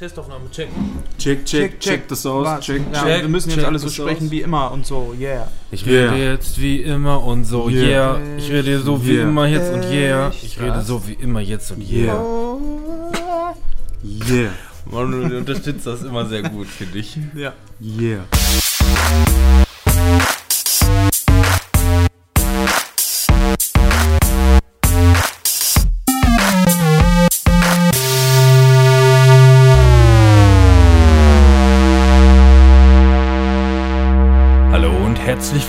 Testaufnahme checken. Check, check, check das aus. Was? Check, ja, check, wir müssen jetzt check alle so sprechen aus. wie immer und so, yeah. Ich Yeah. rede jetzt wie immer und so, yeah. Yeah. Ich rede so wie Yeah. immer jetzt und yeah. Ich rede so wie immer jetzt und yeah. Yeah. Yeah. Manuel du unterstützt das immer sehr gut, finde ich. Ja. Yeah.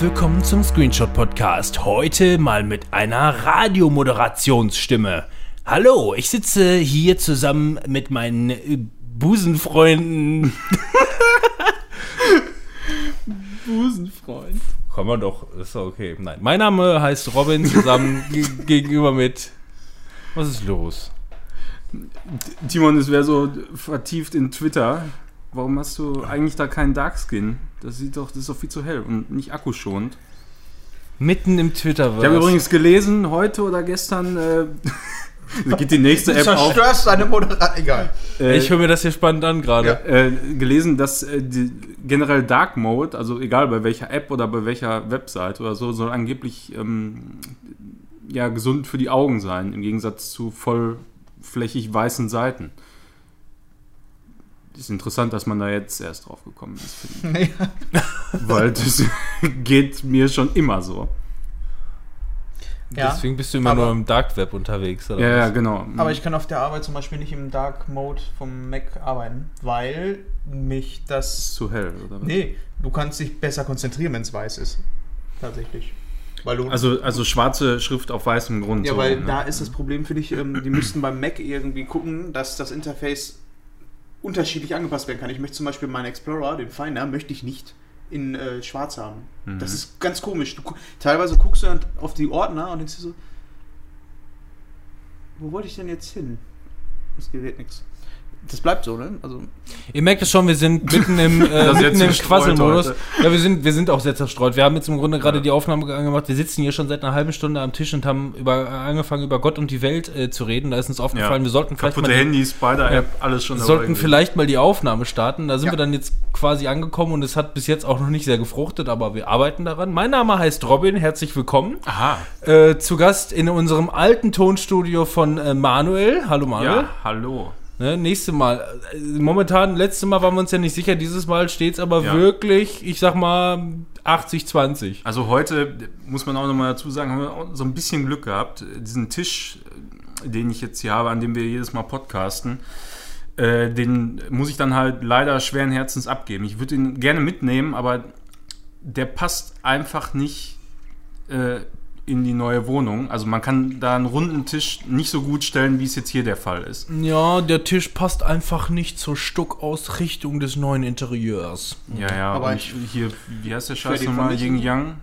Willkommen zum Screenshot Podcast. Heute mal mit einer Radiomoderationsstimme. Hallo, ich sitze hier zusammen mit meinen äh, Busenfreunden. Busenfreund. Kann man doch, ist doch okay. Nein, mein Name heißt Robin, zusammen ge- gegenüber mit. Was ist los? Timon, es wäre so vertieft in Twitter. Warum hast du eigentlich da keinen Darkskin? Das sieht doch, das ist doch viel zu hell und nicht akkuschonend. Mitten im Twitter Ich habe übrigens gelesen, heute oder gestern äh, geht die nächste Du App auf. zerstörst deine Moderat. Egal. Äh, Ich höre mir das hier spannend an gerade. äh, gelesen, dass äh, die, generell Dark Mode, also egal bei welcher App oder bei welcher Website oder so, soll angeblich ähm, ja, gesund für die Augen sein, im Gegensatz zu vollflächig weißen Seiten. Ist interessant, dass man da jetzt erst drauf gekommen ist, finde ich. weil das geht mir schon immer so. Ja, Deswegen bist du immer aber- nur im Dark Web unterwegs, oder? Ja, ja, genau. Aber ich kann auf der Arbeit zum Beispiel nicht im Dark Mode vom Mac arbeiten, weil mich ist das. zu hell, oder was? Nee, du kannst dich besser konzentrieren, wenn es weiß ist. Tatsächlich. Weil du. Also, also schwarze Schrift auf weißem Grund. ja, so, weil ne? da ist das Problem, finde ich, ähm, die müssten beim Mac irgendwie gucken, dass das Interface unterschiedlich angepasst werden kann. Ich möchte zum Beispiel meinen Explorer, den Finder, möchte ich nicht in äh, schwarz haben. Mhm. Das ist ganz komisch. Du, teilweise guckst du dann auf die Ordner und denkst dir so, wo wollte ich denn jetzt hin? Das gerät nichts. Das bleibt so, ne? Also, Ihr merkt es schon, wir sind mitten im, äh, mitten im Quasselmodus. Ja, wir sind, wir sind auch sehr zerstreut. Wir haben jetzt im Grunde gerade Ja. die Aufnahme angemacht. Wir sitzen hier schon seit einer halben Stunde am Tisch und haben über, angefangen, über Gott und die Welt äh, zu reden. Da ist uns aufgefallen, wir sollten vielleicht Kaputte mal die- Handys, Spider-App, alles schon Wir sollten vielleicht mal die Aufnahme starten. Da sind Ja. wir dann jetzt quasi angekommen und es hat bis jetzt auch noch nicht sehr gefruchtet, aber wir arbeiten daran. Mein Name heißt Robin, herzlich willkommen. Aha. Äh, zu Gast in unserem alten Tonstudio von äh, Manuel. Hallo Manuel. Ja, hallo. Ne, nächste Mal. Momentan, letztes Mal waren wir uns ja nicht sicher, dieses Mal steht es aber Ja. wirklich, ich sag mal, 80-20. Also heute, muss man auch nochmal dazu sagen, haben wir so ein bisschen Glück gehabt. Diesen Tisch, äh, den ich jetzt hier habe, an dem wir jedes Mal podcasten, äh, den muss ich dann halt leider schweren Herzens abgeben. Ich würde ihn gerne mitnehmen, aber der passt einfach nicht äh, in die neue Wohnung. Also man kann da einen runden Tisch nicht so gut stellen, wie es jetzt hier der Fall ist. Ja, der Tisch passt einfach nicht zur Stuckausrichtung des neuen Interieurs. Ja, ja, Aber und ich- hier, wie heißt der Scheiß nochmal? vermissen. Yin Yang?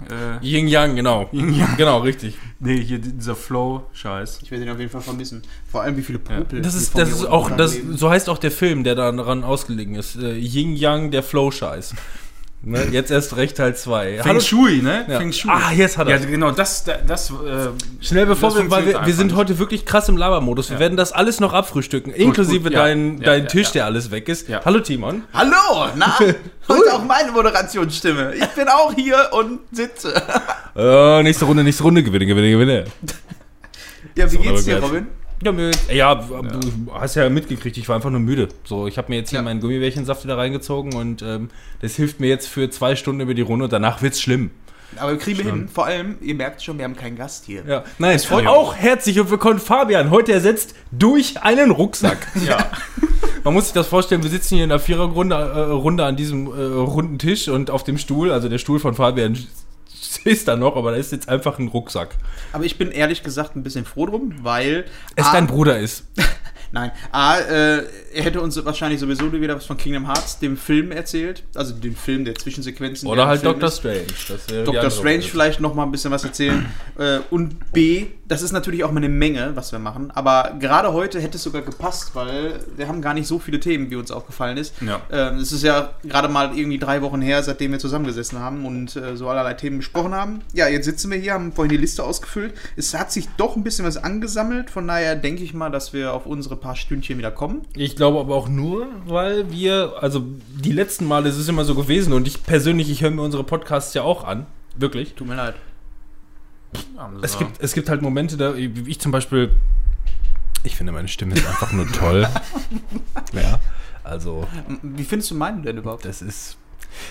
Äh, Yin Yang, genau. Yin Yang. Genau, richtig. Nee, hier dieser Flow-Scheiß. ich werde ihn auf jeden Fall vermissen. Vor allem, wie viele Popel. Das die ist, das ist auch, das, leben. so heißt auch der Film, der daran ausgelegen ist. Äh, Yin Yang, der Flow-Scheiß. Ne? Jetzt erst recht Teil 2. Feng Shui, ne? Ja. Feng Shui. Ah, jetzt hat ja, er. genau, das, das, äh, Schnell bevor das wir, weil wir, wir sind heute wirklich krass im Labermodus. Wir Ja. werden das alles noch abfrühstücken, inklusive gut, ja. dein, Ja, dein ja, Tisch, ja. der alles weg ist. Ja. Hallo Timon. Hallo, na? Heute auch meine Moderationsstimme. Ich bin auch hier und sitze. Äh, nächste Runde, nächste Runde, gewinne, gewinne, gewinne. Ja, wie So, geht's dir, Robin? Ja, mir, ja, du hast ja mitgekriegt, ich war einfach nur müde. So, ich habe mir jetzt hier meinen Gummibärchensaft wieder reingezogen und ähm, das hilft mir jetzt für zwei Stunden über die Runde und danach wird's schlimm. Aber wir kriegen wir hin. Vor allem, ihr merkt schon, wir haben keinen Gast hier. Ja. Nein, es freut auch herzlich und willkommen Fabian, heute ersetzt durch einen Rucksack. ja. Man muss sich das vorstellen, wir sitzen hier in einer Viererrunde äh, Runde an diesem äh, runden Tisch und auf dem Stuhl, also der Stuhl von Fabian ist da noch, aber da ist jetzt einfach ein Rucksack. Aber ich bin ehrlich gesagt ein bisschen froh drum, weil. Es A, dein Bruder ist. Nein. A, äh, er hätte uns wahrscheinlich sowieso wieder was von Kingdom Hearts, dem Film, erzählt. Also den Film der Zwischensequenzen. Oder der halt Film Doctor ist. Strange. Dr. Strange vielleicht noch mal ein bisschen was erzählen. äh, und B, das ist natürlich auch mal eine Menge, was wir machen. Aber gerade heute hätte es sogar gepasst, weil wir haben gar nicht so viele Themen, wie uns aufgefallen ist. Ja. Ähm, es ist ja gerade mal irgendwie drei Wochen her, seitdem wir zusammengesessen haben und äh, so allerlei Themen besprochen haben. Ja, jetzt sitzen wir hier, haben vorhin die Liste ausgefüllt. Es hat sich doch ein bisschen was angesammelt. Von daher denke ich mal, dass wir auf unsere paar Stündchen wieder kommen. Ich glaube aber auch nur, weil wir, also die letzten Male ist es immer so gewesen und ich persönlich, ich höre mir unsere Podcasts ja auch an. Wirklich. Tut mir leid. Es gibt, es gibt halt Momente, da wie ich zum Beispiel, ich finde meine Stimme ist einfach nur toll. ja, also Wie findest du meinen denn überhaupt? das ist,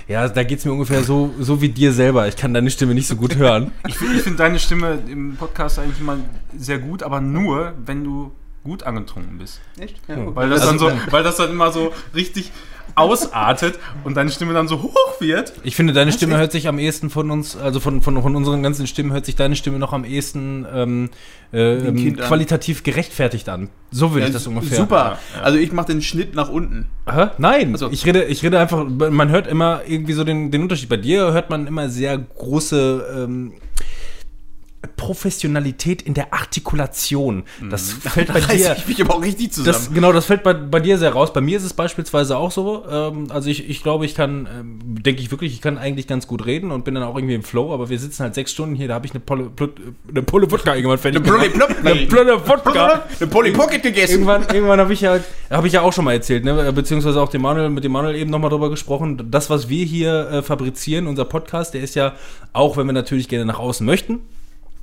ja, da geht es mir ungefähr so, so wie dir selber. Ich kann deine Stimme nicht so gut hören. Ich, find- finde deine Stimme im Podcast eigentlich immer sehr gut, aber nur, wenn du gut angetrunken bist. Echt? Ja, gut. Weil das, Also- dann so, weil das dann immer so richtig ausartet und deine Stimme dann so hoch wird. Ich finde, deine Stimme hört sich am ehesten von uns, also von, von, von unseren ganzen Stimmen, hört sich deine Stimme noch am ehesten ähm, äh, ähm, an. qualitativ gerechtfertigt an. So würde Ja, ich das ungefähr. Super. Ja, ja. Also ich mache den Schnitt nach unten. Hä? Nein, Also- ich rede, ich rede einfach, man hört immer irgendwie so den, den Unterschied. Bei dir hört man immer sehr große ähm, Professionalität in der Artikulation. Das fällt bei Da dir. ich mich aber auch richtig zusammen. Das, genau, das fällt bei, bei dir sehr raus. Bei mir ist es beispielsweise auch so. Ähm, also ich, ich glaube, ich kann, ähm, denke ich wirklich, ich kann eigentlich ganz gut reden und bin dann auch irgendwie im Flow, aber wir sitzen halt sechs Stunden hier, da habe ich eine Polle, Plut- eine Pulle Wodka irgendwann fertig Eine Pulle gemacht. Plop- Eine Pulle Wodka. Eine Polly Pocket gegessen. Irgendwann, irgendwann habe ich ja, habe ich ja auch schon mal erzählt, ne? beziehungsweise auch dem Manuel, mit dem Manuel eben nochmal drüber gesprochen. Das, was wir hier äh, fabrizieren, unser Podcast, der ist ja, auch wenn wir natürlich gerne nach außen möchten,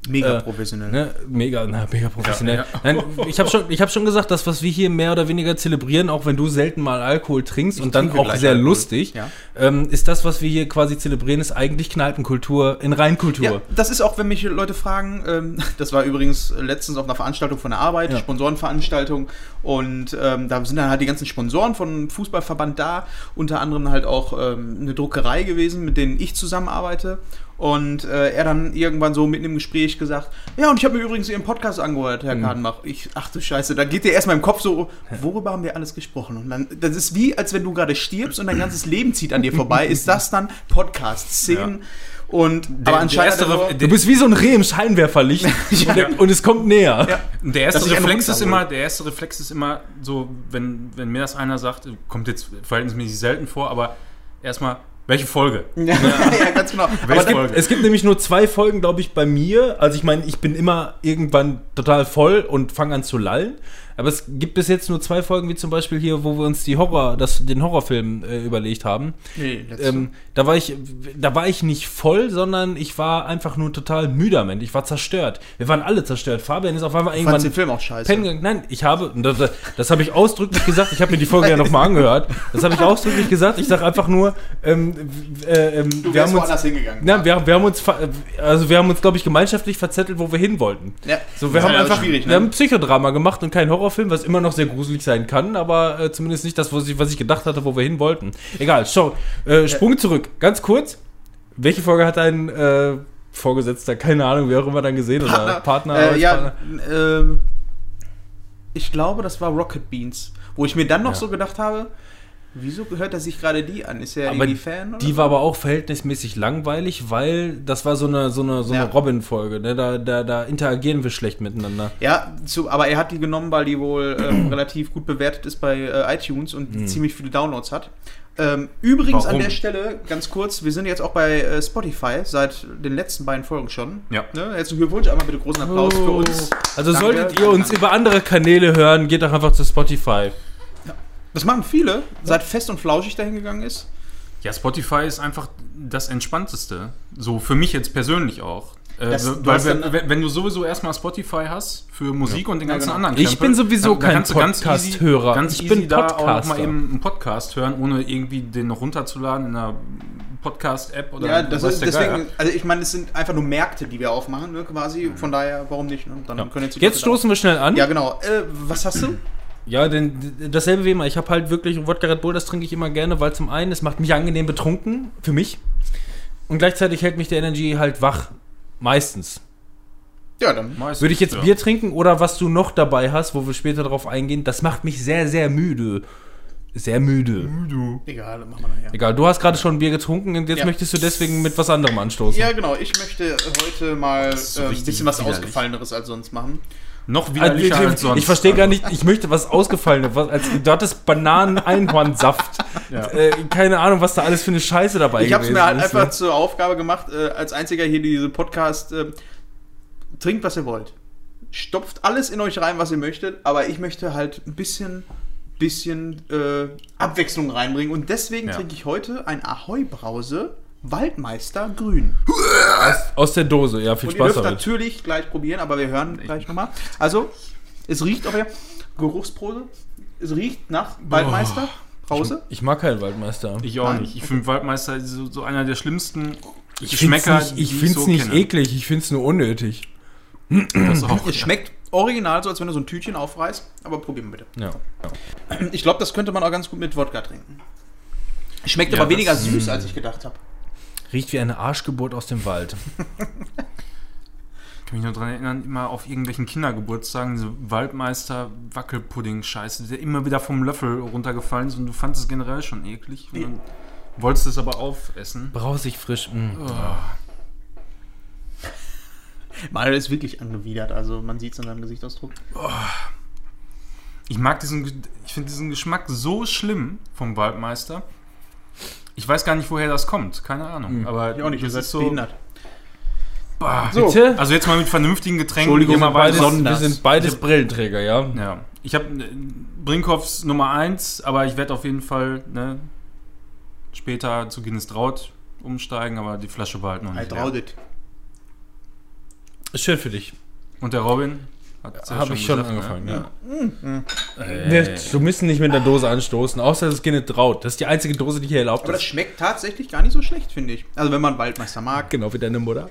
Mega Äh, professionell. Ne, mega, na, mega professionell. Ja, Nein, ich habe schon, ich hab schon gesagt, das, was wir hier mehr oder weniger zelebrieren, auch wenn du selten mal Alkohol trinkst und dann auch sehr Alkohol. lustig, Ja. ähm, ist das, was wir hier quasi zelebrieren, ist eigentlich Kneipenkultur in Reinkultur. Ja, das ist auch, wenn mich Leute fragen, ähm, das war übrigens letztens auf einer Veranstaltung von der Arbeit, Ja. Sponsorenveranstaltung und ähm, da sind dann halt die ganzen Sponsoren von Fußballverband da, unter anderem halt auch ähm, eine Druckerei gewesen, mit denen ich zusammenarbeite und äh, er dann irgendwann so mitten im Gespräch gesagt, ja und ich habe mir übrigens Ihren Podcast angehört, Herr Kadenbach. Ich, ach du Scheiße, da geht dir erstmal im Kopf so, worüber haben wir alles gesprochen? Und dann, das ist wie, als wenn du gerade stirbst und dein ganzes Leben zieht an dir vorbei, ist das dann Podcast-Szenen und aber anscheinend erste er Re- nur- Du bist wie so ein Reh im Scheinwerferlicht und, der, und es kommt näher. Ja. Der erste Reflex ist immer, der erste Reflex ist immer so, wenn, wenn mir das einer sagt, kommt jetzt verhältnismäßig selten vor, aber erstmal, welche Folge? Ja, ja, ganz genau. Welche Es gibt, Folge? es gibt nämlich nur zwei Folgen, glaube ich, bei mir. Also ich meine, ich bin immer irgendwann total voll und fange an zu lallen. Aber es gibt bis jetzt nur zwei Folgen, wie zum Beispiel hier, wo wir uns die Horror, das, den Horrorfilm äh, überlegt haben. nee. Ähm, da war ich, da war ich nicht voll, sondern ich war einfach nur total müder, Mensch. Ich war zerstört. Wir waren alle zerstört. Fabian ist auf einmal irgendwann den Film auch scheiße. gegangen. Nein, ich habe, das, das habe ich ausdrücklich gesagt. Ich habe mir die Folge ja nochmal angehört. Das habe ich ausdrücklich gesagt. Ich sage einfach nur, ähm, äh, ähm, Du wir haben uns, woanders hingegangen. na, wir, wir haben uns, also wir haben uns, glaube ich, gemeinschaftlich verzettelt, wo wir hin wollten. Ja. So, wir Das haben einfach, schwierig, ne? wir haben ein Psychodrama gemacht und keinen Horrorfilm, was immer noch sehr gruselig sein kann, aber äh, zumindest nicht das, was ich, was ich gedacht hatte, wo wir hin wollten. Egal, schau, äh, Sprung zurück, ganz kurz. Welche Folge hat dein äh, Vorgesetzter, keine Ahnung, wer auch immer dann gesehen oder Partner? äh, ja, Arbeitspartner? ähm, ich glaube, das war Rocket Beans, wo ich mir dann noch Ja. so gedacht habe, wieso hört er sich gerade die an? Ist er Aber irgendwie Fan? Oder Die so? war aber auch verhältnismäßig langweilig, weil das war so eine, so eine, so eine Ja. Robin-Folge. Ne? Da, da, da interagieren wir schlecht miteinander. Ja, zu, aber er hat die genommen, weil die wohl ähm, relativ gut bewertet ist bei äh, iTunes und Hm. ziemlich viele Downloads hat. Ähm, übrigens an Warum? der Stelle, ganz kurz, wir sind jetzt auch bei äh, Spotify seit den letzten beiden Folgen schon. Ja. Ne? Herzlichen Glückwunsch, einmal bitte großen Applaus für uns. Also Danke. solltet ihr uns über andere Kanäle hören, geht doch einfach zu Spotify. Das machen viele, seit Fest und Flauschig dahin gegangen ist. Ja, Spotify ist einfach das Entspannteste. So für mich jetzt persönlich auch. Äh, Das- du weil hast wenn, dann- wenn, du sowieso erstmal Spotify hast für Musik und den Ja, ganzen genau. anderen Ich Krempel, bin sowieso dann- dann kein du ganz easy- Podcast-Hörer. Ganz Ich bin da auch mal eben einen Podcast hören, ohne irgendwie den noch runterzuladen in einer Podcast-App oder Ja, das ist der Geier. deswegen, also ich meine, es sind einfach nur Märkte, die wir aufmachen, ne, quasi. Von daher, warum nicht? Ne? Dann können jetzt Jetzt stoßen wir schnell an. Ja, genau. Äh, was hast du? Ja, denn dasselbe wie immer. Ich habe halt wirklich Wodka Red Bull, das trinke ich immer gerne, weil zum einen, es macht mich angenehm betrunken, für mich. Und gleichzeitig hält mich der Energy halt wach. Meistens. Ja, dann. Meistens, Würde ich jetzt ja. Bier trinken oder was du noch dabei hast, wo wir später drauf eingehen, das macht mich sehr, sehr müde. sehr müde. Egal, machen wir nachher. Egal, du hast gerade schon Bier getrunken und jetzt Ja. möchtest du deswegen mit was anderem anstoßen. Ja, genau. Ich möchte heute mal so äh, ein bisschen was widerlich. Ausgefalleneres als sonst machen. Noch Also, widerlicher als sonst. ich verstehe gar nicht, ich möchte was Ausgefallenes. Was, als, du hattest Bananen-Einhornsaft. Ja. äh, keine Ahnung, was da alles für eine Scheiße dabei Ich habe es mir halt ist, einfach ne? zur Aufgabe gemacht, äh, als einziger hier diese Podcast, äh, trinkt, was ihr wollt. Stopft alles in euch rein, was ihr möchtet, aber ich möchte halt ein bisschen, bisschen äh, Abwechslung reinbringen und deswegen Ja. trinke ich heute ein Ahoi-Brause Waldmeister Grün. Aus der Dose, ja, viel Und ihr Spaß dürft damit. natürlich gleich probieren, aber wir hören gleich nochmal. Also, es riecht auch ja, Geruchsprobe, es riecht nach Waldmeister Brause. Ich mag keinen Waldmeister. Ich auch Nein. nicht. Ich finde Waldmeister so, so einer der schlimmsten Ich Geschmäcker, find's nicht, ich die find's so nicht kenne. eklig, ich find's nur unnötig. Das auch. Es schmeckt original so, als wenn du so ein Tütchen aufreißt, aber probieren bitte. Ja. Ich glaube, das könnte man auch ganz gut mit Wodka trinken. Schmeckt Ja, aber weniger süß, als ich gedacht habe. Riecht wie eine Arschgeburt aus dem Wald. Ich kann mich nur daran erinnern, immer auf irgendwelchen Kindergeburtstagen, diese Waldmeister-Wackelpudding-Scheiße, der immer wieder vom Löffel runtergefallen ist und du fandest es generell schon eklig. Und dann wolltest es aber aufessen. Brausig frisch. mm. Manuel ist wirklich angewidert, also man sieht es an seinem Gesichtsausdruck. Ich mag diesen, ich finde diesen Geschmack so schlimm vom Waldmeister. Ich weiß gar nicht, woher das kommt. Keine Ahnung. Aber Ich auch nicht, ihr das seid ist so. behindert. Bah. So. Bitte? Also jetzt mal mit vernünftigen Getränken. Entschuldigung, gehen wir beides, wir sind beides Brillenträger, ja? Ja. Ich habe Brinkhoffs Nummer 1, aber ich werde auf jeden Fall ne, später zu Guinness Traut umsteigen, aber die Flasche war halt noch nicht. Ist schön für dich. Und der Robin? Ja Habe ich schon gesagt, angefangen, ne? ja. Wir, du müssen nicht mit der Dose anstoßen, außer es geht nicht traut. Das ist die einzige Dose, die hier erlaubt Aber das ist. schmeckt tatsächlich gar nicht so schlecht, finde ich. Also wenn man Waldmeister mag. Genau wie deine Mutter.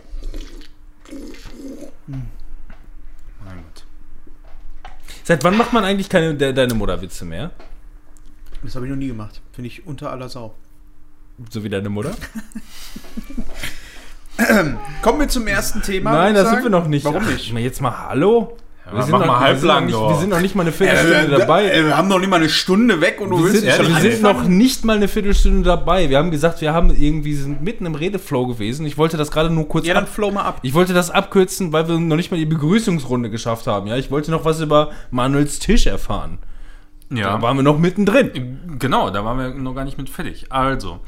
Mein Gott. Seit wann macht man eigentlich keine de, deine Mutter-Witze mehr? Das habe ich noch nie gemacht. Finde ich unter aller Sau. So wie deine Mutter? Kommen wir zum ersten Thema. Nein, da sind wir noch nicht. Warum Ach, nicht? Jetzt mal Hallo? Ja, mach mal noch, wir, sind noch nicht, wir sind noch nicht mal eine Viertelstunde dabei. Äh, wir haben noch nicht mal eine Stunde weg und du Wir willst sind, schon wir sind noch nicht mal eine Viertelstunde dabei. Wir haben gesagt, wir haben irgendwie sind mitten im Redeflow gewesen. Ich wollte das gerade nur kurz Ja, dann ab, flow mal ab. Ich wollte das abkürzen, weil wir noch nicht mal die Begrüßungsrunde geschafft haben. Ja, ich wollte noch was über Manuels Tisch erfahren. Ja. Da waren wir noch mittendrin. Genau, da waren wir noch gar nicht mit fertig. Also.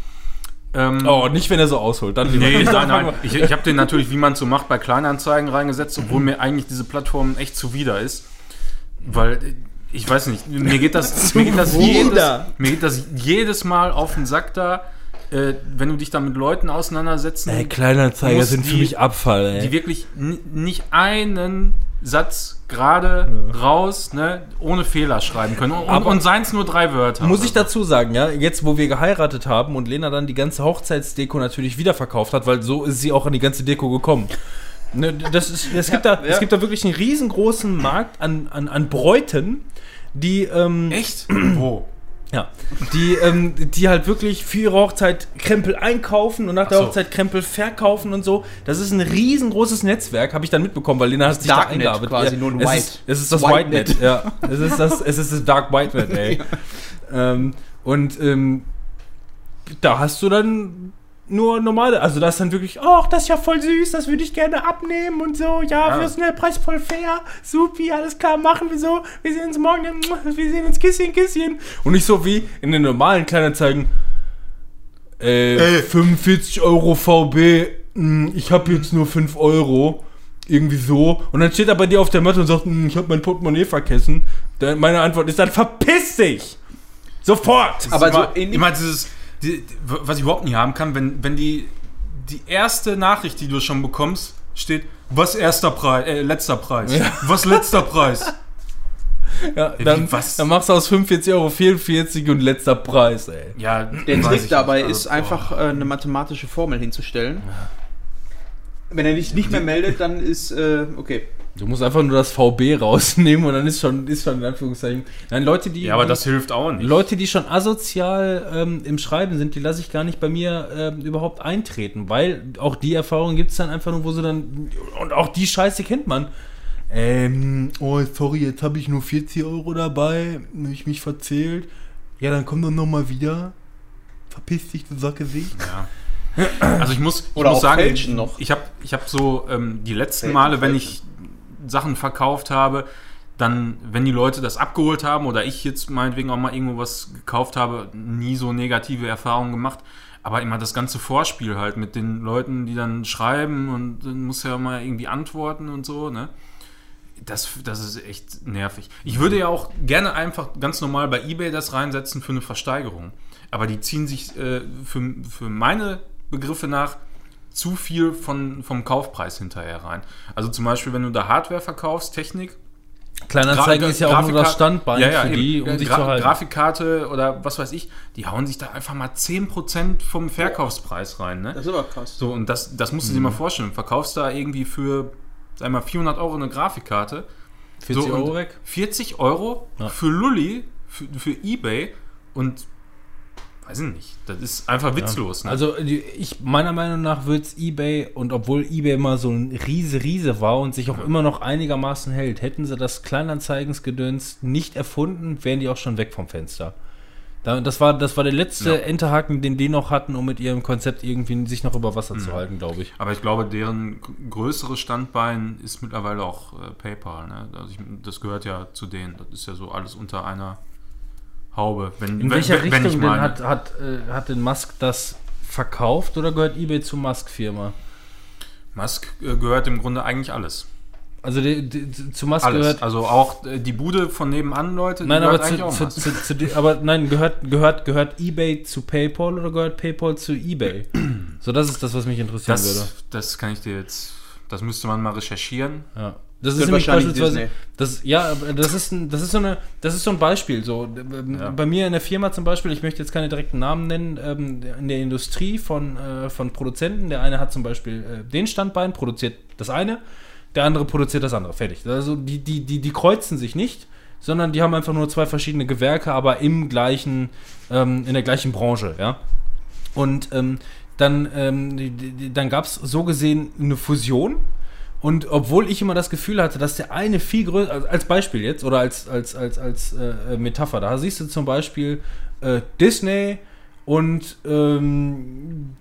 Ähm, Oh, nicht wenn er so ausholt. Dann Nee, nein, nein. Ich, ich habe den natürlich, wie man es so macht, bei Kleinanzeigen reingesetzt, obwohl mir eigentlich diese Plattform echt zuwider ist. Weil, äh, ich weiß nicht, mir geht das, mir geht das, jedes, mir geht das jedes Mal auf den Sack da, äh, wenn du dich da mit Leuten auseinandersetzen, Ey, Kleinanzeiger sind für mich Abfall, ey. die wirklich nicht einen Satz gerade raus, ne, ohne Fehler schreiben können. Und, Aber- und seien es nur drei Wörter. Muss ich dazu sagen, ja, jetzt wo wir geheiratet haben und Lena dann die ganze Hochzeitsdeko natürlich wiederverkauft hat, weil so ist sie auch an die ganze Deko gekommen. Ne, das ist, es, gibt da, es gibt da wirklich einen riesengroßen Markt an, an, an Bräuten, die, ähm, Echt? Wo? Ja, die, ähm, die halt wirklich für ihre Hochzeit Krempel einkaufen und nach der so. Hochzeit Krempel verkaufen und so. Das ist ein riesengroßes Netzwerk, habe ich dann mitbekommen, weil Lena hat sich da Darknet eingearbeitet. quasi, ja, nur ein es White. Ist, es ist das White White Net, Net. ja. Es ist das, es ist das Dark White Net, ey. ähm, und ähm, da hast du dann nur normale, also das ist dann wirklich, ach, das ist ja voll süß, das würde ich gerne abnehmen und so, ja, Ja. wir sind der Preis voll fair, supi, alles klar, machen wir so, wir sehen uns morgen, wir sehen uns Küsschen, Küsschen. Und nicht so wie in den normalen Kleinanzeigen, äh, 45 Euro VB, mh, ich habe jetzt nur 5 Euro. Irgendwie so. Und dann steht er bei dir auf der Matte und sagt, "Mh, ich habe mein Portemonnaie vergessen. Dann meine Antwort ist dann, verpiss dich! Sofort! Aber so immer, immer dieses, die, die, was ich überhaupt nicht haben kann, wenn, wenn die, die erste Nachricht, die du schon bekommst, steht, was erster Preis, äh, letzter Preis. Was letzter Preis. Ja, wie, dann, was? dann machst du aus 45 Euro 44 und letzter Preis, ey. Ja, Der Trick dabei nicht. ist Also, einfach äh, eine mathematische Formel hinzustellen. Wenn er dich nicht mehr meldet, dann ist äh, okay. Du musst einfach nur das VB rausnehmen und dann ist schon, ist schon in Anführungszeichen. Nein, Leute, die. Ja, aber das hilft auch nicht. Leute, die schon asozial ähm, im Schreiben sind, die lasse ich gar nicht bei mir ähm, überhaupt eintreten, weil auch die Erfahrung gibt es dann einfach nur, wo sie dann. Und auch die Scheiße kennt man. Ähm, oh, sorry, jetzt habe ich nur 40 Euro dabei, hab ich mich verzählt. Ja, dann komm doch nochmal wieder. Verpiss dich, du Sackgesicht. Ja. Also ich muss, ich Oder muss auch sagen, fälschen noch. ich habe ich hab so ähm, die letzten Fälschen, Male, wenn fälschen. ich Sachen verkauft habe, dann, wenn die Leute das abgeholt haben oder ich jetzt meinetwegen auch mal irgendwo was gekauft habe, nie so negative Erfahrungen gemacht. Aber immer das ganze Vorspiel halt mit den Leuten, die dann schreiben und dann muss ja mal irgendwie antworten und so, ne? Das, das ist echt nervig. Ich würde ja auch gerne einfach ganz normal bei eBay das reinsetzen für eine Versteigerung. Aber die ziehen sich äh, für, für meine Begriffe nach zu viel von, vom Kaufpreis hinterher rein. Also zum Beispiel, wenn du da Hardware verkaufst, Technik, Kleinanzeigen Gra- ist ja auch nur das Standbein Ja, ja, für die, um Ja, sich Gra zu halten. Grafikkarte oder was weiß ich, die hauen sich da einfach mal 10% vom Verkaufspreis rein. Ne? Das ist aber krass. So, und das, das musst du Mhm. dir mal vorstellen. Du verkaufst da irgendwie für, sag mal, 400 Euro eine Grafikkarte. 40 So, Euro weg. 40 Euro Ja. für Lulli, für, für Ebay und weiß ich nicht. Das ist einfach witzlos. Ne? Also ich meiner Meinung nach wird es eBay und obwohl eBay mal so ein riese Riese war und sich auch immer noch einigermaßen hält, hätten sie das Kleinanzeigensgedöns nicht erfunden, wären die auch schon weg vom Fenster. Da, das war das war der letzte Ja. Enterhaken, den die noch hatten, um mit ihrem Konzept irgendwie sich noch über Wasser Mhm. zu halten, glaube ich. Aber ich glaube, deren größeres Standbein ist mittlerweile auch äh, PayPal. Ne? Also ich, das gehört ja zu denen. Das ist ja so alles unter einer Haube. Wenn, In wenn, welcher wenn, wenn Richtung meine. hat, hat, äh, hat denn Musk das verkauft oder gehört eBay zur Musk-Firma? Musk äh, gehört im Grunde eigentlich alles. Also die, die, zu Musk Alles. gehört Also auch äh, die Bude von nebenan, Leute, Nein, aber zu, zu, zu, die- aber nein, gehört, gehört, gehört eBay zu PayPal oder gehört PayPal zu eBay? So, das ist das, was mich interessieren würde. Das, das kann ich dir jetzt. Das müsste man mal recherchieren. Ja. Das ist nämlich beispielsweise, Disney. das, ja, das ist, ein, das ist so eine, das ist so ein Beispiel. So Ja. bei mir in der Firma zum Beispiel, ich möchte jetzt keine direkten Namen nennen, ähm, in der Industrie von, äh, von Produzenten. Der eine hat zum Beispiel äh, den Standbein, produziert das eine, der andere produziert das andere. Fertig. Also die, die, die, die kreuzen sich nicht, sondern die haben einfach nur zwei verschiedene Gewerke, aber im gleichen, ähm, in der gleichen Branche, ja. Und ähm, dann, ähm, dann gab es so gesehen eine Fusion. Und obwohl ich immer das Gefühl hatte, dass der eine viel größer, als- als Beispiel jetzt, oder als, als, als, als äh, Metapher, da siehst du zum Beispiel äh, Disney und ähm,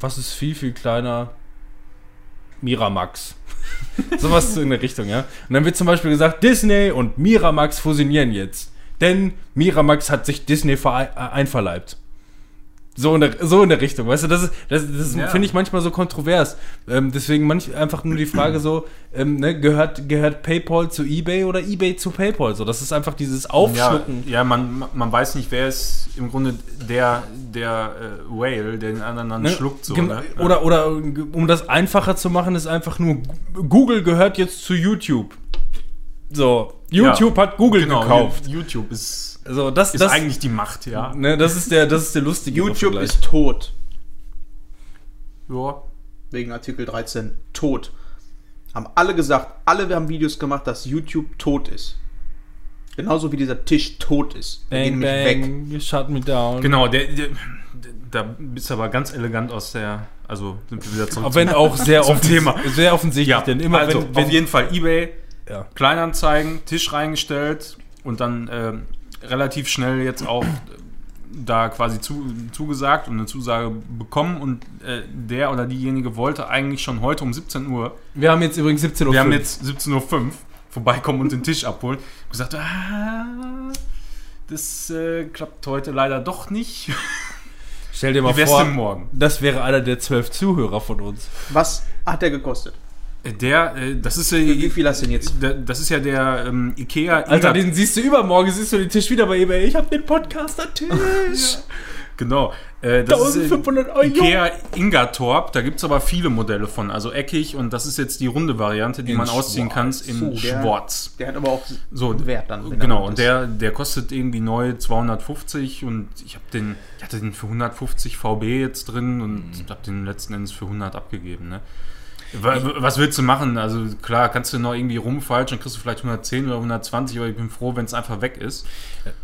was ist viel, viel kleiner? Miramax. Sowas in der Richtung, ja. Und dann wird zum Beispiel gesagt, Disney und Miramax fusionieren jetzt. Denn Miramax hat sich Disney äh, einverleibt. So in, der, so in der Richtung, weißt du, das, ist, das, das Ja. finde ich manchmal so kontrovers. Ähm, deswegen manch, einfach nur die Frage so, ähm, ne, gehört, gehört PayPal zu eBay oder eBay zu PayPal? So, das ist einfach dieses Ja, Aufschlucken. ja man, man weiß nicht, wer ist im Grunde der, der äh, Whale, der den anderen dann Ne? schluckt. So, Gem- ne? Oder, oder um das einfacher zu machen, ist einfach nur, Google gehört jetzt zu YouTube. So, YouTube Ja, hat Google genau, gekauft. YouTube ist, So, das, ist das, eigentlich die Macht, ja. ne, das ist der, das ist der lustige YouTube Vergleich. ist tot. ja. Wegen Artikel 13. Tot. Haben alle gesagt, alle haben Videos gemacht, dass YouTube tot ist. Genauso wie dieser Tisch tot ist. Bang, gehen weg. bang, you shut me down. Genau, der, der, da bist du aber ganz elegant aus der, also sind wir wieder zurück Auch wenn auch sehr, zum Thema. sehr offensichtlich, denn immer also wenn, wenn auf jeden Fall eBay, ja. Kleinanzeigen, Tisch reingestellt und dann ähm, relativ schnell jetzt auch äh, da quasi zu, zugesagt und eine Zusage bekommen und äh, der oder diejenige wollte eigentlich schon heute um 17 Uhr, wir haben jetzt übrigens 17 Uhr. wir haben jetzt 17.05 Uhr, vorbeikommen und den Tisch abholen. gesagt, ah, das äh, klappt heute leider doch nicht. Stell dir mal vor, denn morgen? das wäre einer der zwölf Zuhörer von uns. Was hat der gekostet? Der, äh, das ist, Wie äh, viel hast du denn jetzt? der- das ist ja der ähm, Ikea. Alter, den siehst du übermorgen, siehst du den Tisch wieder bei eBay. Ich hab den Podcaster-Tisch. Genau. Äh, das ist, äh, 1500 Euro. Ikea Ingatorp, da gibt es aber viele Modelle von, also eckig und das ist jetzt die runde Variante, die In man ausziehen kann schwarz. in So, der- schwarz. Der hat aber auch So, Wert dann. Genau, und der, der kostet irgendwie neu 250 und ich habe den, ich hatte den für 150 VB jetzt drin und Mhm. habe den letzten Endes für 100 abgegeben. Ne? Wa- Was willst du machen? Also klar, kannst du noch irgendwie rumfalschen, dann kriegst du vielleicht 110 oder 120, aber ich bin froh, wenn es einfach weg ist.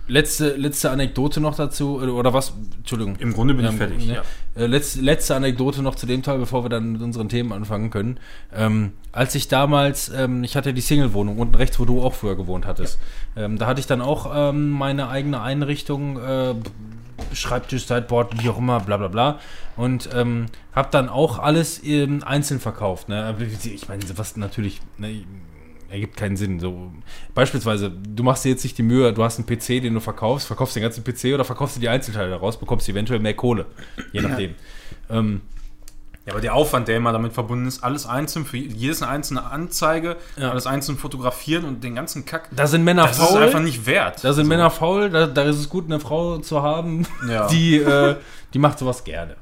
Letzte, letzte Anekdote noch dazu, oder was? Entschuldigung. Im Grunde bin ich Ähm, fertig. ne? Ja. Äh, letzte, letzte Anekdote noch zu dem Teil, bevor wir dann mit unseren Themen anfangen können. Ähm, als ich damals, ähm, ich hatte die Single-Wohnung unten rechts, wo du auch früher gewohnt hattest. Ähm, da hatte ich dann auch ähm, meine eigene Einrichtung, äh, Schreibtisch, Sideboard, wie auch immer, bla bla bla. Und ähm, habe dann auch alles ähm, einzeln verkauft. Ne? Ich meine, was natürlich... Ne, ergibt keinen Sinn. So, beispielsweise, du machst dir jetzt nicht die Mühe, du hast einen PC, den du verkaufst, verkaufst den ganzen PC oder verkaufst dir die Einzelteile daraus, bekommst eventuell mehr Kohle. Je nachdem. Ähm, Ja, aber der Aufwand, der immer damit verbunden ist, alles einzeln, für jedes einzelne Anzeige, Ja. alles einzeln fotografieren und den ganzen Kack, da sind Männer das ist faul. einfach nicht wert. da sind So. Männer faul, da, da ist es gut, eine Frau zu haben, Ja. die, äh, die macht sowas gerne.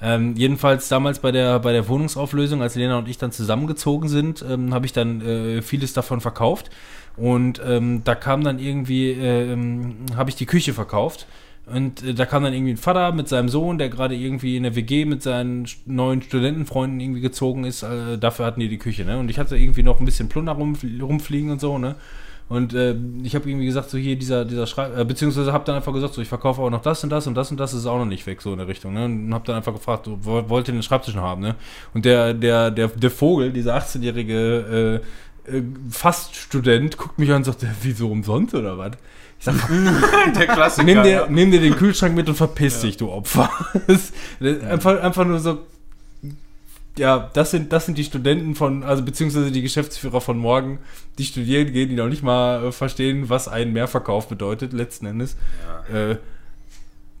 Ähm, jedenfalls damals bei der, bei der Wohnungsauflösung, als Lena und ich dann zusammengezogen sind, ähm, habe ich dann äh, vieles davon verkauft. Und ähm, da kam dann irgendwie, ähm, habe ich die Küche verkauft. Und äh, da kam dann irgendwie ein Vater mit seinem Sohn, der gerade irgendwie in der WG mit seinen neuen Studentenfreunden irgendwie gezogen ist. Äh, dafür hatten die die Küche, ne? Und ich hatte irgendwie noch ein bisschen Plunder rum, rumfliegen und so, ne? Und äh, ich habe irgendwie gesagt, so hier dieser, dieser Schreib, äh, beziehungsweise habe dann einfach gesagt, so ich verkaufe auch noch das und das und das und das ist auch noch nicht weg, so in der Richtung. Ne? Und habe dann einfach gefragt, so, wo- wollt ihr den Schreibtisch noch haben, ne? Und der, der, der, der Vogel, dieser 18-jährige äh, äh, Faststudent, guckt mich an und sagt, wieso umsonst oder was? Ich sag, der Klassiker. nimm dir, ja. nimm dir den Kühlschrank mit und verpiss dich, du Opfer. Das, das, einfach, einfach nur so. Ja, das sind, das sind die Studenten von, also beziehungsweise die Geschäftsführer von morgen, die studieren gehen, die noch nicht mal äh, verstehen, was ein Mehrverkauf bedeutet, letzten Endes. Äh,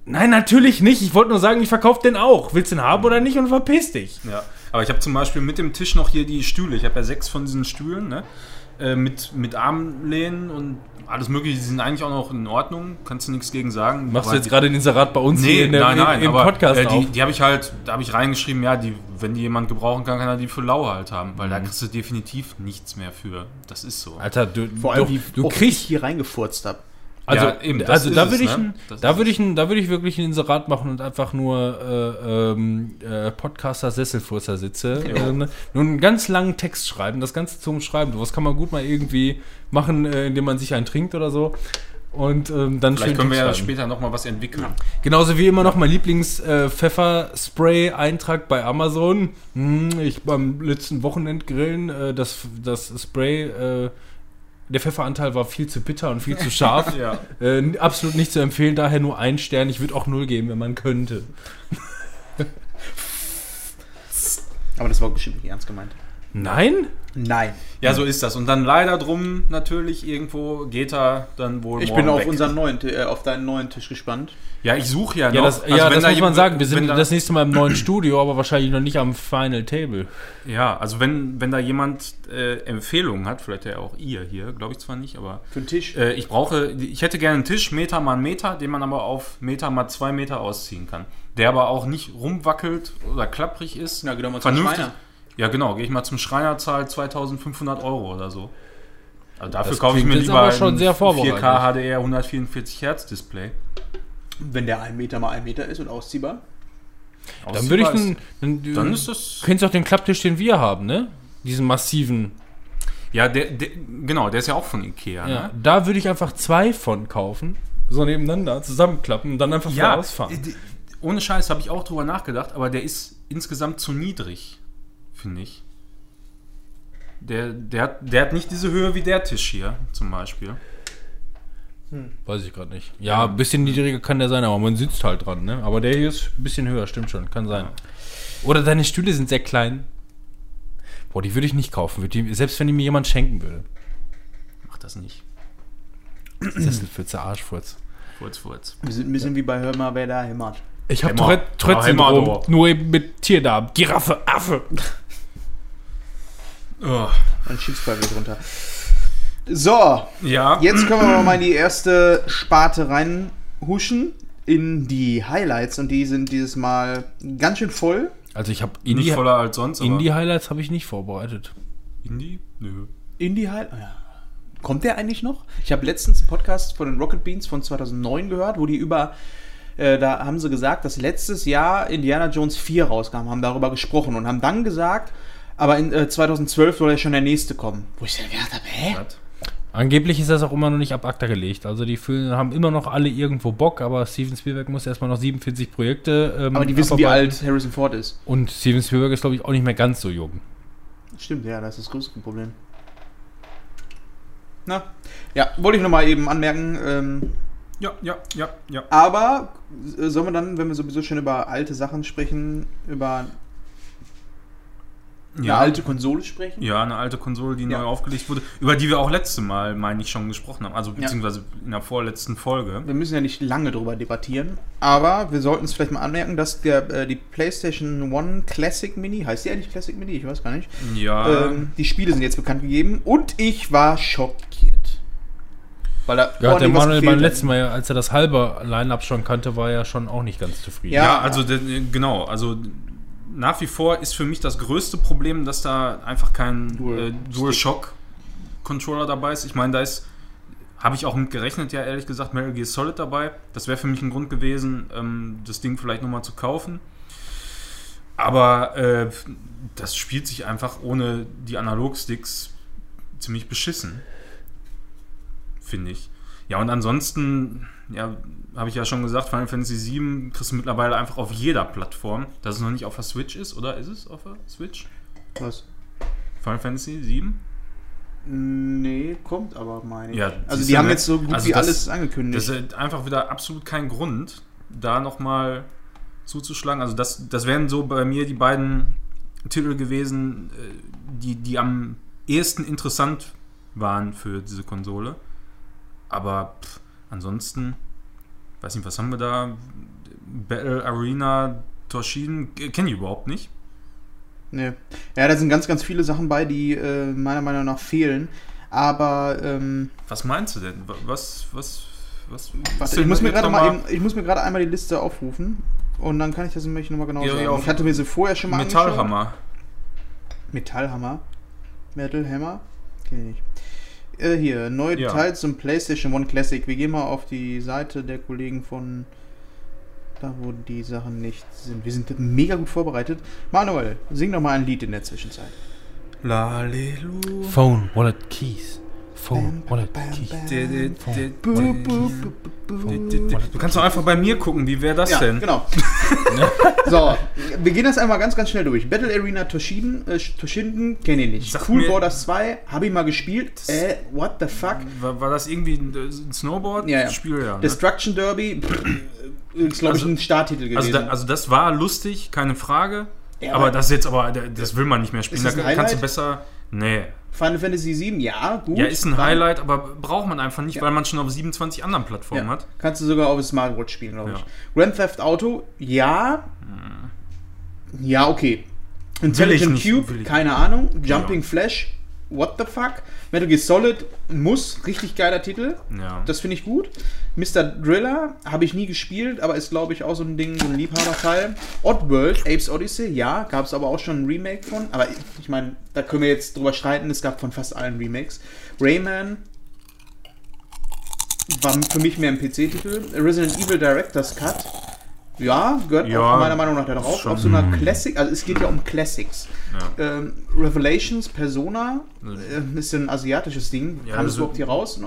nein, natürlich nicht. Ich wollte nur sagen, ich verkaufe den auch. Willst du den haben oder nicht und verpiss dich. Ja, aber ich habe zum Beispiel mit dem Tisch noch hier die Stühle. Ich habe ja sechs von diesen Stühlen, ne? Äh, mit, mit Armlehnen und alles mögliche. Die sind eigentlich auch noch in Ordnung. Kannst du nichts gegen sagen. Machst Aber du jetzt gerade den Inserat bei uns Nee, hier in der, nein, nein, im, im aber Podcast äh, die, die habe ich halt, da habe ich reingeschrieben, ja, die, wenn die jemand gebrauchen kann, kann er die für lau halt haben, weil da Mhm. kriegst du definitiv nichts mehr für. Das ist so. Alter, du, Vor allem, du, wie du kriegst ich hier reingefurzt habe. Also, Ja, eben, also da würde ich, ne? da würde ich, da würde ich wirklich ein Inserat machen und einfach nur äh, ähm, äh, Podcaster Sesselfurzer sitze. Ja. Äh, nur einen ganz langen Text schreiben, das Ganze zum Schreiben. Was kann man gut mal irgendwie machen, äh, indem man sich einen trinkt oder so. Und ähm, dann Vielleicht können wir ja schreiben. später nochmal was entwickeln. Genauso wie immer noch mein Lieblings-Pfefferspray-Eintrag bei Amazon. Hm, ich beim letzten Wochenendgrillen, äh, das, das Spray, äh, der Pfefferanteil war viel zu bitter und viel zu scharf. Ja. Äh, absolut nicht zu empfehlen, daher nur ein Stern. Ich würde auch null geben, wenn man könnte. Aber das war bestimmt nicht ernst gemeint. Nein? Nein. ja, so ist das. Und dann leider drum natürlich irgendwo geht er dann wohl Ich bin auf weg. unseren neuen, äh, auf deinen neuen Tisch gespannt. Ja, ich suche ja noch. Ja, das, Also ja, wenn das da muss man jemand- sagen. Wir sind da- das nächste Mal im neuen Studio, aber wahrscheinlich noch nicht am Final Table. Ja, also wenn, wenn da jemand äh, Empfehlungen hat, vielleicht ja auch ihr hier, glaube ich zwar nicht, aber Für den Tisch. äh, ich brauche, ich hätte gerne einen Tisch, Meter mal Meter, den man aber auf Meter mal zwei Meter ausziehen kann. Der aber auch nicht rumwackelt oder klapprig ist. Na, doch mal zum Vernünftig. Schreiner. Ja, genau, gehe ich mal zum Schreiner, zahl 2500 Euro oder so. Also dafür Das kaufe ich mir lieber ein sehr vorbereitet. 4K HDR 144 Hertz Display. Wenn der 1 Meter mal 1 Meter ist und ausziehbar. Dann würde ich Ausziehbar ist- Dann, Dann ist das Du kennst auch den Klapptisch, den wir haben, ne? Diesen massiven. Ja, der, der, genau, der ist ja auch von Ikea. Ja, Ne? da würde ich einfach zwei von kaufen, so nebeneinander zusammenklappen und dann einfach Ja, vorausfahren. ohne Scheiß habe ich auch drüber nachgedacht, aber der ist insgesamt zu niedrig, finde ich. Der, der, hat, der hat nicht diese Höhe wie der Tisch hier zum Beispiel. Weiß ich gerade nicht. Ja, ein bisschen niedriger kann der sein, aber man sitzt halt dran, ne? Aber der hier ist ein bisschen höher, stimmt schon, kann sein. Oder deine Stühle sind sehr klein. Boah, die würde ich nicht kaufen, die, selbst wenn die mir jemand schenken würde. Mach das nicht. Sesselpfütze, Arschfurz. Furz, Furz. Wir sind ein bisschen wie bei Hör mal, wer da hämmert. Ich habe. Tourette- Ja, Tourette-Syndrom, du. nur eben mit Tierdarm. Giraffe, Affe. Oh. Dann schiebst du halt runter. So, Ja, jetzt können wir mal in die erste Sparte reinhuschen. In die Highlights. Und die sind dieses Mal ganz schön voll. Also ich habe nicht Indie, voller als sonst, aber Indie-Highlights habe ich nicht vorbereitet. Indie? Nö. In die Highlights. Ja. Kommt der eigentlich noch? Ich habe letztens einen Podcast von den Rocket Beans von 2009 gehört, wo die über. Äh, da haben sie gesagt, dass letztes Jahr Indiana Jones 4 rauskam, haben darüber gesprochen und haben dann gesagt, Aber in äh, 2012 soll ja schon der nächste kommen. Wo ich dann gedacht habe, hä? Was? Angeblich ist das auch immer noch nicht ab ACTA gelegt. Also die Filme haben immer noch alle irgendwo Bock, aber Steven Spielberg muss erstmal noch 47 Projekte. Ähm, Aber die wissen, wie alt Harrison Ford ist. Und Steven Spielberg ist, glaube ich, auch nicht mehr ganz so jung. Stimmt, ja, das ist das größte Problem. Na, ja, wollte ich nochmal eben anmerken. Ähm, Ja, ja, ja, ja. aber äh, sollen wir dann, wenn wir sowieso schon über alte Sachen sprechen, über eine Ja. alte Konsole sprechen? Ja, eine alte Konsole, die Ja. neu aufgelegt wurde, über die wir auch letzte Mal, meine ich, schon gesprochen haben. Also Ja. beziehungsweise in der vorletzten Folge. Wir müssen ja nicht lange drüber debattieren, aber wir sollten es vielleicht mal anmerken, dass der, äh, die PlayStation One Classic Mini, heißt die eigentlich Classic Mini? Ich weiß gar nicht. Ja, Ähm, die Spiele sind jetzt bekannt gegeben und ich war schockiert. Weil da Ja, der Manuel beim letzten Mal, als er das halbe Line-Up schon kannte, war ja schon auch nicht ganz zufrieden. Ja. ja, also genau, also nach wie vor ist für mich das größte Problem, dass da einfach kein Dual- äh, DualShock Controller dabei ist. Ich meine, da ist habe ich auch mit gerechnet, ja ehrlich gesagt, Metal Gear Solid dabei. Das wäre für mich ein Grund gewesen, ähm, das Ding vielleicht nochmal zu kaufen. Aber äh, das spielt sich einfach ohne die Analogsticks ziemlich beschissen. Finde ich. Ja, und ansonsten, ja, habe ich ja schon gesagt, Final Fantasy VII kriegst du mittlerweile einfach auf jeder Plattform. Dass es noch nicht auf der Switch ist, oder ist es auf der Switch? Was? Final Fantasy VII? Nee, kommt aber, meine ich. Ja, also die haben ne? jetzt so gut Also wie das- alles Das angekündigt. ist einfach wieder absolut kein Grund, da nochmal zuzuschlagen. Also das, das wären so bei mir die beiden Titel gewesen, äh, die, die am ehesten interessant waren für diese Konsole. Aber pff, ansonsten, weiß nicht, was haben wir da? Battle Arena Toshiden kenne ich überhaupt nicht. nee. Ja, da sind ganz, ganz viele Sachen bei, die äh, meiner Meinung nach fehlen. Aber ähm, Was meinst du denn? Wa- Was, was, was? warte, ich, muss mir gerade mal eben, ich muss mir gerade einmal die Liste aufrufen. Und dann kann ich das nämlich nochmal genau Ja, sagen. ja, ich hatte mir sie vorher schon mal. Metallhammer. Metallhammer. Metal Hammer? Kenn ich nicht. Äh, hier, neue Ja. Details zum PlayStation One Classic. Wir gehen mal auf die Seite der Kollegen von da, wo die Sachen nicht sind. Wir sind mega gut vorbereitet. Manuel, sing doch mal ein Lied in der Zwischenzeit. Lalelu. Phone, Wallet, Keys. Phone. Du kannst doch einfach bei mir gucken, wie wäre das Ja, denn? genau. so, wir gehen das einmal ganz, ganz schnell durch. Battle Arena Toshiden, äh, Toshinden, kenne ich nicht. Sag cool Borders 2, habe ich mal gespielt. Äh, what the fuck? War, war das irgendwie ein ein Snowboard? Ja, ja. Spiel, ja. Ne? Destruction Derby pff, ist, glaube ich, Also- ein Starttitel gewesen. Also, da, also das war lustig, keine Frage. Ja, aber aber- das jetzt aber, das will man nicht mehr spielen. Da kannst du besser. Nee. Final Fantasy 7, ja, gut. Ja, ist ein Highlight, aber braucht man einfach nicht, Ja. weil man schon auf 27 anderen Plattformen Ja. hat. Kannst du sogar auf Smartwatch spielen, glaube ich. Ja. Grand Theft Auto, ja. Ja, okay. Intelligent ich Cube, ich keine Ahnung. Jumping Ja. Flash, what the fuck. Metal Gear Solid, muss, richtig geiler Titel. Ja. Das finde ich gut. Mr. Driller habe ich nie gespielt, aber ist, glaube ich, auch so ein Ding, so ein Liebhaberteil. Oddworld, Apes Odyssey, ja, gab es aber auch schon ein Remake von. Aber ich, meine, da können wir jetzt drüber streiten, es gab von fast allen Remakes. Rayman war für mich mehr ein PC-Titel. Resident Evil Director's Cut, ja, gehört Ja, auch meiner Meinung nach da drauf. Auf so einer Classic, also es geht ja um Classics. Ja. Ähm, Revelations, Persona, äh, ist ja ein asiatisches Ding. Ja, Kam das- es überhaupt hier raus?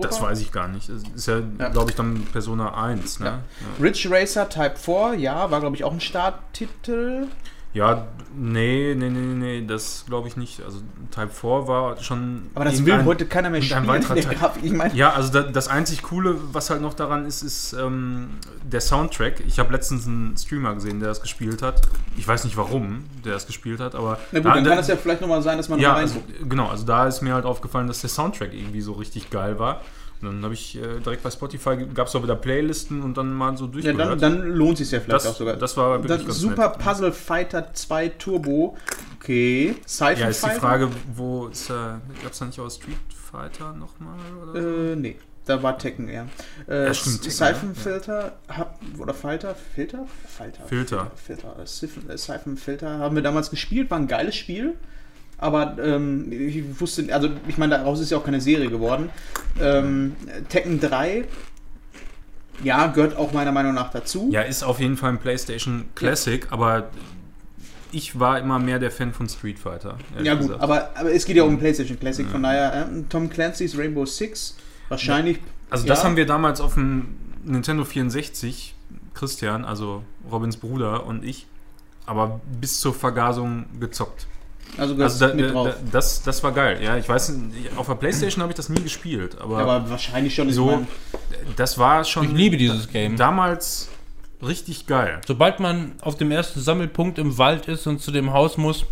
Das weiß ich gar nicht. Das ist ja, Ja. glaube ich, dann Persona 1. Ne? Ridge Racer Type 4, ja, war glaube ich auch ein Starttitel. Ja, nee, nee, nee, nee, das glaube ich nicht. Also Type 4 war schon. Aber das will irgendein- heute keiner mehr spielen. weiterer Teil. Ich meine, Ja, also da, das einzig Coole, was halt noch daran ist, ist ähm, der Soundtrack. Ich habe letztens einen Streamer gesehen, der das gespielt hat. Ich weiß nicht warum der das gespielt hat, aber. na gut, da- dann da- kann es ja vielleicht nochmal sein, dass man ja, noch also, reinguckt. genau, also da ist mir halt aufgefallen, dass der Soundtrack irgendwie so richtig geil war. Dann habe ich äh, direkt bei Spotify, gab es auch wieder Playlisten und dann mal so Ja, durchgehört. dann, dann lohnt es sich ja vielleicht das, auch sogar. das war wirklich ganz Super nett. Puzzle Fighter 2 Turbo. Okay. Siphon Ja, ist die? Frage, wo ist da, gab es da nicht auch Street Fighter nochmal? Oder? Äh, nee. Da war Tekken eher. Äh, Ja, stimmt, ja. Hab, oder Falter? Filter? Falter. Filter. Filter. Äh, äh, Filter haben wir damals gespielt, war ein geiles Spiel. Aber ähm, ich wusste, also ich meine, daraus ist ja auch keine Serie geworden. Ähm, Tekken 3, ja, gehört auch meiner Meinung nach dazu. Ja, ist auf jeden Fall ein PlayStation Classic, aber ich war immer mehr der Fan von Street Fighter. Ja gut, aber, aber es geht ja um PlayStation Classic, von daher äh, Tom Clancy's Rainbow Six, wahrscheinlich... Also das ja. haben wir damals auf dem Nintendo 64, Christian, also Robins Bruder und ich, aber bis zur Vergasung gezockt. Also, das Also da, mit da, drauf. da, das, das war geil. Ja, ich weiß, nicht, auf der Playstation habe ich das nie gespielt, aber, aber wahrscheinlich schon. ich so, mein, das war schon Ich liebe dieses Game. damals richtig geil. Sobald man auf dem ersten Sammelpunkt im Wald ist und zu dem Haus muss,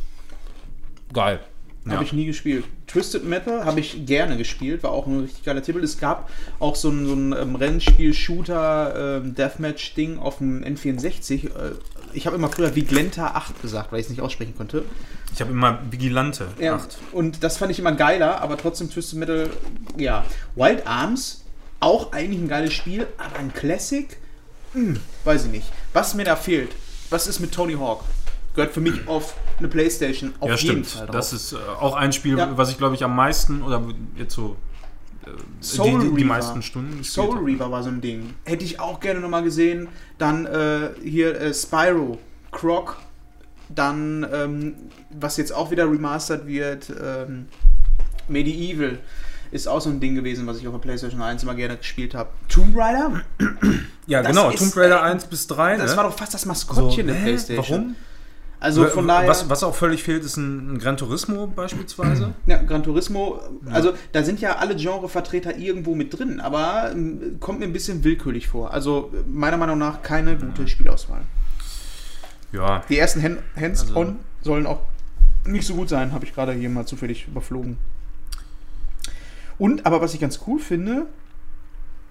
geil. Ja. Habe ich nie gespielt. Twisted Metal habe ich gerne gespielt, war auch ein richtig geiler Titel. Es gab auch so ein, so ein ähm, Rennspiel-Shooter, ähm, Deathmatch-Ding auf dem N64. Äh, ich habe immer früher Viglenta 8 gesagt, weil ich es nicht aussprechen konnte. Ich habe immer Vigilante. Ja, Acht. und das fand ich immer geiler, aber trotzdem Twisted Metal, ja. Wild Arms, auch eigentlich ein geiles Spiel, aber ein Classic, hm, weiß ich nicht. Was mir da fehlt, was ist mit Tony Hawk? Gehört für mich auf eine Playstation auf Ja, jeden stimmt. Fall drauf. Das ist äh, auch ein Spiel, Ja. was ich glaube ich am meisten oder jetzt so Soul die, die, die meisten Stunden Soul habe. Reaver war so ein Ding. Hätte ich auch gerne nochmal gesehen. Dann äh, hier äh, Spyro, Croc. Dann, ähm, was jetzt auch wieder remastert wird, ähm, Medieval. Ist auch so ein Ding gewesen, was ich auf der PlayStation 1 immer gerne gespielt habe. Tomb Raider? Ja, Das genau. ist, Tomb Raider äh, 1 bis 3. Das ne? war doch fast das Maskottchen der hä? PlayStation. Warum? Also von daher. was, was auch völlig fehlt, ist ein, ein Gran Turismo beispielsweise. Ja, Gran Turismo, also da sind ja alle Genrevertreter irgendwo mit drin, aber ähm, kommt mir ein bisschen willkürlich vor. Also meiner Meinung nach keine gute Spielauswahl. Ja. Die ersten Hand- Hands-on Also- sollen auch nicht so gut sein, habe ich gerade hier mal zufällig überflogen. Und, aber was ich ganz cool finde,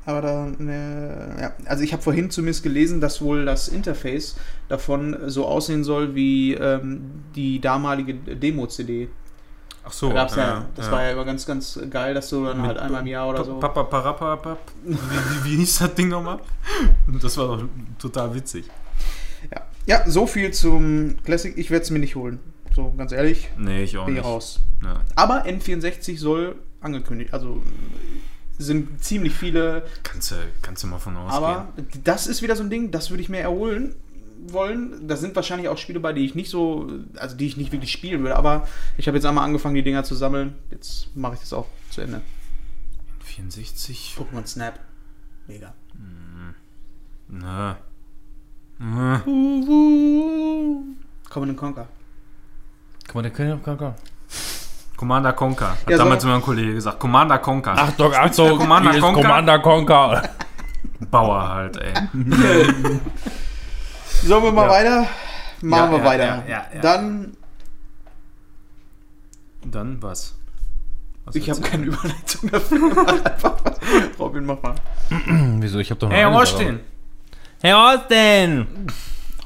aber da, ne, ja, also ich habe vorhin zumindest gelesen, dass wohl das Interface davon so aussehen soll wie ähm, die damalige Demo-CD. Ach so. Da gab's ja, das war ja immer ganz, ganz geil, dass du dann Mit halt einmal im Jahr oder so. Papa, Parappa, Pap. Wie, wie, wie hieß das Ding nochmal? Das war doch total witzig. Ja. ja, so viel zum Classic. Ich werde es mir nicht holen. So, ganz ehrlich, Nee, ich auch bin ich nicht. raus. Ja. Aber N64 soll angekündigt. Also sind ziemlich viele. Kannst, du, kannst du mal von ausgehen. Aber das ist wieder so ein Ding, das würde ich mir erholen wollen. Da sind wahrscheinlich auch Spiele bei, die ich nicht so, also die ich nicht wirklich spielen würde. Aber ich habe jetzt einmal angefangen, die Dinger zu sammeln. Jetzt mache ich das auch zu Ende. 64? Pokémon Snap. Mega. Na. Na. Command Conquer. Guck mal, der kann kann- kann. Commander Conquer. Hat Ja, so- damals immer ein Kollege gesagt. Commander Conquer. Ach doch, ach so, Commander Conquer? Commander Conquer. Bauer halt, ey. Sollen wir mal Ja. weiter? Machen Ja, wir ja, weiter. ja, ja, ja. Dann, Dann was? was ich habe keine Überleitung dafür. Robin, mach mal. Wieso? Ich habe doch noch Hey, stehen? Herr Austin!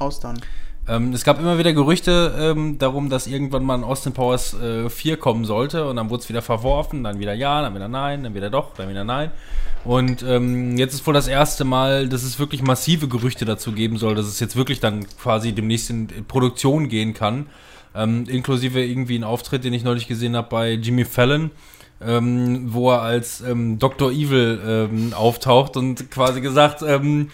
Aus dann. Ähm, es gab immer wieder Gerüchte ähm, darum, dass irgendwann mal ein Austin Powers äh, 4 kommen sollte und dann wurde es wieder verworfen, dann wieder ja, dann wieder nein, dann wieder doch, dann wieder nein. Und ähm, jetzt ist wohl das erste Mal, dass es wirklich massive Gerüchte dazu geben soll, dass es jetzt wirklich dann quasi demnächst in Produktion gehen kann. Ähm, inklusive irgendwie ein Auftritt, den ich neulich gesehen habe bei Jimmy Fallon, ähm, wo er als ähm, Dr. Evil auftaucht und quasi gesagt, ähm,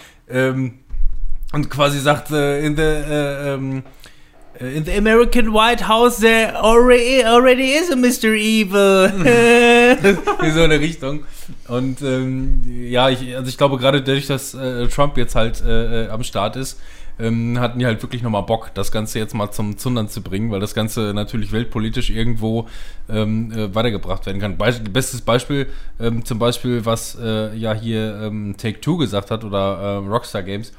und quasi sagt, äh, in the äh, ähm, äh, in the American White House there already, already is a Mr. Evil. in so eine Richtung. Und ähm, ja, ich, also ich glaube gerade dadurch, dass äh, Trump jetzt halt äh, äh, am Start ist, ähm, hatten die halt wirklich nochmal Bock, das Ganze jetzt mal zum Zundern zu bringen, weil das Ganze natürlich weltpolitisch irgendwo ähm, äh, weitergebracht werden kann. Be bestes Beispiel, ähm, zum Beispiel, was ja hier ähm, Take-Two gesagt hat oder Rockstar Games,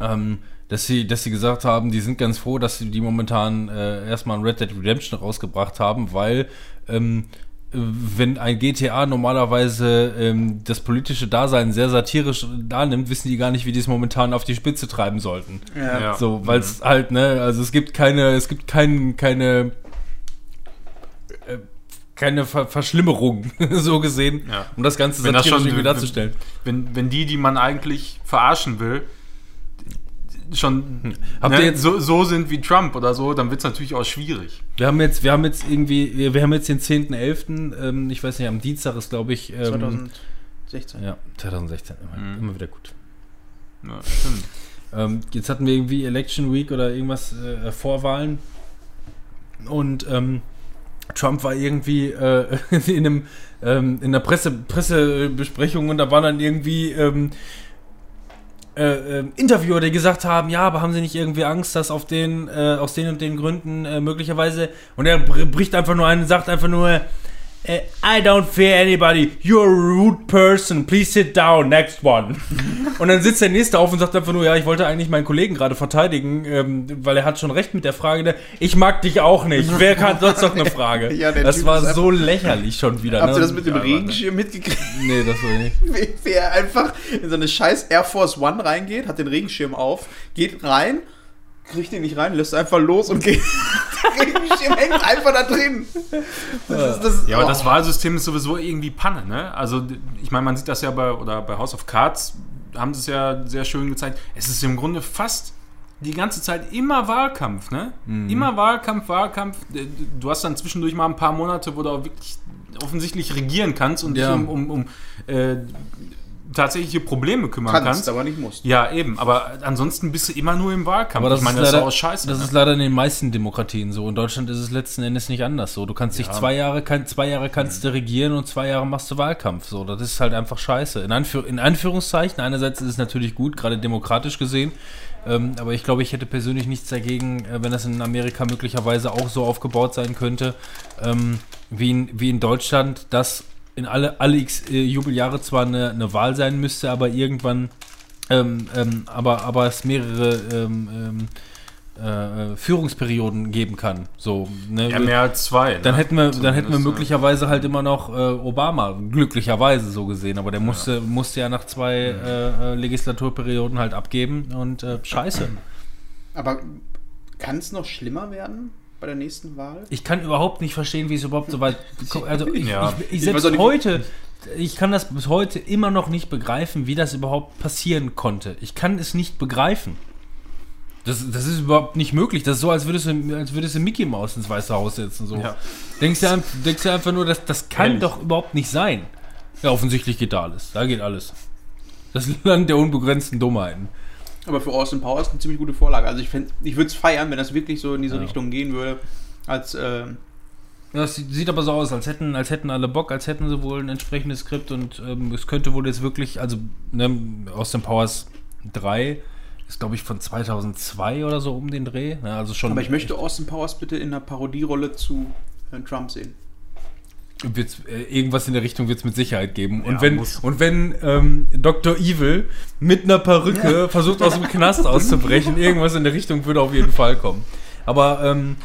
ähm, dass sie, dass sie gesagt haben, die sind ganz froh, dass sie die momentan äh, erstmal ein Red Dead Redemption rausgebracht haben, weil ähm, äh, wenn ein GTA normalerweise ähm, das politische Dasein sehr satirisch darnimmt, wissen die gar nicht, wie die es momentan auf die Spitze treiben sollten. Ja. Ja. So, weil es halt, ne, also es gibt keine, es gibt kein, keine, äh, keine Ver Verschlimmerung, so gesehen, Ja. um das Ganze Wenn das satirisch schon- irgendwie darzustellen. Wenn, wenn die, die man eigentlich verarschen will, schon Habt ne, ihr jetzt- so, so sind wie Trump oder so, dann wird es natürlich auch schwierig. Wir haben jetzt, wir haben jetzt irgendwie, wir, wir haben jetzt den 10.11., ähm, ich weiß nicht, am Dienstag ist, glaube ich, ähm, 2016. ja, 2016, immer, Mhm. immer wieder gut. Ja, stimmt. Ähm, jetzt hatten wir irgendwie Election Week oder irgendwas äh, Vorwahlen und ähm, Trump war irgendwie äh, in einem ähm, in der Presse, Pressebesprechung und da waren dann irgendwie ähm, äh, äh, Interviewer, die gesagt haben, ja, aber haben Sie nicht irgendwie Angst, dass auf den, äh, aus den und den Gründen äh, möglicherweise und er br- bricht einfach nur ein sagt einfach nur, I don't fear anybody, you're a rude person, please sit down, next one. und dann sitzt der Nächste auf und sagt einfach nur, ja, ich wollte eigentlich meinen Kollegen gerade verteidigen, ähm, weil er hat schon recht mit der Frage, ne, ich mag dich auch nicht, wer kann sonst noch eine Frage? Ja, der das Typ war so lächerlich schon wieder. Habt ne? ihr das mit dem Ja, Regenschirm mitgekriegt? Nee, das war nicht. Wie, wie er einfach in so eine scheiß Air Force One reingeht, hat den Regenschirm auf, geht rein, kriegt ihn nicht rein, lässt einfach los und geht. Regenschirm hängt einfach da drin. Das ist, das Ja, aber oh. das Wahlsystem ist sowieso irgendwie Panne, ne? Also, ich meine, man sieht das ja bei, oder bei House of Cards, haben sie es ja sehr schön gezeigt. Es ist im Grunde fast die ganze Zeit immer Wahlkampf, ne? Immer Wahlkampf, Wahlkampf. D- Du hast dann zwischendurch mal ein paar Monate, wo du auch wirklich offensichtlich regieren kannst und Ja. dich um, um, um äh, tatsächliche Probleme kümmern kannst, kannst. aber nicht musst. Ja, eben. Aber ansonsten bist du immer nur im Wahlkampf. Aber das, ich meine, ist das leider, ist auch scheiße. das ne? ist leider in den meisten Demokratien so. In Deutschland ist es letzten Endes nicht anders so. Du kannst dich zwei Jahre, kann, zwei Jahre kannst du regieren und zwei Jahre machst du Wahlkampf. So, das ist halt einfach scheiße. In, Anführ in Anführungszeichen, einerseits ist es natürlich gut, gerade demokratisch gesehen. Ähm, aber ich glaube, ich hätte persönlich nichts dagegen, äh, wenn das in Amerika möglicherweise auch so aufgebaut sein könnte, ähm, wie, in, wie in Deutschland, dass in alle, alle X äh, Jubeljahre zwar eine, eine Wahl sein müsste, aber irgendwann ähm, ähm, aber, aber es mehrere ähm, ähm, äh, Führungsperioden geben kann. So, ne? ja, mehr als zwei. dann ne? hätten wir, dann hätten wir möglicherweise halt immer noch äh, Obama, glücklicherweise so gesehen, aber der musste, musste ja nach zwei äh, äh, Legislaturperioden halt abgeben und äh, scheiße. Aber kann es noch schlimmer werden bei der nächsten Wahl? Ich kann überhaupt nicht verstehen, wie es überhaupt so weit gekommen Also ich, Ja. ich, ich, Ich selbst nicht, heute, ich kann das bis heute immer noch nicht begreifen, wie das überhaupt passieren konnte. Ich kann es nicht begreifen. Das, das ist überhaupt nicht möglich. Das ist so, als würdest du, als würdest du Mickey Mouse ins Weiße Haus setzen. So. Ja. Denkst, du, denkst du einfach nur, das, das kann Ehrlich? doch überhaupt nicht sein. Ja, offensichtlich geht da alles. Da geht alles. Das Land der unbegrenzten Dummheiten. Aber für Austin Powers eine ziemlich gute Vorlage. Also ich, fänd- ich würde es feiern, wenn das wirklich so in diese Ja. Richtung gehen würde. Als, äh, Das sieht aber so aus, als hätten, als hätten alle Bock, als hätten sie wohl ein entsprechendes Skript und ähm, es könnte wohl jetzt wirklich, also ne, Austin Powers 3 ist glaube ich von 2002 oder so um den Dreh. Ne, also schon. aber ich möchte Austin Powers bitte in einer Parodierolle zu äh, Trump sehen. Wird's, äh, irgendwas in der Richtung wird es mit Sicherheit geben. Und Ja, wenn, muss. und wenn ähm, Dr. Evil mit einer Perücke versucht aus dem Knast auszubrechen, irgendwas in der Richtung würde auf jeden Fall kommen. Aber ähm,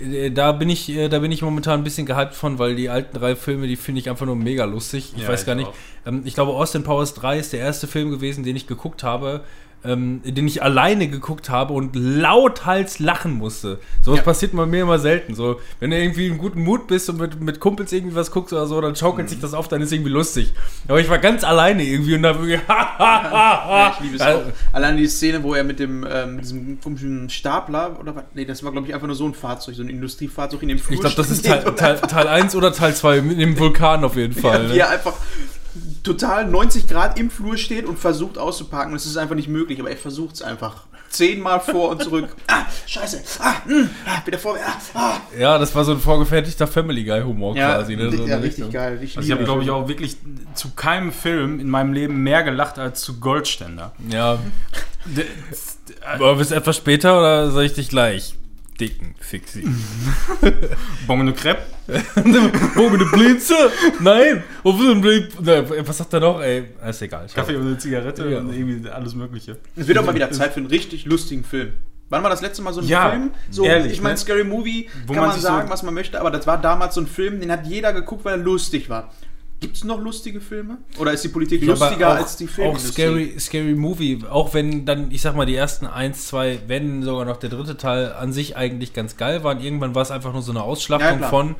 äh, da bin ich, äh, da bin ich momentan ein bisschen gehypt von, weil die alten drei Filme, die finde ich einfach nur mega lustig. Ich Ja, weiß ich gar nicht. auch. Ähm, ich glaube, Austin Powers 3 ist der erste Film gewesen, den ich geguckt habe, ähm, den ich alleine geguckt habe und lauthals lachen musste. So was Ja. passiert bei mir immer selten. So, wenn du irgendwie in guten Mut bist und mit, mit Kumpels irgendwie was guckst oder so, dann schaukelt Mhm. sich das auf, dann ist irgendwie lustig. Aber ich war ganz alleine irgendwie und da wirklich, Ja, ich liebe es Also- auch. Allein die Szene, wo er mit dem ähm, mit diesem komischen Stapler oder was? Nee, das war glaube ich einfach nur so ein Fahrzeug, so ein Industriefahrzeug in dem Flur. Ich glaube, das ist Teil, Teil, Teil 1 oder Teil 2 mit dem Vulkan auf jeden Fall. Ja, ne? einfach total 90 Grad im Flur steht und versucht auszuparken. Das ist einfach nicht möglich, aber er versucht es einfach. Zehnmal vor und zurück. ah, scheiße. Ah, mh, ah wieder vor. Ah, ah. Ja, das war so ein vorgefertigter Family Guy Humor Ja, quasi. Ne? So ja richtig Richtung. geil. Ich, Also ich habe, glaube ich, auch wirklich zu keinem Film in meinem Leben mehr gelacht als zu Goldständer. Ja. D- Aber bis etwas später oder soll ich dich gleich dicken, fixi? Bon de Crepe. Bogen de Blitze? Nein! Was sagt er noch? Ey, ist egal. Kaffee und eine Zigarette Ja. und irgendwie alles Mögliche. Es wird auch mal wieder Zeit für einen richtig lustigen Film. Wann war das letzte Mal so ein Ja, Film? So, ehrlich, ich meine, ne? Scary Movie Wo kann man man, sagen, so- was man möchte, aber das war damals so ein Film, den hat jeder geguckt, weil er lustig war. Gibt es noch lustige Filme? Oder ist die Politik Ja, lustiger auch, als die Filme? Auch Scary, Scary Movie, auch wenn dann, ich sag mal, die ersten eins, zwei, wenn sogar noch der dritte Teil an sich eigentlich ganz geil waren. Irgendwann war es einfach nur so eine Ja, Ausschlachtung klar. von,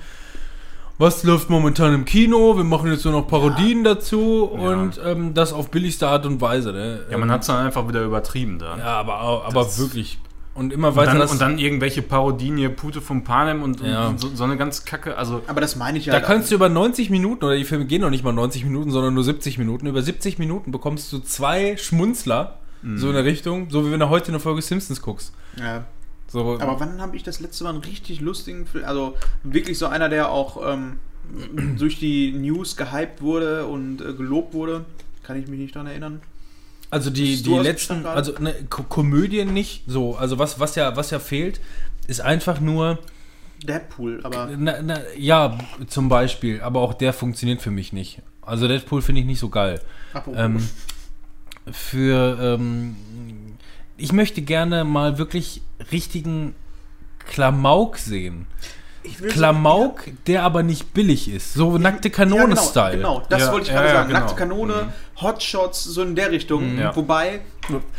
was läuft momentan im Kino, wir machen jetzt nur noch Parodien dazu und ähm, das auf billigste Art und Weise. Ne? Ja, man hat es dann einfach wieder übertrieben da. Ja, aber, aber Das- wirklich. Und immer Und weiter dann, das. und dann irgendwelche Parodien hier, Pute von Panem und, Ja. und so, so eine ganz Kacke. Also, Aber das meine ich ja. da kannst du über 90 Minuten, oder die Filme gehen noch nicht mal 90 Minuten, sondern nur 70 Minuten. Über 70 Minuten bekommst du zwei Schmunzler So in der Richtung, so wie wenn du heute eine Folge Simpsons guckst. Ja. So, Aber wann habe ich das letzte Mal einen richtig lustigen Film? Also wirklich so einer, der auch ähm, durch die News gehypt wurde und äh, gelobt wurde. Kann ich mich nicht dran erinnern. Also die, die letzten, also ne, Ko Komödien nicht so. Also was, was ja, was ja fehlt, ist einfach nur, Deadpool, aber na, na, ja, zum Beispiel, aber auch der funktioniert für mich nicht. Also Deadpool finde ich nicht so geil. Ähm, für, ähm, ich möchte gerne mal wirklich richtigen Klamauk sehen. Klamauk, der aber nicht billig ist. So nackte Ja, Kanone-Style. Genau, genau, das Ja, wollte ich ja, gerade ja, sagen. genau. Nackte Kanone, Hotshots, so in der Richtung. Ja. Wobei,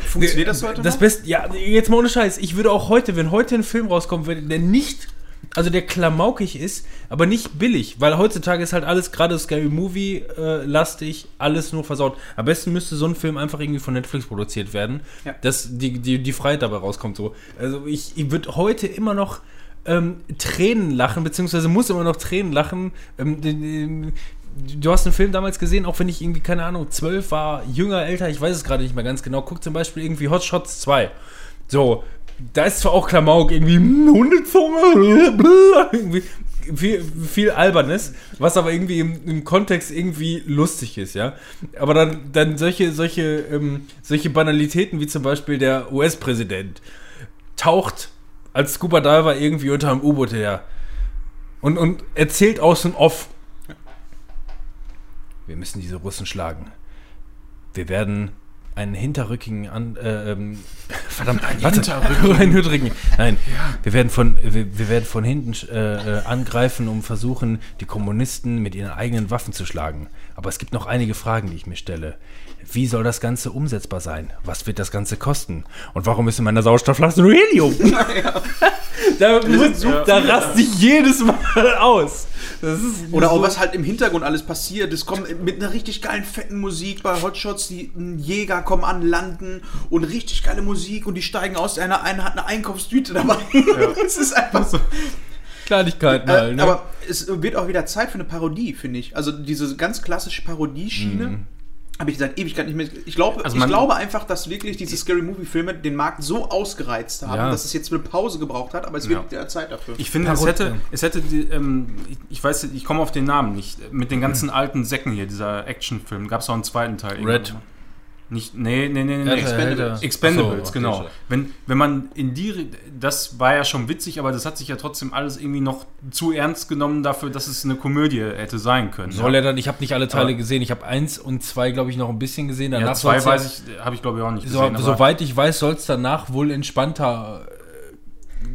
funktioniert das heute Das noch? Beste, ja, jetzt mal ohne Scheiß. Ich würde auch heute, wenn heute ein Film rauskommt, wenn der nicht, also der klamaukig ist, aber nicht billig, weil heutzutage ist halt alles gerade Scary Movie äh, lastig, alles nur versaut. Am besten müsste so ein Film einfach irgendwie von Netflix produziert werden, Ja. dass die, die, die Freiheit dabei rauskommt. So. Also ich, ich würde heute immer noch ähm, Tränen lachen, beziehungsweise muss immer noch Tränen lachen. Ähm, Du hast einen Film damals gesehen, auch wenn ich irgendwie, keine Ahnung, zwölf war, jünger, älter, ich weiß es gerade nicht mehr ganz genau. Guck zum Beispiel irgendwie Hot Shots 2. So, da ist zwar auch Klamauk, irgendwie hm, Hundezunge, irgendwie viel, viel Albernes, was aber irgendwie im, im Kontext irgendwie lustig ist, ja. Aber dann, dann solche, solche, ähm, solche Banalitäten wie zum Beispiel der US-Präsident taucht als Scuba Diver irgendwie unter einem U-Boot her und, und erzählt aus und off. Wir müssen diese Russen schlagen. Wir werden einen hinterrückigen an, äh, ähm, verdammt, einen Hinterrückigen. einen hinterrückigen. Nein, wir werden von wir, wir werden von hinten äh, äh, angreifen, um versuchen, die Kommunisten mit ihren eigenen Waffen zu schlagen. Aber es gibt noch einige Fragen, die ich mir stelle. Wie soll das Ganze umsetzbar sein? Was wird das Ganze kosten? Und warum ist in meiner Sauerstoffflasche nur Helium? da, muss, da raste ich jedes Mal aus. Oder auch so- was halt im Hintergrund alles passiert. Es kommt mit einer richtig geilen, fetten Musik bei Hotshots. Die Jäger kommen an, landen und richtig geile Musik und die steigen aus. Einer, einer hat eine Einkaufstüte dabei. es ist einfach so. Kleinigkeiten Äh, halt, ne? Aber es wird auch wieder Zeit für eine Parodie, finde ich. Also diese ganz klassische Parodie-Schiene. Habe ich seit Ewigkeit nicht mehr. Ich glaube, Also ich glaube einfach, dass wirklich diese Scary Movie-Filme den Markt so ausgereizt haben, Ja. dass es jetzt eine Pause gebraucht hat, aber es wird ja. Zeit dafür. Ich finde, es hätte, ja. es hätte, die, ähm, ich, weiß, ich komme auf den Namen nicht. Mit den ganzen alten Säcken hier, dieser Actionfilm, gab es auch einen zweiten Teil. Red. Nicht, nee, nee, nee, nee. Nee. Expendables. Expendables, so, genau. Wenn, wenn man in die, das war ja schon witzig, aber das hat sich ja trotzdem alles irgendwie noch zu ernst genommen dafür, dass es eine Komödie hätte sein können. Soll ja. er dann, ich habe nicht alle Teile Aber- gesehen. Ich habe eins und zwei, glaube ich, noch ein bisschen gesehen. Danach ja, zwei weiß ich, habe ich glaube ich auch nicht So, gesehen. aber- soweit ich weiß, soll es danach wohl entspannter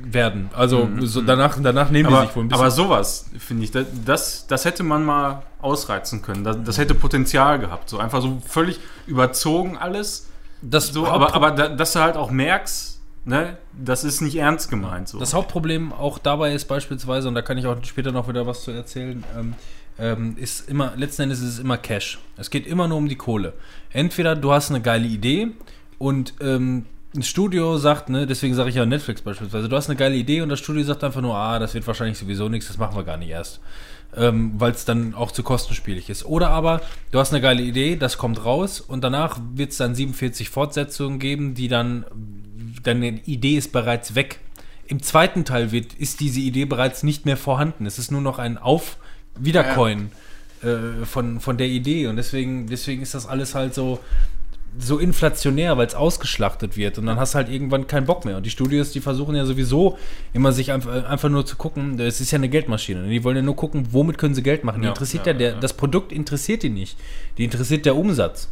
werden. Also so danach, danach nehmen die Mhm, aber, sich wohl ein bisschen. aber sowas, finde ich, das, das, hätte man mal ausreizen können. Das, das hätte Potenzial gehabt. So einfach so völlig überzogen alles. das, So, aber, aber da, dass du halt auch merkst, ne, das ist nicht ernst gemeint. So. das Hauptproblem auch dabei ist beispielsweise, und da kann ich auch später noch wieder was zu erzählen, ähm, ähm, ist immer, letzten Endes ist es immer Cash. Es geht immer nur um die Kohle. Entweder du hast eine geile Idee und ähm, ein Studio sagt, ne, deswegen sage ich ja Netflix beispielsweise, du hast eine geile Idee und das Studio sagt einfach nur, ah, das wird wahrscheinlich sowieso nichts, das machen wir gar nicht erst. Ähm, weil es dann auch zu kostenspielig ist. Oder aber du hast eine geile Idee, das kommt raus und danach wird es dann 47 Fortsetzungen geben, die dann, deine Idee ist bereits weg. Im zweiten Teil wird, ist diese Idee bereits nicht mehr vorhanden. Es ist nur noch ein Auf Wiedercoin äh, von, von der Idee. Und deswegen, deswegen ist das alles halt so, so inflationär, weil es ausgeschlachtet wird. Und dann hast du halt irgendwann keinen Bock mehr. Und die Studios, die versuchen ja sowieso immer sich einfach, einfach nur zu gucken, es ist ja eine Geldmaschine. Die wollen ja nur gucken, womit können sie Geld machen. Die interessiert ja, ja, der, ja. das Produkt interessiert die nicht. Die interessiert der Umsatz.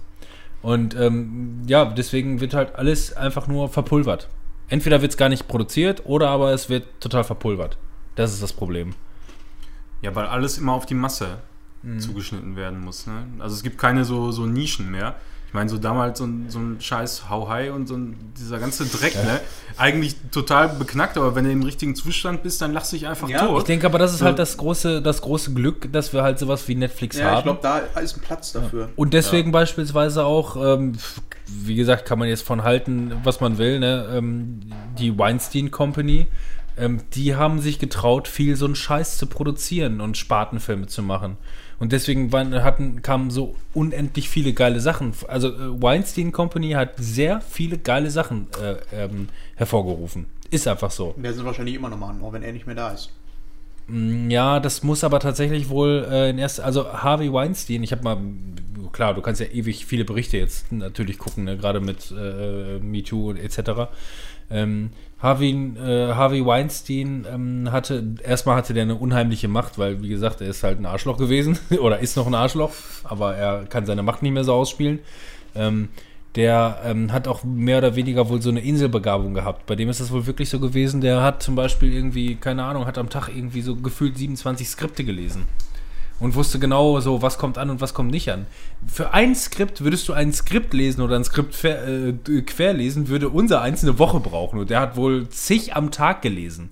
Und ähm, ja, deswegen wird halt alles einfach nur verpulvert. Entweder wird es gar nicht produziert oder aber es wird total verpulvert. Das ist das Problem. Ja, weil alles immer auf die Masse Mhm. zugeschnitten werden muss. Ne? Also es gibt keine so, so Nischen mehr. Ich meine, so damals so ein, so ein scheiß How High und so ein, dieser ganze Dreck, ne? Eigentlich total beknackt, aber wenn du im richtigen Zustand bist, dann lachst du dich einfach Ja, tot. Ich denke aber, das ist So. halt das große, das große Glück, dass wir halt sowas wie Netflix ja, haben. ich glaube, da ist ein Platz dafür. Und deswegen beispielsweise auch, ähm, wie gesagt, kann man jetzt von halten, was man will, ne? ähm, die Weinstein Company, ähm, die haben sich getraut, viel so einen Scheiß zu produzieren und Spartenfilme zu machen. Und deswegen waren, hatten, kamen so unendlich viele geile Sachen. Also äh, Weinstein Company hat sehr viele geile Sachen äh, ähm, hervorgerufen. Ist einfach so. Wir sind wahrscheinlich immer noch machen, auch wenn er nicht mehr da ist. Mm, Ja, das muss aber tatsächlich wohl äh, in erster, also Harvey Weinstein, ich habe mal, klar, du kannst ja ewig viele Berichte jetzt natürlich gucken, ne, gerade mit äh, MeToo und etc. Ähm, Harvey, äh, Harvey Weinstein ähm, hatte, erstmal hatte der eine unheimliche Macht, weil, wie gesagt, er ist halt ein Arschloch gewesen oder ist noch ein Arschloch, aber er kann seine Macht nicht mehr so ausspielen. Ähm, der ähm, hat auch mehr oder weniger wohl so eine Inselbegabung gehabt. Bei dem ist das wohl wirklich so gewesen, der hat zum Beispiel irgendwie, keine Ahnung, hat am Tag irgendwie so gefühlt 27 Skripte gelesen. Und wusste genau so, was kommt an und was kommt nicht an. Für ein Skript, würdest du ein Skript lesen oder ein Skript äh, querlesen, würde unser eins eine Woche brauchen. Und der hat wohl zig am Tag gelesen.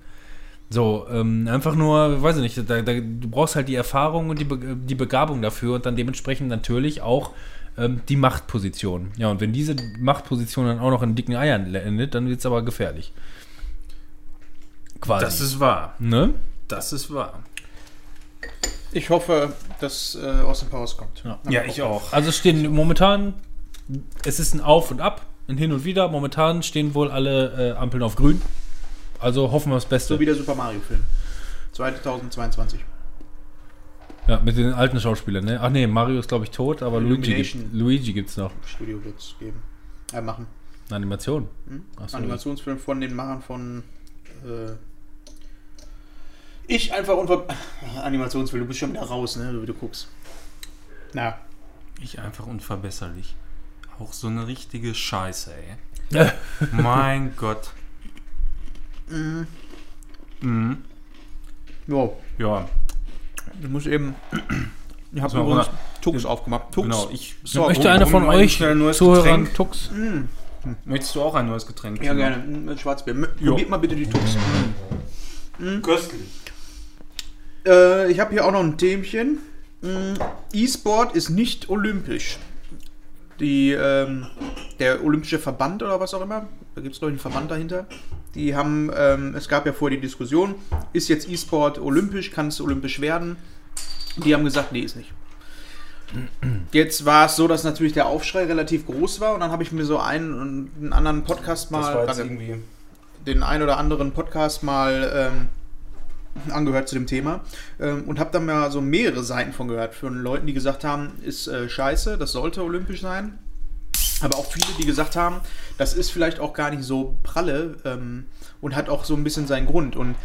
So, ähm, einfach nur, weiß ich nicht, da, da, du brauchst halt die Erfahrung und die, Be die Begabung dafür und dann dementsprechend natürlich auch ähm, die Machtposition. Ja, und wenn diese Machtposition dann auch noch in dicken Eiern endet, dann wird es aber gefährlich. Quasi. Das ist wahr. ne? Das ist wahr. Ich hoffe, dass äh, Austin Powers kommt. Ja. Ja, ich auch. Also es stehen momentan, es ist ein Auf und Ab, ein Hin und Wieder. Momentan stehen wohl alle äh, Ampeln auf grün. Also hoffen wir das Beste. So wie der Super Mario-Film. 2022. ja, mit den alten Schauspielern, ne? Ach nee, Mario ist glaube ich tot, aber Luigi, gibt, Luigi gibt's noch. Studio wird es geben. Äh, machen. Eine Animation. Hm? Animationsfilm von den Machern von. Äh, ich einfach unver. Animationsfilm, du bist schon wieder raus, ne? So wie du guckst. Na. Ich einfach unverbesserlich. Auch so eine richtige Scheiße, ey. mein Gott. Mhm. Jo, Ja, ich muss eben. Ich habe übrigens Tux aufgemacht. Tux. genau. Ich, So, Möchte einer von euch schnell ein neues Zuhörern Getränk. Tux? Möchtest du auch ein neues Getränk? Ja, gerne. Mm, Mit Schwarzbier. M- Jo. Probiert mal bitte die Tux. Köstlich. Äh, ich habe hier auch noch ein Themchen. Mm, E-Sport ist nicht olympisch. Die, ähm, der Olympische Verband oder was auch immer, da gibt es glaube ich einen Verband dahinter, die haben, ähm, es gab ja vorher die Diskussion, ist jetzt E-Sport olympisch, kann es olympisch werden? Die haben gesagt, nee, ist nicht. Jetzt war es so, dass natürlich der Aufschrei relativ groß war und dann habe ich mir so einen, einen anderen Podcast mal, den ein oder anderen Podcast mal ähm, angehört zu dem Thema ähm, und habe dann mal so mehrere Seiten von gehört von Leuten, die gesagt haben, ist äh, scheiße, das sollte olympisch sein. Aber auch viele, die gesagt haben, das ist vielleicht auch gar nicht so pralle ähm, und hat auch so ein bisschen seinen Grund. Und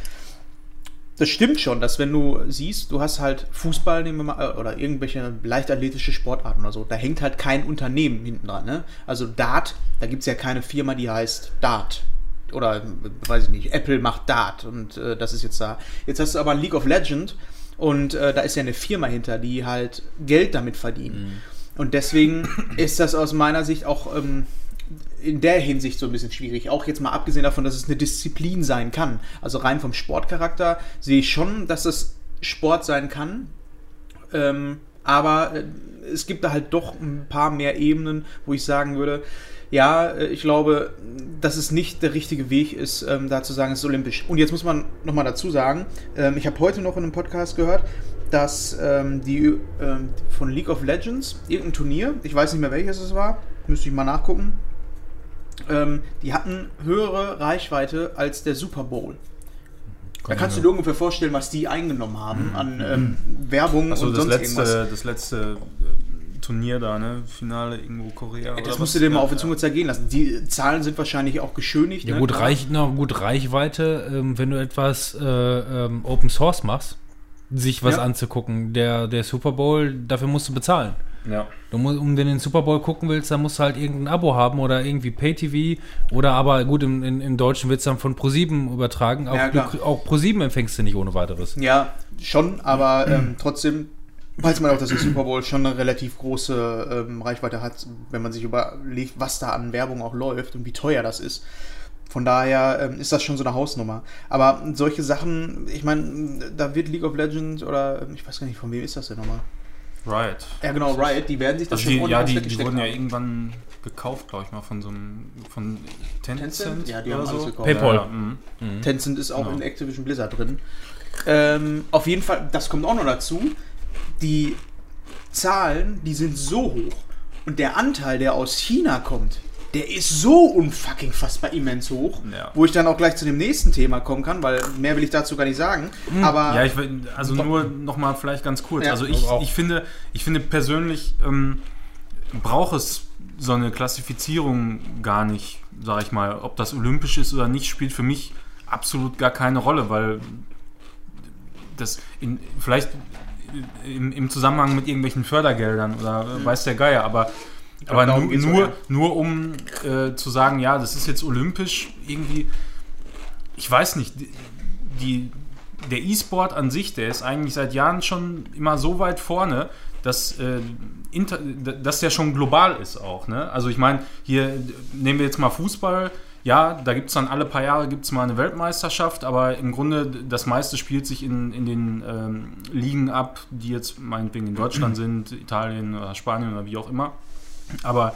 das stimmt schon, dass wenn du siehst, du hast halt Fußball nehmen wir mal, äh, oder irgendwelche leichtathletische Sportarten oder so, da hängt halt kein Unternehmen hinten dran. Ne? Also Dart, da gibt es ja keine Firma, die heißt Dart. Oder weiß ich nicht, Apple macht Dart und äh, das ist jetzt da. Jetzt hast du aber League of Legends und äh, da ist ja eine Firma hinter, die halt Geld damit verdient. Und deswegen ist das aus meiner Sicht auch ähm, in der Hinsicht so ein bisschen schwierig. Auch jetzt mal abgesehen davon, dass es eine Disziplin sein kann. Also rein vom Sportcharakter sehe ich schon, dass es Sport sein kann. Ähm, aber äh, es gibt da halt doch ein paar mehr Ebenen, wo ich sagen würde, ja, äh, ich glaube, dass es nicht der richtige Weg ist, ähm, da zu sagen, es ist olympisch. Und jetzt muss man nochmal dazu sagen, ähm, ich habe heute noch in einem Podcast gehört, dass ähm, die ähm, von League of Legends, irgendein Turnier, ich weiß nicht mehr welches es war, müsste ich mal nachgucken, ähm, die hatten höhere Reichweite als der Super Bowl. Da kannst du dir ungefähr vorstellen, was die eingenommen haben an ähm, Werbung Achso, und das sonst letzte, irgendwas. das letzte Turnier da, ne? Finale irgendwo Korea. Das oder musst was? du dir mal Ja, auf die Zunge zergehen lassen. Die Zahlen sind wahrscheinlich auch geschönigt. Ja, ne? gut, reich, na, gut Reichweite, ähm, wenn du etwas äh, ähm, Open Source machst, sich was Ja. anzugucken. Der, der Super Bowl, dafür musst du bezahlen. Ja. Du musst, um den, den Super Bowl gucken willst, dann musst du halt irgendein Abo haben oder irgendwie Pay-TV oder aber gut, im, in, im Deutschen wird es dann von ProSieben übertragen. Auch, Ja, du, auch ProSieben empfängst du nicht ohne weiteres. Ja, schon, aber ähm, trotzdem weiß man auch, dass der Super Bowl schon eine relativ große ähm, Reichweite hat, wenn man sich überlegt, was da an Werbung auch läuft und wie teuer das ist. Von daher ähm, ist das schon so eine Hausnummer. Aber solche Sachen, ich meine, da wird League of Legends oder ähm, ich weiß gar nicht, von wem ist das denn nochmal? Riot. Ja, genau, Riot, die werden sich das Also die, schon ja, ordentlich die, die wurden ja haben. irgendwann gekauft, glaube ich mal, von so einem von Tencent. Tencent? Ja, die haben so. gekauft. PayPal. Ja, ja, mhm. Tencent ist auch Genau. in Activision Blizzard drin. Ähm, auf jeden Fall, das kommt auch noch dazu. Die Zahlen, die sind so hoch. Und der Anteil, der aus China kommt, der ist so unfucking fassbar immens hoch, Ja. wo ich dann auch gleich zu dem nächsten Thema kommen kann, weil mehr will ich dazu gar nicht sagen. Aber Ja, ich will, also nur noch mal vielleicht ganz kurz. Ja, also ich, ich finde, ich finde persönlich ähm, braucht es so eine Klassifizierung gar nicht, sage ich mal. Ob das olympisch ist oder nicht, spielt für mich absolut gar keine Rolle, weil das in, vielleicht im, im Zusammenhang mit irgendwelchen Fördergeldern oder äh, weiß der Geier, aber aber nur, nur, nur um äh, zu sagen, ja, das ist jetzt olympisch, irgendwie, ich weiß nicht, die- die, der E-Sport an sich, der ist eigentlich seit Jahren schon immer so weit vorne, dass, äh, inter, dass der schon global ist auch. Ne? Also ich meine, hier nehmen wir jetzt mal Fußball. Ja, da gibt es dann alle paar Jahre gibt's mal eine Weltmeisterschaft, aber im Grunde das meiste spielt sich in, in den ähm, Ligen ab, die jetzt meinetwegen in Deutschland sind, Italien oder Spanien oder wie auch immer. Aber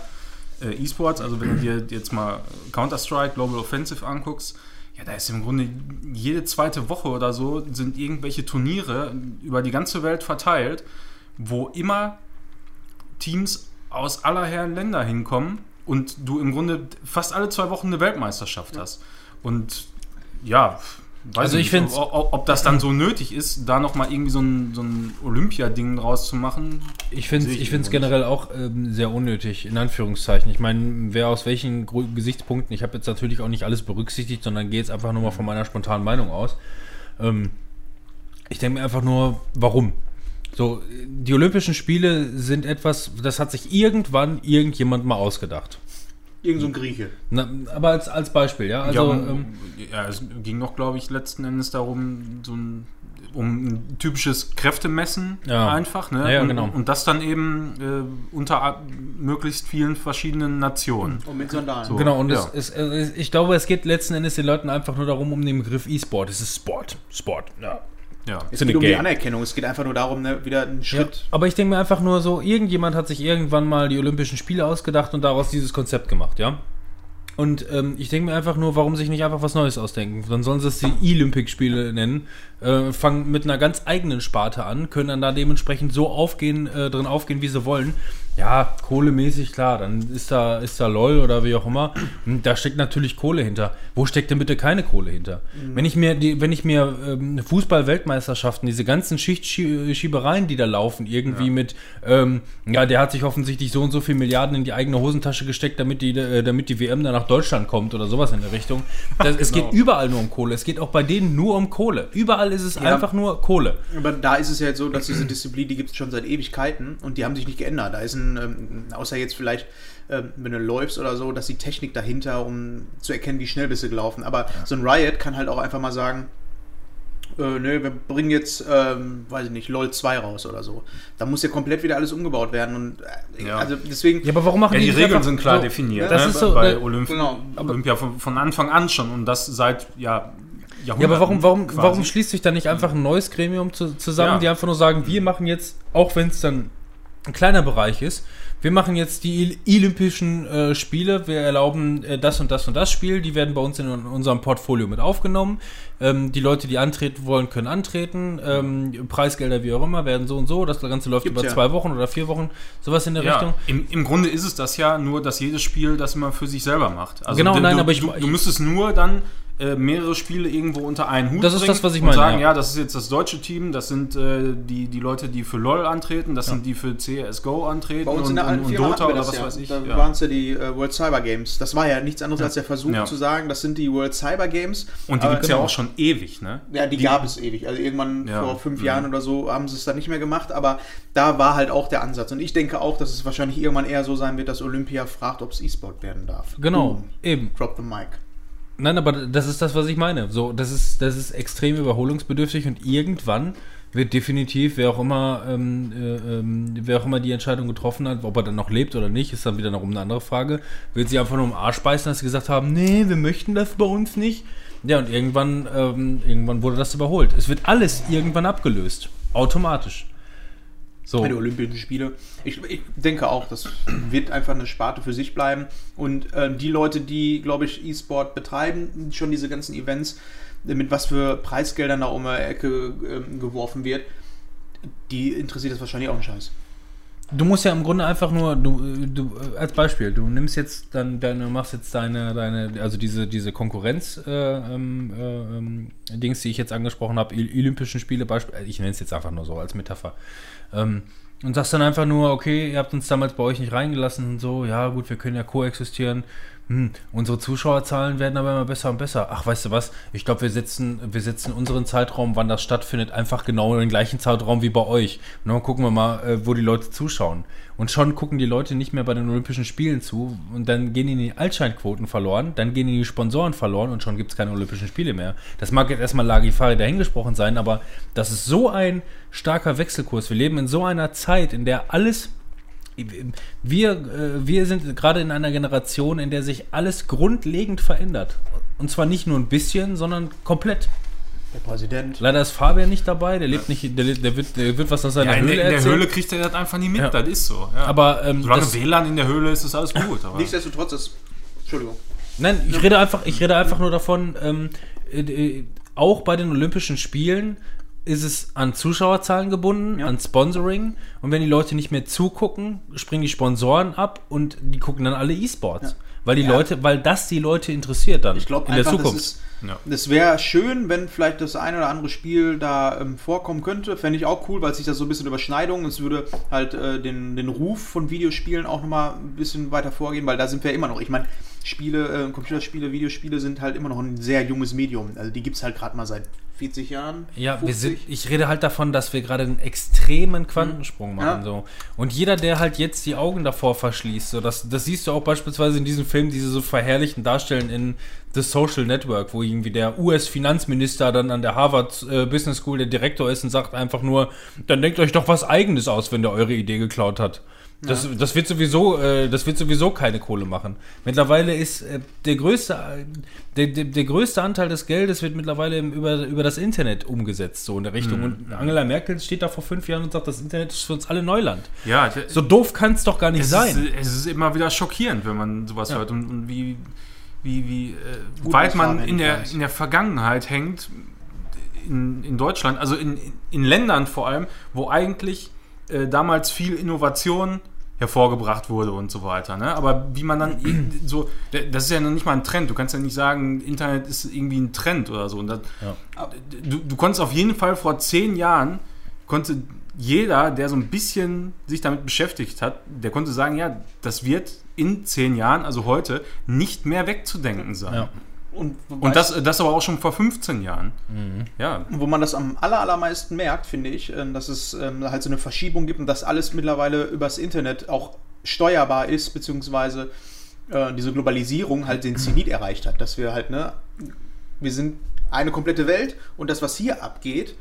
äh, E-Sports, also wenn du dir jetzt mal Counter-Strike, Global Offensive anguckst, ja, da ist im Grunde jede zweite Woche oder so sind irgendwelche Turniere über die ganze Welt verteilt, wo immer Teams aus aller Herren Länder hinkommen und du im Grunde fast alle zwei Wochen eine Weltmeisterschaft hast. Und ja, weiß Also ich nicht, ob, ob ob das dann so nötig ist, da nochmal irgendwie so ein, so ein Olympia-Ding rauszumachen. Ich finde Sehe es ich ich find's irgendwo generell auch ähm, sehr unnötig, in Anführungszeichen. Ich meine, wer aus welchen Gesichtspunkten, ich habe jetzt natürlich auch nicht alles berücksichtigt, sondern gehe jetzt einfach nur mal von meiner spontanen Meinung aus. Ähm, ich denke mir einfach nur, warum? So, die Olympischen Spiele sind etwas, das hat sich irgendwann irgendjemand mal ausgedacht. irgend so ein Grieche. Na, aber als, als Beispiel, ja. Also, ja, ähm, ja, es ging noch, glaube ich, letzten Endes darum, so ein, um ein typisches Kräftemessen Ja. einfach. Ne? Ja, ja, und, genau. und das dann eben äh, unter a- möglichst vielen verschiedenen Nationen. Und mit Sandalen. So. Genau, und ja. es, es, es, ich glaube, es geht letzten Endes den Leuten einfach nur darum, um den Begriff E-Sport. Es ist Sport. Sport, ja. Ja. Es Sind geht um die. Anerkennung. Es geht einfach nur darum, ne, wieder einen Ja, Schritt. aber ich denke mir einfach nur so, irgendjemand hat sich irgendwann mal die Olympischen Spiele ausgedacht und daraus dieses Konzept gemacht, ja. Und ähm, ich denke mir einfach nur, warum sich nicht einfach was Neues ausdenken? Dann sollen sie es die E-Olympic-Spiele nennen, äh, fangen mit einer ganz eigenen Sparte an, können dann da dementsprechend so aufgehen, äh, drin aufgehen, wie sie wollen. Ja, kohlemäßig, klar, dann ist da, ist da LOL oder wie auch immer. Und Da steckt natürlich Kohle hinter. Wo steckt denn bitte keine Kohle hinter? Wenn ich mir, die, wenn ich mir ähm, Fußball-Weltmeisterschaften, diese ganzen Schichtschiebereien, die da laufen, irgendwie mit, ähm, ja, der hat sich offensichtlich so und so viel Milliarden in die eigene Hosentasche gesteckt, damit die, äh, damit die WM dann nach Deutschland kommt oder sowas in der Richtung. Das, Es genau. geht überall nur um Kohle. Es geht auch bei denen nur um Kohle. Überall ist es Ja. einfach nur Kohle. Aber da ist es ja jetzt so, dass diese Disziplin, die gibt es schon seit Ewigkeiten und die haben sich nicht geändert. Da ist ein, ähm, außer jetzt vielleicht, ähm, wenn du läufst oder so, dass die Technik dahinter, um zu erkennen, wie schnell bist du gelaufen. Aber so ein Riot kann halt auch einfach mal sagen, äh, ne, wir bringen jetzt, ähm, weiß ich nicht, LOL 2 raus oder so. Da muss ja komplett wieder alles umgebaut werden und äh, Ja. also deswegen. Ja, aber warum machen Ja, die nicht Regeln sind klar so- definiert. Das ne? ist so, bei ne, Olymp genau. Olympia von, von Anfang an schon und das seit ja, Ja, Jahrhunderten. aber warum, warum, quasi. warum schließt sich da nicht einfach ein neues Gremium zu, zusammen, Ja. die einfach nur sagen, wir machen jetzt, auch wenn es dann ein kleiner Bereich ist, wir machen jetzt die Olympischen äh, Spiele, wir erlauben äh, das und das und das Spiel, die werden bei uns in unserem Portfolio mit aufgenommen. Ähm, die Leute, die antreten wollen, können antreten. Ähm, Preisgelder, wie auch immer, werden so und so. Das Ganze läuft Gibt's über ja. zwei Wochen oder vier Wochen, sowas in der Ja, Richtung. im, im Grunde ist es das ja nur, dass jedes Spiel das immer für sich selber macht. Also Genau, du, nein, du, aber ich- du, du müsstest nur dann äh, mehrere Spiele irgendwo unter einen Hut Das ist bringen das, was ich und meine, sagen, ja. ja. das ist jetzt das deutsche Team, das sind äh, die, die Leute, die für LoL antreten, das sind die für CSGO antreten Bei uns und, in der und, und Dota oder was ja. weiß ich. Da ja. waren es ja die äh, World Cyber Games. Das war ja nichts anderes als der Versuch Ja. zu sagen, das sind die World Cyber Games. Und die gibt es ja auch schon ewig, ne? Ja, die, gab es ewig. Also irgendwann Ja. vor fünf Mhm. Jahren oder so haben sie es dann nicht mehr gemacht, aber da war halt auch der Ansatz. Und ich denke auch, dass es wahrscheinlich irgendwann eher so sein wird, dass Olympia fragt, ob es E-Sport werden darf. Genau, Boom. eben. Drop the mic. Nein, aber das ist das, was ich meine. So, das ist, das ist extrem überholungsbedürftig und irgendwann wird definitiv, wer auch immer, ähm, äh, ähm, wer auch immer die Entscheidung getroffen hat, ob er dann noch lebt oder nicht, ist dann wieder noch eine andere Frage, wird sie einfach nur im Arsch beißen, dass sie gesagt haben, nee, wir möchten das bei uns nicht. Ja, und irgendwann, ähm, irgendwann wurde das überholt. Es wird alles irgendwann abgelöst. Automatisch. So. Bei den Olympischen Spiele. Ich, ich denke auch, das wird einfach eine Sparte für sich bleiben. Und ähm, die Leute, die, glaube ich, E-Sport betreiben, schon diese ganzen Events, äh, mit was für Preisgeldern da um die Ecke ähm, geworfen wird, die interessiert das wahrscheinlich auch einen Scheiß. Du musst ja im Grunde einfach nur, du, du als Beispiel, du nimmst jetzt dann, deine, machst jetzt deine, deine, also diese, diese Konkurrenz, äh, ähm, äh, ähm, Dings, die ich jetzt angesprochen habe, Olympischen Spiele, Beispiel, ich nenne es jetzt einfach nur so als Metapher. Ähm, und sagst dann einfach nur, okay, ihr habt uns damals bei euch nicht reingelassen und so, ja gut, wir können ja koexistieren hm, unsere Zuschauerzahlen werden aber immer besser und besser. Ach, weißt du was? Ich glaube, wir setzen, wir setzen unseren Zeitraum, wann das stattfindet, einfach genau in den gleichen Zeitraum wie bei euch. Und dann gucken wir mal, äh, wo die Leute zuschauen. Und schon gucken die Leute nicht mehr bei den Olympischen Spielen zu und dann gehen ihnen die Altscheinquoten verloren, dann gehen ihnen die Sponsoren verloren und schon gibt es keine Olympischen Spiele mehr. Das mag jetzt erstmal Lagifari dahingesprochen sein, aber das ist so ein starker Wechselkurs. Wir leben in so einer Zeit, in der alles wir, äh, wir sind gerade in einer Generation, in der sich alles grundlegend verändert. Und zwar nicht nur ein bisschen, sondern komplett. Der Präsident. Leider ist Fabian nicht dabei, der lebt nicht, der, der, wird, der wird was aus seiner ja, in Höhle der, in der erzählen. Höhle kriegt er das einfach nie mit, Ja. das ist so. Ja. Aber ähm, Solange das, WLAN in der Höhle ist, ist alles gut. Aber Nichtsdestotrotz ist. Entschuldigung. nein, ich rede einfach, ich rede einfach nur davon, ähm, äh, äh, auch bei den Olympischen Spielen ist es an Zuschauerzahlen gebunden, Ja. an Sponsoring. Und wenn die Leute nicht mehr zugucken, springen die Sponsoren ab und die gucken dann alle E-Sports. Ja. Weil die Ja. Leute, weil das die Leute interessiert dann Ich glaube in der einfach, das Zukunft. ist. Ja. Das wäre schön, wenn vielleicht das ein oder andere Spiel da ähm, vorkommen könnte. Fände ich auch cool, weil sich das so ein bisschen Überschneidung. Es würde halt äh, den, den Ruf von Videospielen auch nochmal ein bisschen weiter vorgehen, weil da sind wir immer noch. Ich meine, Spiele, äh, Computerspiele, Videospiele sind halt immer noch ein sehr junges Medium. Also die gibt es halt gerade mal seit 40 Jahren. Ja, wir 50. sind, ich rede halt davon, dass wir gerade einen extremen Quantensprung machen. Ja. So. Und jeder, der halt jetzt die Augen davor verschließt, so das, das siehst du auch beispielsweise in diesem Film, diese so verherrlichen darstellen in The Social Network, wo irgendwie der US-Finanzminister dann an der Harvard äh, Business School der Direktor ist und sagt einfach nur, dann denkt euch doch was Eigenes aus, wenn der eure Idee geklaut hat. Das, das wird sowieso, äh, das wird sowieso keine Kohle machen. Mittlerweile ist äh, der größte, äh, der, der, der größte Anteil des Geldes wird mittlerweile im, über, über das Internet umgesetzt, so in der Richtung. Und Angela Merkel steht da vor fünf Jahren und sagt, das Internet ist für uns alle Neuland. ja, So doof kann es doch gar nicht es, sein. Ist, es ist immer wieder schockierend, wenn man sowas Ja. hört und, und wie, wie, wie äh, Gut, weit man in der, in der Vergangenheit hängt in, in Deutschland, also in, in Ländern vor allem, wo eigentlich äh, damals viel Innovation hervorgebracht wurde und so weiter. Ne? Aber wie man dann so, das ist ja noch nicht mal ein Trend. Du kannst ja nicht sagen, Internet ist irgendwie ein Trend oder so. Und das, du, du konntest auf jeden Fall vor zehn Jahren, konnte jeder, der so ein bisschen sich damit beschäftigt hat, der konnte sagen, ja, das wird in zehn Jahren, also heute, nicht mehr wegzudenken sein. Ja. Und, Und das, das aber auch schon vor 15 Jahren. Mhm. Ja. wo man das am aller, allermeisten merkt, finde ich, ähm, dass es ähm, halt so eine Verschiebung gibt und dass alles mittlerweile übers Internet auch steuerbar ist, beziehungsweise äh, diese Globalisierung halt den Zenit erreicht hat, dass wir halt, ne, wir sind eine komplette Welt und das, was hier abgeht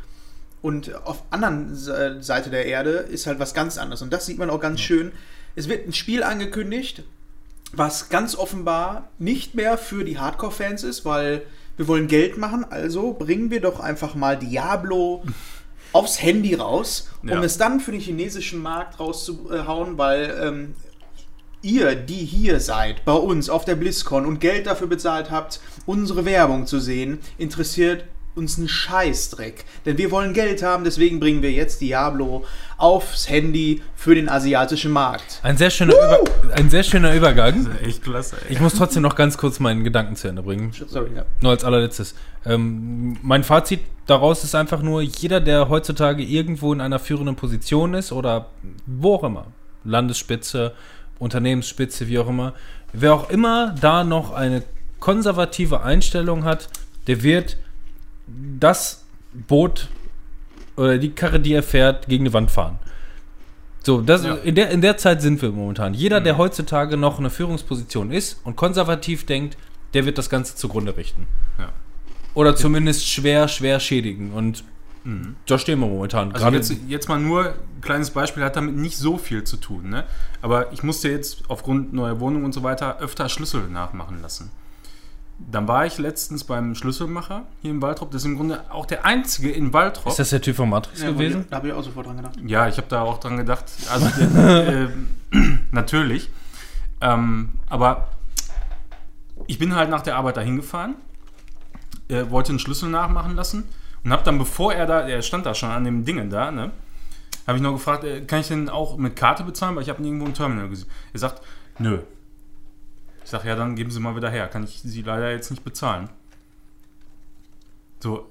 und auf anderen Se- Seite der Erde ist halt was ganz anderes und das sieht man auch ganz schön. Es wird ein Spiel angekündigt, was ganz offenbar nicht mehr für die Hardcore-Fans ist, weil wir wollen Geld machen, also bringen wir doch einfach mal Diablo aufs Handy raus, um Ja. es dann für den chinesischen Markt rauszuhauen, weil ähm, ihr, die hier seid, bei uns auf der BlizzCon und Geld dafür bezahlt habt, unsere Werbung zu sehen, interessiert uns einen Scheißdreck. Denn wir wollen Geld haben, deswegen bringen wir jetzt Diablo aufs Handy für den asiatischen Markt. Ein sehr schöner, Über, ein sehr schöner Übergang. Echt klasse, ey. Ich muss trotzdem noch ganz kurz meinen Gedanken zu Ende bringen. Sorry, ja. Nur als allerletztes. Ähm, mein Fazit daraus ist einfach nur, jeder, der heutzutage irgendwo in einer führenden Position ist oder wo auch immer, Landesspitze, Unternehmensspitze, wie auch immer, wer auch immer da noch eine konservative Einstellung hat, der wird das Boot oder die Karre, die er fährt, gegen die Wand fahren. So, das, Ja. in, der, in der Zeit sind wir momentan. Jeder, der heutzutage noch eine Führungsposition ist und konservativ denkt, der wird das Ganze zugrunde richten. Ja. Oder zumindest schwer, schwer schädigen. Und da stehen wir momentan. Also jetzt, jetzt mal nur, ein kleines Beispiel, hat damit nicht so viel zu tun. Ne? Aber ich musste jetzt aufgrund neuer Wohnung und so weiter öfter Schlüssel nachmachen lassen. Dann war ich letztens beim Schlüsselmacher hier im Waldrop. Das ist im Grunde auch der einzige in Waldrop. ist das der Typ von Matrix Ja, gewesen? Da habe ich auch sofort dran gedacht. Ja, ich habe da auch dran gedacht. Also äh, natürlich. Ähm, aber ich bin halt nach der Arbeit dahin gefahren, äh, wollte einen Schlüssel nachmachen lassen und habe dann, bevor er da, er stand da schon an dem Dingen da, ne, Habe ich noch gefragt, äh, kann ich denn auch mit Karte bezahlen? Weil ich habe nirgendwo ein Terminal gesehen. Er sagt, nö. Ich sage, ja, dann geben Sie mal wieder her. Kann ich Sie leider jetzt nicht bezahlen. So,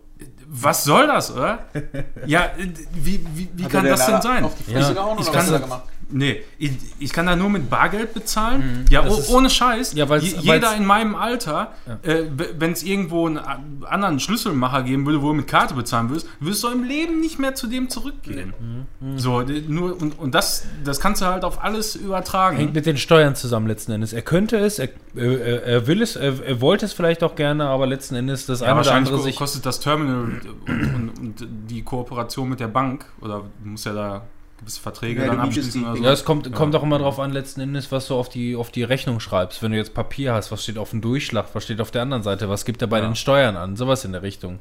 was soll das, oder? Ja, äh, wie, wie, wie kann das denn sein? Auf die Ja, gehauen ich kann das- gemacht? Nee, ich, ich kann da nur mit Bargeld bezahlen. ja, das oh, ist- ohne Scheiß. Ja, weil's- Je- Jeder weil's- in meinem Alter, äh, wenn es irgendwo einen anderen Schlüsselmacher geben würde, wo du mit Karte bezahlen würdest, würdest du im Leben nicht mehr zu dem zurückgehen. Mhm. So, d- nur, und, und das, das kannst du halt auf alles übertragen. Hängt mit den Steuern zusammen letzten Endes. Er könnte es, er, er, er will es, er, er wollte es vielleicht auch gerne, aber letzten Endes das ja, eine oder andere sich. kostet das Terminal und, und, und die Kooperation mit der Bank, oder du musst ja da gewisse Verträge Ja, dann abschließen oder so. Ja, es kommt, kommt auch immer drauf an, letzten Endes, was du auf die, auf die Rechnung schreibst. Wenn du jetzt Papier hast, was steht auf dem Durchschlag, was steht auf der anderen Seite, was gibt er bei Ja. den Steuern an, sowas in der Richtung.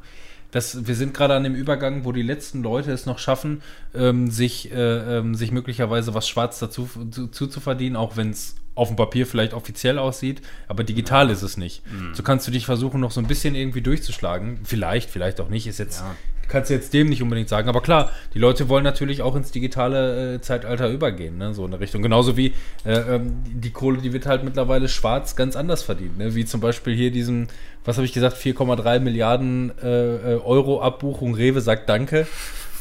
Das, wir sind gerade an dem Übergang, wo die letzten Leute es noch schaffen, ähm, sich, äh, ähm, sich möglicherweise was schwarz dazu zu, zu, zu verdienen, auch wenn es auf dem Papier vielleicht offiziell aussieht, aber digital ist es nicht. So kannst du dich versuchen, noch so ein bisschen irgendwie durchzuschlagen. Vielleicht, vielleicht auch nicht, ist jetzt, Ja. Kannst du jetzt dem nicht unbedingt sagen. Aber klar, die Leute wollen natürlich auch ins digitale äh, Zeitalter übergehen, ne? so in der Richtung. Genauso wie äh, ähm, die Kohle, die wird halt mittlerweile schwarz ganz anders verdient. Ne? Wie zum Beispiel hier diesen, was habe ich gesagt, 4,3 Milliarden äh, äh, Euro Abbuchung. Rewe sagt Danke.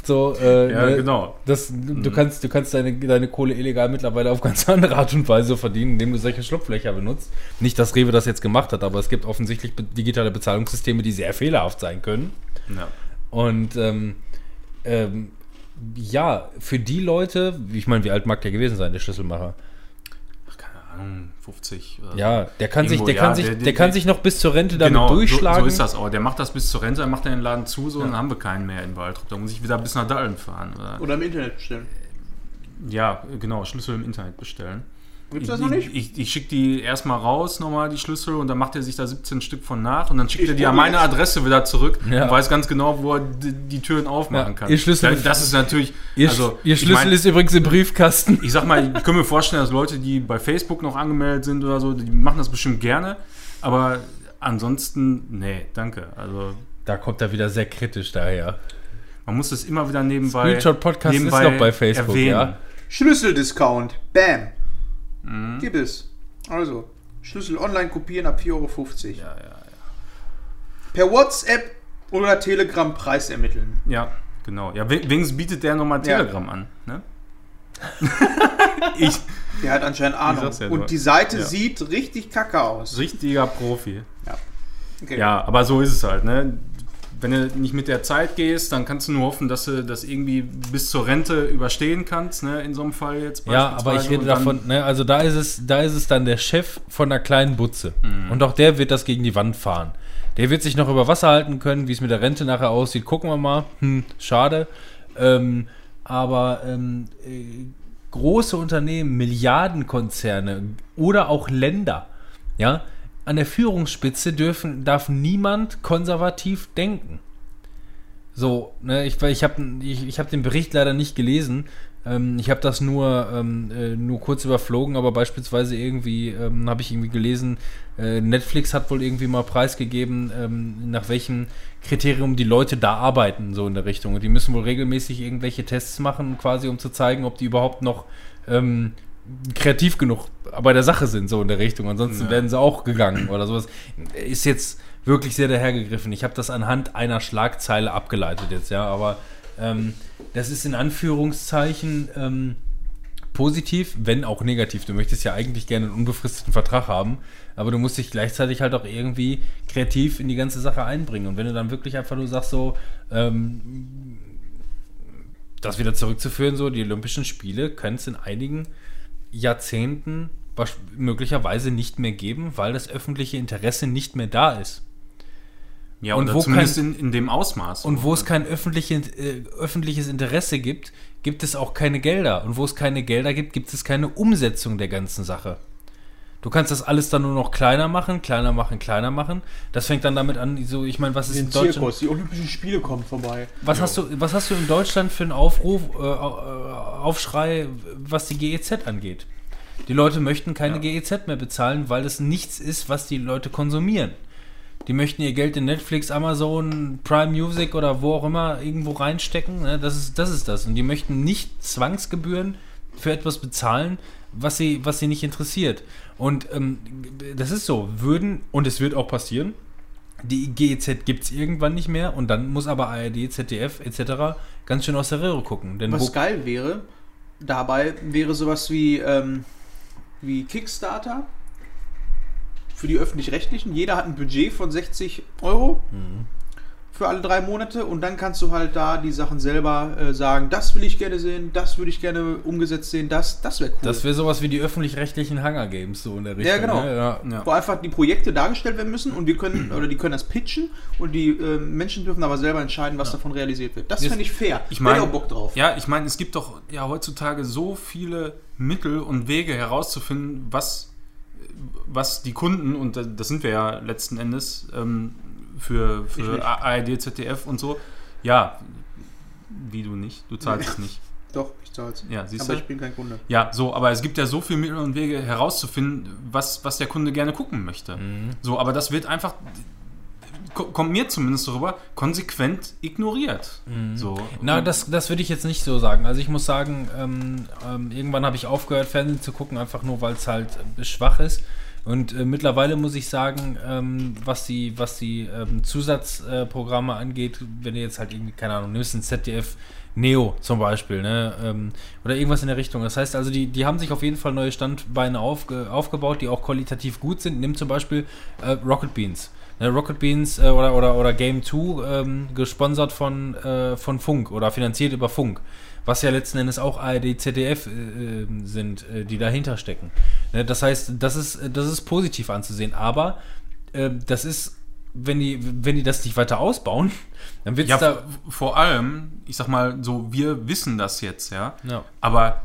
So, äh, Ja, ne? genau. Das, du kannst, du kannst deine, deine Kohle illegal mittlerweile auf ganz andere Art und Weise verdienen, indem du solche Schlupflöcher benutzt. Nicht, dass Rewe das jetzt gemacht hat, aber es gibt offensichtlich digitale Bezahlungssysteme, die sehr fehlerhaft sein können. Ja. Und ähm, ähm, ja, für die Leute, ich meine, wie alt mag der gewesen sein, der Schlüsselmacher? Ach, keine Ahnung, 50 oder so. Ja, der kann sich, Irgendwo, der ja, kann sich, der- der, der- kann sich noch bis zur Rente damit Genau, so, durchschlagen. so ist das auch. Der macht das bis zur Rente, dann macht er den Laden zu, so, dann haben wir keinen mehr in Waldrop. Da muss ich wieder bis nach Dallen fahren. Oder? Oder im Internet bestellen. Ja, genau, Schlüssel im Internet bestellen. Gibt's das noch nicht? Ich, ich, ich schicke die erstmal raus, nochmal die Schlüssel, und dann macht er sich da 17 Stück von nach und dann schickt Ich er die an meine jetzt. Adresse wieder zurück Ja. und weiß ganz genau, wo er die, die Türen aufmachen Ja, kann. ihr Schlüssel- das ist natürlich. Ihr, also, ihr ich Schlüssel mein, ist übrigens im Briefkasten. Ich sag mal, ich kann mir vorstellen, dass Leute, die bei Facebook noch angemeldet sind oder so, die machen das bestimmt gerne. Aber ansonsten, nee, danke. Also Da kommt er wieder sehr kritisch daher. man muss das immer wieder nebenbei. Screenshot Podcast ist noch bei Facebook, erwähnen. ja. Schlüsseldiscount. Bam. Mhm. Gibt es. Also, Schlüssel online kopieren ab 4,50 Euro. Ja, ja, ja. Per WhatsApp oder Telegram Preis ermitteln. Ja, genau. Ja, we- wenigstens bietet der nochmal Ja. Telegram an. Ne? ich, Der hat anscheinend Ahnung. ja. Und die Seite Ja. sieht richtig kacke aus. richtiger Profi. Okay. Ja, aber so ist es halt. Ne? Wenn du nicht mit der Zeit gehst, dann kannst du nur hoffen, dass du das irgendwie bis zur Rente überstehen kannst. Ne? In so einem Fall jetzt Ja, aber ich rede davon, ne, also da ist es, da ist es dann der Chef von einer kleinen Butze. Mhm. Und auch der wird das gegen die Wand fahren. Der wird sich noch über Wasser halten können, wie es mit der Rente nachher aussieht. Gucken wir mal. Hm, schade. Ähm, aber ähm, äh, große Unternehmen, Milliardenkonzerne oder auch Länder, ja, an der Führungsspitze dürfen, darf niemand konservativ denken. So, ne, ich, ich habe ich, ich hab den Bericht leider nicht gelesen. Ähm, ich habe das nur, ähm, äh, nur kurz überflogen, aber beispielsweise irgendwie ähm, habe ich irgendwie gelesen, äh, Netflix hat wohl irgendwie mal preisgegeben, ähm, nach welchem Kriterium die Leute da arbeiten, so in der Richtung. Und die müssen wohl regelmäßig irgendwelche Tests machen, quasi um zu zeigen, ob die überhaupt noch ähm, kreativ genug bei der Sache sind, so in der Richtung. Ansonsten Ja. werden sie auch gegangen oder sowas. Ist jetzt wirklich sehr dahergegriffen. Ich habe das anhand einer Schlagzeile abgeleitet jetzt, ja, aber ähm, das ist in Anführungszeichen ähm, positiv, wenn auch negativ. Du möchtest ja eigentlich gerne einen unbefristeten Vertrag haben, aber du musst dich gleichzeitig halt auch irgendwie kreativ in die ganze Sache einbringen. Und wenn du dann wirklich einfach nur sagst, so, ähm, das wieder zurückzuführen, so, die Olympischen Spiele können es in einigen Jahrzehnten möglicherweise nicht mehr geben, weil das öffentliche Interesse nicht mehr da ist. Ja, Und wo zumindest in, in dem Ausmaß. Und wo es kein öffentliche, äh, öffentliches Interesse gibt, gibt es auch keine Gelder. Und wo es keine Gelder gibt, gibt es keine Umsetzung der ganzen Sache. Du kannst das alles dann nur noch kleiner machen, kleiner machen, kleiner machen. Das fängt dann damit an, so, ich meine, was ist in Den Deutschland? Zirkus, die Olympischen Spiele kommen vorbei. Was hast, du, was hast du in Deutschland für einen Aufruf, äh, äh, Aufschrei, was die GEZ angeht? Die Leute möchten keine Ja. GEZ mehr bezahlen, weil es nichts ist, was die Leute konsumieren. Die möchten ihr Geld in Netflix, Amazon, Prime Music oder wo auch immer irgendwo reinstecken. Ne? Das, ist, das ist das. Und die möchten nicht Zwangsgebühren für etwas bezahlen, was sie, was sie nicht interessiert. Und ähm, das ist so. Würden, und es wird auch passieren, die GEZ gibt es irgendwann nicht mehr und dann muss aber ARD, ZDF etc. ganz schön aus der Röhre gucken. Denn Was geil wäre, dabei wäre sowas wie, ähm, wie Kickstarter für die Öffentlich-Rechtlichen. Jeder hat ein Budget von 60 Euro Mhm. Für alle drei Monate und dann kannst du halt da die Sachen selber äh, sagen, das will ich gerne sehen, das würde ich gerne umgesetzt sehen, das, das wäre cool. das wäre sowas wie die öffentlich-rechtlichen Hunger Games, so in der Richtung. Ja, genau. Ne? Ja. Ja. wo einfach die Projekte dargestellt werden müssen und wir können, oder die können das pitchen und die äh, Menschen dürfen aber selber entscheiden, was davon realisiert wird. Das fände ich fair. Ich meine, auch Bock drauf. Ja, ich meine, es gibt doch ja heutzutage so viele Mittel und Wege herauszufinden, was, was die Kunden, und da- das sind wir ja letzten Endes, ähm, für, für. ARD, ZDF und so, ja, wie du nicht, du zahlst es nicht. Doch, ich zahl's. Ja, siehst aber du? ich bin kein Kunde. Ja, so, aber es gibt ja so viele Mittel und Wege herauszufinden, was, was der Kunde gerne gucken möchte. Mhm. So, aber das wird einfach, ko- kommt mir zumindest darüber, konsequent ignoriert. So. Na, das, das würde ich jetzt nicht so sagen. Also ich muss sagen, ähm, ähm, irgendwann habe ich aufgehört, Fernsehen zu gucken, einfach nur, weil es halt äh, schwach ist. Und äh, mittlerweile muss ich sagen, ähm, was die, was die ähm, Zusatzprogramme äh, angeht, wenn du jetzt halt irgendwie, keine Ahnung, nimmst ein ZDF Neo zum Beispiel, ne? Ähm, oder irgendwas in der Richtung. Das heißt also, die, die haben sich auf jeden Fall neue Standbeine aufge, aufgebaut, die auch qualitativ gut sind. Nimm zum Beispiel äh, Rocket Beans. Ne, Rocket Beans äh, oder, oder, oder Game 2, ähm, gesponsert von, äh, von Funk oder finanziert über Funk. Was ja letzten Endes auch ARD, ZDF äh, äh, sind, äh, die dahinter stecken. Ne, das heißt, das ist, das ist positiv anzusehen. Aber äh, das ist, wenn die, wenn die das nicht weiter ausbauen, dann wird es Ja, da. vor allem, ich sag mal so, wir wissen das jetzt, ja. Ja. Aber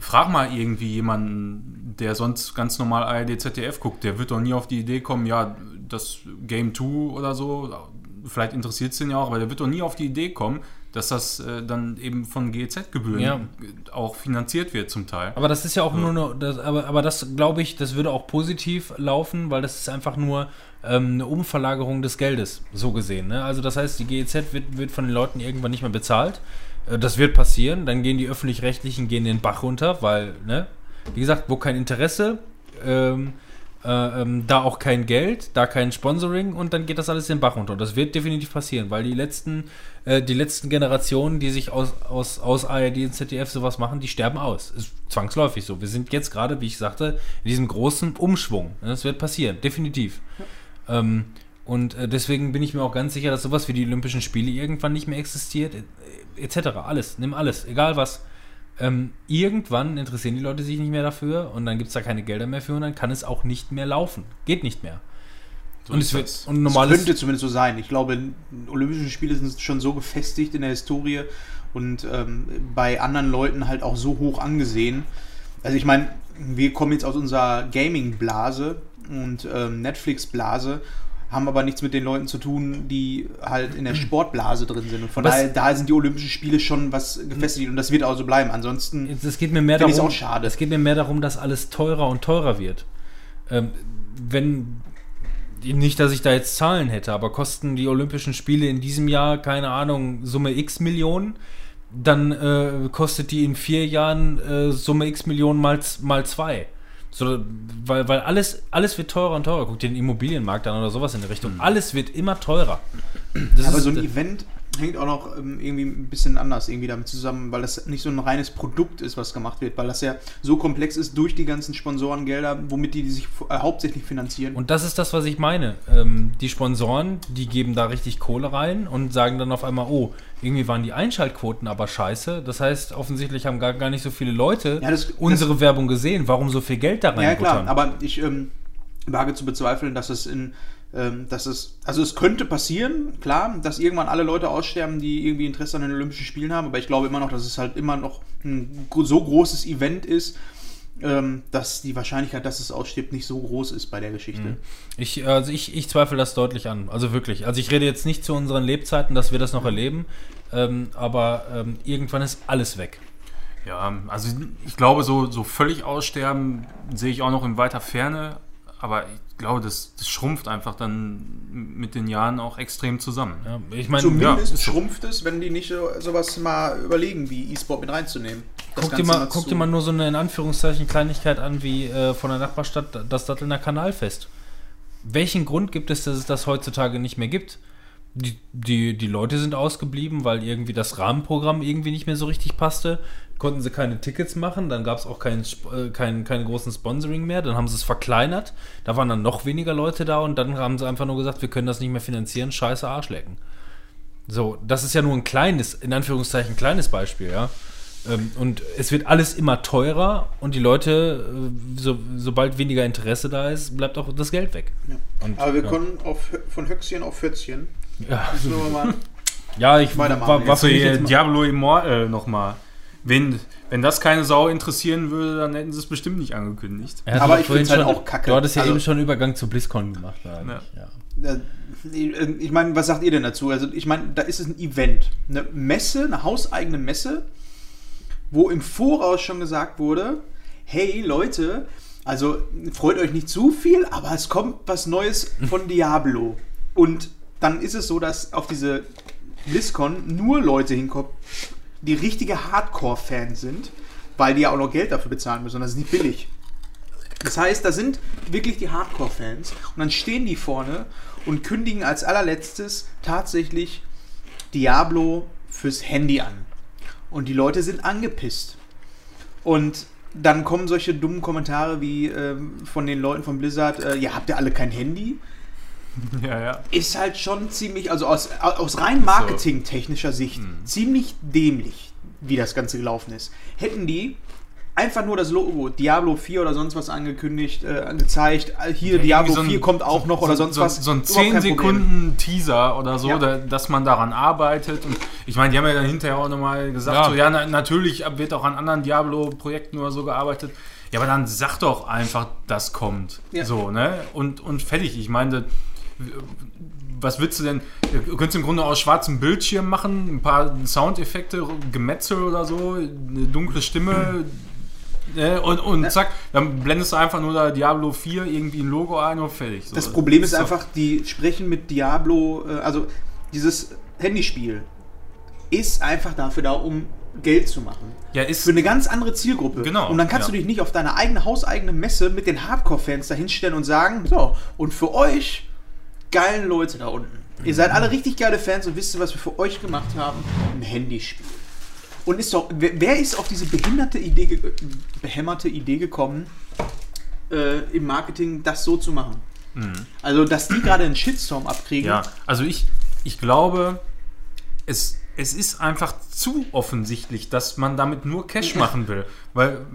frag mal irgendwie jemanden, der sonst ganz normal ARD, ZDF guckt, der wird doch nie auf die Idee kommen, ja, das Game 2 oder so, vielleicht interessiert es den ja auch, aber der wird doch nie auf die Idee kommen, dass das äh, dann eben von GEZ-Gebühren Ja. auch finanziert wird zum Teil. Aber das ist ja auch nur noch, das, aber, aber das glaube ich, das würde auch positiv laufen, weil das ist einfach nur ähm, eine Umverlagerung des Geldes, so gesehen. Ne? Also das heißt, die GEZ wird, wird von den Leuten irgendwann nicht mehr bezahlt. Äh, das wird passieren, dann gehen die öffentlich-rechtlichen gehen den Bach runter, weil, ne, wie gesagt, wo kein Interesse, ähm, äh, ähm, da auch kein Geld, da kein Sponsoring und dann geht das alles den Bach runter. Das wird definitiv passieren, weil die letzten, äh, die letzten Generationen, die sich aus, aus, aus ARD und ZDF sowas machen, die sterben aus. Ist zwangsläufig so. Wir sind jetzt gerade, wie ich sagte, in diesem großen Umschwung. Das wird passieren, definitiv. Ähm, und äh, deswegen bin ich mir auch ganz sicher, dass sowas wie die Olympischen Spiele irgendwann nicht mehr existiert, etc. Alles, nimm alles, egal was. Ähm, irgendwann interessieren die Leute sich nicht mehr dafür und dann gibt es da keine Gelder mehr für und dann kann es auch nicht mehr laufen. Geht nicht mehr. So und es wird das. und Das normales könnte zumindest so sein. Ich glaube, Olympische Spiele sind schon so gefestigt in der Historie und ähm, bei anderen Leuten halt auch so hoch angesehen. Also ich meine, wir kommen jetzt aus unserer Gaming-Blase und ähm, Netflix-Blase, haben aber nichts mit den Leuten zu tun, die halt in der Sportblase drin sind. Und von Was- daher da sind die Olympischen Spiele schon was gefestigt und das wird auch so bleiben. Ansonsten Es geht mir mehr darum, auch schade. es geht mir mehr darum, dass alles teurer und teurer wird. Ähm, wenn nicht, dass ich da jetzt Zahlen hätte, aber kosten die Olympischen Spiele in diesem Jahr keine Ahnung Summe X Millionen, dann äh, kostet die in vier Jahren äh, Summe X Millionen mal, mal zwei. So, weil, weil alles, alles wird teurer und teurer. Guck dir den Immobilienmarkt an oder sowas in die Richtung. Alles wird immer teurer. Das aber ist- so ein Event hängt auch noch ähm, irgendwie ein bisschen anders irgendwie damit zusammen, weil das nicht so ein reines Produkt ist, was gemacht wird, weil das ja so komplex ist durch die ganzen Sponsorengelder, womit die, die sich äh, hauptsächlich finanzieren. Und das ist das, was ich meine. Ähm, die Sponsoren, die geben da richtig Kohle rein und sagen dann auf einmal, oh, irgendwie waren die Einschaltquoten aber scheiße. Das heißt, offensichtlich haben gar, gar nicht so viele Leute Ja, das- unsere Werbung gesehen. Warum so viel Geld da rein? ja klar, aber ich ähm, wage zu bezweifeln, dass es in ähm, dass es, also es könnte passieren, klar, dass irgendwann alle Leute aussterben, die irgendwie Interesse an den Olympischen Spielen haben, aber ich glaube immer noch, dass es halt immer noch ein so großes Event ist, ähm, dass die Wahrscheinlichkeit, dass es ausstirbt, nicht so groß ist bei der Geschichte. Ich, also ich, ich zweifle das deutlich an. Also wirklich. Also ich rede jetzt nicht zu unseren Lebzeiten, dass wir das noch erleben. Ähm, aber ähm, irgendwann ist alles weg. Ja, also ich glaube, so, so völlig aussterben sehe ich auch noch in weiter Ferne. aber ich glaube, das, das schrumpft einfach dann mit den Jahren auch extrem zusammen. Ja, ich meine, Zumindest ja, schrumpft es, wenn die nicht so, sowas mal überlegen, wie E-Sport mit reinzunehmen. Das Guck dir, Ganze mal, guck dir mal nur so eine in Anführungszeichen Kleinigkeit an wie äh, von der Nachbarstadt das Dattelner Kanalfest. Welchen Grund gibt es, dass es das heutzutage nicht mehr gibt? Die, die, die Leute sind ausgeblieben, weil irgendwie das Rahmenprogramm irgendwie nicht mehr so richtig passte. Konnten sie keine Tickets machen, dann gab es auch kein, Sp- äh, kein, keinen großen Sponsoring mehr, dann haben sie es verkleinert, da waren dann noch weniger Leute da und dann haben sie einfach nur gesagt, wir können das nicht mehr finanzieren, scheiße Arschlecken. So, das ist ja nur ein kleines, in Anführungszeichen kleines Beispiel, ja. Ähm, Und es wird alles immer teurer und die Leute, äh, so, sobald weniger Interesse da ist, bleibt auch das Geld weg. Ja. Und, Aber wir ja. können auf, von Höchstchen auf Fötzchen. Ja, ja ich war, war für Diablo Immortal nochmal. Wenn, wenn das keine Sau interessieren würde, dann hätten sie es bestimmt nicht angekündigt. Hat Aber ich vorhin find's halt auch kacke. Du hattest ja Also- eben schon einen Übergang zu BlizzCon gemacht. eigentlich, Ja. Äh, Ich meine, was sagt ihr denn dazu? Also, ich meine, da ist es ein Event. Eine Messe, eine hauseigene Messe, wo im Voraus schon gesagt wurde: Hey Leute, also freut euch nicht zu viel, aber es kommt was Neues von Diablo. Und dann ist es so, dass auf diese BlizzCon nur Leute hinkommen, die richtige Hardcore-Fans sind, weil die ja auch noch Geld dafür bezahlen müssen. Und das ist nicht billig. Das heißt, da sind wirklich die Hardcore-Fans und dann stehen die vorne und kündigen als allerletztes tatsächlich Diablo fürs Handy an. Und die Leute sind angepisst. Und dann kommen solche dummen Kommentare wie ähm, von den Leuten von Blizzard, äh, ja, habt ihr alle kein Handy? Ja, ja. Ist halt schon ziemlich, also aus, aus rein marketingtechnischer Sicht, ziemlich dämlich, wie das Ganze gelaufen ist. Hätten die einfach nur das Logo Diablo 4 oder sonst was angekündigt, äh, gezeigt, äh, hier Ja, Diablo so ein- 4 kommt auch noch oder sonst so, was. So ein Überhaupt 10 kein Problem. Sekunden Teaser oder so, Ja. da, dass man daran arbeitet. Und ich meine, die haben ja dann hinterher auch nochmal gesagt, Ja. so, ja, na, natürlich wird auch an anderen Diablo-Projekten oder so gearbeitet. Ja, aber dann sag doch einfach, das kommt. Ja. So, ne? Und, und fertig. Ich meine, was willst du denn? Du könntest im Grunde aus schwarzem Bildschirm machen, ein paar Soundeffekte, Gemetzel oder so, eine dunkle Stimme. Ne? Und, und zack, dann blendest du einfach nur da Diablo 4 irgendwie ein Logo ein und fertig. So, Das Problem ist einfach, die sprechen mit Diablo, äh, also dieses Handyspiel ist einfach dafür da, um Geld zu machen. Ja, ist. Für eine ganz andere Zielgruppe. Genau, Und dann kannst ja. du dich nicht auf deine eigene hauseigene Messe mit den Hardcore-Fans da hinstellen und sagen, so, und für euch geilen Leute da unten. Ihr seid alle richtig geile Fans und wisst ihr, was wir für euch gemacht haben? Ein Handyspiel. Und ist doch, wer, wer ist auf diese behinderte Idee, behämmerte Idee gekommen, äh, im Marketing das so zu machen? Also, dass die gerade einen Shitstorm abkriegen. Ja, also ich, ich glaube, es, es ist einfach zu offensichtlich, dass man damit nur Cash machen will. Weil,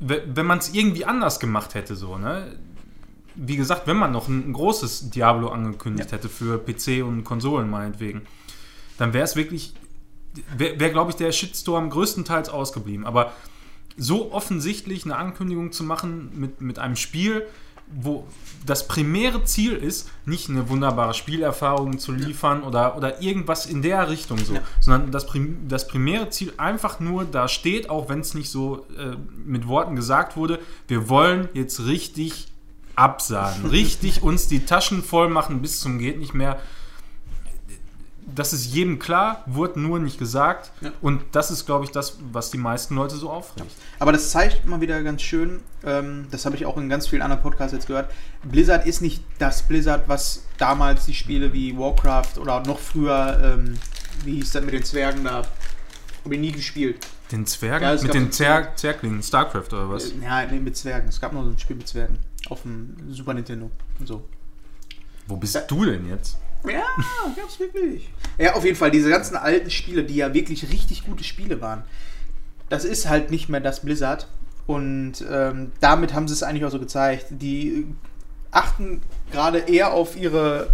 we- wenn man es irgendwie anders gemacht hätte, so, ne? Wie gesagt, wenn man noch ein, ein großes Diablo angekündigt Ja. hätte für PC und Konsolen meinetwegen, dann wäre es wirklich, wäre, wär, glaube ich, der Shitstorm größtenteils ausgeblieben. Aber so offensichtlich eine Ankündigung zu machen mit, mit einem Spiel, wo das primäre Ziel ist, nicht eine wunderbare Spielerfahrung zu liefern oder, oder irgendwas in der Richtung so, Ja. sondern das, prim, das primäre Ziel einfach nur da steht, auch wenn es nicht so äh, mit Worten gesagt wurde, wir wollen jetzt richtig absagen, richtig uns die Taschen voll machen bis zum geht nicht mehr. Das ist jedem klar, wurde nur nicht gesagt. Ja. Und das ist, glaube ich, das, was die meisten Leute so aufregt. Aber das zeigt mal wieder ganz schön, ähm, das habe ich auch in ganz vielen anderen Podcasts jetzt gehört, Blizzard ist nicht das Blizzard, was damals die Spiele wie Warcraft oder noch früher, ähm, wie hieß das mit den Zwergen da, habe ich nie gespielt. Den Zwergen? Ja, mit den Zerg Zerglingen, StarCraft oder was? Äh, Ja, nee, mit Zwergen. Es gab noch so ein Spiel mit Zwergen auf dem Super Nintendo und so. Wo bist Ja. du denn jetzt? Ja, gab's wirklich. Ja, auf jeden Fall, diese ganzen alten Spiele, die ja wirklich richtig gute Spiele waren, das ist halt nicht mehr das Blizzard. Und ähm, damit haben sie es eigentlich auch so gezeigt. Die achten gerade eher auf ihre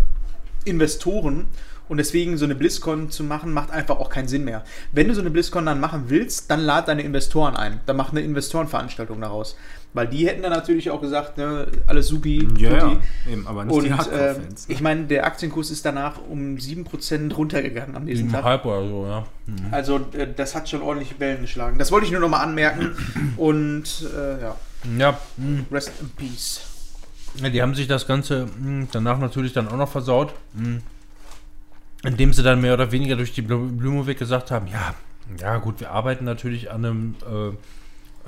Investoren und deswegen so eine BlizzCon zu machen, macht einfach auch keinen Sinn mehr. Wenn du so eine BlizzCon dann machen willst, dann lad deine Investoren ein. Dann mach eine Investorenveranstaltung daraus. Weil die hätten dann natürlich auch gesagt, ne, alles supi, Ja, ja, eben, aber nicht Und die ähm, Hardcore-Fans. ne? ich meine, der Aktienkurs ist danach um 7% runtergegangen am nächsten Tag. Halb oder so, ja. Also äh, das hat schon ordentlich Wellen geschlagen. Das wollte ich nur noch mal anmerken. Und äh, ja, Ja, hm. rest in peace. Ja, die haben sich das Ganze mh, danach natürlich dann auch noch versaut, mh, indem sie dann mehr oder weniger durch die Blu- Blume weg gesagt haben, ja, ja gut, wir arbeiten natürlich an einem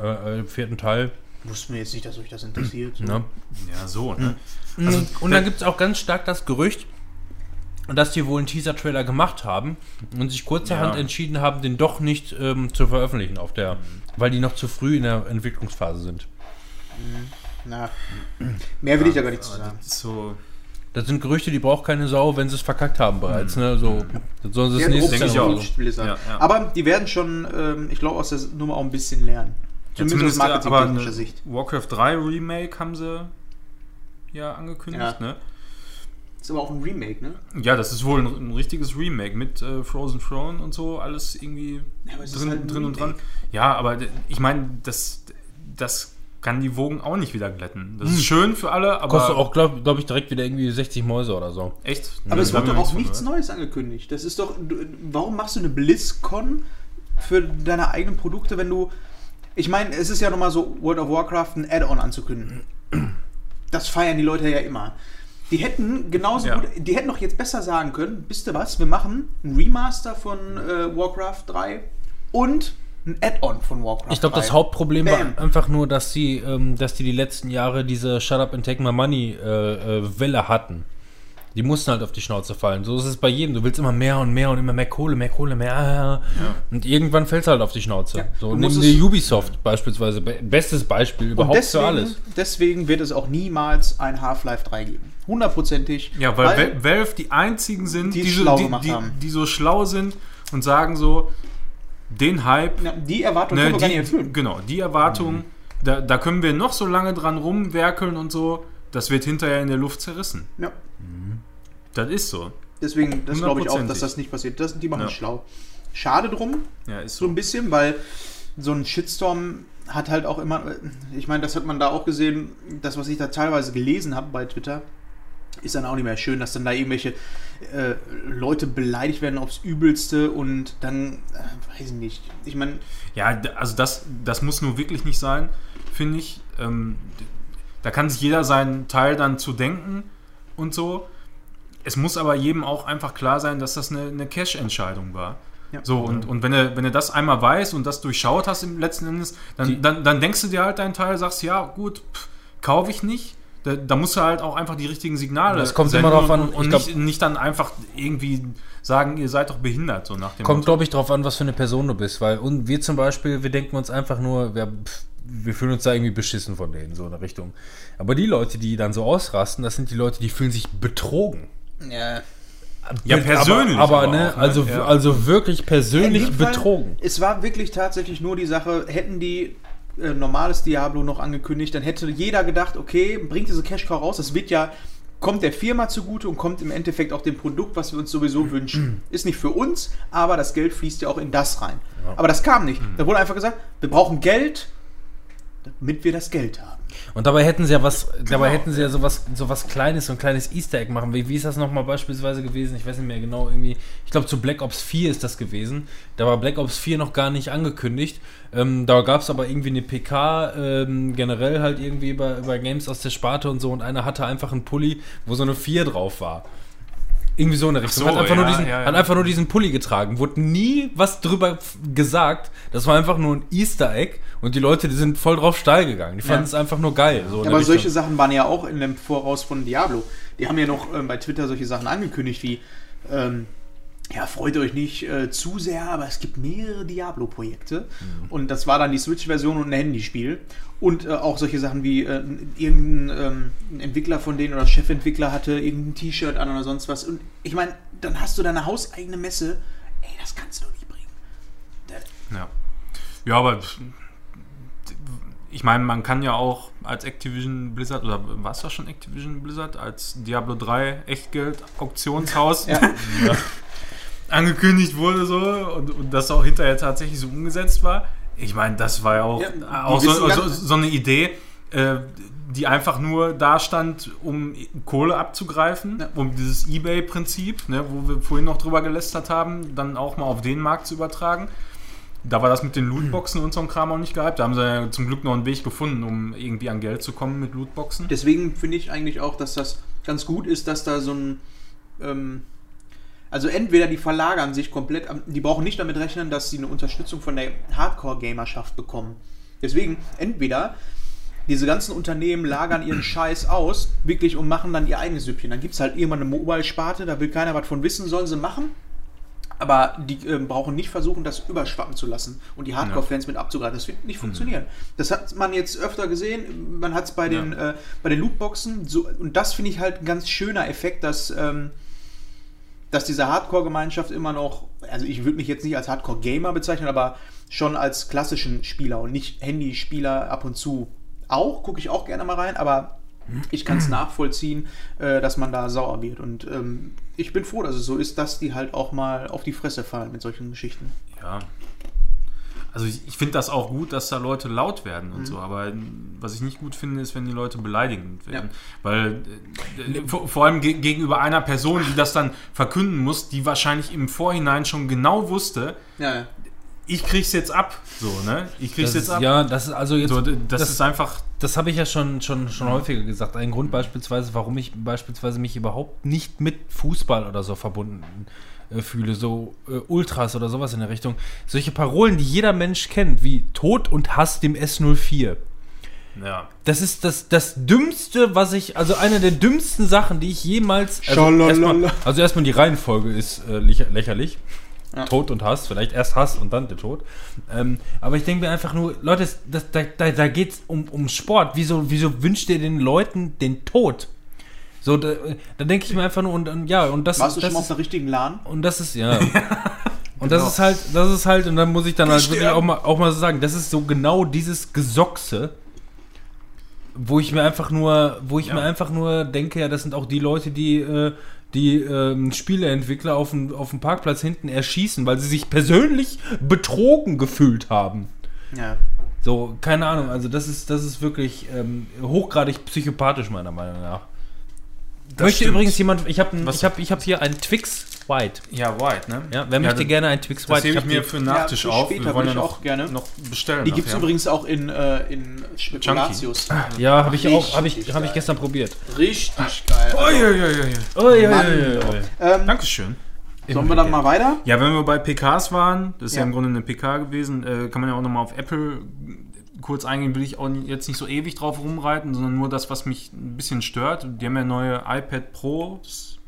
äh, äh, äh, vierten Teil. Wussten wir jetzt nicht, dass euch das interessiert. Ne? Ja, so, ne? Also, und dann gibt es auch ganz stark das Gerücht, dass die wohl einen Teaser-Trailer gemacht haben und sich kurzerhand Ja. entschieden haben, den doch nicht ähm, zu veröffentlichen auf der, weil die noch zu früh in der Entwicklungsphase sind. Na, mehr will ich da gar nicht zu sagen. So. Das sind Gerüchte, die braucht keine Sau, wenn sie es verkackt haben bereits. Ne? So, das sollen sie das nächste ich auch. nicht Blizzard. Ja, ja. Aber die werden schon, ähm, ich glaube, aus der Nummer auch ein bisschen lernen. Ja, Zumindest eine marketingtechnischer Sicht. Warcraft 3 Remake haben sie ja angekündigt, Ja. ne? Ist aber auch ein Remake, ne? Ja, das ist wohl ein, ein richtiges Remake mit äh, Frozen Throne und so, alles irgendwie Ja, drin, halt drin und dran. Ja, aber ich meine, das, das kann die Wogen auch nicht wieder glätten. Das Hm. ist schön für alle, aber Kostet auch, glaube glaub ich, direkt wieder irgendwie 60 Mäuse oder so. echt. Aber Ja, es wird doch auch nichts von Neues angekündigt. Das ist doch. du- Warum machst du eine BlizzCon für deine eigenen Produkte, wenn du. Ich meine, es ist ja nochmal so, World of Warcraft ein Add-on anzukündigen. Das feiern die Leute ja immer. Die hätten genauso Ja. gut, die hätten doch jetzt besser sagen können, wisst ihr was, wir machen ein Remaster von äh, Warcraft 3 und ein Add-on von Warcraft Ich glaube, 3. das Hauptproblem Bam. war einfach nur, dass sie, ähm, dass die die letzten Jahre diese Shut Up and Take My Money äh, äh, Welle hatten. Die mussten halt auf die Schnauze fallen. So ist es bei jedem. Du willst immer mehr und mehr und immer mehr Kohle, mehr Kohle, mehr. Und irgendwann fällt es halt auf die Schnauze. Ja, so nimm es- Ubisoft beispielsweise. Be bestes Beispiel überhaupt deswegen, für alles. deswegen wird es auch niemals ein Half-Life 3 geben. Hundertprozentig. Ja, weil, Val- Valve die einzigen sind, die die, so, schlau die, die, die so schlau sind und sagen so, den Hype, Ja, die Erwartung ne, können wir gar die, nicht erfüllen. genau, die Erwartung, da, da können wir noch so lange dran rumwerkeln und so, das wird hinterher in der Luft zerrissen. Ja. Das ist so. Deswegen, das glaube ich auch, dass das nicht passiert. Das, die machen Ja. es schlau. Schade drum, Ja, ist so so. ein bisschen, weil so ein Shitstorm hat halt auch immer, ich meine, das hat man da auch gesehen, das, was ich da teilweise gelesen habe bei Twitter, ist dann auch nicht mehr schön, dass dann da irgendwelche äh, Leute beleidigt werden aufs Übelste und dann, äh, weiß ich nicht, ich meine, Ja, also das, das muss nur wirklich nicht sein, finde ich. Ähm, da kann sich jeder seinen Teil dann zu denken und so. Es muss aber jedem auch einfach klar sein, dass das eine, eine Cash-Entscheidung war. Ja. So, und, und wenn du, wenn du das einmal weißt und das durchschaut hast im letzten Endes, dann, Die- dann, dann denkst du dir halt deinen Teil, sagst, ja, gut, kaufe ich nicht. Da, da musst du halt auch einfach die richtigen Signale Das kommt immer drauf an, und, und glaub- nicht, nicht dann einfach irgendwie sagen, ihr seid doch behindert, so nach dem Kommt, glaube ich, drauf an, was für eine Person du bist. Weil und wir zum Beispiel, wir denken uns einfach nur, wir, pff, wir fühlen uns da irgendwie beschissen von denen, so in der Richtung. Aber die Leute, die dann so ausrasten, das sind die Leute, die fühlen sich betrogen. Ja, Ja, Aber- persönlich Aber, aber ne, auch, ne? also, Ja. also wirklich persönlich dem Fall, betrogen. Es war wirklich tatsächlich nur die Sache, hätten die äh, normales Diablo noch angekündigt, dann hätte jeder gedacht, okay, bringt diese Cash Cow raus, das wird ja, kommt der Firma zugute und kommt im Endeffekt auch dem Produkt, was wir uns sowieso wünschen. Ist nicht für uns, aber das Geld fließt ja auch in das rein. Aber das kam nicht. Da wurde einfach gesagt, wir brauchen Geld, damit wir das Geld haben. Und dabei hätten sie ja was, Genau. dabei hätten sie ja sowas, sowas Kleines, so ein kleines Easter Egg machen. Wie, wie ist das nochmal beispielsweise gewesen? Ich weiß nicht mehr genau, irgendwie. Ich glaube, zu Black Ops 4 ist das gewesen. Da war Black Ops 4 noch gar nicht angekündigt. Ähm, da gab es aber irgendwie eine PK, ähm, generell halt irgendwie über, über Games aus der Sparte und so. Und einer hatte einfach einen Pulli, wo so eine 4 drauf war. Irgendwie so eine Richtung. so, hat, einfach nur ja, diesen, ja, ja. hat einfach nur diesen Pulli getragen. Wurde nie was drüber gesagt. Das war einfach nur ein Easter Egg. Und die Leute, die sind voll drauf steil gegangen. Die fanden es einfach nur geil. So aber Richtung. solche Sachen waren ja auch in dem Voraus von Diablo. Die haben ja noch ähm, bei Twitter solche Sachen angekündigt wie, ähm, ja, freut euch nicht äh, zu sehr, aber es gibt mehrere Diablo-Projekte. Und das war dann die Switch-Version und ein Handyspiel. Und äh, auch solche Sachen wie äh, irgendein ähm, Entwickler von denen oder Chefentwickler hatte irgendein T-Shirt an oder sonst was. Und ich meine, dann hast du deine hauseigene Messe. Ey, das kannst du doch nicht bringen. Da- Ja. Ja, aber ich meine, man kann ja auch als Activision Blizzard, oder war es das schon Activision Blizzard, als Diablo 3 Echtgeld-Auktionshaus Ja. angekündigt wurde so und, und das auch hinterher tatsächlich so umgesetzt war. Ich meine, das war ja auch, Ja, auch so, so, so eine Idee, äh, die einfach nur da stand, um Kohle abzugreifen, Ja. um dieses Ebay-Prinzip, ne, wo wir vorhin noch drüber gelästert haben, dann auch mal auf den Markt zu übertragen. da war das mit den Lootboxen und so ein Kram auch nicht gehypt. Da haben sie ja zum Glück noch einen Weg gefunden, um irgendwie an Geld zu kommen mit Lootboxen. Deswegen finde ich eigentlich auch, dass das ganz gut ist, dass da so ein. Ähm, also entweder die verlagern sich komplett, die brauchen nicht damit rechnen, dass sie eine Unterstützung von der Hardcore-Gamerschaft bekommen. Deswegen, entweder diese ganzen Unternehmen lagern ihren Scheiß aus, wirklich und machen dann ihr eigenes Süppchen. Dann gibt es halt irgendwann eine Mobile-Sparte, da will keiner was von wissen, sollen sie machen. Aber die ähm, brauchen nicht versuchen, das überschwappen zu lassen und die Hardcore-Fans mit abzugreifen. Das wird nicht funktionieren. Das hat man jetzt öfter gesehen. Man hat es bei, den, äh, bei den Lootboxen. So, und das finde ich halt ein ganz schöner Effekt, dass, ähm, dass diese Hardcore-Gemeinschaft immer noch, also ich würde mich jetzt nicht als Hardcore-Gamer bezeichnen, aber schon als klassischen Spieler und nicht Handyspieler ab und zu auch. Gucke ich auch gerne mal rein, aber ich kann es nachvollziehen, äh, dass man da sauer wird. Und ähm, ich bin froh, dass es so ist, dass die halt auch mal auf die Fresse fallen mit solchen Geschichten. Ja. Also ich, ich finde das auch gut, dass da Leute laut werden Mhm. und so, aber was ich nicht gut finde, ist, wenn die Leute beleidigend werden. Ja. Weil äh, vor, vor allem ge gegenüber einer Person, die das dann verkünden muss, die wahrscheinlich im Vorhinein schon genau wusste, Ja, ja. ich krieg's jetzt ab. So, ne? Ich krieg's Das jetzt ist, ab. ja, das ist also jetzt. so, das, das- ist einfach. Das habe ich ja schon, schon, schon häufiger gesagt. Ein Grund beispielsweise, warum ich beispielsweise mich überhaupt nicht mit Fußball oder so verbunden äh, fühle, so äh, Ultras oder sowas in der Richtung. Solche Parolen, die jeder Mensch kennt, wie Tod und Hass dem S04. Ja. Das ist das, das Dümmste, was ich, also eine der dümmsten Sachen, die ich jemals. Also erstmal, also erstmal die Reihenfolge ist äh, lächer- lächerlich. Ja. Tod und Hass, vielleicht erst Hass und dann der Tod. Ähm, aber ich denke mir einfach nur, Leute, das, da, da, da geht es um, um Sport. Wieso, wieso wünscht ihr den Leuten den Tod? So, da, da denke ich mir einfach nur, und, und ja, und das, Warst du das schon mal ist, auf der richtigen LAN? und das ist, ja. Und Genau. das ist halt, das ist halt, und dann muss ich dann halt wirklich auch mal, auch mal so sagen, das ist so genau dieses Gesochse, wo ich mir einfach nur, wo ich Ja. mir einfach nur denke, ja, das sind auch die Leute, die, äh, die ähm, Spieleentwickler auf dem, auf dem Parkplatz hinten erschießen, weil sie sich persönlich betrogen gefühlt haben. Ja. So, keine Ahnung, also das ist, das ist wirklich ähm, hochgradig psychopathisch, meiner Meinung nach. Das möchte stimmt. übrigens jemand, ich habe ich hab, ich hab hier einen Twix White. Ja, White, ne? Ja, wer möchte das- gerne einen Twix Das White? hebe ich hab mir für den Nachtisch für auf. Wir wollen ja würde ich noch, auch gerne. noch bestellen. Die gibt es übrigens auch in, äh, in Spekulatius. Ja, habe ich auch, habe ich, hab ich gestern probiert. Richtig geil. Also, ja, ja, ja, ja. Dankeschön. sollen wir dann mal weiter? Ja, wenn wir bei PKs waren, das ist ja, Ja. im Grunde eine PK gewesen, äh, kann man ja auch nochmal auf Apple kurz eingehen, will ich auch jetzt nicht so ewig drauf rumreiten, sondern nur das, was mich ein bisschen stört. Die haben ja neue iPad Pros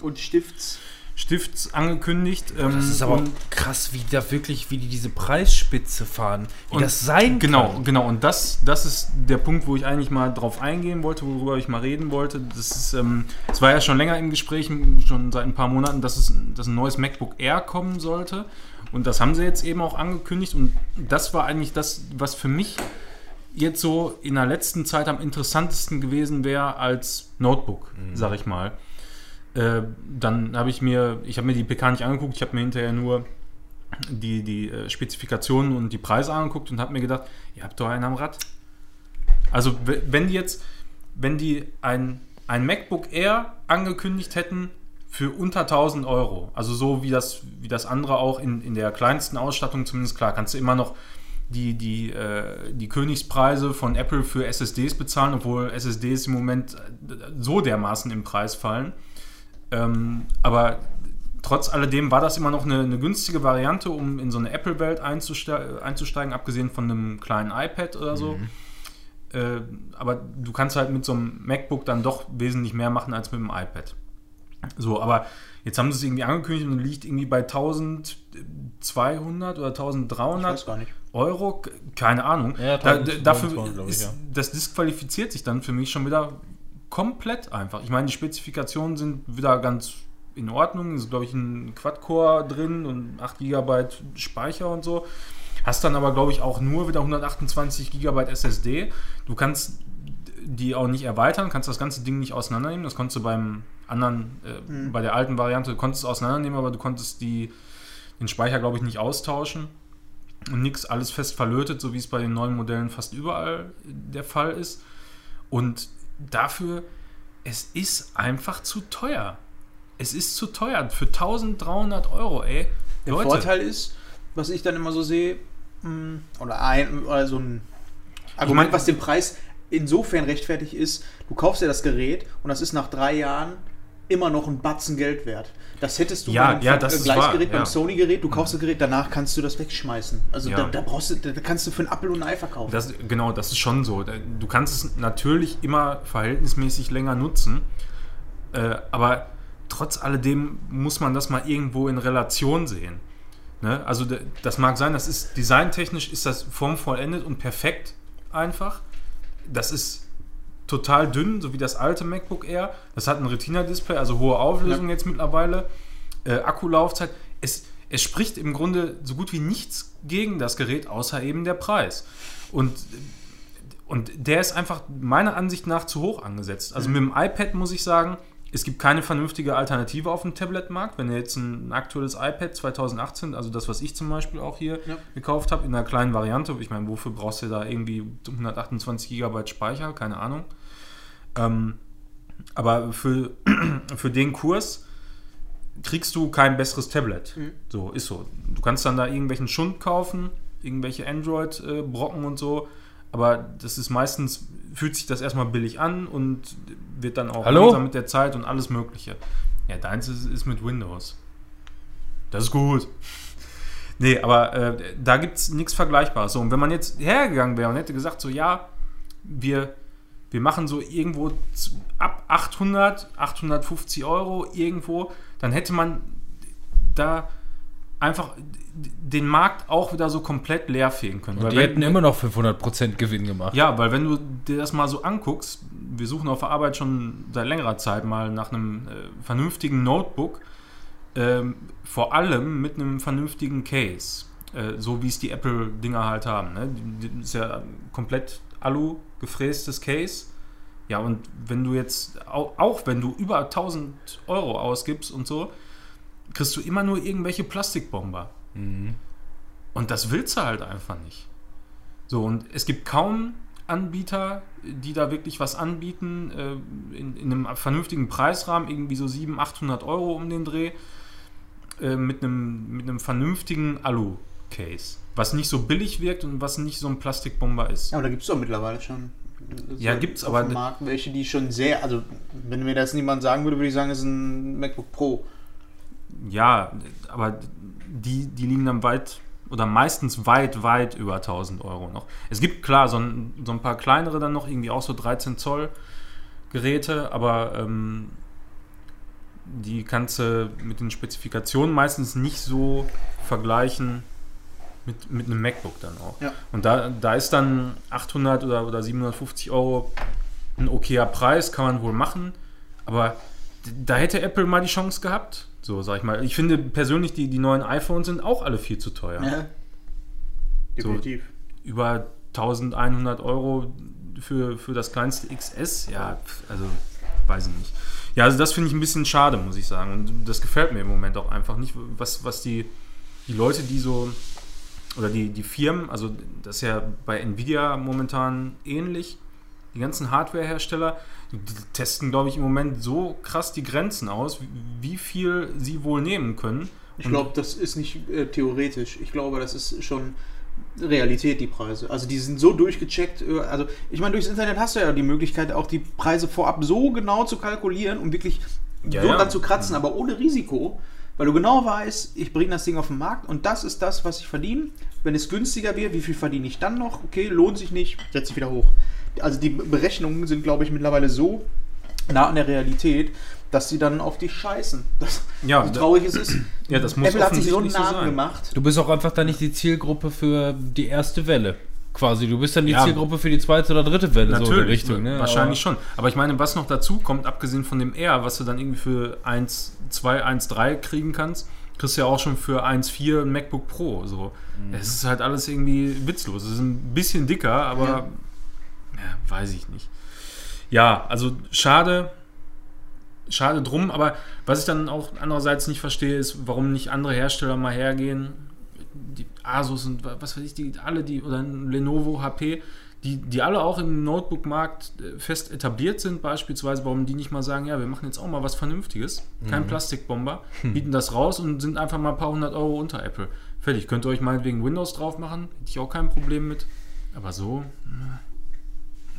Und Stifts. Stifts angekündigt. Ähm, Das ist aber und- krass, wie da wirklich, wie die diese Preisspitze fahren. Wie Und das sein Genau, kann. genau. Und das, das ist der Punkt, wo ich eigentlich mal drauf eingehen wollte, worüber ich mal reden wollte. Das ist, ähm, es war ja schon länger im Gespräch, schon seit ein paar Monaten, dass es dass ein neues MacBook Air kommen sollte. Und das haben sie jetzt eben auch angekündigt. Und das war eigentlich das, was für mich jetzt so in der letzten Zeit am interessantesten gewesen wäre als Notebook, sag ich mal. Äh, dann habe ich mir, ich habe mir die PK nicht angeguckt, ich habe mir hinterher nur die, die äh, Spezifikationen und die Preise angeguckt und habe mir gedacht, ihr habt doch einen am Rad. Also wenn die jetzt, wenn die ein, ein MacBook Air angekündigt hätten für unter 1000 Euro, also so wie das, wie das andere auch in, in der kleinsten Ausstattung zumindest, klar, kannst du immer noch die, die, äh, die Königspreise von Apple für SSDs bezahlen, obwohl SSDs im Moment äh, so dermaßen im Preis fallen. Ähm, aber trotz alledem war das immer noch eine, eine günstige Variante, um in so eine Apple-Welt einzuste einzusteigen, abgesehen von einem kleinen iPad oder so. Äh, aber du kannst halt mit so einem MacBook dann doch wesentlich mehr machen als mit dem iPad. So, aber jetzt haben sie es irgendwie angekündigt und liegt irgendwie bei 1200 oder Ich 1300 weiß gar nicht. Euro, keine Ahnung. Ja, da, 1000, d- dafür 1200, glaub ich, ist, ja. das disqualifiziert sich dann für mich schon wieder komplett einfach. Ich meine, die Spezifikationen sind wieder ganz in Ordnung. Es ist, glaube ich, ein Quad-Core drin und 8 GB Speicher und so. Hast dann aber, glaube ich, auch nur wieder 128 GB SSD. Du kannst die auch nicht erweitern, kannst das ganze Ding nicht auseinandernehmen. Das konntest du beim anderen, äh, bei der alten Variante, du konntest es auseinandernehmen, aber du konntest die, den Speicher, glaube ich, nicht austauschen. Und nichts, alles fest verlötet, so wie es bei den neuen Modellen fast überall der Fall ist. Und dafür, es ist einfach zu teuer. Es ist zu teuer. Für 1300 Euro, ey. Der Leute. Vorteil ist, was ich dann immer so sehe, mh, oder ein oder so ein Argument, was den Preis insofern rechtfertigt ist, du kaufst dir das Gerät und das ist nach drei Jahren immer noch ein Batzen Geld wert. Das hättest du Ja, bei einem ja, das wahr, beim ja. Sony-Gerät, du kaufst das Gerät, danach kannst du das wegschmeißen. Also Ja. da, da brauchst du, da kannst du für einen Apfel und ein Ei verkaufen. Das, genau, das ist schon so. Du kannst es natürlich immer verhältnismäßig länger nutzen, äh, aber trotz alledem muss man das mal irgendwo in Relation sehen. Ne? Also das mag sein, das ist designtechnisch ist das formvollendet und perfekt einfach. Das ist total dünn, so wie das alte MacBook Air. Das hat ein Retina-Display, also hohe Auflösung jetzt mittlerweile. Äh, Akkulaufzeit. Es, es spricht im Grunde so gut wie nichts gegen das Gerät, außer eben der Preis. Und, und der ist einfach meiner Ansicht nach zu hoch angesetzt. Also mit dem iPad muss ich sagen, es gibt keine vernünftige Alternative auf dem Tablet-Markt. Wenn ihr jetzt ein aktuelles iPad 2018, also das, was ich zum Beispiel auch hier Ja. gekauft habe, in einer kleinen Variante, ich meine, wofür brauchst du da irgendwie 128 GB Speicher? Keine Ahnung. Ähm, aber für, für den Kurs kriegst du kein besseres Tablet. So, ist so. Du kannst dann da irgendwelchen Schund kaufen, irgendwelche Android-Brocken und so, aber das ist meistens, fühlt sich das erstmal billig an und wird dann auch Hallo? langsam mit der Zeit und alles Mögliche. Ja, deins ist, ist mit Windows. Das ist gut. Nee, aber äh, da gibt es nichts Vergleichbares. So, und wenn man jetzt hergegangen wäre und hätte gesagt, so, ja, wir, wir machen so irgendwo ab 800, 850 Euro irgendwo, dann hätte man da einfach den Markt auch wieder so komplett leer fegen können. Und die wenn- hätten immer noch 500% Gewinn gemacht. ja, weil wenn du dir das mal so anguckst, wir suchen auf der Arbeit schon seit längerer Zeit mal nach einem äh, vernünftigen Notebook, ähm, vor allem mit einem vernünftigen Case, äh, so wie es die Apple-Dinger halt haben. Ne? Die, die ist ja komplett Alu gefrästes Case. Ja, und wenn du jetzt, auch, auch wenn du über 1000 Euro ausgibst und so, kriegst du immer nur irgendwelche Plastikbomber. Und das willst du halt einfach nicht. So, und es gibt kaum Anbieter, die da wirklich was anbieten, äh, in, in einem vernünftigen Preisrahmen, irgendwie so 700, 800 Euro um den Dreh, äh, mit, einem, mit einem vernünftigen Alu-Case. Was nicht so billig wirkt und was nicht so ein Plastikbomber ist. Ja, aber da gibt es doch mittlerweile schon. Ja, so gibt's, auf aber- Markt welche, die schon sehr, also wenn mir das niemand sagen würde, würde ich sagen, es ist ein MacBook Pro. Ja, aber die, die liegen dann weit oder meistens weit, weit über 1000 Euro noch. Es gibt klar so ein, so ein paar kleinere dann noch, irgendwie auch so 13 Zoll Geräte, aber ähm, die kannst du mit den Spezifikationen meistens nicht so vergleichen mit, mit einem MacBook dann auch. Ja. Und da, da ist dann 800 oder, oder 750 Euro ein okayer Preis, kann man wohl machen, aber da hätte Apple mal die Chance gehabt. So, sag ich mal. Ich finde persönlich, die, die neuen iPhones sind auch alle viel zu teuer. Ja. Definitiv. Über 1100 Euro für, für das kleinste XS, ja, also weiß ich nicht. Ja, also das finde ich ein bisschen schade, muss ich sagen. Und das gefällt mir im Moment auch einfach nicht, was, was die, die Leute, die so, oder die, die Firmen, also das ist ja bei Nvidia momentan ähnlich, die ganzen Hardware-Hersteller, testen, glaube ich, im Moment so krass die Grenzen aus, wie, viel sie wohl nehmen können. Ich glaube, das ist nicht äh, theoretisch. Ich glaube, das ist schon Realität, die Preise. Also die sind so durchgecheckt. äh, Also ich meine, durchs Internet hast du ja die Möglichkeit, auch die Preise vorab so genau zu kalkulieren und wirklich Ja, so ja. zu kratzen, aber ohne Risiko. Weil du genau weißt, ich bringe das Ding auf den Markt und das ist das, was ich verdiene. Wenn es günstiger wird, wie viel verdiene ich dann noch? Okay, lohnt sich nicht, setze ich wieder hoch. Also die Berechnungen sind, glaube ich, mittlerweile so nah an der Realität, dass sie dann auf dich scheißen. Das, Ja, so da- traurig es ist. Ja, das muss Apple hat sich so einen so Namen sein. gemacht. Du bist auch einfach dann nicht die Zielgruppe für die erste Welle. Quasi, du bist dann die Ja. Zielgruppe für die zweite oder dritte Welle, so in Natürlich, Richtung. Ne? wahrscheinlich schon. Aber ich meine, was noch dazu kommt, abgesehen von dem R, was du dann irgendwie für 1, 2, 1, 3 kriegen kannst, kriegst du ja auch schon für 1, 4 ein MacBook Pro. So. Es ist halt alles irgendwie witzlos. Es ist ein bisschen dicker, aber Ja. ja. weiß ich nicht. Ja, also schade. Schade drum, aber was ich dann auch andererseits nicht verstehe, ist, warum nicht andere Hersteller mal hergehen, die Asus und was weiß ich, die alle die oder Lenovo, HP, die, die alle auch im Notebook-Markt äh, fest etabliert sind, beispielsweise, warum die nicht mal sagen, ja, wir machen jetzt auch mal was Vernünftiges, kein Plastikbomber, bieten das raus und sind einfach mal ein paar hundert Euro unter Apple. Fertig. Könnt ihr euch meinetwegen Windows drauf machen, hätte ich auch kein Problem mit. Aber so,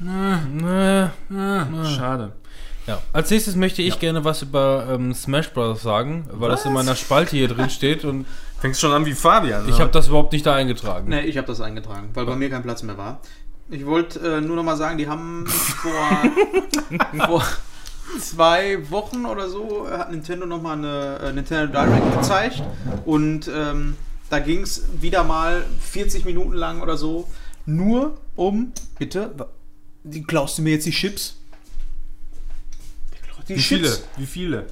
Äh, äh, schade. Ja. Als nächstes möchte ich gerne was über ähm, Smash Bros. sagen, weil das in meiner Spalte hier drin steht und Fängst schon an wie Fabian. ich habe das überhaupt nicht da eingetragen. Nee, ich habe das eingetragen, weil bei mir kein Platz mehr war. Ich wollte äh, nur noch mal sagen, die haben vor, vor zwei Wochen oder so äh, hat Nintendo noch mal eine äh, Nintendo Direct gezeigt und ähm, da ging es wieder mal 40 Minuten lang oder so nur um bitte die klaust du mir jetzt die Chips? Die wie viele? Wie viele?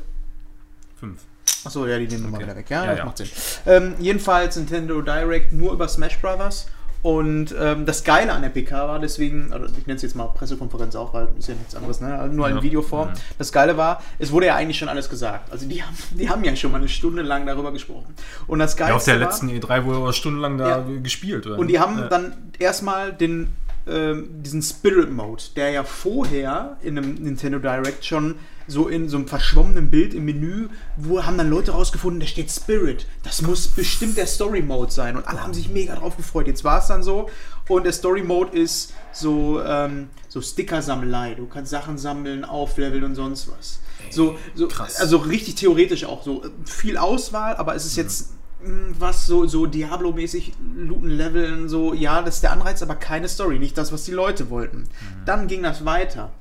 Fünf. Achso, ja, die nehmen wir mal Okay. wieder weg. Ja, Ja, das ja. macht Sinn. Ähm, jedenfalls Nintendo Direct nur über Smash Brothers. Und ähm, das Geile an der PK war deswegen, also ich nenne es jetzt mal Pressekonferenz auch, weil ist ja nichts anderes, ne? Nur in Ja. Videoform. Mhm. Das Geile war, es wurde ja eigentlich schon alles gesagt. Also die haben, die haben ja schon mal eine Stunde lang darüber gesprochen. Und das Geile Ja, auf der war, letzten E3 wurde aber stundenlang da Ja. gespielt. Oder? und die haben dann erstmal den, ähm, diesen Spirit Mode, der ja vorher in einem Nintendo Direct schon so in so einem verschwommenen Bild im Menü, wo haben dann Leute rausgefunden, da steht Spirit. Das muss bestimmt der Story Mode sein. Und alle haben sich mega drauf gefreut. Jetzt war es dann so. Und der Story Mode ist so, ähm, so Sticker-Sammelei. Du kannst Sachen sammeln, aufleveln und sonst was. So, so, krass. also richtig theoretisch auch so. Viel Auswahl, aber es ist jetzt was so, so Diablo-mäßig looten, leveln, so, ja, das ist der Anreiz, aber keine Story, nicht das, was die Leute wollten. Dann ging das weiter.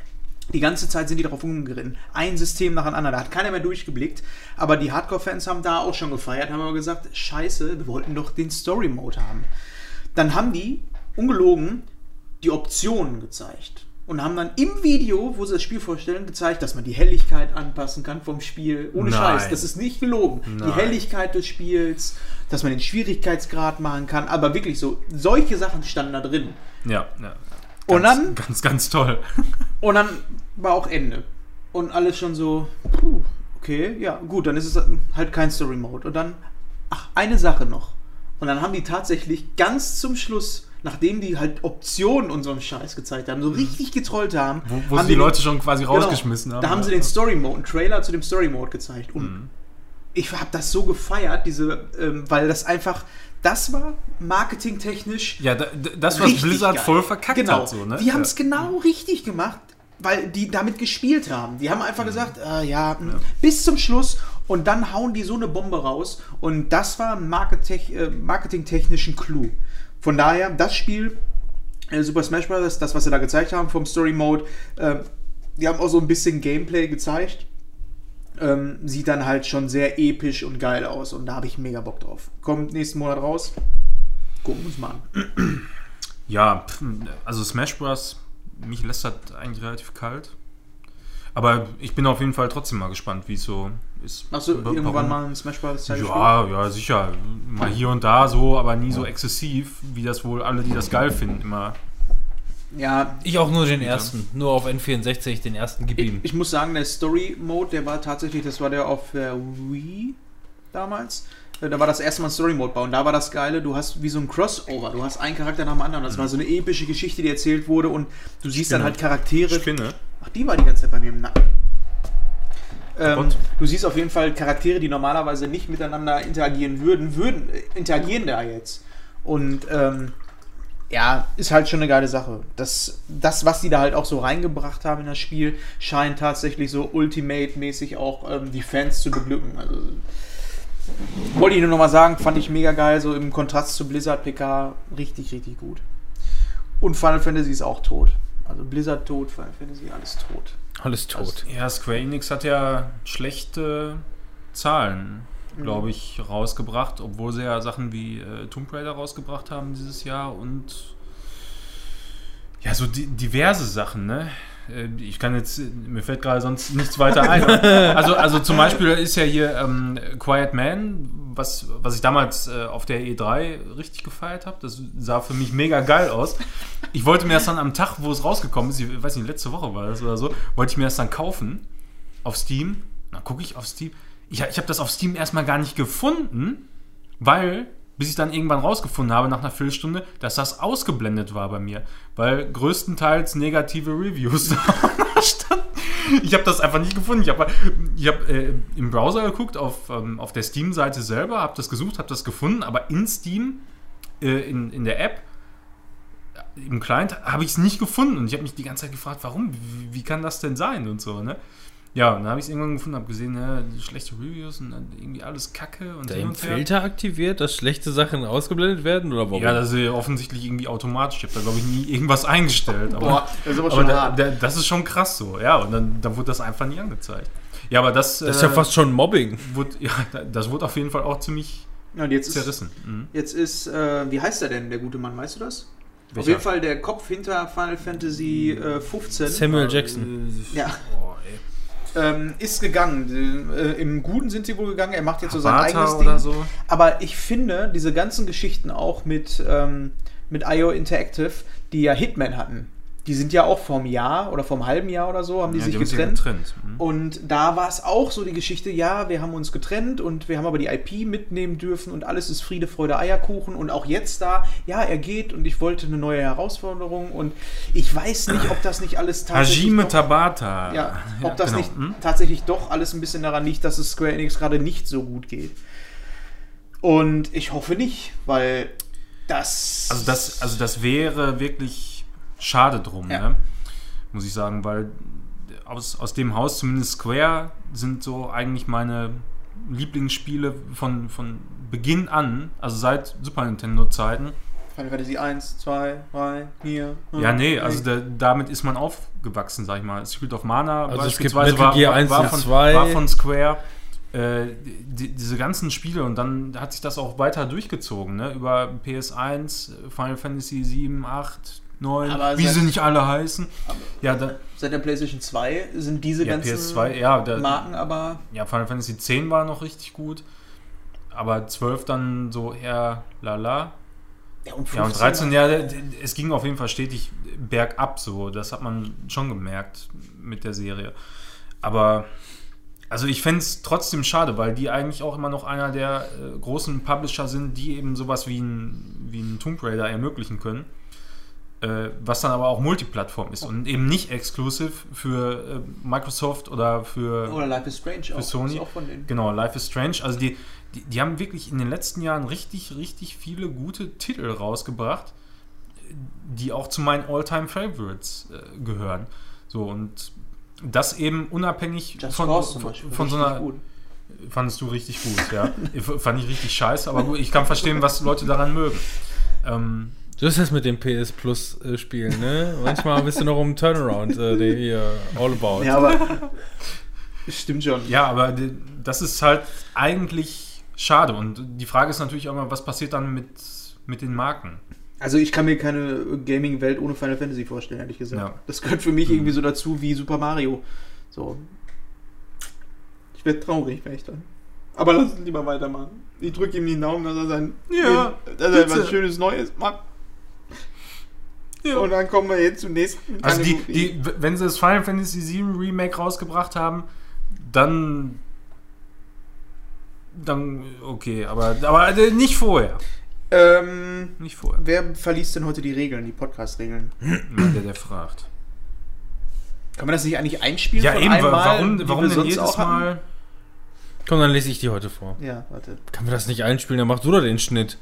Die ganze Zeit sind die darauf umgeritten. Ein System nach dem anderen. Da hat keiner mehr durchgeblickt. Aber die Hardcore-Fans haben da auch schon gefeiert, haben aber gesagt, scheiße, wir wollten doch den Story-Mode haben. Dann haben die, ungelogen, die Optionen gezeigt. Und haben dann im Video, wo sie das Spiel vorstellen, gezeigt, dass man die Helligkeit anpassen kann vom Spiel. Ohne Nein. Scheiß, das ist nicht gelogen. Die Nein. Helligkeit des Spiels, dass man den Schwierigkeitsgrad machen kann. Aber wirklich so, solche Sachen standen da drin. Ja, ja. Und Ganz- dann- Ganz, ganz toll. Und dann war auch Ende. Und alles schon so, puh, okay, ja, gut, dann ist es halt kein Story Mode. Und dann, ach, eine Sache noch. Und dann haben die tatsächlich ganz zum Schluss, nachdem die halt Optionen und so einen Scheiß gezeigt haben, so richtig getrollt haben, Wo, wo haben sie die den- Leute schon quasi Genau, rausgeschmissen haben. Da haben sie den Story Mode, einen Trailer zu dem Story Mode gezeigt. Und ich habe das so gefeiert, diese, ähm, weil das einfach, das war marketingtechnisch Ja, da, da- das, was Blizzard geil. voll verkackt genau. hat. So, ne? Die haben es ja. genau richtig gemacht, weil die damit gespielt haben. Die haben einfach gesagt, äh, ja, mh, bis zum Schluss und dann hauen die so eine Bombe raus und das war ein Marketing, äh, marketingtechnischen Clou. Von daher, das Spiel, äh, Super Smash Bros., das, was sie da gezeigt haben vom Story Mode, äh, die haben auch so ein bisschen Gameplay gezeigt. Ähm, sieht dann halt schon sehr episch und geil aus und da habe ich mega Bock drauf. Kommt nächsten Monat raus. Gucken wir uns mal an. Ja, also Smash Bros. mich lässt das eigentlich relativ kalt. Aber ich bin auf jeden Fall trotzdem mal gespannt, wie es so ist. Machst du Warum? irgendwann mal ein Smash Bros. Ja, ja, sicher. Mal hier und da so, aber nie so exzessiv, wie das wohl alle, die das geil finden, immer. Ja, Ich auch nur den ersten, nur auf N64, den ersten gib ich, ihm. ich muss sagen, der Story Mode, der war tatsächlich, das war der auf der Wii damals. Äh, Da war das erste Mal Story Mode bauen. Da war das Geile, du hast wie so ein Crossover. Du hast einen Charakter nach dem anderen. Das war so eine epische Geschichte, die erzählt wurde und du siehst dann Spinne. halt Charaktere. Spinne. Ach, die war die ganze Zeit bei mir im Nacken. Ähm, du siehst auf jeden Fall Charaktere, die normalerweise nicht miteinander interagieren würden, würden äh, interagieren da jetzt. Und ähm, ja, ist halt schon eine geile Sache. Das, das, was die da halt auch so reingebracht haben in das Spiel, scheint tatsächlich so Ultimate-mäßig auch ähm, die Fans zu beglücken. Also, wollte ich nur noch mal sagen, fand ich mega geil, so im Kontrast zu Blizzard PK, richtig, richtig gut. Und Final Fantasy ist auch tot. Also Blizzard tot, Final Fantasy alles tot. Alles tot. Ja, Square Enix hat ja schlechte Zahlen, glaube ich, rausgebracht, obwohl sie ja Sachen wie äh, Tomb Raider rausgebracht haben dieses Jahr und ja, so di diverse Sachen, ne? Äh, Ich kann jetzt, mir fällt gerade sonst nichts weiter ein. Also, also zum Beispiel ist ja hier ähm, Quiet Man, was, was ich damals äh, auf der E3 richtig gefeiert habe. Das sah für mich mega geil aus. Ich wollte mir das dann am Tag, wo es rausgekommen ist, ich weiß nicht, letzte Woche war das oder so, wollte ich mir das dann kaufen auf Steam. Dann gucke ich auf Steam. Ich, ich habe das auf Steam erstmal gar nicht gefunden, weil Bis ich dann irgendwann rausgefunden habe, nach einer Viertelstunde, dass das ausgeblendet war bei mir. Weil größtenteils negative Reviews da standen. Ich habe das einfach nicht gefunden. Ich habe hab, äh, im Browser geguckt, auf, ähm, auf der Steam-Seite selber, habe das gesucht, habe das gefunden, aber in Steam, äh, in, in der App, im Client, habe ich es nicht gefunden. Und ich habe mich die ganze Zeit gefragt, warum? Wie, wie kann das denn sein? Und so, ne? Ja, und dann habe ich es irgendwann gefunden, habe gesehen, ja, schlechte Reviews und dann irgendwie alles Kacke und Dein. Filter aktiviert, dass schlechte Sachen ausgeblendet werden oder warum? Ja, das ist ja offensichtlich irgendwie automatisch. Ich habe da, glaube ich, nie irgendwas eingestellt. Aber, Boah, das ist aber aber schon da, hart. da, das ist schon krass so. Ja, und dann, dann wurde das einfach nie angezeigt. Ja, aber das, das ist ja äh, fast schon Mobbing. wurde, ja, das wurde auf jeden Fall auch ziemlich Ja, und jetzt ist, zerrissen. Mhm. jetzt ist äh, wie heißt er denn, der gute Mann, weißt du das? Auf Welcher? jeden Fall der Kopf hinter Final Fantasy äh, 15 Samuel Jackson. Äh, Ja. Oh, ey. Ähm, ist gegangen. Äh, Im Guten sind sie wohl gegangen. Er macht jetzt so sein eigenes Ding. so. Aber ich finde, diese ganzen Geschichten auch mit, ähm, mit IO Interactive, die ja Hitman hatten, die sind ja auch vor einem Jahr oder vor einem halben Jahr oder so, haben die Ja, sich ja getrennt. getrennt. Mhm. Und da war es auch so die Geschichte, ja, wir haben uns getrennt und wir haben aber die IP mitnehmen dürfen und alles ist Friede, Freude, Eierkuchen und auch jetzt da, ja, er geht und ich wollte eine neue Herausforderung und ich weiß nicht, ob das nicht alles tatsächlich Hajime doch, Tabata. ja, ob das genau. nicht Mhm. tatsächlich doch alles ein bisschen daran liegt, dass es Square Enix gerade nicht so gut geht. Und ich hoffe nicht, weil das Also das, also das wäre wirklich schade drum, Ja. ne? muss ich sagen, weil aus, aus dem Haus, zumindest Square, sind so eigentlich meine Lieblingsspiele von, von Beginn an, also seit Super Nintendo-Zeiten. Final Fantasy 1, 2, 3, 4. Ja, nee, also da, damit ist man aufgewachsen, sag ich mal. Secret of Mana Also es gibt beispielsweise Metal Gear 1 war, von, 2. war von Square. Äh, die, diese ganzen Spiele und dann hat sich das auch weiter durchgezogen, ne? Über PS1, Final Fantasy 7, 8, 9, Aber wie seit- sie nicht alle heißen. Ja, da, Seit der PlayStation 2 sind diese ja ganzen PS2, ja, da, Marken aber ja, Final Fantasy 10 war noch richtig gut. Aber 12 dann so eher lala. ja, und, Ja, und 15 13, ja, es ging auf jeden Fall stetig bergab so. Das hat man schon gemerkt mit der Serie. Aber, also ich fände es trotzdem schade, weil die eigentlich auch immer noch einer der äh, großen Publisher sind, die eben sowas wie ein, wie ein Tomb Raider ermöglichen können. Äh, was dann aber auch Multiplattform ist und eben nicht exclusive für äh, Microsoft oder für Oder Life is Strange auch. Sony. Auch. Genau, Life is Strange. Also die, die, die haben wirklich in den letzten Jahren richtig, richtig viele gute Titel rausgebracht, die auch zu meinen All-Time-Favorites äh, gehören. So, und das eben unabhängig Just von, Cause von, von so einer. gut. Fandest du richtig gut, ja. Fand ich richtig scheiße, aber gut, ich kann verstehen, was Leute daran mögen. Ähm, Du hast das mit dem PS Plus äh, Spielen, ne? Manchmal bist du noch um Turnaround, äh, der hier All About. Ja, aber stimmt schon. ja, aber das ist halt eigentlich schade. Und die Frage ist natürlich auch immer, was passiert dann mit, mit den Marken? Also ich kann mir keine Gaming-Welt ohne Final Fantasy vorstellen, ehrlich gesagt. Ja. Das gehört für mich irgendwie so dazu wie Super Mario. So. Ich werde traurig, wenn ich dann. Aber lass uns lieber weitermachen. Ich drücke ihm die Daumen, dass er sein, Ja, dass er was Schönes Neues macht. Ja. Und dann kommen wir jetzt zum nächsten. Also die, die, wenn sie das Final Fantasy VII Remake rausgebracht haben, dann dann okay, aber aber äh, nicht vorher, ähm, nicht vorher. wer verliest denn heute die Regeln, die Podcast-Regeln? Der der fragt. Kann man das nicht eigentlich einspielen? Ja von eben, einmal, warum warum denn jedes hatten? Mal? Komm, dann lese ich die heute vor. Ja, warte. Kann man das nicht einspielen? Dann mach du doch den Schnitt.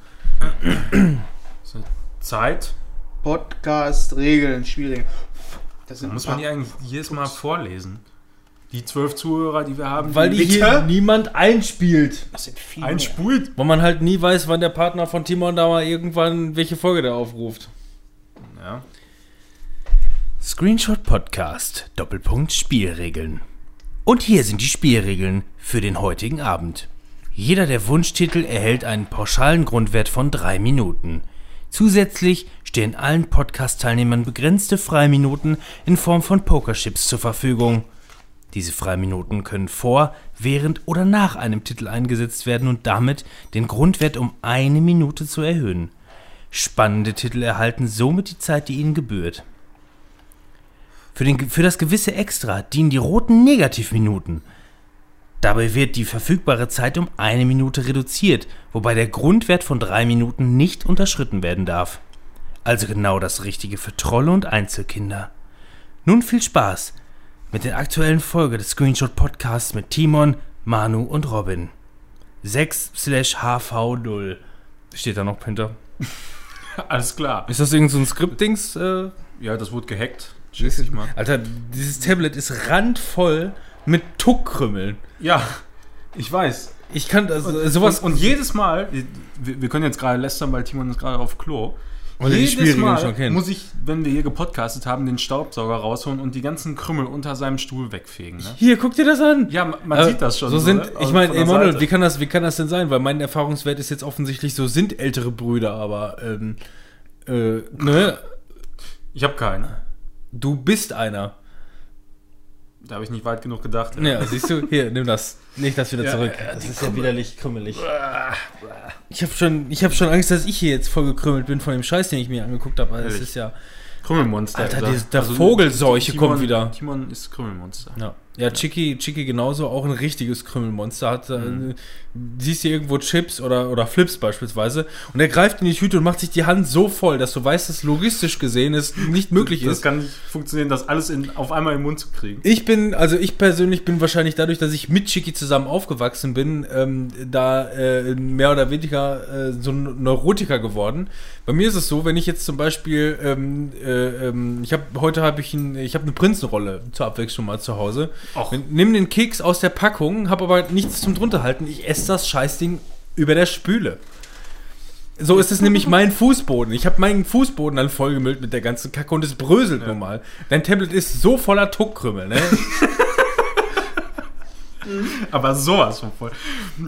So, Zeit, Podcast-Regeln, Spielregeln. Das sind muss ein man die eigentlich jedes Mal vorlesen. Die zwölf Zuhörer, die wir haben, Weil die Bitte? hier niemand einspielt. Das sind viele. einspult. Weil man halt nie weiß, wann der Partner von Timon da mal irgendwann welche Folge der aufruft. Ja. Screenshot Podcast, Doppelpunkt Spielregeln. Und hier sind die Spielregeln für den heutigen Abend. Jeder der Wunschtitel erhält einen pauschalen Grundwert von drei Minuten. Zusätzlich stehen allen Podcast-Teilnehmern begrenzte Freiminuten in Form von Pokerchips zur Verfügung. Diese Freiminuten können vor, während oder nach einem Titel eingesetzt werden und damit den Grundwert um eine Minute zu erhöhen. Spannende Titel erhalten somit die Zeit, die ihnen gebührt. Für, den, für das gewisse Extra dienen die roten Negativminuten. Dabei wird die verfügbare Zeit um eine Minute reduziert, wobei der Grundwert von drei Minuten nicht unterschritten werden darf. Also genau das Richtige für Trolle und Einzelkinder. Nun viel Spaß mit der aktuellen Folge des Screenshot Podcasts mit Timon, Manu und Robin. 6 slash HV0. Steht da noch hinter? Alles klar. Ist das irgend so ein Skript-Dings? Äh? Ja, das wurde gehackt. Schätze ich mal. Alter, dieses Tablet ist randvoll mit Tuckkrümmeln. Ja, ich weiß. Ich kann das, Und, sowas. und, und jedes Mal, wir, wir können jetzt gerade lästern, weil Timon ist gerade auf Klo. Und jedes Mal schon kennt. muss ich, wenn wir hier gepodcastet haben, den Staubsauger rausholen und die ganzen Krümmel unter seinem Stuhl wegfegen. Ne? Hier, guck dir das an. Ja, man, Äh, sieht das schon. So sind, ne? ich Von meine, Emanuel, wie kann, das, wie kann das denn sein? Weil mein Erfahrungswert ist jetzt offensichtlich, so sind ältere Brüder, aber ähm, äh, ne? Ich habe keinen. Du bist einer. Da habe ich nicht weit genug gedacht. Ja, siehst du? Hier, nimm das. Leg das wieder Ja, zurück. ja, das ist ja widerlich krümmelig. Ich habe schon, ich hab schon Angst, dass ich hier jetzt voll gekrümmelt bin von dem Scheiß, den ich mir angeguckt habe. Also es ist ja. Krümmelmonster. Alter, Also, die- der Vogelseuche Timon- kommt wieder. Timon ist Krümmelmonster. Ja, ja Chicky, Chicky genauso, auch ein richtiges Krümmelmonster. Hat, äh, siehst hier irgendwo Chips oder, oder Flips beispielsweise und er greift in die Tüte und macht sich die Hand so voll, dass du weißt, dass logistisch gesehen es nicht möglich Das ist. kann nicht funktionieren, das alles in, auf einmal im Mund zu kriegen. Ich bin, also ich persönlich bin wahrscheinlich dadurch, dass ich mit Chicky zusammen aufgewachsen bin, ähm, da äh, mehr oder weniger äh, so ein Neurotiker geworden. Bei mir ist es so, wenn ich jetzt zum Beispiel, ähm, äh, ähm, ich habe heute habe ich, ein, ich habe eine Prinzenrolle zur Abwechslung mal zu Hause. Och. Nimm den Keks aus der Packung, habe aber nichts zum drunterhalten. Ich esse das Scheißding über der Spüle. So ist es nämlich mein Fußboden. Ich habe meinen Fußboden dann vollgemüllt mit der ganzen Kacke und es bröselt nun mal. Dein Tablet ist so voller Tuckkrümel, ne? Aber sowas von voll.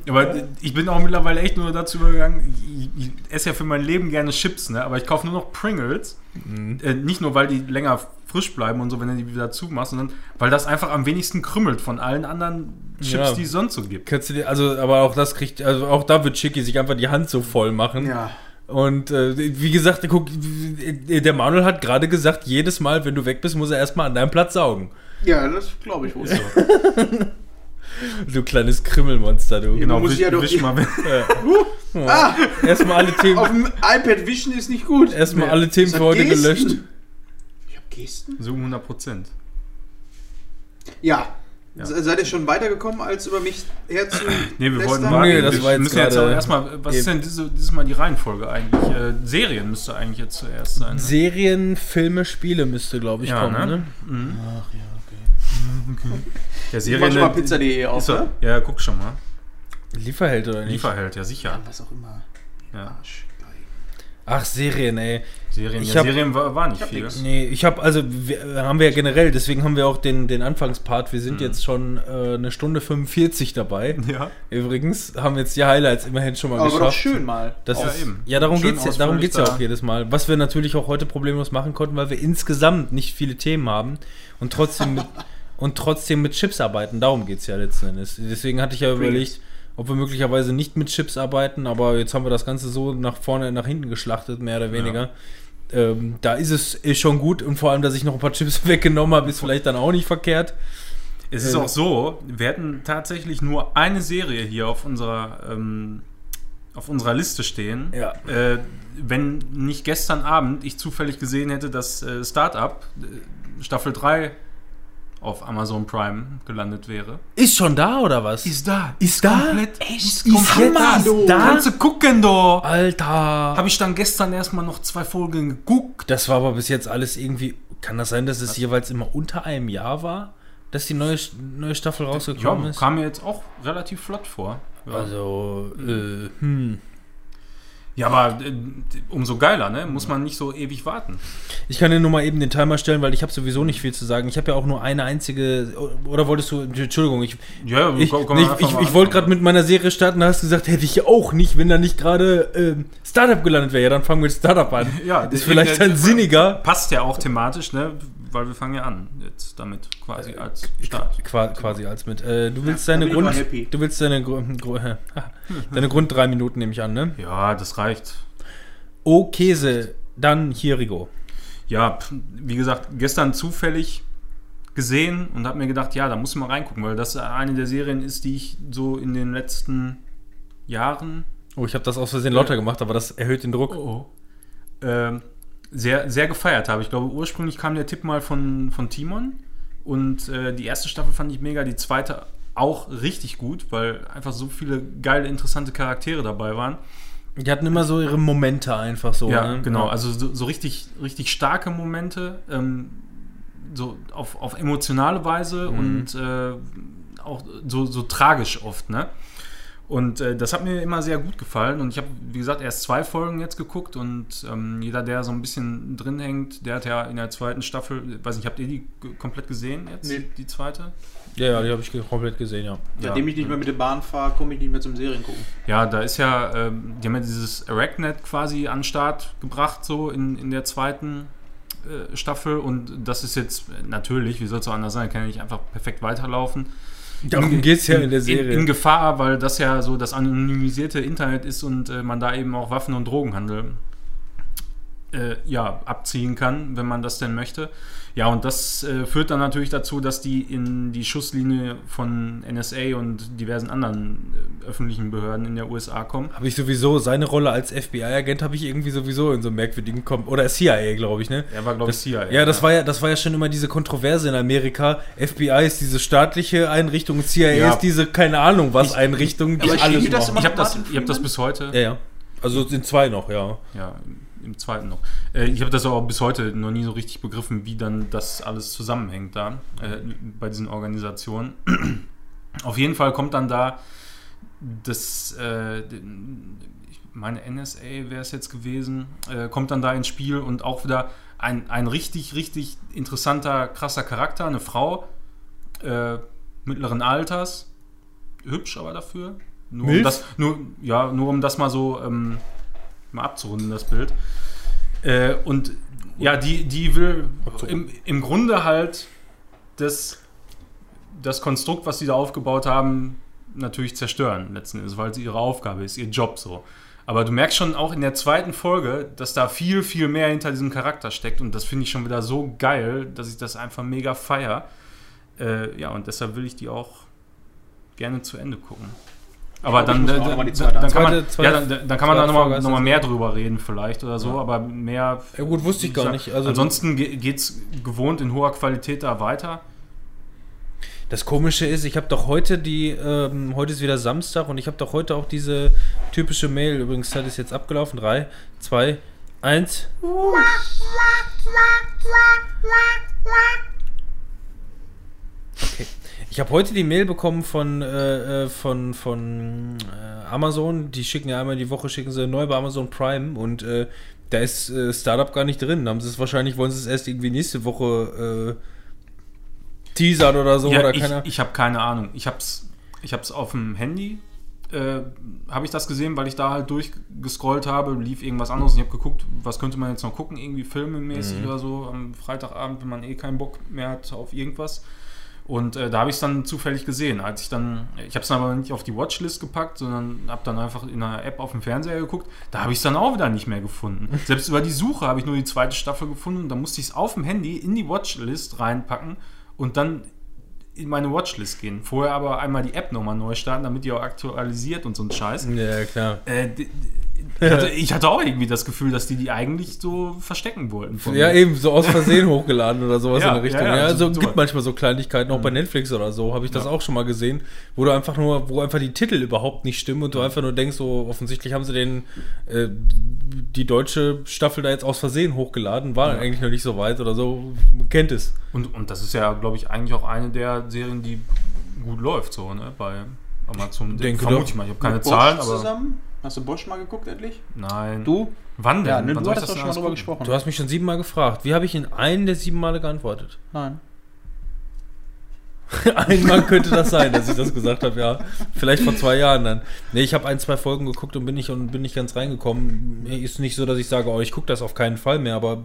Aber ich bin auch mittlerweile echt nur dazu übergegangen, ich, ich esse ja für mein Leben gerne Chips, ne? aber ich kaufe nur noch Pringles. Mhm. Äh, nicht nur, weil die länger frisch bleiben und so, wenn du die wieder zumachst, sondern weil das einfach am wenigsten krümmelt von allen anderen Chips, Ja. die es sonst so gibt. Kannst du dir, also, aber auch das kriegt, also auch da wird Chicky sich einfach die Hand so voll machen. Ja. Und äh, wie gesagt, guck, der Manuel hat gerade gesagt, jedes Mal, wenn du weg bist, muss er erstmal an deinem Platz saugen. Ja, das glaube ich wohl so. Du kleines Krimmelmonster, du. Genau, muss wisch, ja doch- wisch mal. Ah, Erstmal alle Themen, auf dem iPad wischen ist nicht gut. erstmal alle Themen für heute gelöscht. Gesten? So 100 Prozent. Ja. Ja. Se- Seid ihr schon weitergekommen, als über mich herzu? Nee, wir wollten warten. Nee, das wir war jetzt müssen jetzt aber erstmal, was ist denn diese, dieses Mal die Reihenfolge eigentlich? Äh, Serien müsste eigentlich jetzt zuerst sein. Ne? Serien, Filme, Spiele müsste, glaube ich, Ja, kommen, ne? ne? Mhm. Ach ja, Der Ich Serien. mach schon mal pizza.de auf, ne? ja, guck schon mal. okay. Lieferheld oder nicht? Lieferheld, ja sicher. Was auch immer. Ja. Arsch. Ach, Serien, ey. Serien, Ich ja, hab- Serien war, war nicht viel. nix. Nee, ich habe, also wir, haben wir ja generell, deswegen haben wir auch den, den Anfangspart. Wir sind Mhm. jetzt schon äh, eine Stunde 45 dabei. Ja. Übrigens haben jetzt die Highlights immerhin schon mal Aber doch geschafft. schön mal. Das Ja, ist, eben. ja, darum Schön geht's ja, darum geht's ja da. auch jedes Mal. Was wir natürlich auch heute problemlos machen konnten, weil wir insgesamt nicht viele Themen haben und trotzdem mit, und trotzdem mit Chips arbeiten. Darum geht's ja letzten Endes. Deswegen hatte ich ja überlegt, ob wir möglicherweise nicht mit Chips arbeiten, aber jetzt haben wir das Ganze so nach vorne, nach hinten geschlachtet, mehr oder weniger. Ähm, da ist es ist schon gut und vor allem, dass ich noch ein paar Chips weggenommen habe, ist vielleicht dann auch nicht verkehrt. Es ist Äh, auch so, wir hätten tatsächlich nur eine Serie hier auf unserer, ähm, auf unserer Liste stehen. Ja. Äh, wenn nicht gestern Abend ich zufällig gesehen hätte, dass äh, Startup äh, Staffel 3 auf Amazon Prime gelandet wäre. Ist schon da oder was? da. Ist da? Komplett, Echt? Ist Ist komplett da. da? Kannst du gucken, do. Alter! Habe ich dann gestern erstmal noch zwei Folgen geguckt. Das war aber bis jetzt alles irgendwie. Kann das sein, dass es jeweils immer unter einem Jahr war, dass die neue, neue Staffel rausgekommen Ja, ist? kam mir jetzt auch relativ flott vor. Ja. Also, äh, hm. Ja, aber äh, umso geiler, ne? Muss man nicht so ewig warten. Ich kann dir nur mal eben den Timer stellen, weil ich habe sowieso nicht viel zu sagen. Ich habe ja auch nur eine einzige. Oder wolltest du. Entschuldigung, ich, Ja, ich, komm- komm ich, ich, ich wollte gerade mit meiner Serie starten, da hast du gesagt, hätte ich auch nicht, wenn da nicht gerade ähm, Startup gelandet wäre. Ja, dann fangen wir mit Startup an. Ja, ist vielleicht der- dann sinniger. Passt ja auch thematisch, ne? Weil wir fangen ja an jetzt damit quasi als Start. Qua quasi als mit. Äh, du willst da deine Grund. Du willst deine, Gru Gru deine Grund drei Minuten nehme ich an, ne? Ja, das reicht. Oh, Käse, dann Hirigo. Ja, wie gesagt, gestern zufällig gesehen und habe mir gedacht, ja, da muss ich mal reingucken, weil das eine der Serien ist, die ich so in den letzten Jahren Oh, ich habe das aus Versehen lauter gemacht, aber das erhöht den Druck. oh, ähm, sehr, sehr gefeiert habe. Ich glaube, ursprünglich kam der Tipp mal von, von Timon und äh, die erste Staffel fand ich mega, die zweite auch richtig gut, weil einfach so viele geile, interessante Charaktere dabei waren. Die hatten immer so ihre Momente einfach so. Ja, ne? genau. Also so, so richtig, richtig starke Momente, ähm, so auf, auf emotionale Weise Mhm. und äh, auch so, so tragisch oft, ne? Und äh, das hat mir immer sehr gut gefallen. Und ich habe, wie gesagt, erst zwei Folgen jetzt geguckt und ähm, jeder, der so ein bisschen drin hängt, der hat ja in der zweiten Staffel, weiß nicht, habt ihr die komplett gesehen jetzt? Nee. Die zweite? Ja, ja, die habe ich komplett gesehen, ja. Seitdem Ja. ich nicht mehr mit der Bahn fahre, komme ich nicht mehr zum Serien gucken. Ja, da ist ja, ähm, die haben ja dieses Arachnet quasi an den Start gebracht, so in, in der zweiten äh, Staffel. Und das ist jetzt natürlich, wie soll es auch anders sein, kann ja nicht einfach perfekt weiterlaufen. Darum geht es ja in der Serie. In, in Gefahr, weil das ja so das anonymisierte Internet ist und äh, man da eben auch Waffen- und Drogenhandel äh, ja, abziehen kann, wenn man das denn möchte. Ja, und das äh, führt dann natürlich dazu, dass die in die Schusslinie von NSA und diversen anderen äh, öffentlichen Behörden in der USA kommen. habe ich sowieso, seine Rolle als FBI-Agent habe ich irgendwie sowieso in so einem merkwürdigen Kom Oder CIA, glaube ich, ne? Er war, glaube ich, CIA. ja, das war ja, das war ja schon immer diese Kontroverse in Amerika. FBI ist diese staatliche Einrichtung, CIA Ja. ist diese, keine Ahnung was, Einrichtung, die alles immer Ich habe das, ich hab das bis heute. Ja, ja. Also sind zwei noch, ja. Ja, im zweiten noch. Äh, ich habe das auch bis heute noch nie so richtig begriffen, wie dann das alles zusammenhängt da äh, bei diesen Organisationen. Auf jeden Fall kommt dann da das, äh, ich meine NSA wäre es jetzt gewesen, äh, kommt dann da ins Spiel und auch wieder ein, ein richtig, richtig interessanter, krasser Charakter, eine Frau äh, mittleren Alters, hübsch aber dafür. Nur um das, nur, ja, nur um das mal so ähm, mal abzurunden, das Bild. Äh, und ja, die, die will im, im Grunde halt das, das Konstrukt, was sie da aufgebaut haben, natürlich zerstören, letzten Endes, weil es ihre Aufgabe ist, ihr Job so. Aber du merkst schon auch in der zweiten Folge, dass da viel, viel mehr hinter diesem Charakter steckt und das finde ich schon wieder so geil, dass ich das einfach mega feier. Äh, ja, und deshalb will ich die auch gerne zu Ende gucken. Aber dann, dann, dann, dann, kann man, ja, dann, dann kann man da nochmal noch mal mehr drüber reden vielleicht oder so, aber mehr... Ja gut, wusste ich gar nicht. Also ansonsten geht es gewohnt in hoher Qualität da weiter. Das Komische ist, ich habe doch heute die, ähm, heute ist wieder Samstag und ich habe doch heute auch diese typische Mail, übrigens Zeit ist jetzt abgelaufen, 3, 2, 1. Okay. Ich habe heute die Mail bekommen von, äh, äh, von, von äh, Amazon, die schicken ja einmal die Woche, schicken sie neu bei Amazon Prime und äh, da ist äh, Startup gar nicht drin. Haben sie es wahrscheinlich, wollen sie es erst irgendwie nächste Woche äh, teasern oder so ja, oder ich keine ich habe keine Ahnung. Ich habe es ich hab's auf dem Handy, habe ich das gesehen, weil ich da halt durchgescrollt habe, lief irgendwas anderes und ich habe geguckt, was könnte man jetzt noch gucken, irgendwie filmemäßig oder so am Freitagabend, wenn man eh keinen Bock mehr hat auf irgendwas. Und äh, da habe ich es dann zufällig gesehen. Als ich dann, ich habe es aber nicht auf die Watchlist gepackt, sondern habe dann einfach in einer App auf dem Fernseher geguckt. Da habe ich es dann auch wieder nicht mehr gefunden. Selbst über die Suche habe ich nur die zweite Staffel gefunden. Und da musste ich es auf dem Handy in die Watchlist reinpacken und dann in meine Watchlist gehen. Vorher aber einmal die App nochmal neu starten, damit die auch aktualisiert und so ein Scheiß. Ja, klar. Äh, ich, hatte, ich hatte auch irgendwie das Gefühl, dass die die eigentlich so verstecken wollten. von Ja, mir. eben, so aus Versehen hochgeladen oder sowas Ja, in der Richtung. ja, Ja, ja, also so- gibt manchmal so Kleinigkeiten, auch bei Netflix oder so, habe ich das Ja. auch schon mal gesehen, wo du einfach nur, wo einfach die Titel überhaupt nicht stimmen und du einfach nur denkst, so offensichtlich haben sie den äh, die deutsche Staffel da jetzt aus Versehen hochgeladen, war Ja. eigentlich noch nicht so weit oder so, man kennt es. Und, und das ist ja, glaube ich, eigentlich auch eine der Serien, die gut läuft, so, ne? Bei Amazon. Denke Vermute doch. ich mal. Ich habe keine Zahlen, aber. zusammen? Hast du Bosch mal geguckt endlich? Nein. Du? Wann denn? Ja, ne, Wann du hattest doch schon mal drüber gesprochen. Du hast mich schon siebenmal gefragt. Wie habe ich in einen der sieben Male geantwortet? Nein. Einmal könnte das sein, dass ich das gesagt habe, ja. Vielleicht vor zwei Jahren dann. Nee, ich habe ein, zwei Folgen geguckt und bin nicht und bin nicht ganz reingekommen. Ist nicht so, dass ich sage, oh, ich gucke das auf keinen Fall mehr, aber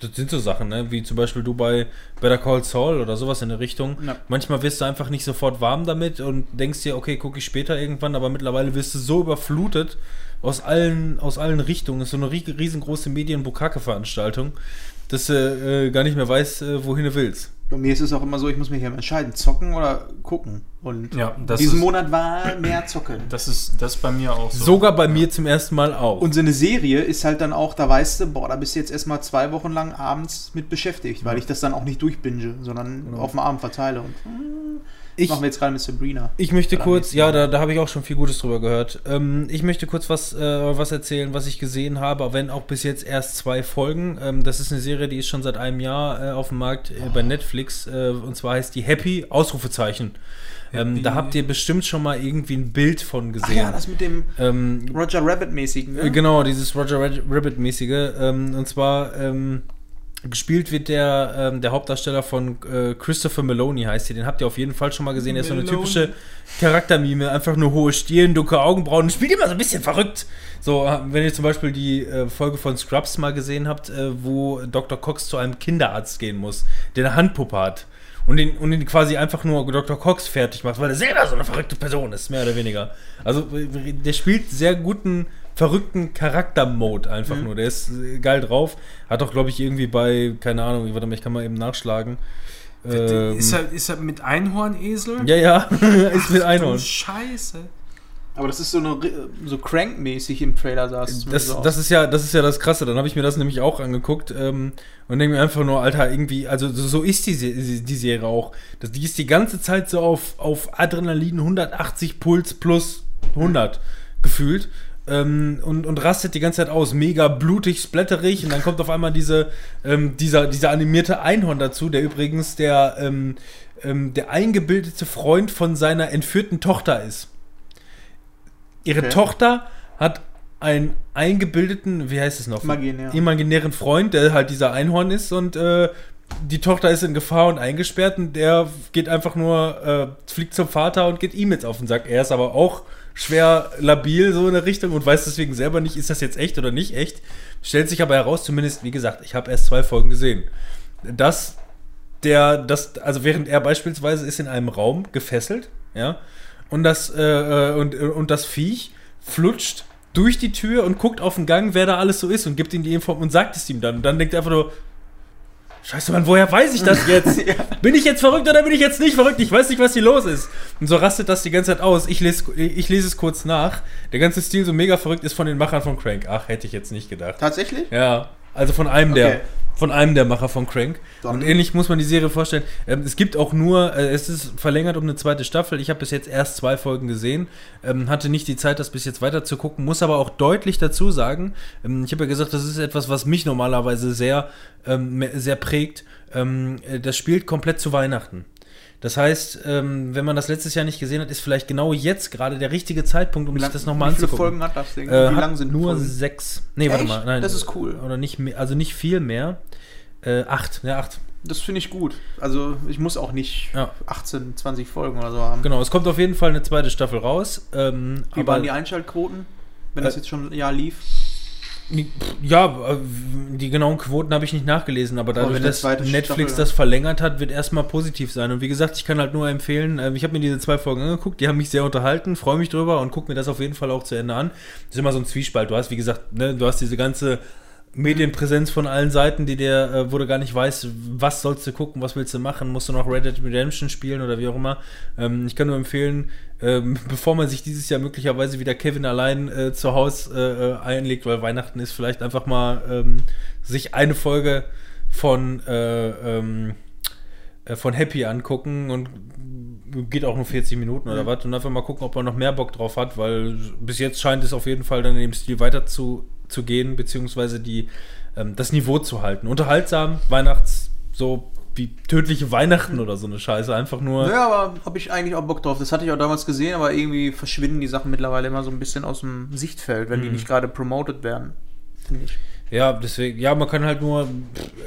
das sind so Sachen, ne? Wie zum Beispiel du bei Better Call Saul oder sowas in der Richtung. Ja. Manchmal wirst du einfach nicht sofort warm damit und denkst dir, okay, gucke ich später irgendwann, aber mittlerweile wirst du so überflutet aus allen, aus allen Richtungen. Das ist so eine rie- riesengroße Medien-Bukake-Veranstaltung, dass du äh, gar nicht mehr weißt, äh, wohin du willst. Bei mir ist es auch immer so, ich muss mich ja entscheiden, zocken oder gucken. Und Ja, das diesen ist- Monat war mehr zocken. Das ist das ist bei mir auch so. Sogar bei mir zum ersten Mal auch. Und so eine Serie ist halt dann auch, da weißt du, boah, da bist du jetzt erstmal zwei Wochen lang abends mit beschäftigt, weil ich das dann auch nicht durchbinge, sondern auf dem Abend verteile. Und hm, ich, machen wir jetzt gerade mit Sabrina. Ich möchte kurz, ja, da, da habe ich auch schon viel Gutes drüber gehört. Ähm, ich möchte kurz was, äh, was erzählen, was ich gesehen habe, wenn auch bis jetzt erst zwei Folgen. Ähm, das ist eine Serie, die ist schon seit einem Jahr äh, auf dem Markt äh, bei Netflix äh, und zwar heißt die Happy Ausrufezeichen. Ähm, da habt ihr bestimmt schon mal irgendwie ein Bild von Ach gesehen. ja, das mit dem ähm, Roger Rabbit-mäßigen. äh, Ne? Genau, dieses Roger Rab- Rabbit-mäßige. Ähm, und zwar ähm, gespielt wird der, ähm, der Hauptdarsteller von äh, Christopher Maloney, heißt er. Den habt ihr auf jeden Fall schon mal gesehen. Der ist so eine typische Charaktermime. Einfach nur hohe Stirn, dunkle Augenbrauen. Spielt immer so ein bisschen verrückt. So, wenn ihr zum Beispiel die äh, Folge von Scrubs mal gesehen habt, äh, wo Dr. Cox zu einem Kinderarzt gehen muss, der eine Handpuppe hat. Und den, und den quasi einfach nur Dr. Cox fertig macht, weil er selber so eine verrückte Person ist, mehr oder weniger. Also, äh, der spielt sehr guten, verrückten Charakter-Mode einfach nur. Der ist äh, geil drauf. Hat auch, glaube ich, irgendwie bei, keine Ahnung, warte mal, ich kann mal eben nachschlagen. Ähm, ist, er, ist er mit Einhornesel? ja, ja, ist mit Du Einhorn. Scheiße. Aber das ist so, eine, so Crank-mäßig im Trailer, sah es Das, so das, ist ja, das ist ja das Krasse. Dann habe ich mir das nämlich auch angeguckt ähm, und denke mir einfach nur, Alter, irgendwie, also so, so ist die, die Serie auch. Das, die ist die ganze Zeit so auf, auf Adrenalin 180 Puls plus 100 gefühlt. Ähm, und, und rastet die ganze Zeit aus. Mega blutig, splatterig. Und dann kommt auf einmal diese, ähm, dieser, dieser animierte Einhorn dazu, der übrigens der, ähm, ähm, der eingebildete Freund von seiner entführten Tochter ist. Ihre Okay. Tochter hat einen eingebildeten, wie heißt es noch? Imaginär. Imaginären Freund, der halt dieser Einhorn ist und äh, die Tochter ist in Gefahr und eingesperrt und der geht einfach nur, äh, fliegt zum Vater und geht ihm jetzt auf den Sack. Er ist aber auch schwer labil so in der Richtung und weiß deswegen selber nicht, ist das jetzt echt oder nicht echt. Stellt sich aber heraus, zumindest, wie gesagt, ich habe erst zwei Folgen gesehen, dass der, das, also während er beispielsweise ist in einem Raum gefesselt, ja, und das, äh, äh, und, und das Viech flutscht durch die Tür und guckt auf den Gang, wer da alles so ist und gibt ihm die Info und sagt es ihm dann. Und dann denkt er einfach nur, Scheiße, Mann, woher weiß ich das jetzt? Bin ich jetzt verrückt oder bin ich jetzt nicht verrückt? Ich weiß nicht, was hier los ist. Und so rastet das die ganze Zeit aus. Ich lese, ich lese es kurz nach. Der ganze Stil so mega verrückt ist von den Machern von Crank. Ach, hätte ich jetzt nicht gedacht. Tatsächlich? Ja, also von einem Okay. der von einem der Macher von Crank. Dann- Und ähnlich muss man die Serie vorstellen. Ähm, es gibt auch nur, äh, es ist verlängert um eine zweite Staffel. Ich habe bis jetzt erst zwei Folgen gesehen, ähm, hatte nicht die Zeit, das bis jetzt weiter zu gucken, muss aber auch deutlich dazu sagen, ähm, ich habe ja gesagt, das ist etwas, was mich normalerweise sehr, ähm, sehr prägt. Ähm, äh, das spielt komplett zu Weihnachten. Das heißt, ähm, wenn man das letztes Jahr nicht gesehen hat, ist vielleicht genau jetzt gerade der richtige Zeitpunkt, um sich das nochmal Wie viele anzugucken. Folgen hat das Ding? Äh, Wie lang sind nur Folgen? sechs. Nee, warte Echt? mal. Nein, Das ist cool. Oder nicht mehr, also nicht viel mehr. Äh, acht, ja, acht. Das finde ich gut. Also ich muss auch nicht Ja. 18, 20 Folgen oder so haben. Genau, es kommt auf jeden Fall eine zweite Staffel raus. Ähm, Wie waren die Einschaltquoten, wenn das Äh, jetzt schon ein Jahr lief? Ja, die genauen Quoten habe ich nicht nachgelesen, aber dadurch, dass Netflix Staffel- das verlängert hat, wird erstmal positiv sein. Und wie gesagt, ich kann halt nur empfehlen, äh, ich habe mir diese zwei Folgen angeguckt, die haben mich sehr unterhalten, freue mich drüber und gucke mir das auf jeden Fall auch zu Ende an. Das ist immer so ein Zwiespalt. Du hast, wie gesagt, ne, du hast diese ganze Medienpräsenz von allen Seiten, die dir, äh, wo du gar nicht weißt, was sollst du gucken, was willst du machen, musst du noch Red Dead Redemption spielen oder wie auch immer. Ähm, ich kann nur empfehlen, ähm, bevor man sich dieses Jahr möglicherweise wieder Kevin allein äh, zu Hause äh, äh, einlegt, weil Weihnachten ist, vielleicht einfach mal ähm, sich eine Folge von äh, ähm, äh, von Happy angucken und geht auch nur 40 Minuten oder was und einfach mal gucken, ob man noch mehr Bock drauf hat, weil bis jetzt scheint es auf jeden Fall dann in dem Stil weiter zu, zu gehen, beziehungsweise die, ähm, das Niveau zu halten. Unterhaltsam, Weihnachts, so wie tödliche Weihnachten oder so eine Scheiße, einfach nur. Ja, aber habe ich eigentlich auch Bock drauf. Das hatte ich auch damals gesehen, aber irgendwie verschwinden die Sachen mittlerweile immer so ein bisschen aus dem Sichtfeld, wenn die Mhm. nicht gerade promoted werden. Finde ich. Ja, deswegen, ja, man kann halt nur,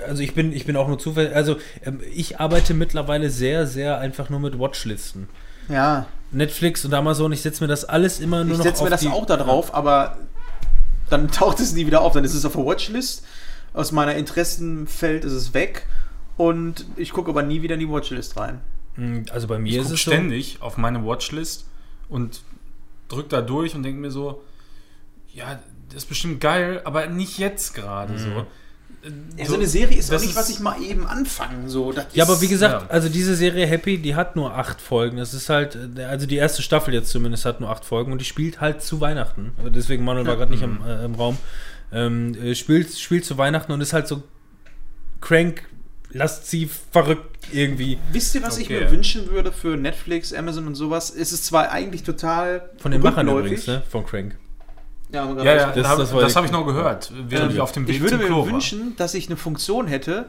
also ich bin, ich bin auch nur zufällig, also ähm, ich arbeite mittlerweile sehr, sehr einfach nur mit Watchlisten. Ja, Netflix und Amazon, ich setze mir das alles immer nur ich noch setze mir auf das die- auch da drauf, aber dann taucht es nie wieder auf. Dann ist es auf der Watchlist. Aus meiner Interessenfeld ist es weg. Und ich gucke aber nie wieder in die Watchlist rein. Mm, Also bei mir Ich ist es so. ständig auf meine Watchlist und drück da durch und denke mir so, ja, das ist bestimmt geil, aber nicht jetzt gerade Mhm. so. Ja, so eine Serie ist auch nicht, was ich mal eben anfangen. So, Ja, ist- aber wie gesagt, ja. also diese Serie Happy, die hat nur acht Folgen. Das ist halt, äh, also die erste Staffel jetzt zumindest hat nur acht Folgen und die spielt halt zu Weihnachten. Deswegen Manuel war gerade nicht im, äh, im Raum. Ähm, äh, spielt, spielt zu Weihnachten und ist halt so crank, lasziv, verrückt irgendwie. Wisst ihr, was ich Okay. mir wünschen würde für Netflix, Amazon und sowas? Es ist zwar eigentlich total Von den Machern übrigens, ne? Von Crank. Ja, Ja, ja, Das- das, das das, war habe ich noch gehört, während ich auf dem Weg ich würde mir Klo war. wünschen, dass ich eine Funktion hätte,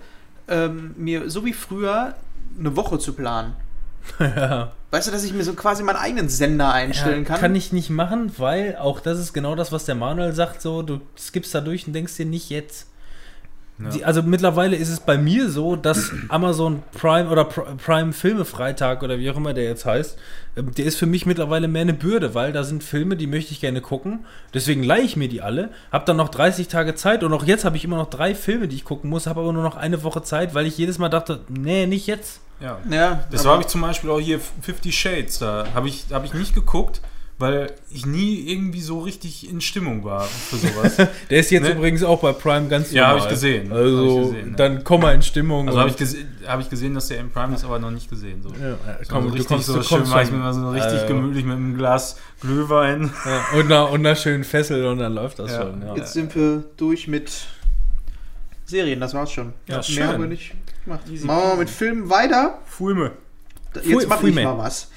ähm, mir so wie früher eine Woche zu planen. ja. Weißt du, dass ich mir so quasi meinen eigenen Sender einstellen kann? Kann ich nicht machen, weil auch das ist genau das, was der Manuel sagt, so, du skippst da durch und denkst dir nicht jetzt. Ja. Die, also mittlerweile ist es bei mir so, dass Amazon Prime oder Pr- Prime Filme Freitag oder wie auch immer der jetzt heißt, ähm, der ist für mich mittlerweile mehr eine Bürde, weil da sind Filme, die möchte ich gerne gucken. Deswegen leihe ich mir die alle, habe dann noch 30 Tage Zeit und auch jetzt habe ich immer noch drei Filme, die ich gucken muss, habe aber nur noch eine Woche Zeit, weil ich jedes Mal dachte, nee, nicht jetzt. Ja. Ja, Das habe ich zum Beispiel auch hier Fifty Shades. Da habe ich, hab ich nicht geguckt, weil ich nie irgendwie so richtig in Stimmung war für sowas. Der ist jetzt Ne? übrigens auch bei Prime ganz Ja, hab normal. ich gesehen. Also Hab ich gesehen, ja. dann komm mal in Stimmung. Also habe ich, gese hab ich gesehen, dass der im Prime ist, aber noch nicht gesehen. So. Ja, So komm, du richtig kommst, so du schön war ich mir mal so richtig Ja, gemütlich mit einem Glas Glühwein. Ja, und, einer, und einer schönen Fessel und dann läuft das Ja. schon. Ja. Jetzt sind wir durch mit Serien, das war's schon. Ja, Mehr schön. haben wir nicht gemacht. Machen wir mit Filmen weiter. Fulme. Jetzt mache ich mal was.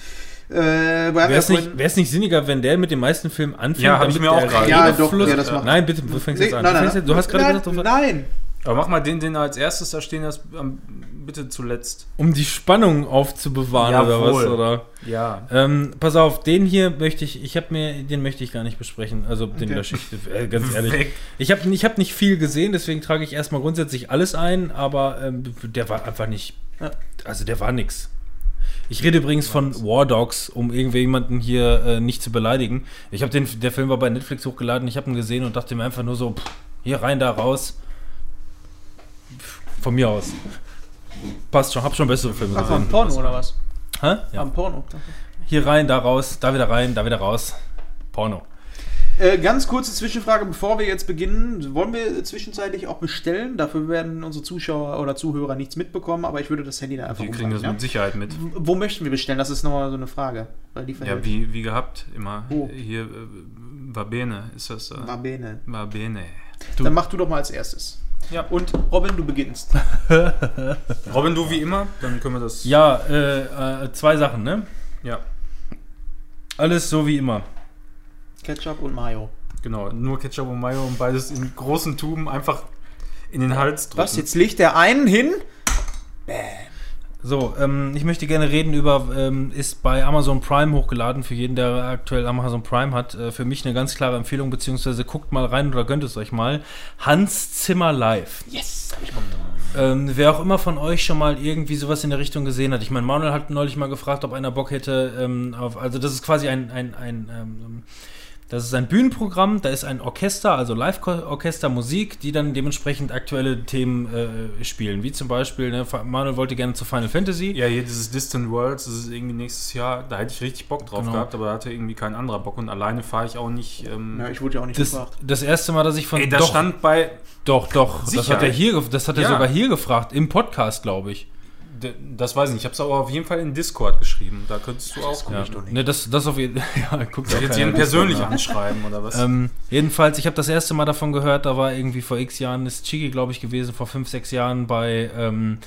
Äh, Wäre es nicht, nicht sinniger, wenn der mit den meisten Filmen anfängt? Ja, hab ich damit mir auch der gerade Ja, doch, ja, das macht- Nein, bitte, du fängst jetzt Nee, an. nein, du, nein, jetzt, du hast gerade gesagt, du- Nein, Aber mach mal den, den du als erstes da stehen hast, am- bitte zuletzt. um die Spannung aufzubewahren oder was? Jawohl. Oder? Ja. Ähm, pass auf, den hier möchte ich, ich habe mir, den möchte ich gar nicht besprechen. Also den Okay. lösche ich, äh, ganz ehrlich. Weg. Ich habe ich hab nicht viel gesehen, deswegen trage ich erstmal grundsätzlich alles ein, aber ähm, der war einfach nicht. Ja. Also der war nix. Ich rede übrigens von War Dogs, um irgendjemanden hier äh, nicht zu beleidigen. Ich habe den, der Film war bei Netflix hochgeladen, ich habe ihn gesehen und dachte mir einfach nur so, pff, hier rein, da raus. Pff, Von mir aus. Passt schon, hab schon bessere Filme Ach, am gesehen. Porno oder was? Hä? Ja. Am Porno. Hier rein, da raus, da wieder rein, da wieder raus. Porno. Äh, ganz kurze Zwischenfrage, bevor wir jetzt beginnen. Wollen wir zwischenzeitlich auch bestellen? Dafür werden unsere Zuschauer oder Zuhörer nichts mitbekommen, aber ich würde das Handy da einfach Wir kriegen das umfangen, mit Sicherheit mit. ja? Wo möchten wir bestellen? Das ist nochmal so eine Frage. Weil die Ja, wie, wie gehabt, immer. Wo? Hier, äh, va bene, ist das? Äh, Va bene. va bene. Dann mach du doch mal als erstes. Ja. Und Robin, du beginnst. Robin, du wie immer, dann können wir das. Ja, äh, äh, zwei Sachen, ne? Ja, Alles so wie immer. Ketchup und Mayo. genau. Nur Ketchup und Mayo und beides in großen Tuben einfach in den Hals drücken. Was? Jetzt legt der einen hin? So, ähm, ich möchte gerne reden über, ähm, ist bei Amazon Prime hochgeladen, für jeden, der aktuell Amazon Prime hat. Äh, für mich eine ganz klare Empfehlung, beziehungsweise guckt mal rein oder gönnt es euch mal. Hans Zimmer Live. Yes, hab ich Bock drauf. Ähm, wer auch immer von euch schon mal irgendwie sowas in der Richtung gesehen hat. Ich meine, Manuel hat neulich mal gefragt, ob einer Bock hätte, ähm, auf, also das ist quasi ein, ein, ein ähm, das ist ein Bühnenprogramm, da ist ein Orchester, also Live-Orchester, Musik, die dann dementsprechend aktuelle Themen äh, spielen. Wie zum Beispiel, ne, Manuel wollte gerne zu Final Fantasy. Ja, hier dieses Distant Worlds, das ist irgendwie nächstes Jahr, da hätte ich richtig Bock drauf Genau. gehabt, aber da hatte irgendwie kein anderer Bock und alleine fahre ich auch nicht. Ähm, Ja, ich wurde ja auch nicht Das, gefragt. das erste Mal, dass ich von. ey, da doch, stand bei, doch, doch. Das Sicher? hat er hier, das hat er Ja. sogar hier gefragt, im Podcast, glaube ich. Das weiß ich nicht, ich habe es aber auf jeden Fall in Discord geschrieben, da könntest du auch Ja, ich doch nicht. ne, das, das auf jeden Ja, guckt auch jetzt jeden persönlich anschreiben oder was? Ähm, jedenfalls, ich habe das erste Mal davon gehört, da war irgendwie vor x Jahren, ist Chigi, glaube ich, gewesen, vor fünf, sechs Jahren bei ähm,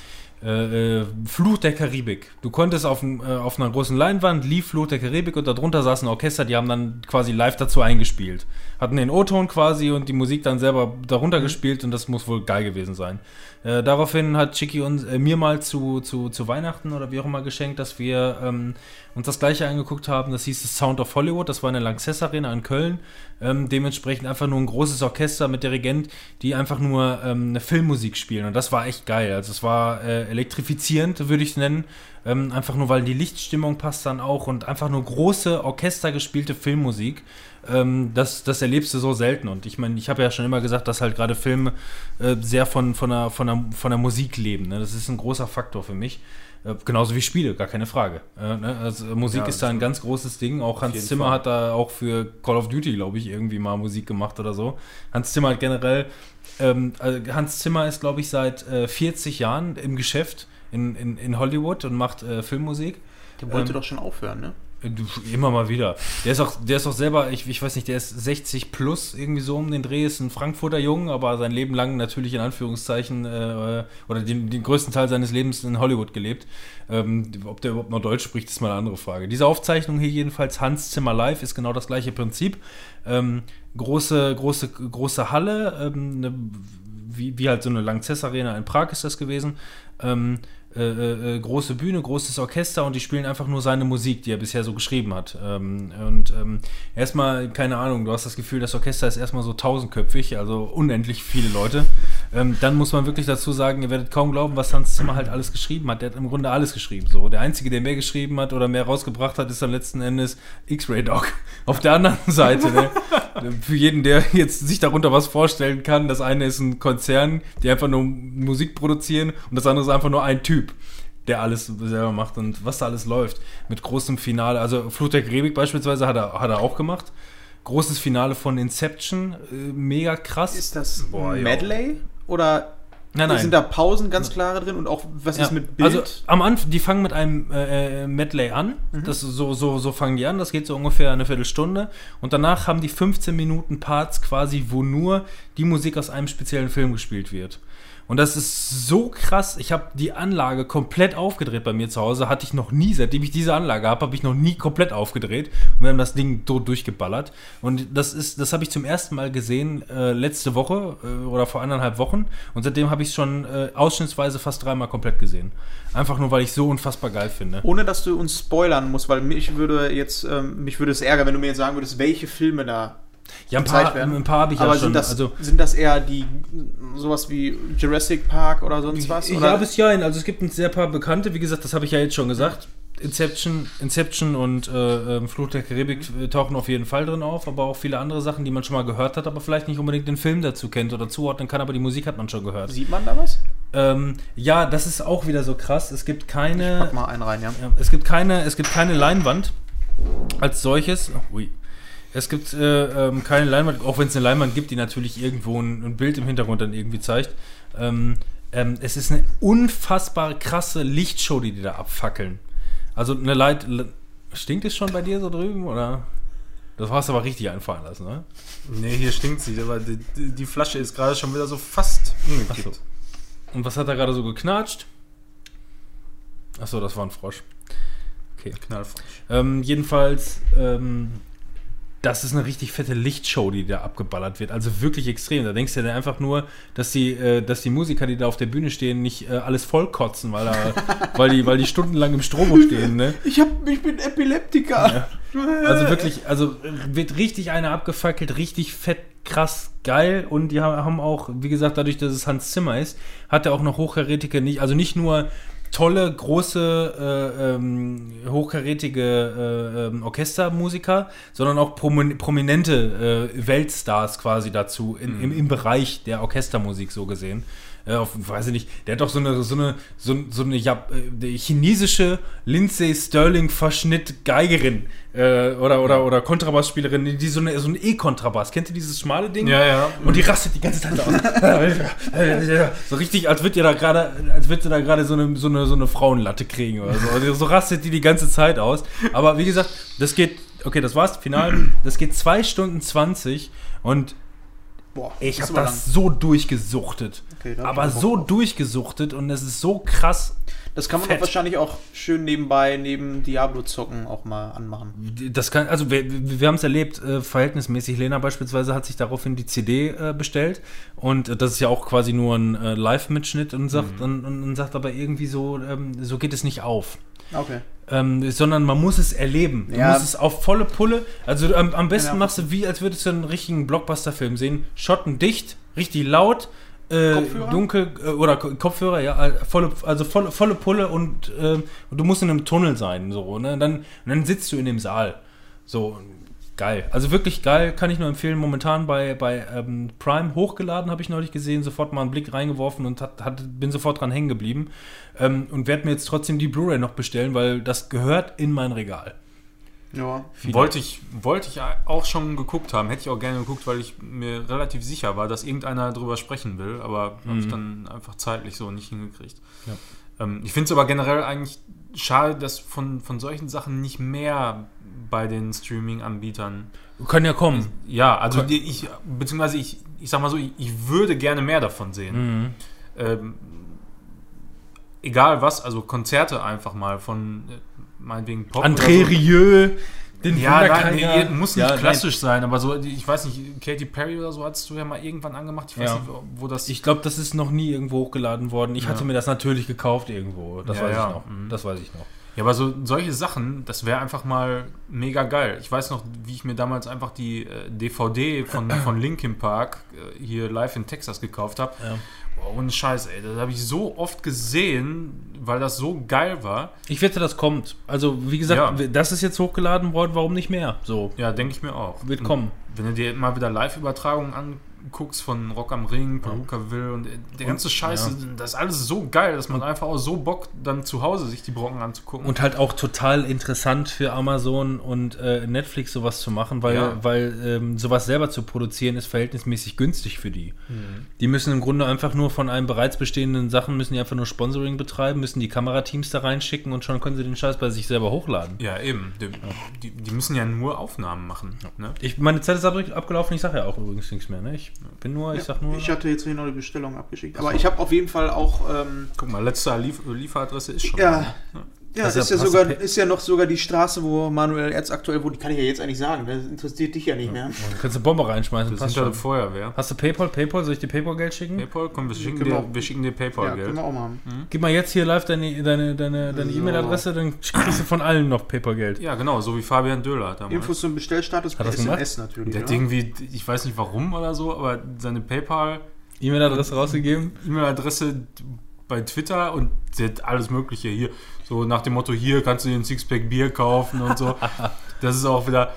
äh, äh, Fluch der Karibik. Du konntest auf, äh, auf einer großen Leinwand, lief Fluch der Karibik und darunter saß ein Orchester, die haben dann quasi live dazu eingespielt. Hatten den O-Ton quasi und die Musik dann selber darunter gespielt und das muss wohl geil gewesen sein. Äh, daraufhin hat Chiki uns, äh, mir mal zu, zu, zu Weihnachten oder wie auch immer geschenkt, dass wir ähm, uns das gleiche angeguckt haben. Das hieß das Sound of Hollywood, das war in der Lanxess Arena in Köln. Ähm, dementsprechend einfach nur ein großes Orchester mit Dirigent, die einfach nur ähm, eine Filmmusik spielen. Und das war echt geil. Also es war äh, elektrifizierend, würde ich es nennen. Ähm, einfach nur, weil die Lichtstimmung passt dann auch und einfach nur große orchestergespielte Filmmusik. Ähm, das, das erlebst du so selten. Und ich meine, ich habe ja schon immer gesagt, dass halt gerade Filme äh, sehr von, von, der, von, der, von der Musik leben. Ne? Das ist ein großer Faktor für mich. Äh, genauso wie Spiele, gar keine Frage. Äh, ne? Also Musik Ja, ist da ein ganz großes Ding. Auch Hans Zimmer Fall. hat da auch für Call of Duty, glaube ich, irgendwie mal Musik gemacht oder so. Hans Zimmer hat generell, ähm, also Hans Zimmer ist, glaube ich, seit äh, 40 Jahren im Geschäft in, in, in Hollywood und macht äh, Filmmusik. Der wollte Ähm, doch schon aufhören, ne? Immer mal wieder. Der ist auch, der ist auch selber, ich, ich weiß nicht, der ist 60 plus irgendwie so um den Dreh, ist ein Frankfurter Jung, aber sein Leben lang natürlich in Anführungszeichen äh, oder den, den größten Teil seines Lebens in Hollywood gelebt. Ähm, ob der überhaupt noch Deutsch spricht, ist mal eine andere Frage. Diese Aufzeichnung hier jedenfalls, Hans Zimmer Live, ist genau das gleiche Prinzip. Ähm, große, große, große Halle, ähm, ne, wie, wie halt so eine Lanxess Arena in Prag ist das gewesen. Ähm, äh, äh, große Bühne, großes Orchester und die spielen einfach nur seine Musik, die er bisher so geschrieben hat. Ähm, und ähm, erstmal, keine Ahnung, du hast das Gefühl, das Orchester ist erstmal so tausendköpfig, also unendlich viele Leute. Ähm, dann muss man wirklich dazu sagen, ihr werdet kaum glauben, was Hans Zimmer halt alles geschrieben hat. Der hat im Grunde alles geschrieben. So, der Einzige, der mehr geschrieben hat oder mehr rausgebracht hat, ist dann letzten Endes X-Ray Dog. Auf der anderen Seite, ne? Für jeden, der jetzt sich darunter was vorstellen kann, das eine ist ein Konzern, die einfach nur Musik produzieren und das andere ist einfach nur ein Typ, der alles selber macht und was da alles läuft. Mit großem Finale, also Fluch der Karibik beispielsweise hat er, hat er auch gemacht. Großes Finale von Inception, äh, mega krass. Ist das Boah, ein ja. Oder nein, nein. sind da Pausen ganz klare drin? Und auch, was Ja, ist mit Bild? Also am Anfang, die fangen mit einem äh, äh, Medley an. Mhm. Das so, so, so fangen die an. Das geht so ungefähr eine Viertelstunde. Und danach haben die 15 Minuten Parts quasi, wo nur die Musik aus einem speziellen Film gespielt wird. Und das ist so krass. Ich habe die Anlage komplett aufgedreht bei mir zu Hause. Hatte ich noch nie, seitdem ich diese Anlage habe, habe ich noch nie komplett aufgedreht. Und wir haben das Ding so durchgeballert. Und das ist, das habe ich zum ersten Mal gesehen äh, letzte Woche äh, oder vor anderthalb Wochen. Und seitdem habe ich es schon äh, ausschnittsweise fast dreimal komplett gesehen. Einfach nur, weil ich so unfassbar geil finde. Ohne dass du uns spoilern musst, weil mich würde jetzt, ähm, mich würde es ärgern, wenn du mir jetzt sagen würdest, welche Filme da Ja, ein paar, werden. ein paar habe ich Aber ja schon. sind, das, also, sind das eher die, sowas wie Jurassic Park oder sonst was? ja, Oder? bis hierhin. Also es gibt ein sehr paar bekannte. Wie gesagt, das habe ich ja jetzt schon gesagt. Inception, Inception und äh, ähm, Fluch der Karibik äh, tauchen auf jeden Fall drin auf, aber auch viele andere Sachen, die man schon mal gehört hat, aber vielleicht nicht unbedingt den Film dazu kennt oder zuordnen kann, aber die Musik hat man schon gehört. Sieht man da was? Ähm, ja, das ist auch wieder so krass. Es gibt keine. Pack mal einen rein, ja. Ja, es gibt keine, es gibt keine Leinwand als solches. Oh, ui. Es gibt äh, ähm, keine Leinwand, auch wenn es eine Leinwand gibt, die natürlich irgendwo ein, ein Bild im Hintergrund dann irgendwie zeigt. Ähm, ähm, es ist eine unfassbar krasse Lichtshow, die die da abfackeln. Also eine Leit. Le- Stinkt es schon bei dir so drüben oder? Das hast du aber richtig einfallen lassen, ne? Nee, hier stinkt sie, aber die, die Flasche ist gerade schon wieder so fast umgekippt. Und was hat da gerade so geknatscht? Achso, das war ein Frosch. Okay. Knallfrisch. Ähm, jedenfalls, ähm, das ist eine richtig fette Lichtshow, die da abgeballert wird. Also wirklich extrem. Da denkst du dir einfach nur, dass die, äh, dass die Musiker, die da auf der Bühne stehen, nicht äh, alles vollkotzen, weil, da, weil, die, weil die stundenlang im Strobo stehen. Ne? Ich, hab, ich bin Epileptiker. Also wirklich, also äh, wird richtig einer abgefackelt, richtig fett, krass, geil. Und die ha- haben auch, wie gesagt, dadurch, dass es Hans Zimmer ist, hat er auch noch hochkarätige, nicht, also nicht nur tolle, große, äh, ähm, hochkarätige äh, ähm, Orchestermusiker, sondern auch promin prominente äh, Weltstars quasi dazu in, im, im Bereich der Orchestermusik so gesehen. Äh, auf, weiß ich nicht, der hat doch so eine, so eine, so, so eine Jap äh, chinesische Lindsay Sterling Verschnitt Geigerin äh, oder, oder, oder Kontrabassspielerin, die, so, eine, so ein E-Kontrabass. Kennt ihr dieses schmale Ding? Ja, ja. Und die rastet die ganze Zeit aus. so richtig, als würde ihr da gerade, als würde da gerade so eine, so, eine, so eine Frauenlatte kriegen oder so. Also so rastet die die ganze Zeit aus. Aber wie gesagt, das geht, okay, das war's, final. Das geht 2 Stunden 20 und Boah, ich habe das so durchgesuchtet. Okay, aber so drauf. durchgesucht und es ist so krass. Das kann man Fett. doch wahrscheinlich auch schön nebenbei, neben Diablo zocken auch mal anmachen. Das kann, also wir, wir haben es erlebt, äh, verhältnismäßig. Lena beispielsweise hat sich daraufhin die CD äh, bestellt und äh, das ist ja auch quasi nur ein äh, Live-Mitschnitt und sagt, und, und, und sagt aber irgendwie so, ähm, so geht es nicht auf. Okay. Ähm, sondern man muss es erleben. Du Ja. musst es auf volle Pulle. Also am, am besten Ja. machst du wie, als würdest du einen richtigen Blockbuster-Film sehen. Schotten dicht, richtig laut, äh, Kopfhörer? dunkel äh, oder Ko- Kopfhörer, ja, äh, volle, also volle, volle Pulle und, und du musst in einem Tunnel sein, so, ne? Und dann, und dann sitzt du in dem Saal. So. geil. Also wirklich geil, kann ich nur empfehlen. Momentan bei, bei ähm, Prime hochgeladen, habe ich neulich gesehen, sofort mal einen Blick reingeworfen und hat, hat, bin sofort dran hängen geblieben. Ähm, und werde mir jetzt trotzdem die Blu-ray noch bestellen, weil das gehört in mein Regal. Ja. Wollte ich, wollte ich auch schon geguckt haben. Hätte ich auch gerne geguckt, weil ich mir relativ sicher war, dass irgendeiner drüber sprechen will. Aber habe ich dann einfach zeitlich so nicht hingekriegt. Ähm, ich finde es aber generell eigentlich schade, dass von, von solchen Sachen nicht mehr bei den Streaming-Anbietern. Kann ja kommen. Ja, also die, ich, beziehungsweise ich, ich sag mal so, ich, ich würde gerne mehr davon sehen. Ähm, egal was, also Konzerte einfach mal von meinetwegen Pop. André so. Rieu, den Ja, nein, nee, muss nicht Ja, klassisch sein, aber so, ich weiß nicht, Katy Perry oder so hast du ja mal irgendwann angemacht. Ich weiß Ja. nicht, wo- das. Nein. Ich glaube, das ist noch nie irgendwo hochgeladen worden. Ich hatte mir das natürlich gekauft irgendwo. Das Ja, weiß ja. ich noch. Mhm. Das weiß ich noch. ja, aber so solche Sachen, das wäre einfach mal mega geil. Ich weiß noch, wie ich mir damals einfach die äh, DVD von, von Linkin Park äh, hier live in Texas gekauft habe. Ja. Boah, ohne Scheiß, ey. Das habe ich so oft gesehen, weil das so geil war. Ich wette, das kommt. Also, wie gesagt, Ja. das ist jetzt hochgeladen worden, warum nicht mehr? So. Ja, denke ich mir auch. Wird kommen. Wenn du dir mal wieder Live-Übertragungen anguckst von Rock am Ring, Perukaville und äh, der ganze Scheiß, das ist alles so geil, dass man einfach auch so Bock dann zu Hause sich die Brocken anzugucken. Und halt auch total interessant für Amazon und äh, Netflix sowas zu machen, weil, Ja. weil ähm, sowas selber zu produzieren ist verhältnismäßig günstig für die. Mhm. Die müssen im Grunde einfach nur von einem bereits bestehenden Sachen, müssen die einfach nur Sponsoring betreiben, müssen die Kamerateams da reinschicken und schon können sie den Scheiß bei sich selber hochladen. ja, eben. Die, die, die müssen ja nur Aufnahmen machen. Ne? Ich, meine Zeit ist ab- abgelaufen, ich sage ja auch übrigens nichts mehr. Ne? Ich bin nur, ich sag nur. Ich hatte jetzt hier noch die Bestellung abgeschickt. Aber ich habe auf jeden Fall auch. Ähm, Guck mal, letzte Lief Lieferadresse ist schon. Ja. ne? Ja, Das ist ist ja, sogar, ist ja noch sogar die Straße, wo Manuel Erz aktuell wohnt. Die kann ich ja jetzt eigentlich sagen. Das interessiert dich ja nicht mehr. Du kannst eine Bombe reinschmeißen, Wir passt sind ja schon. die Feuerwehr. Hast du Paypal? Paypal? Soll ich dir Paypal-Geld schicken? Paypal, komm, wir schicken, dir, wir schicken dir Ja, können Paypal-Geld. wir auch machen. Gib mal jetzt hier live deine deine deine deine So. E-Mail-Adresse, dann kriegst du von allen noch Paypal-Geld. Ja, genau, so wie Fabian Döhler damals. Infos zum Bestellstatus per das gemacht? SMS natürlich. Der hat oder? irgendwie, ich weiß nicht warum oder so, aber seine PayPal E-Mail-Adresse rausgegeben. E-Mail-Adresse bei Twitter und alles Mögliche hier. So nach dem Motto, hier kannst du dir ein Sixpack Bier kaufen und so. Das ist auch wieder.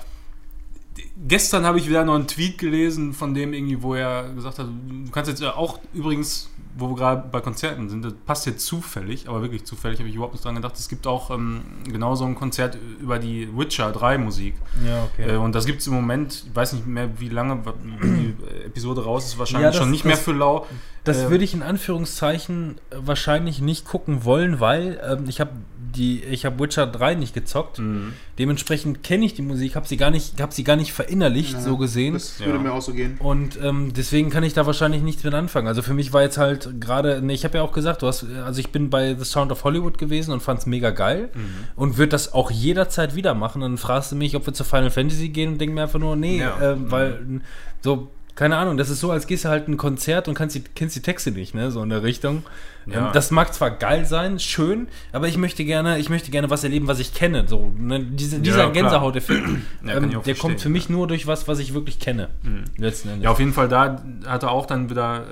Gestern habe ich wieder noch einen Tweet gelesen von dem irgendwie, wo er gesagt hat, du kannst jetzt auch übrigens, wo wir gerade bei Konzerten sind, das passt jetzt zufällig, aber wirklich zufällig, habe ich überhaupt nicht dran gedacht. Es gibt auch ähm, genau so ein Konzert über die Witcher 3 Musik. Ja, Äh, und das gibt es im Moment, ich weiß nicht mehr, wie lange die Episode raus ist, wahrscheinlich Ja, das- schon nicht mehr das- für lau. Das Äh, würde ich in Anführungszeichen wahrscheinlich nicht gucken wollen, weil ähm, ich habe die ich habe Witcher 3 nicht gezockt. Mhm. Dementsprechend kenne ich die Musik, habe sie gar nicht habe sie gar nicht verinnerlicht Ja, so gesehen. Das würde Ja. mir auch so gehen. Und ähm, deswegen kann ich da wahrscheinlich nichts mit anfangen. Also für mich war jetzt halt gerade, ne, ich habe ja auch gesagt, du hast, also ich bin bei The Sound of Hollywood gewesen und fand es mega geil und würde das auch jederzeit wieder machen. Dann fragst du mich, ob wir zu Final Fantasy gehen und denk mir einfach nur, nee, Ja. ähm, weil so, keine Ahnung, das ist so, als gehst du halt ein Konzert und kannst die, kennst die Texte nicht, ne, so in der Richtung. Ja. Das mag zwar geil sein, schön, aber ich möchte gerne, ich möchte gerne was erleben, was ich kenne. So, ne, diese, dieser klar. Gänsehaut-Effekt, Ja, ähm, der kommt für mich nur durch was, was ich wirklich kenne. Letzten Endes. Ja, auf jeden Fall, da hat er auch dann wieder äh,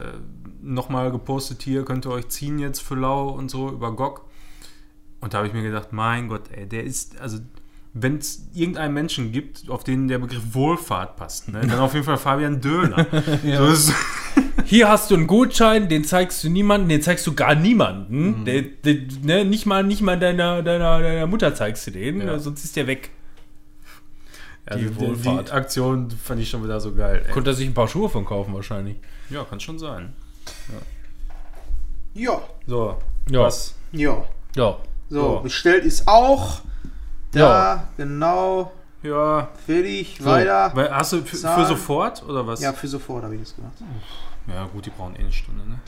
nochmal gepostet, hier könnt ihr euch ziehen jetzt für Lau und so über GOG. Und da habe ich mir gedacht, mein Gott, ey, der ist, also wenn es irgendeinen Menschen gibt, auf den der Begriff Wohlfahrt passt, ne, dann auf jeden Fall Fabian Döhler. so Hier hast du einen Gutschein, den zeigst du niemandem, den zeigst du gar Mhm. niemanden. Der, der, ne, nicht mal, nicht mal deiner, deiner, deiner Mutter zeigst du den, Ja. sonst ist der weg. ja, Die die, die, Wohlfahrt. die Aktion fand ich schon wieder so geil. Ey. Konnte er sich ein paar Schuhe von kaufen wahrscheinlich. Ja, kann schon sein. Ja, So, Ja. was? ja. Ja. So, bestellt ist auch. Da, genau. Ja, Fertig, weiter. Weil, hast du für, für sofort oder was? Ja, für sofort habe ich das gemacht. ja, gut, die brauchen eh eine Stunde, ne?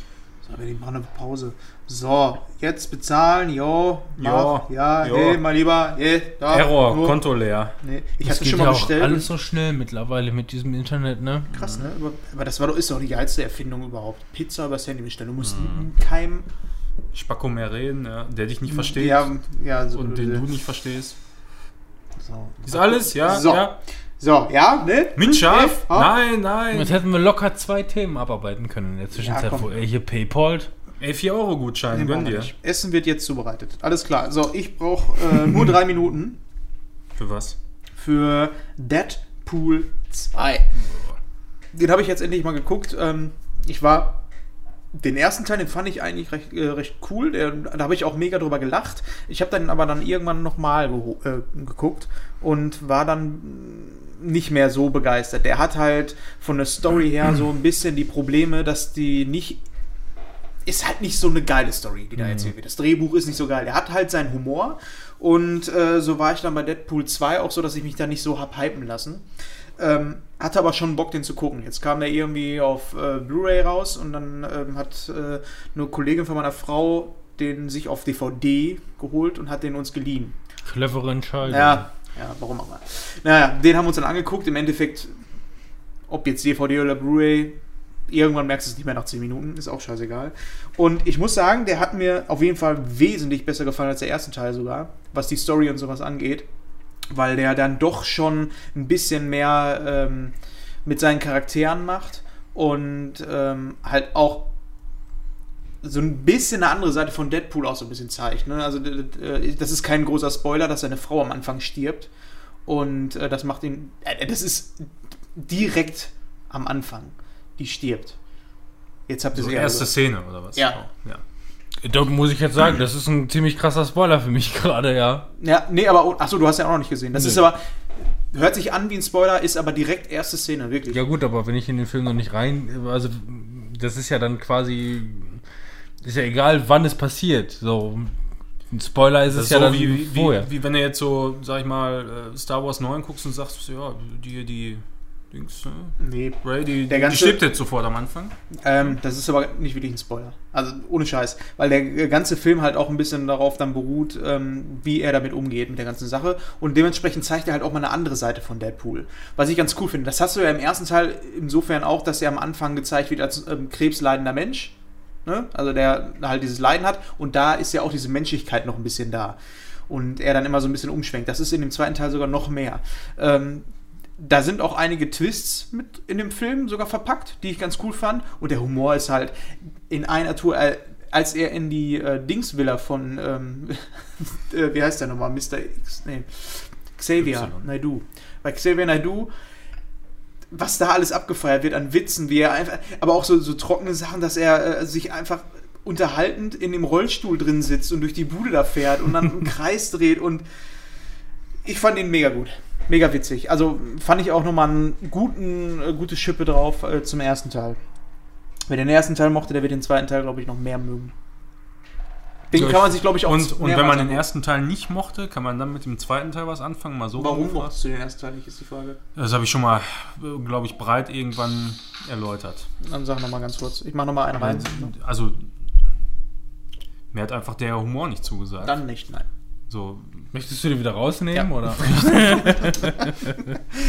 So, wir machen eine Pause. So, jetzt bezahlen, jo, Ja, mach, ja, ja. hey, mein Lieber, hey, da, Error, nur- Konto leer. Nee, ich Das hatte geht schon ja mal auch bestellt. alles so schnell mittlerweile mit diesem Internet, ne? Krass, ne? Aber, aber das war doch, ist doch die geilste Erfindung überhaupt. Pizza übers Handy bestellen. Du musst Mhm. keinem. Spacko mehr reden, ja, der dich nicht versteht Ja, ja, so. und den du nicht verstehst. So. Ist alles, ja? So. ja? So, ja, ne? Mit Schaf? Ha? Nein, nein. Jetzt hätten wir locker zwei Themen abarbeiten können in der Zwischenzeit, komm. wo er hier Paypal. Ey, 4 Euro Gutschein, Nee, gönn dir. nicht. Essen wird jetzt zubereitet. Alles klar. So, ich brauche äh, nur drei Minuten Für was? für Dead Deadpool 2. Den habe ich jetzt endlich mal geguckt. Ähm, ich war. Den ersten Teil, den fand ich eigentlich recht, äh, recht cool. Der, da habe ich auch mega drüber gelacht. Ich habe dann aber dann irgendwann nochmal äh, geguckt und war dann nicht mehr so begeistert. Der hat halt von der Story her so ein bisschen die Probleme, dass die nicht. Ist halt nicht so eine geile Story, die da erzählt wird. Das Drehbuch ist nicht so geil. Er hat halt seinen Humor und äh, so war ich dann bei Deadpool 2 auch so, dass ich mich da nicht so hab hypen lassen. Ähm, hatte aber schon Bock, den zu gucken. Jetzt kam der irgendwie auf äh, Blu-ray raus und dann ähm, hat äh, eine Kollegin von meiner Frau den sich auf DVD geholt und hat den uns geliehen. Clevere Entscheidung. Ja, ja, warum auch immer. Naja, den haben wir uns dann angeguckt. Im Endeffekt, ob jetzt DVD oder Blu-ray, irgendwann merkst du es nicht mehr nach 10 Minuten, ist auch scheißegal. Und ich muss sagen, der hat mir auf jeden Fall wesentlich besser gefallen als der erste Teil sogar, was die Story und sowas angeht. Weil der dann doch schon ein bisschen mehr ähm, mit seinen Charakteren macht und ähm, halt auch so ein bisschen eine andere Seite von Deadpool auch so ein bisschen zeigt. Ne? Also äh, das ist kein großer Spoiler, dass seine Frau am Anfang stirbt. Und äh, das macht ihn. Äh, das ist direkt am Anfang. Die stirbt. Jetzt habt ihr So sie erste. Szene oder was? Ja. ja. Da muss ich jetzt sagen, das ist ein ziemlich krasser Spoiler für mich gerade, ja. Ja, nee, aber. Achso, du hast ja auch noch nicht gesehen. Das Nee. ist aber. Hört sich an wie ein Spoiler, ist aber direkt erste Szene, wirklich. Ja gut, aber wenn ich in den Film noch nicht rein, also das ist ja dann quasi, ist ja egal, wann es passiert. So ein Spoiler ist Das es ist ja so dann wie, wie, vorher. wie, wie wenn du jetzt so, sag ich mal, äh, Star Wars 9 guckst und sagst, ja, die, die Dings, ne? Nee. Die, Der die ganze- stirbt jetzt sofort am Anfang. Ähm, das ist aber nicht wirklich ein Spoiler. Also ohne Scheiß. Weil der äh, ganze Film halt auch ein bisschen darauf dann beruht, ähm, wie er damit umgeht mit der ganzen Sache. Und dementsprechend zeigt er halt auch mal eine andere Seite von Deadpool. Was ich ganz cool finde. Das hast du ja im ersten Teil insofern auch, dass er am Anfang gezeigt wird als ähm, krebsleidender Mensch. Ne? Also der halt dieses Leiden hat. Und da ist ja auch diese Menschlichkeit noch ein bisschen da. Und er dann immer so ein bisschen umschwenkt. Das ist in dem zweiten Teil sogar noch mehr. Ähm, da sind auch einige Twists mit in dem Film sogar verpackt, die ich ganz cool fand. Und der Humor ist halt in einer Tour, äh, als er in die äh, Dingsvilla von, ähm, äh, wie heißt der nochmal, Mr. X, nee, Xavier Y. Naidoo. Bei Xavier Naidoo, was da alles abgefeiert wird an Witzen, wie er einfach, aber auch so, so trockene Sachen, dass er äh, sich einfach unterhaltend in dem Rollstuhl drin sitzt und durch die Bude da fährt und dann einen Kreis dreht und ich fand ihn mega gut. Mega witzig. Also fand ich auch nochmal einen guten, äh, gute Schippe drauf äh, zum ersten Teil. Wer den ersten Teil mochte, der wird den zweiten Teil, glaube ich, noch mehr mögen. Den So, kann man sich, glaube ich, auch Und, und wenn man den ersten Teil nicht mochte, kann man dann mit dem zweiten Teil was anfangen? Mal so Warum mochtest du den ersten Teil nicht, ist die Frage. Das habe ich schon mal, glaube ich, breit irgendwann erläutert. Dann sag nochmal ganz kurz. Ich mache nochmal einen rein. Also, mir hat einfach der Humor nicht zugesagt. Dann nicht, nein. So, Möchtest du den wieder rausnehmen Ja. oder?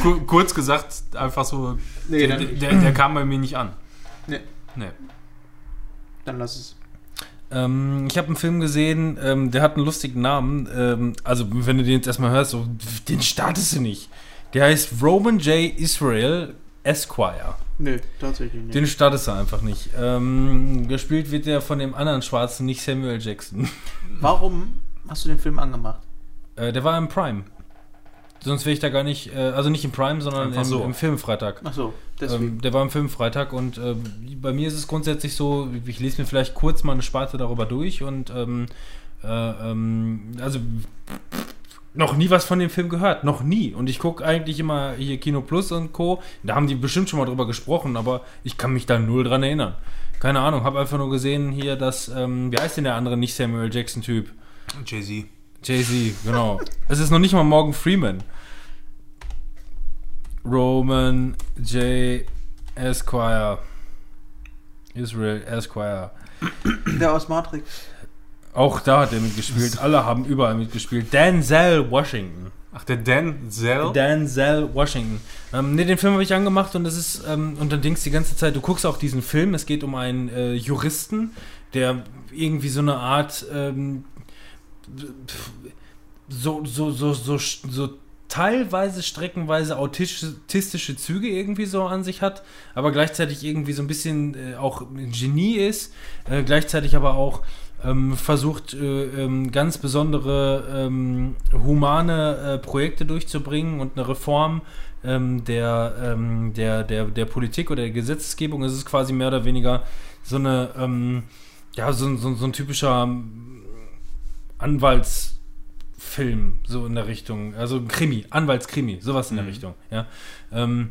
ku- kurz gesagt, einfach so, Nee, der, der, der kam bei mir nicht an. Nee, Nee. dann lass es. Ähm, ich habe einen Film gesehen, ähm, der hat einen lustigen Namen. Ähm, also, wenn du den jetzt erstmal hörst, so, den startest du nicht. Der heißt Roman J. Israel Esquire. Nö, tatsächlich nicht. Den startest du einfach nicht. Ähm, gespielt wird der von dem anderen Schwarzen, nicht Samuel Jackson. Warum hast du den Film angemacht? Äh, der war im Prime. Sonst wäre ich da gar nicht, äh, also nicht im Prime, sondern im, so. im Filmfreitag. Ach so, deswegen. Ähm, der war im Filmfreitag und ähm, bei mir ist es grundsätzlich so, ich lese mir vielleicht kurz mal eine Sparte darüber durch und ähm, äh, ähm, also noch nie was von dem Film gehört, noch nie. Und ich gucke eigentlich immer hier Kino Plus und Co. Da haben die bestimmt schon mal drüber gesprochen, aber ich kann mich da null dran erinnern. Keine Ahnung, habe einfach nur gesehen hier, dass, ähm, wie heißt denn der andere nicht Samuel Jackson-Typ? Jay-Z. Jay-Z, genau. es ist noch nicht mal Morgan Freeman. Roman J. Esquire. Israel Esquire. Der aus Matrix. Auch da hat er mitgespielt. Alle haben überall mitgespielt. Denzel Washington. Ach, der Denzel? Denzel Washington. Ähm, ne, den Film habe ich angemacht und das ist, ähm, und dann denkst du die ganze Zeit, du guckst auch diesen Film, es geht um einen äh, Juristen, der irgendwie so eine Art ähm, so, so, so, so, so teilweise streckenweise autistische Züge irgendwie so an sich hat, aber gleichzeitig irgendwie so ein bisschen äh, auch ein Genie ist, äh, gleichzeitig aber auch ähm, versucht äh, ähm, ganz besondere ähm, humane äh, Projekte durchzubringen und eine Reform ähm, der, ähm, der, der, der Politik oder der Gesetzgebung. Es ist quasi mehr oder weniger so eine, ähm, ja, so, so, so ein typischer Anwaltsfilm, so in der Richtung. Also ein Krimi, Anwaltskrimi, sowas in der Richtung, ja. Ähm,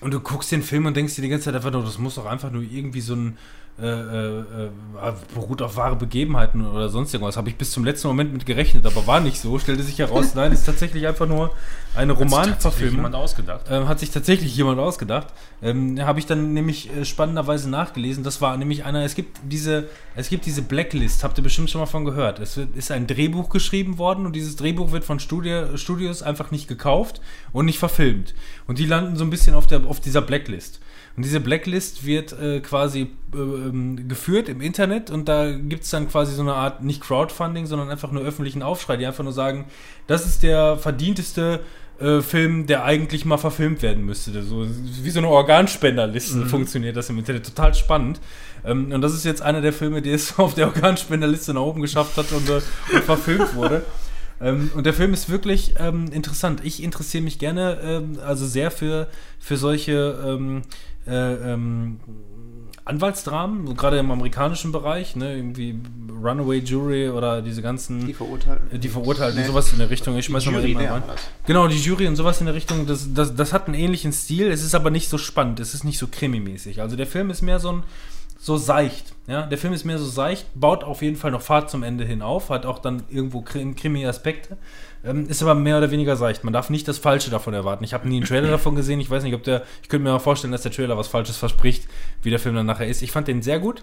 und du guckst den Film und denkst dir die ganze Zeit einfach nur, das muss doch einfach nur irgendwie so ein äh, äh, äh, beruht auf wahre Begebenheiten oder sonst irgendwas. Habe ich bis zum letzten Moment mit gerechnet, aber war nicht so. Stellte sich heraus, nein, ist tatsächlich einfach nur eine Romanverfilmung. jemand ausgedacht. Ähm, hat sich tatsächlich jemand ausgedacht. Ähm, Habe ich dann nämlich äh, spannenderweise nachgelesen. Das war nämlich einer, es gibt diese, es gibt diese Blacklist, habt ihr bestimmt schon mal von gehört. Es wird, ist ein Drehbuch geschrieben worden und dieses Drehbuch wird von Studi Studios einfach nicht gekauft und nicht verfilmt. Und die landen so ein bisschen auf, der, auf dieser Blacklist. Und diese Blacklist wird äh, quasi äh, ähm, geführt im Internet und da gibt es dann quasi so eine Art, nicht Crowdfunding, sondern einfach nur öffentlichen Aufschrei, die einfach nur sagen, das ist der verdienteste äh, Film, der eigentlich mal verfilmt werden müsste. So, wie so eine Organspenderliste Mhm. funktioniert das im Internet. Total spannend. Ähm, und das ist jetzt einer der Filme, die es auf der Organspenderliste nach oben geschafft hat und, äh, und verfilmt wurde. Ähm, und der Film ist wirklich ähm, interessant. Ich interessiere mich gerne, ähm, also sehr für, für solche ähm, äh, ähm, Anwaltsdramen, so gerade im amerikanischen Bereich, ne, irgendwie Runaway Jury oder diese ganzen Die Verurteilten. äh, die Verurteilten, Nee. sowas in der Richtung. Ich schmeiß noch mal Jury, eben ne, rein. Genau, die Jury und sowas in der Richtung, das, das, das hat einen ähnlichen Stil, es ist aber nicht so spannend, es ist nicht so krimimäßig. Also der Film ist mehr so ein so seicht, ja, der Film ist mehr so seicht, baut auf jeden Fall noch Fahrt zum Ende hin auf, hat auch dann irgendwo Krim- Krimi-Aspekte, ähm, ist aber mehr oder weniger seicht. Man darf nicht das Falsche davon erwarten. Ich habe nie einen Trailer davon gesehen, ich weiß nicht, ob der, ich könnte mir auch vorstellen, dass der Trailer was Falsches verspricht, wie der Film dann nachher ist. Ich fand den sehr gut,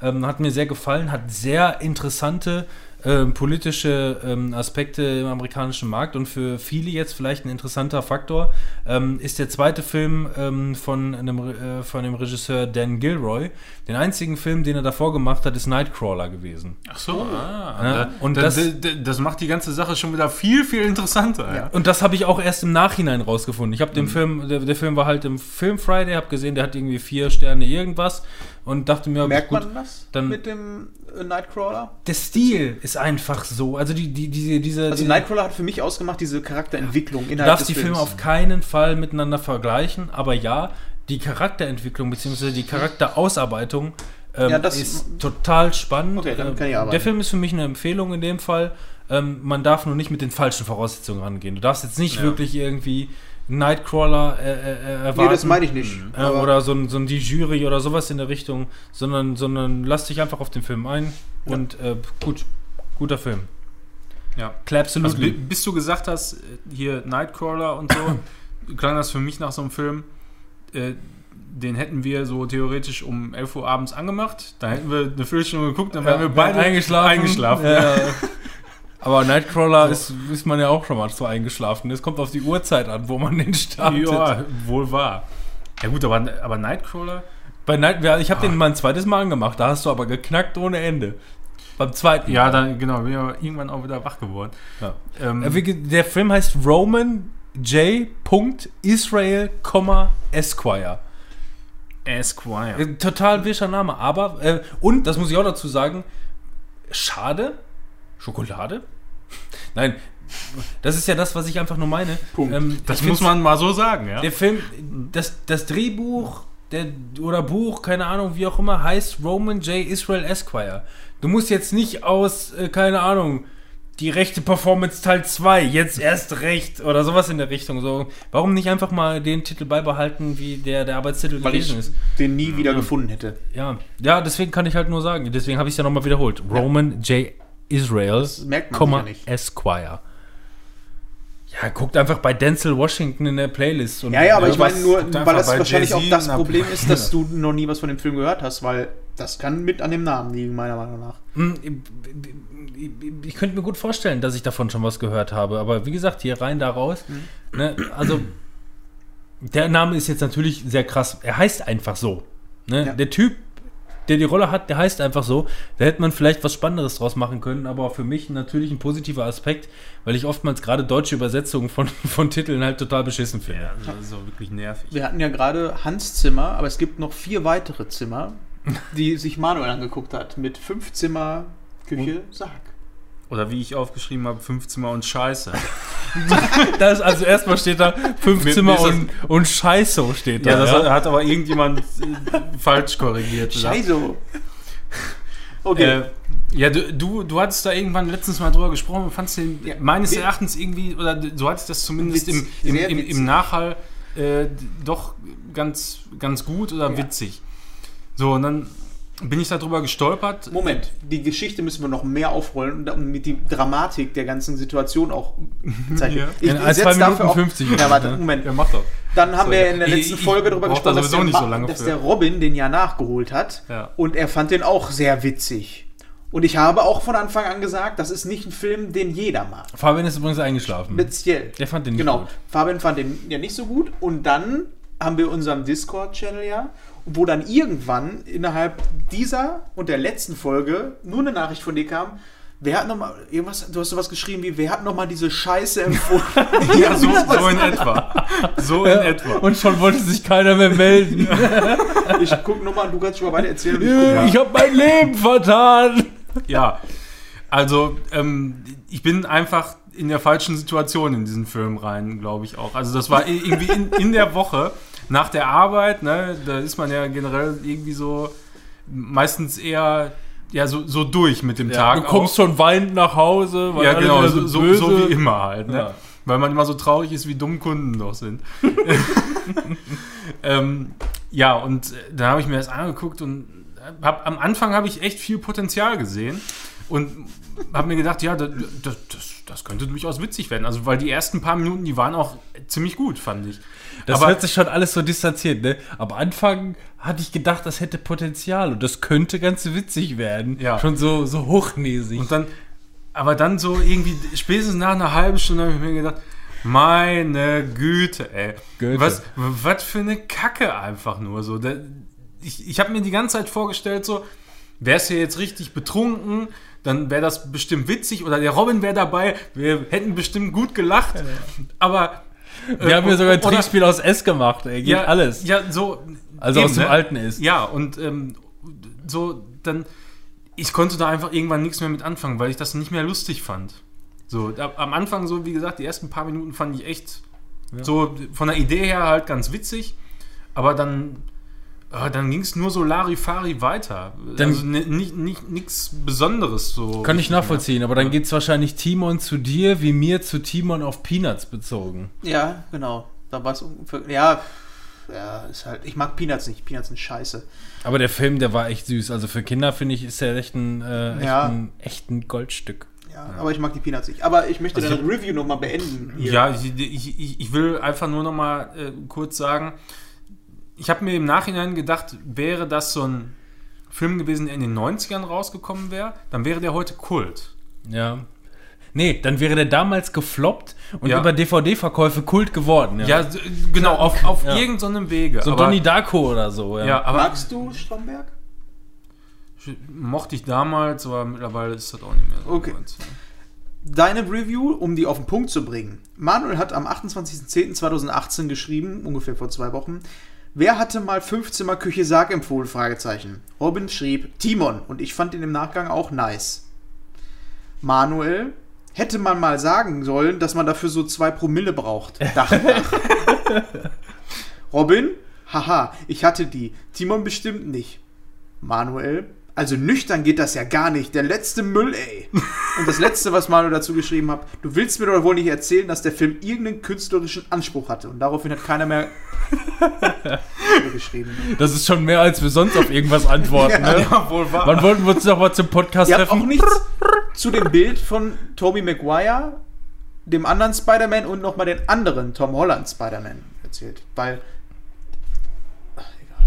ähm, hat mir sehr gefallen, hat sehr interessante ähm, politische ähm, Aspekte im amerikanischen Markt und für viele jetzt vielleicht ein interessanter Faktor ähm, ist der zweite Film ähm, von, einem, äh, von dem Regisseur Dan Gilroy. Den einzigen Film, den er davor gemacht hat, ist Nightcrawler gewesen. Ach so, ah, Ja, da, und und das- das, das, macht die ganze Sache schon wieder viel, viel interessanter. Ja. Und das habe ich auch erst im Nachhinein rausgefunden. Ich habe Mhm. den Film, der, der Film war halt im Film Friday, habe gesehen, der hat irgendwie vier Sterne irgendwas und dachte mir, Merkt gut, man das dann- mit dem äh, Nightcrawler? der Stil ist einfach so. Also die, die, diese, diese, Also Nightcrawler hat für mich ausgemacht diese Charakterentwicklung Du innerhalb darfst des die Filme auf keinen Fall miteinander vergleichen, aber ja, die Charakterentwicklung bzw. die Charakterausarbeitung ähm, Ja, das- ist total spannend. Okay, damit Ähm, kann ich arbeiten. Der Film ist für mich eine Empfehlung in dem Fall. Ähm, man darf nur nicht mit den falschen Voraussetzungen rangehen. Du darfst jetzt nicht Ja. wirklich irgendwie Nightcrawler äh, äh, äh, erwarten. Nee, das meine ich nicht. äh, oder so ein, so ein Die Jury oder sowas in der Richtung, sondern, sondern lass dich einfach auf den Film ein und äh, gut, guter Film. Ja. Claps Also, bi- bis du gesagt hast, äh, hier Nightcrawler und so, klang das für mich nach so einem Film, äh, den hätten wir so theoretisch um 11 Uhr abends angemacht. Da hätten wir eine Viertelstunde geguckt, dann wären wir beide eingeschlafen. eingeschlafen. Ja. Aber Nightcrawler ist, ist man ja auch schon mal so eingeschlafen. Es kommt auf die Uhrzeit an, wo man den startet. Ja, wohl wahr. Ja gut, aber, aber Nightcrawler, Bei Night, ja, ich habe den mal ein zweites Mal angemacht. Da hast du aber geknackt ohne Ende. Beim zweiten. ja, Mal. dann genau, bin ich aber irgendwann auch wieder wach geworden. Ja. Ähm, Äh, Der Film heißt Roman J. Israel, Esquire. Esquire. Äh, Total wischer Name, aber äh, und das muss ich auch dazu sagen, schade, Schokolade. Nein, das ist ja das, was ich einfach nur meine. Punkt. Ähm, Das ich muss man mal so sagen, ja. Der Film, das, das Drehbuch der, oder Buch, keine Ahnung, wie auch immer, heißt Roman J. Israel Esquire. Du musst jetzt nicht aus, äh, keine Ahnung, die rechte Performance Teil 2, jetzt erst recht oder sowas in der Richtung. So, warum nicht einfach mal den Titel beibehalten, wie der, der Arbeitstitel weil ich gewesen ist? den nie wieder gefunden hätte. Ja, ja, deswegen kann ich halt nur sagen, deswegen habe ich es ja nochmal wiederholt. Roman J. Israel, Komma, nicht. Esquire. Ja, guckt einfach bei Denzel Washington in der Playlist. Und Ja, ja, aber ich meine nur, weil das wahrscheinlich auch das Problem ist, dass du noch nie was von dem Film gehört hast, weil das kann mit an dem Namen liegen, meiner Meinung nach. Hm, ich könnte mir gut vorstellen, dass ich davon schon was gehört habe, aber wie gesagt, hier rein, da raus. Mhm. Ne, also, der Name ist jetzt natürlich sehr krass. Er heißt einfach so. Ne? Ja. Der Typ, der die Rolle hat, der heißt einfach so. Da hätte man vielleicht was Spannenderes draus machen können, aber für mich natürlich ein positiver Aspekt, weil ich oftmals gerade deutsche Übersetzungen von, von Titeln halt total beschissen finde. Ja, das ist auch wirklich nervig. Wir hatten ja gerade Hans Zimmer, aber es gibt noch vier weitere Zimmer, die sich Manuel angeguckt hat, mit fünf Zimmer Küche, sag. Oder wie ich aufgeschrieben habe, fünf Zimmer und Scheiße. Das, also erstmal steht da fünf Zimmer und, und Scheiße steht da. Ja, das hat, hat aber irgendjemand äh, falsch korrigiert. Scheiße. Okay. Äh, ja, du, du, du hattest da irgendwann letztens mal drüber gesprochen und fandst den Ja. meines. Erachtens irgendwie, oder du hattest das zumindest Witz. im, im, im, im Nachhall äh, doch ganz, ganz gut oder Ja. witzig. So, und dann bin ich darüber gestolpert. Moment, die Geschichte müssen wir noch mehr aufrollen und mit die Dramatik der ganzen Situation auch zeichnen. Ja. Ich In ein, setz zwei dafür auch- 50 Ja, warte, ne? Moment. Ja, mach doch. Dann haben So, wir ja. in der Ich- letzten ich Folge darüber gesprochen, dass, sowieso der, so dass der Robin den ja nachgeholt hat. Ja. Und er fand den auch sehr witzig. Und ich habe auch von Anfang an gesagt, das ist nicht ein Film, den jeder mag. Fabian ist übrigens eingeschlafen. Speziell. Der fand den nicht Genau. gut. Fabian fand den ja nicht so gut. Und dann haben wir unseren Discord-Channel ja, wo dann irgendwann innerhalb dieser und der letzten Folge nur eine Nachricht von dir kam. Wer hat nochmal, irgendwas, du hast sowas geschrieben wie, wer hat nochmal diese Scheiße empfohlen? Ja, so, so in etwa. So in etwa. Und schon wollte sich keiner mehr melden. ich guck nochmal, du kannst schon mal weiter erzählen. Und ich ich habe mein Leben vertan. Ja, also ähm, ich bin einfach in der falschen Situation in diesen Film rein, glaube ich auch. Also das war irgendwie in, in der Woche nach der Arbeit, ne, da ist man ja generell irgendwie so meistens eher ja so, so durch mit dem Tag. du kommst schon weinend nach Hause. weil ja, alle genau, so, so, böse- so wie immer halt. Ne? Ja. Weil man immer so traurig ist, wie dumm Kunden doch sind. ähm, ja, und äh, dann habe ich mir das angeguckt und hab, am Anfang habe ich echt viel Potenzial gesehen und habe mir gedacht, ja, das, das, das, das könnte durchaus witzig werden. Also, weil die ersten paar Minuten, die waren auch ziemlich gut, fand ich. Das Aber- hört sich schon alles so distanziert, ne? Am Anfang hatte ich gedacht, das hätte Potenzial und das könnte ganz witzig werden. Ja. Schon so, so hochnäsig. Und dann, aber dann so irgendwie, spätestens nach einer halben Stunde habe ich mir gedacht, meine Güte, ey. Goethe. Was, was für eine Kacke einfach nur so. Ich ich habe mir die ganze Zeit vorgestellt, so, wär's hier jetzt richtig betrunken, dann wäre das bestimmt witzig oder der Robin wäre dabei, wir hätten bestimmt gut gelacht. Aber. Wir haben ja sogar ein oder- Trinkspiel aus S gemacht, ey. Geht ja, alles. Ja, so. Also eben, aus dem ne? alten ist. Ja, und ähm, so, dann. Ich konnte da einfach irgendwann nichts mehr mit anfangen, weil ich das nicht mehr lustig fand. So, da, am Anfang, so wie gesagt, die ersten paar Minuten fand ich echt so von der Idee her halt ganz witzig, aber dann. Äh, dann ging es nur so Larifari weiter. Dann- also ni- nicht nicht- nichts Besonderes so. Kann ich nachvollziehen, aber dann geht es wahrscheinlich Timon zu dir, wie mir zu Timon auf Peanuts bezogen. Ja, genau. Da war es ungefähr. Ja, ja, ist halt. Ich mag Peanuts nicht. Peanuts sind scheiße. Aber der Film, der war echt süß. Also für Kinder finde ich, ist der echt ein, äh, echt, Ja. ein, echt ein Goldstück. Ja, aber ich mag die Peanuts nicht. Aber ich möchte Also deine Review nochmal beenden. hier. Ja, ich, ich, ich, will einfach nur noch mal äh, kurz sagen, ich habe mir im Nachhinein gedacht, wäre das so ein Film gewesen, der in den 90ern rausgekommen wäre, dann wäre der heute Kult. Ja. Nee, dann wäre der damals gefloppt und Ja. über DVD-Verkäufe Kult geworden. Ja, s- genau, auf, auf Ja. irgendeinem Wege. So aber, Donnie Darko oder so. Ja. ja, aber Magst du Stromberg? mochte ich damals, aber mittlerweile ist das auch nicht mehr so. Okay. meins. Deine Review, um die auf den Punkt zu bringen. Manuel hat am 28.10.2018 geschrieben, ungefähr vor zwei Wochen, wer hatte mal Fünfzimmerküche Sarg empfohlen? Fragezeichen. Robin schrieb Timon und ich fand ihn im Nachgang auch nice. Manuel, hätte man mal sagen sollen, dass man dafür so zwei Promille braucht. Dachdach. Robin, haha, ich hatte die. Timon bestimmt nicht. Manuel, also nüchtern geht das ja gar nicht. Der letzte Müll, ey. Und das letzte, was Manuel dazu geschrieben hat, du willst mir doch wohl nicht erzählen, dass der Film irgendeinen künstlerischen Anspruch hatte. Und daraufhin hat keiner mehr geschrieben. Das ist schon mehr, als wir sonst auf irgendwas antworten. ne? Ja, wohl wahr. Wann wollten wir uns noch mal zum Podcast Ihr habt treffen? auch nichts zu dem Bild von Tobey Maguire, dem anderen Spider-Man und nochmal den anderen Tom Holland Spider-Man erzählt. Weil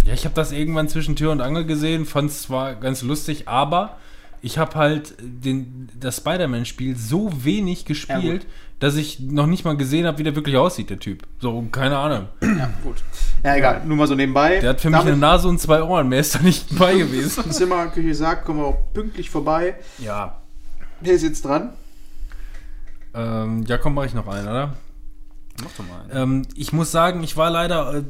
Ja, ich habe das irgendwann zwischen Tür und Angel gesehen, fand es zwar ganz lustig, aber ich habe halt den, das Spider-Man-Spiel so wenig gespielt, Ja, dass ich noch nicht mal gesehen habe, wie der wirklich aussieht, der Typ. So, keine Ahnung. Ja, gut. Ja, egal. Nur mal so nebenbei. Der hat für mich Damit eine Nase und zwei Ohren, mehr ist da nicht bei gewesen. Zimmer, Küche sagt, kommen wir auch pünktlich vorbei. Ja. Wer ist jetzt dran? ähm, ja, komm, mach ich noch einen, oder? Mach doch mal. Ähm, ich muss sagen, ich war leider, äh,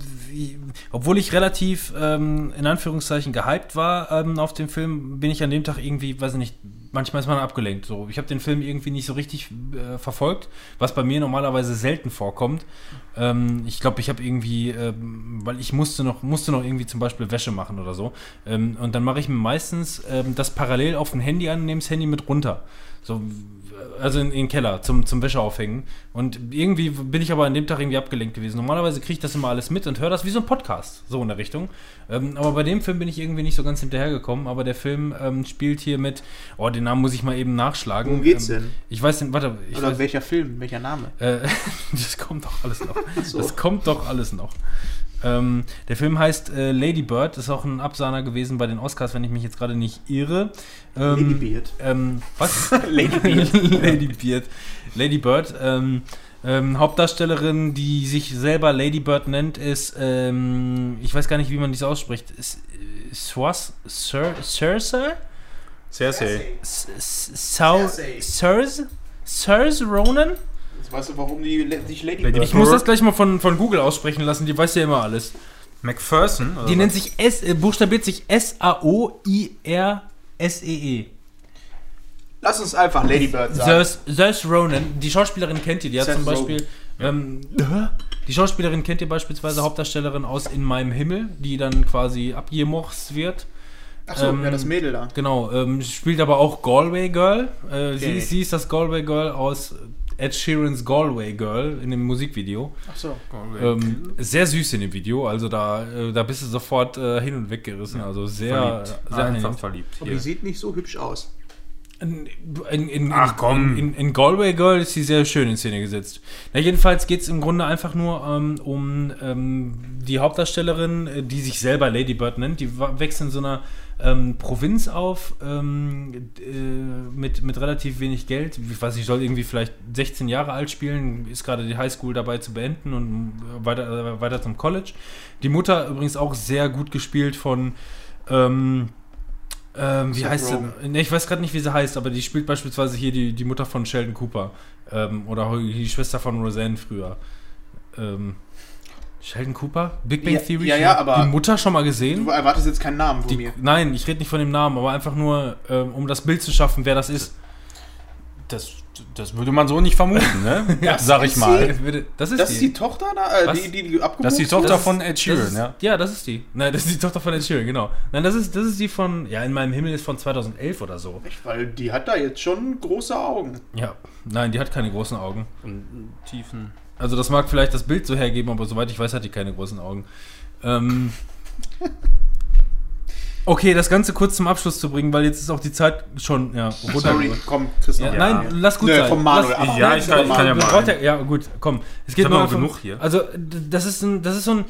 obwohl ich relativ ähm, in Anführungszeichen gehypt war ähm, auf den Film, bin ich an dem Tag irgendwie, weiß ich nicht, manchmal ist man abgelenkt. So, ich habe den Film irgendwie nicht so richtig äh, verfolgt, was bei mir normalerweise selten vorkommt. Ähm, ich glaube, ich habe irgendwie, ähm, weil ich musste noch, musste noch irgendwie zum Beispiel Wäsche machen oder so. Ähm, und dann mache ich mir meistens ähm, das parallel auf dem Handy an und nehme das Handy mit runter. So, also in, in den Keller zum, zum Wäsche aufhängen. Und irgendwie bin ich aber an dem Tag irgendwie abgelenkt gewesen. Normalerweise kriege ich das immer alles mit und höre das wie so ein Podcast, so in der Richtung. Ähm, aber bei dem Film bin ich irgendwie nicht so ganz hinterhergekommen. Aber der Film ähm, spielt hier mit, oh, den Namen muss ich mal eben nachschlagen. Worum geht's ähm, denn? Ich weiß nicht, warte. Ich Oder weiß, welcher Film, welcher Name? äh, das kommt doch alles noch. so. Das kommt doch alles noch. Ähm, der Film heißt äh, Lady Bird, ist auch ein Absahner gewesen bei den Oscars, wenn ich mich jetzt gerade nicht irre. Ähm, Lady Beard. Ähm, was? Lady Beard. Lady Beard. Lady Bird. Ähm, ähm, Hauptdarstellerin, die sich selber Lady Bird nennt, ist, ähm, ich weiß gar nicht, wie man dies ausspricht, ist äh, Swas, Sir, Cersei? Cersei. Cersei? Cersei Ronan? Weißt du, warum die sich Lady, Lady Bird Ich muss das gleich mal von, von Google aussprechen lassen, die weiß ja immer alles. McPherson? oder Die was? nennt sich S, äh, buchstabiert sich S-A-O-I-R-S-E-E. Lass uns einfach Lady Bird sagen. Saoirse Saoirse Ronan, die Schauspielerin kennt ihr, die hat Seth zum Beispiel. Ähm, die Schauspielerin kennt ihr beispielsweise Hauptdarstellerin aus In meinem Himmel, die dann quasi abgemorst wird. Achso, ähm, ja, das Mädel da. Genau, ähm, spielt aber auch Galway Girl. Äh, sie, Okay. sie ist das Galway Girl aus Ed Sheerans Galway Girl in dem Musikvideo. Achso. Ähm, sehr süß in dem Video, also da, äh, da bist du sofort äh, hin und weg gerissen. Also sehr, verliebt. sehr Einfach angenehm. verliebt. Aber die sieht nicht so hübsch aus. In, in, in, Ach, komm. In, in Galway Girl ist sie sehr schön in Szene gesetzt. Na, jedenfalls geht es im Grunde einfach nur ähm, um ähm, die Hauptdarstellerin, äh, die sich selber Lady Bird nennt. Die wächst in so einer ähm, Provinz auf ähm, äh, mit, mit relativ wenig Geld. Ich weiß nicht, soll irgendwie vielleicht 16 Jahre alt spielen, ist gerade die Highschool dabei zu beenden und äh, weiter, äh, weiter zum College. Die Mutter übrigens auch sehr gut gespielt von. Ähm, ähm, wie heißt sie? Ne, ich weiß gerade nicht, wie sie heißt, aber die spielt beispielsweise hier die, die Mutter von Sheldon Cooper. Ähm, oder die Schwester von Roseanne früher. Ähm, Sheldon Cooper? Big Bang Ja, Theory? ja, ja, aber- Die Mutter schon mal Du gesehen? erwartest jetzt keinen Namen von Die, mir. nein, ich rede nicht von dem Namen, aber einfach nur, ähm, um das Bild zu schaffen, wer das ist. Das, das würde man so nicht vermuten, ne? Ja, Sag ich mal. Das ist Das ist die. die Tochter da? Äh, die, die, die abgebucht Das ist die Tochter Das ist- von Ed Sheeran, ist, ja. ja, das ist die. Nein, das ist die Tochter von Ed Sheeran, genau. Nein, das ist, das ist die von, ja, in meinem Himmel ist von 2011 oder so. Echt, Weil die hat da jetzt schon große Augen. Ja, nein, die hat keine großen Augen. Und tiefen. Also das mag vielleicht das Bild so hergeben, aber soweit ich weiß, hat die keine großen Augen. Ähm okay, das Ganze kurz zum Abschluss zu bringen, weil jetzt ist auch die Zeit schon ja, runter. Sorry, komm, Christoph. Ja, Nein, lass gut Nö, sein. vom Manuel lass, ab. Ja, ich kann- ich kann ja mal ja, ja, gut, komm. Es geht hab nur genug hier. Also, das ist ein, das ist so ein,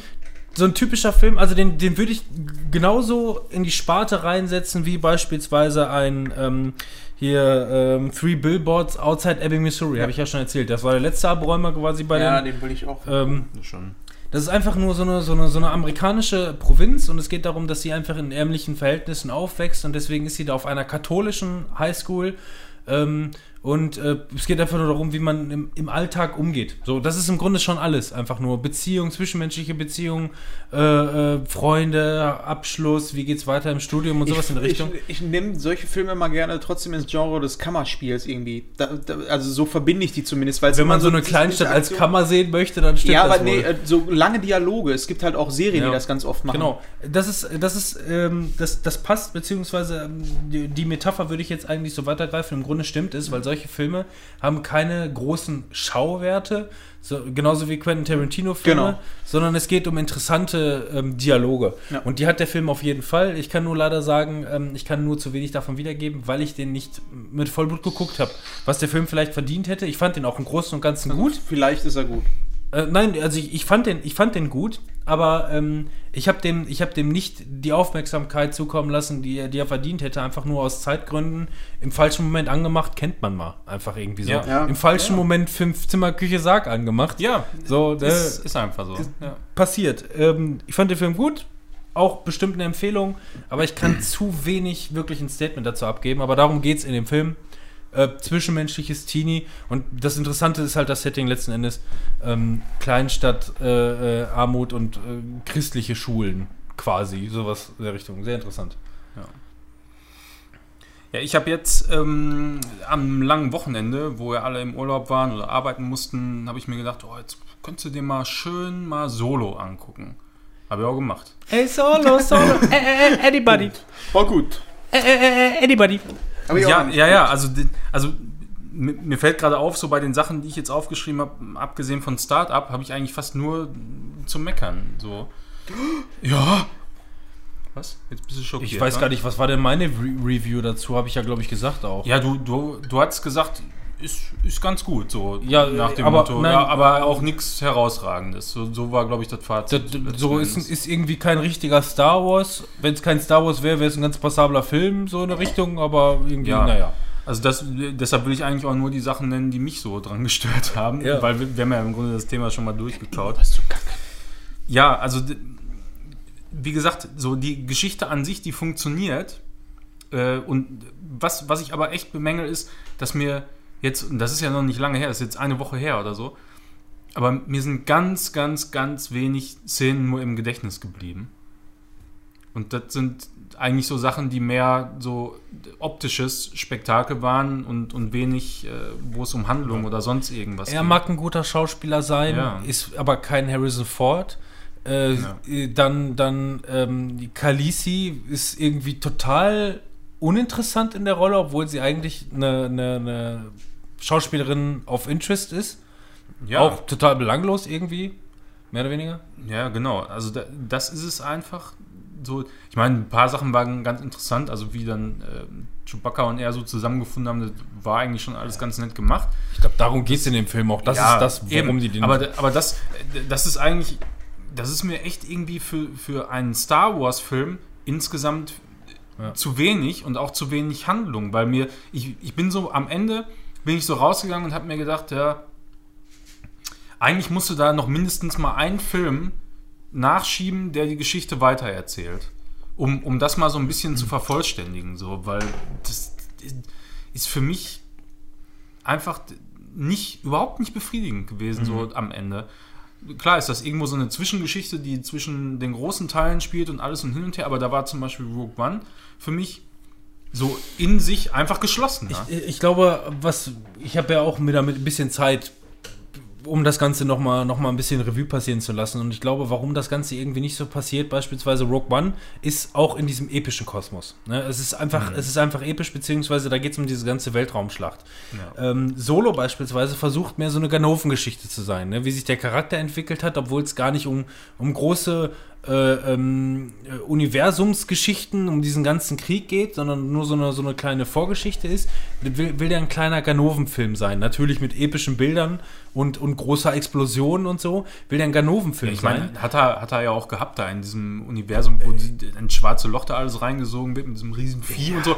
so ein typischer Film, also den, den würde ich genauso in die Sparte reinsetzen, wie beispielsweise ein ähm, hier ähm, Three Billboards Outside Ebbing, Missouri, habe ich ja schon erzählt. Das war der letzte Abräumer quasi bei Ja, den. den will ich auch. Ähm, Schon. das ist einfach nur so eine, so, eine, so eine amerikanische Provinz und es geht darum, dass sie einfach in ärmlichen Verhältnissen aufwächst und deswegen ist sie da auf einer katholischen Highschool. Ähm, und äh, es geht einfach nur darum, wie man im, im Alltag umgeht. So, das ist im Grunde schon alles. Einfach nur Beziehung, zwischenmenschliche Beziehungen, äh, äh, Freunde, Abschluss, wie geht's weiter im Studium und sowas in der Richtung. Ich, ich nehme solche Filme mal gerne trotzdem ins Genre des Kammerspiels irgendwie. Da, da, also so verbinde ich die zumindest. Weil Wenn man so eine Kleinstadt als Kammer sehen möchte, dann stimmt Ja, das aber wohl. nee, äh, so lange Dialoge. Es gibt halt auch Serien, Ja. die das ganz oft machen. Genau, das ist, das ist, ähm, das, das passt, beziehungsweise ähm, die, die Metapher würde ich jetzt eigentlich so weitergreifen. Im Grunde stimmt es, weil solche Filme haben keine großen Schauwerte, so, genauso wie Quentin Tarantino-Filme, Genau. sondern es geht um interessante ähm, Dialoge. Ja. Und die hat der Film auf jeden Fall. Ich kann nur leider sagen, ähm, ich kann nur zu wenig davon wiedergeben, weil ich den nicht mit Vollblut geguckt habe. Was der Film vielleicht verdient hätte. Ich fand den auch im Großen und Ganzen gut. Vielleicht ist er gut. Äh, nein, also ich, ich, fand den, ich fand den gut, aber ähm, ich habe dem, ich hab dem nicht die Aufmerksamkeit zukommen lassen, die, er- die er verdient hätte, einfach nur aus Zeitgründen. Im falschen Moment angemacht, kennt man mal. Einfach irgendwie so. Ja. Ja. Im falschen Ja. Moment fünf Zimmer, Küche, Sarg angemacht. Ja, So, äh, ist, ist einfach so. Ja. passiert. Ähm, ich fand den Film gut, auch bestimmt eine Empfehlung, aber ich kann zu wenig wirklich ein Statement dazu abgeben. Aber darum geht es in dem Film. Äh, zwischenmenschliches Teenie und das Interessante ist halt das Setting letzten Endes ähm, Kleinstadt, äh, äh, Armut und äh, christliche Schulen quasi, sowas in der Richtung. Sehr interessant. Ja, ich habe jetzt ähm, am langen Wochenende, wo wir alle im Urlaub waren oder arbeiten mussten, habe ich mir gedacht, oh, jetzt könntest du dir mal schön mal Solo angucken. Habe ich auch gemacht. Hey, Solo, Solo, äh, äh, anybody, War gut. äh, äh, anybody. Ja, ja, ja, also, also mir fällt gerade auf, so bei den Sachen, die ich jetzt aufgeschrieben habe, abgesehen von Startup, habe ich eigentlich fast nur zum Meckern. So. Ja. Was? Jetzt bist du schockiert. Ich weiß wa? gar nicht, was war denn meine Re Review dazu? Habe ich ja, glaube ich, gesagt auch. Ja, du, du, du hast gesagt, ist, ist ganz gut, so Ja, nach dem aber Motto. nein. ja, aber auch nichts Herausragendes. So, so war, glaube ich, das Fazit. Das, so ist, ist irgendwie kein richtiger Star Wars. Wenn es kein Star Wars wäre, wäre es ein ganz passabler Film, so in der Richtung, aber irgendwie, Ja. naja. Also das, deshalb will ich eigentlich auch nur die Sachen nennen, die mich so dran gestört haben, Ja. weil wir, wir haben ja im Grunde das Thema schon mal durchgekaut. Ja, also wie gesagt, so die Geschichte an sich, die funktioniert. Äh, und was, was ich aber echt bemängel ist, dass mir jetzt, und das ist ja noch nicht lange her, das ist jetzt eine Woche her oder so, aber mir sind ganz, ganz, ganz wenig Szenen nur im Gedächtnis geblieben. Und das sind eigentlich so Sachen, die mehr so optisches Spektakel waren und, und wenig, äh, wo es um Handlung oder sonst irgendwas Er geht. mag ein guter Schauspieler sein, Ja. ist aber kein Harrison Ford. Äh, Ja. Dann, dann ähm, Khaleesi ist irgendwie total uninteressant in der Rolle, obwohl sie eigentlich eine, eine, eine Schauspielerin of Interest ist. ja. Auch total belanglos irgendwie, mehr oder weniger. Ja, genau. Also da, das ist es einfach so. Ich meine, ein paar Sachen waren ganz interessant, also wie dann ähm, Chewbacca und er so zusammengefunden haben, das war eigentlich schon alles ganz nett gemacht. Ich glaube, darum geht es in dem Film auch. Das Ja, ist das, worum eben. die den. Aber, aber das, das ist eigentlich, das ist mir echt irgendwie für, für einen Star Wars-Film insgesamt Ja. zu wenig und auch zu wenig Handlung, weil mir, ich, ich bin so am Ende, bin ich so rausgegangen und habe mir gedacht, ja, eigentlich musst du da noch mindestens mal einen Film nachschieben, der die Geschichte weitererzählt. Um, um das mal so ein bisschen zu vervollständigen, so, weil das ist für mich einfach nicht, überhaupt nicht befriedigend gewesen, so am Ende. Klar ist das irgendwo so eine Zwischengeschichte, die zwischen den großen Teilen spielt und alles und hin und her, aber da war zum Beispiel Rogue One für mich so in sich einfach geschlossen. ne? Ich, ich glaube, was ich habe ja auch mir damit ein bisschen Zeit, um das Ganze nochmal noch mal ein bisschen Revue passieren zu lassen. Und ich glaube, warum das Ganze irgendwie nicht so passiert, beispielsweise Rogue One, ist auch in diesem epischen Kosmos. Ne? Es, ist einfach, es ist einfach episch, beziehungsweise da geht es um diese ganze Weltraumschlacht. Ja. Ähm, Solo beispielsweise versucht mehr so eine Ganoven-Geschichte zu sein, ne? wie sich der Charakter entwickelt hat, obwohl es gar nicht um, um große äh, ähm, äh, Universumsgeschichten, um diesen ganzen Krieg geht, sondern nur so eine, so eine kleine Vorgeschichte ist, will, will der ein kleiner Ganoven-Film sein. Natürlich mit epischen Bildern und, und großer Explosion und so. Will der ein Ganoven-Film Ich sein. meine, hat er, hat er ja auch gehabt da in diesem Universum, wo die, ein schwarze Loch da alles reingesogen wird mit diesem riesen Vieh und so.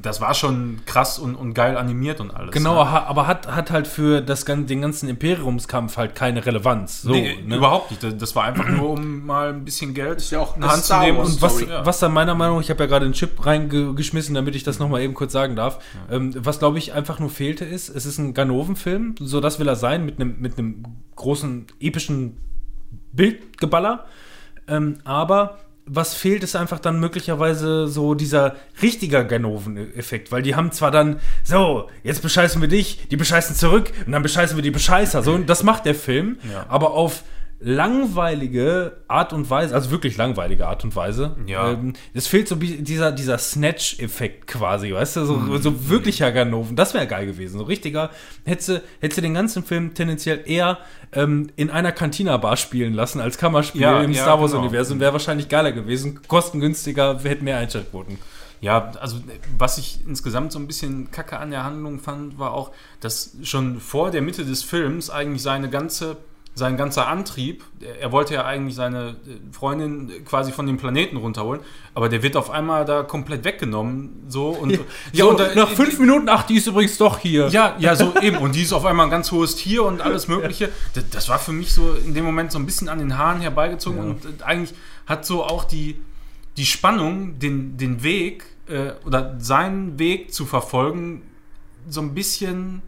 Das war schon krass und, und geil animiert und alles. Genau, ne? aber hat, hat halt für das, den ganzen Imperiumskampf halt keine Relevanz. So, nee, ne? überhaupt nicht. Das war einfach nur, um mal ein bisschen Geld Ist ja auch in Hand zu nehmen. Und was, Story. ja. was dann meiner Meinung nach, ich habe ja gerade einen Chip reingeschmissen, damit ich das nochmal eben kurz sagen darf. Ähm, was, glaube ich, einfach nur fehlte, ist, es ist ein Ganoven-Film, so das will er sein, mit einem mit einem großen, epischen Bildgeballer. Ähm, aber was fehlt, ist einfach dann möglicherweise so dieser richtiger Ganoven-Effekt, weil die haben zwar dann, so, jetzt bescheißen wir dich, die bescheißen zurück und dann bescheißen wir die Bescheißer. So, und das macht der Film, Ja. aber auf langweilige Art und Weise, also wirklich langweilige Art und Weise. Ja. Ähm, es fehlt so dieser, dieser Snatch-Effekt quasi, weißt du, so, so wirklicher Ganoven. Das wäre geil gewesen. So richtiger, hättest du, hättest du den ganzen Film tendenziell eher ähm, in einer Cantina-Bar spielen lassen als Kammerspiel Ja, im ja, Star genau. Wars-Universum. Wäre wahrscheinlich geiler gewesen, kostengünstiger, wir hätten mehr Einschaltquoten. Ja, also was ich insgesamt so ein bisschen kacke an der Handlung fand, war auch, dass schon vor der Mitte des Films eigentlich seine ganze, sein ganzer Antrieb, er- wollte ja eigentlich seine äh, Freundin quasi von dem Planeten runterholen, aber der wird auf einmal da komplett weggenommen, so und Ja, und und da- nach fünf Minuten, ach, die ist übrigens doch hier. Ja, ja, so eben. Und die ist auf einmal ein ganz hohes Tier und alles Mögliche. Das, das war für mich so in dem Moment so ein bisschen an den Haaren herbeigezogen Ja. und äh, eigentlich hat so auch die, die Spannung, den, den Weg äh, oder seinen Weg zu verfolgen, so ein bisschen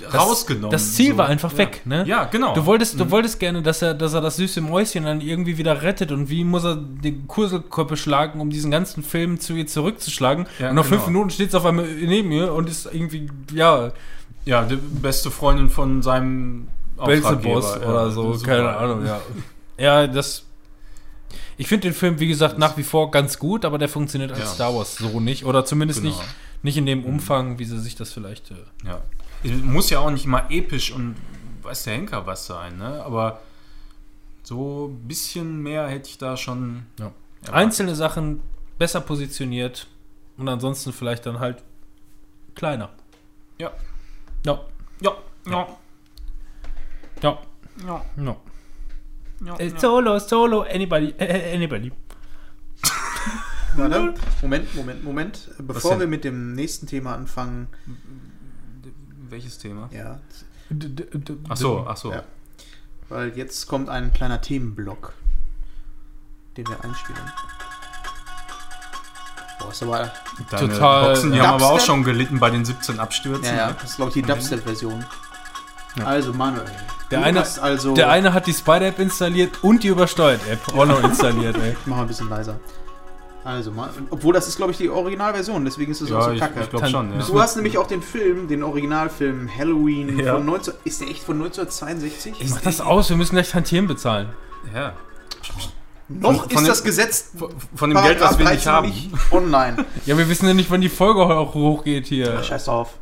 Ja. rausgenommen. Das Ziel so. war einfach ja. weg, ne? Ja, genau. Du wolltest, du wolltest gerne, dass er, dass er das süße Mäuschen dann irgendwie wieder rettet und wie muss er den Kurselkörper schlagen, um diesen ganzen Film zu ihr zurückzuschlagen. Ja, und nach genau. fünf Minuten steht es auf einmal neben ihr und ist irgendwie, ja, Ja, die beste Freundin von seinem Belzebos Auftraggeber, oder ja, so, keine Ahnung, ja. Ja, das. Ich finde den Film, wie gesagt, nach wie vor ganz gut, aber der funktioniert als Ja. Star Wars so nicht. Oder zumindest Genau. nicht, nicht in dem Umfang, wie sie sich das vielleicht. Äh, Ja. Muss ja auch nicht mal episch und weiß der Henker was sein, ne? Aber so ein bisschen mehr hätte ich da schon. Ja. Einzelne Sachen besser positioniert und ansonsten vielleicht dann halt kleiner. Ja. Ja. Ja, ja, Ja. ja. No. ja, Äh, ja. Solo, solo, anybody, äh, anybody. Warte, Moment, Moment, Moment. Bevor wir mit dem nächsten Thema anfangen, Welches Thema? ja, Ach so, ach so. Ja. weil jetzt kommt ein kleiner Themenblock, den wir einspielen. Boah, ist aber. Deine Total- Boxen, die haben aber auch Dubstep? schon gelitten bei den 17 Abstürzen. Ja, ja, ne? das ist, glaube ich, die Dubstep-Version. Also, Manuel. Der eine- also. Der eine hat die Spider-App installiert und die Übersteuert-App auch noch installiert, ey. Ich mach mal ein bisschen leiser. Also, mal, obwohl das ist, glaube ich, die Originalversion, deswegen ist es auch Ja, so ich, kacke. ich glaube schon, ja. Du hast nämlich auch den Film, den Originalfilm Halloween Ja. von 19. Ist der echt von 1962? Mach das aus, wir müssen gleich Tantiemen bezahlen. ja. Noch Von- von ist dem- das Gesetz Von, von dem Geld, was wir nicht 13 haben. nicht online. Ja, wir wissen ja nicht, wann die Folge auch hochgeht hier. Scheiß drauf.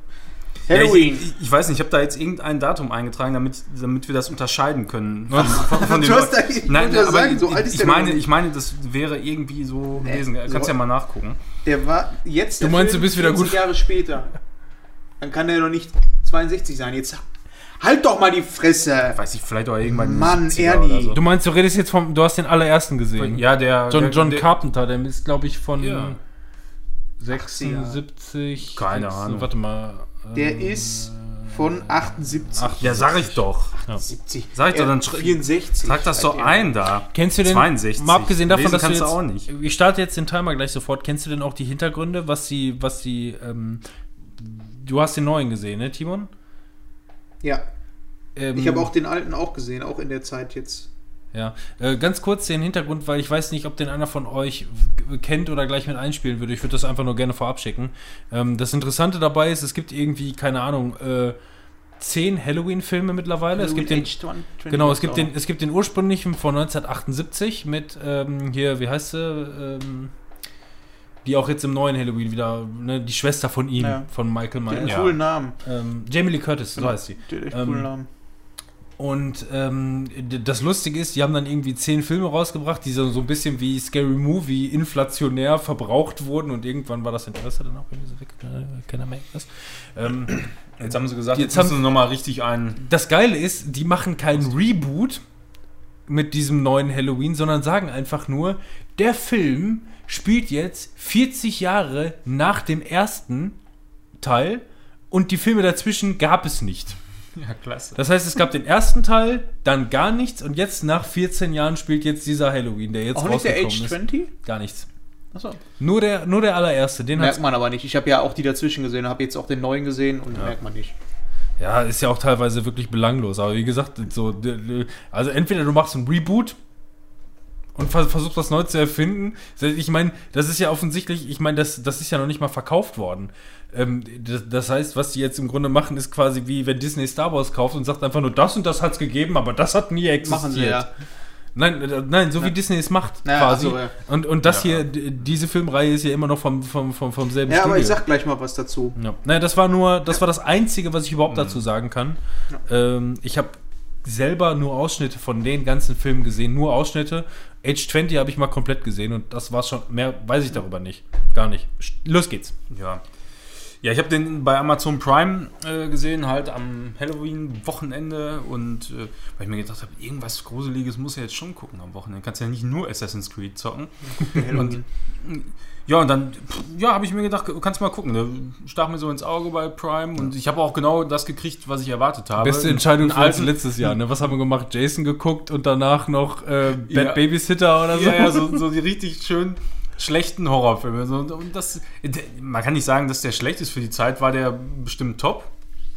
Ja, ich, Halloween. ich, weiß nicht, ich habe da jetzt irgendein Datum eingetragen, damit, damit wir das unterscheiden können. Was? Von, von Du hast da- Nein, aber sagen, so alt ist ich, der meine, ich meine, das wäre irgendwie so Nee, gewesen. Kannst so- ja mal nachgucken. Der war jetzt. Du der meinst, Film du bist wieder 40 gut- Jahre später. Dann kann der doch nicht 62 sein. Jetzt halt doch mal die Fresse. Weiß ich, vielleicht auch irgendwann. Mann, 70er Ernie. so. Du meinst, du redest jetzt vom, du hast den allerersten gesehen. Ja, der. John, der, John der, Carpenter, der ist, glaube ich, von Ja. 76. Keine 6, Ahnung. Warte mal. Der ist von 78. Ach, Ja, sag ich doch. 70. Sag ich doch, dann schre- 64. Trag das doch Seitdem. ein da. Kennst du den? 62. Mal abgesehen davon, Lesen dass du kannst jetzt, du auch nicht. Ich starte jetzt den Timer gleich sofort. Kennst du denn auch die Hintergründe, was sie, was sie, ähm, du hast den neuen gesehen, ne, Timon? Ja, Ähm, ich habe auch den alten auch gesehen, auch in der Zeit jetzt. Ja, äh, ganz kurz den Hintergrund, weil ich weiß nicht, ob den einer von euch kennt oder gleich mit einspielen würde. Ich würde das einfach nur gerne vorab schicken. Ähm, das Interessante dabei ist, es gibt irgendwie, keine Ahnung, äh, zehn Halloween-Filme mittlerweile. es gibt den, Age 20 genau, es gibt den, es gibt den ursprünglichen von 1978 mit, ähm, hier, wie heißt sie, ähm, die auch jetzt im neuen Halloween wieder, ne, die Schwester von ihm, Ja. von Michael Myers. einen Ja. coolen Namen. Ähm, Jamie Lee Curtis, so Genau. heißt sie. Der hat echt Ähm, coolen Namen. Und ähm, das Lustige ist, die haben dann irgendwie zehn Filme rausgebracht, die so, so ein bisschen wie Scary Movie inflationär verbraucht wurden und irgendwann war das Interesse dann auch irgendwie so weg. Äh, Keiner mehr was. Ähm, Jetzt haben sie gesagt, Jetzt müssen haben- sie nochmal richtig ein. das Geile ist, die machen keinen Reboot mit diesem neuen Halloween, sondern sagen einfach nur, der Film spielt jetzt 40 Jahre nach dem ersten Teil und die Filme dazwischen gab es nicht. Ja, klasse. Das heißt, es gab den ersten Teil, dann gar nichts und jetzt nach 14 Jahren spielt jetzt dieser Halloween, der jetzt Auch nicht der Age rausgekommen ist. 20? Gar nichts. Achso. Nur der, nur der allererste, den Merkt man aber nicht. Ich habe ja auch die dazwischen gesehen, habe jetzt auch den neuen gesehen und merkt man nicht. Ja, ist ja auch teilweise wirklich belanglos, aber wie gesagt, so also entweder du machst ein Reboot und vers versuchst was neu zu erfinden. Ich meine, das ist ja offensichtlich, ich meine, das, das ist ja noch nicht mal verkauft worden. Ähm, das, das heißt, was die jetzt im Grunde machen, ist quasi wie wenn Disney Star Wars kauft und sagt einfach nur, das und das hat es gegeben, aber das hat nie existiert. Machen sie ja. Nein, äh, nein, so wie Disney es macht, Ja, quasi. so, ja. Und, und das Ja. hier, diese Filmreihe ist ja immer noch vom, vom, vom, vom selben Ja, Studio. aber ich sag gleich mal was dazu. Ja. Naja, das war nur, das war das Einzige, was ich überhaupt Mhm. dazu sagen kann. Ähm, ich habe selber nur Ausschnitte von den ganzen Filmen gesehen, nur Ausschnitte. Age 20 habe ich mal komplett gesehen und das war schon, mehr weiß ich darüber nicht. Gar nicht. Los geht's. Ja. Ja, ich habe den bei Amazon Prime äh, gesehen, halt am Halloween-Wochenende und äh, weil ich mir gedacht habe, irgendwas Gruseliges muss er jetzt schon gucken am Wochenende. Kannst ja nicht nur Assassin's Creed zocken. Halloween. Ja, und dann, ja, habe ich mir gedacht, du kannst mal gucken. Der stach mir so ins Auge bei Prime und ich habe auch genau das gekriegt, was ich erwartet habe. Beste Entscheidung Einen für uns alten- letztes Jahr. Ne? Was haben wir gemacht? Jason geguckt und danach noch äh, Bad Ja. Babysitter oder so. Ja, ja, so, so die richtig schön schlechten Horrorfilme. So, und das, man kann nicht sagen, dass der schlecht ist für die Zeit, war der bestimmt top.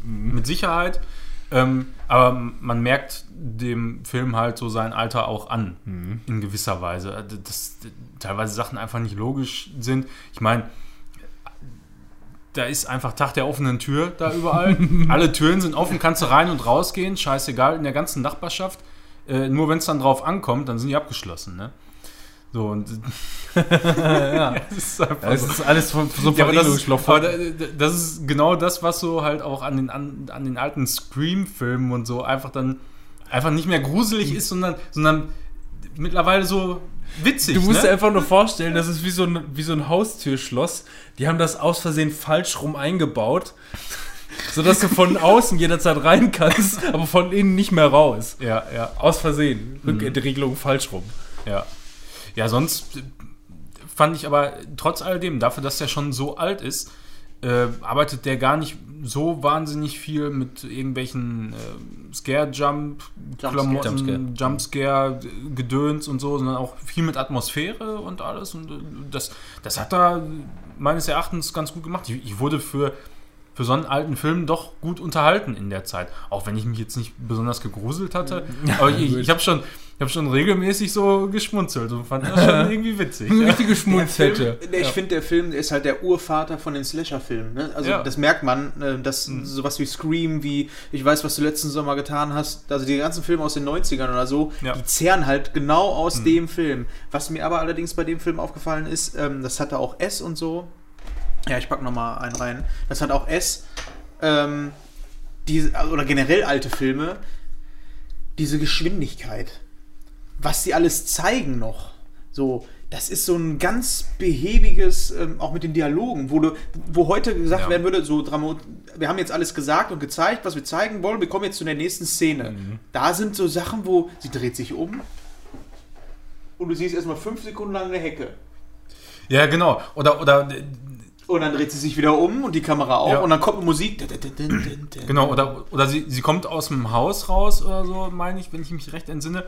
mit Sicherheit. Ähm, aber man merkt dem Film halt so sein Alter auch an, in gewisser Weise. Dass teilweise Sachen einfach nicht logisch sind. Ich meine, da ist einfach Tag der offenen Tür da überall. Alle Türen sind offen, kannst du rein und rausgehen, scheißegal, in der ganzen Nachbarschaft. Äh, nur wenn es dann drauf ankommt, dann sind die abgeschlossen, ne? So, und ja. das ist einfach so. ist alles von so Ja, das, ist, das ist genau das, was so halt auch an den, an, an den alten Scream-Filmen und so einfach dann einfach nicht mehr gruselig ist, sondern, sondern mittlerweile so witzig. Du musst dir ne? einfach nur vorstellen, das ist wie so, ein, wie so ein Haustürschloss. Die haben das aus Versehen falsch rum eingebaut, sodass du von außen jederzeit rein kannst, aber von innen nicht mehr raus. Ja, ja, Aus Versehen. Rückentriegelung falsch rum. ja. Ja, sonst fand ich aber trotz alledem, dafür, dass der schon so alt ist, äh, arbeitet der gar nicht so wahnsinnig viel mit irgendwelchen äh, Scare-Jump-Klamotten, Jumpscare. Jumpscare-Gedöns und so, sondern auch viel mit Atmosphäre und alles. Und äh, das, das hat er meines Erachtens ganz gut gemacht. Ich, ich wurde für, für so einen alten Film doch gut unterhalten in der Zeit. Auch wenn ich mich jetzt nicht besonders gegruselt hatte. Aber ich, ich habe schon, ich hab schon regelmäßig so geschmunzelt und fand das schon irgendwie witzig. Eine Ja. richtige Schmunzette. Film, ich finde, der Film ist halt der Urvater von den Slasher-Filmen. Ne? Also Ja. das merkt man, äh, dass sowas wie Scream, wie Ich weiß, was du letzten Sommer getan hast, also die ganzen Filme aus den 90ern oder so, Ja. die zehren halt genau aus dem Film. Was mir aber allerdings bei dem Film aufgefallen ist, ähm, das hatte auch S und so. Ja, ich pack noch mal einen rein. Das hat auch S, ähm, diese, oder generell alte Filme, diese Geschwindigkeit. Was die alles zeigen noch. So, das ist so ein ganz behäbiges, ähm, auch mit den Dialogen, wo, du, wo heute gesagt Ja. werden würde, so Dramo wir haben jetzt alles gesagt und gezeigt, was wir zeigen wollen, wir kommen jetzt zu der nächsten Szene. Da sind so Sachen, wo sie dreht sich um und du siehst erstmal fünf Sekunden lang eine Hecke. ja, genau. Oder, oder Und dann dreht sie sich wieder um und die Kamera auch Ja. und dann kommt Musik. Genau, oder, oder sie, sie kommt aus dem Haus raus oder so, meine ich, wenn ich mich recht entsinne,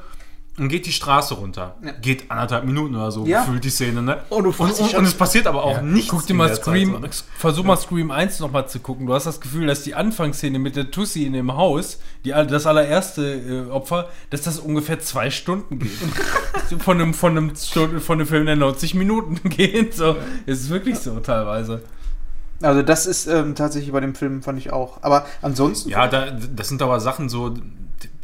und geht die Straße runter. Ja. Geht anderthalb Minuten oder so, Ja. gefühlt die Szene, ne? Und du und, und, und es passiert aber auch Ja, nichts. Guck dir mal Scream, Zeit, so, ne? versuch mal Scream 1 nochmal zu gucken. Du hast das Gefühl, dass die Anfangsszene mit der Tussi in dem Haus, die, das allererste äh, Opfer, dass das ungefähr zwei Stunden geht. von, einem, von, einem Stunde, von einem Film, der 90 Minuten geht. So. Es ist wirklich so teilweise. Also das ist ähm, tatsächlich bei dem Film, fand ich auch. Aber ansonsten... Ja, da, das sind aber Sachen so,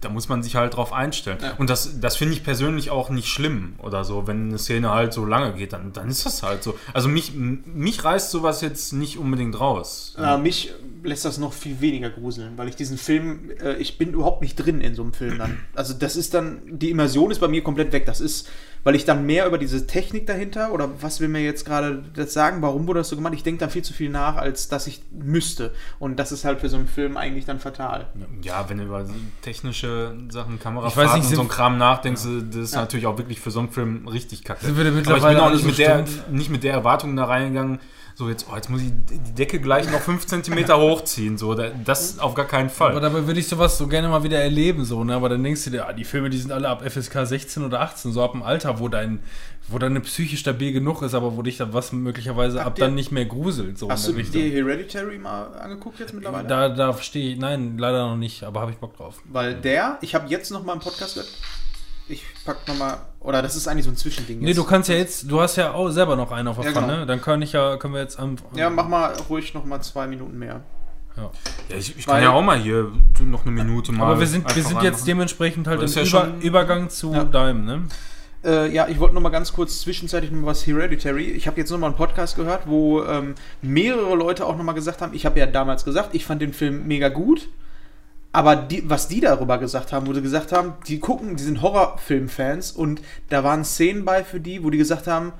da muss man sich halt drauf einstellen. Ja. Und das, das finde ich persönlich auch nicht schlimm oder so. Wenn eine Szene halt so lange geht, dann, dann ist das halt so. Also mich, mich reißt sowas jetzt nicht unbedingt raus. Äh, mich lässt das noch viel weniger gruseln, weil ich diesen Film, äh, ich bin überhaupt nicht drin in so einem Film dann. Also das ist dann, die Immersion ist bei mir komplett weg. Das ist, weil ich dann mehr über diese Technik dahinter oder was will mir jetzt gerade das sagen, warum wurde das so gemacht? Ich denke dann viel zu viel nach, als dass ich müsste. Und das ist halt für so einen Film eigentlich dann fatal. Ja, wenn du über technische Sachen, Ich weiß Kamerafahrten nicht, und so einen Kram nachdenkst, das ist Ja. natürlich auch wirklich für so einen Film richtig kacke. Sind wir Aber ich bin auch nicht, mit der, nicht mit der Erwartung da reingegangen, so jetzt, oh, jetzt muss ich die Decke gleich noch 5 cm hochziehen. So, da- das auf gar keinen Fall. Aber dabei würde ich sowas so gerne mal wieder erleben, so, ne? Aber dann denkst du dir, ah, die Filme, die sind alle ab FSK 16 oder 18, so ab dem Alter, wo dein, wo deine Psyche stabil genug ist, aber wo dich dann was möglicherweise ab Habt ihr- dann nicht mehr gruselt. So Hast du dir Hereditary mal angeguckt jetzt mittlerweile? Da, da stehe ich, nein, leider noch nicht, aber habe ich Bock drauf. Weil der, ich habe jetzt noch mal einen Podcast gehört. Ich pack noch mal, oder das ist eigentlich so ein Zwischending. Nee, jetzt. du kannst ja jetzt, du hast ja auch selber noch einen auf der Ja, Pfanne, genau. dann kann ich ja, können wir jetzt am. Ja, mach mal ruhig noch mal zwei Minuten mehr. Ja. Ja, ich, ich Weil- kann ja auch mal hier noch eine Minute mal. Aber wir sind, wir sind jetzt dementsprechend halt im ist ja Über, Übergang zu Ja. deinem, ne? Äh, ja, ich wollte noch mal ganz kurz zwischenzeitlich noch was Hereditary. Ich habe jetzt noch mal einen Podcast gehört, wo ähm, mehrere Leute auch noch mal gesagt haben, ich habe ja damals gesagt, ich fand den Film mega gut. Aber die, was die darüber gesagt haben, wo sie gesagt haben, die gucken, die sind Horrorfilm-Fans und da waren Szenen bei für die, wo die gesagt haben,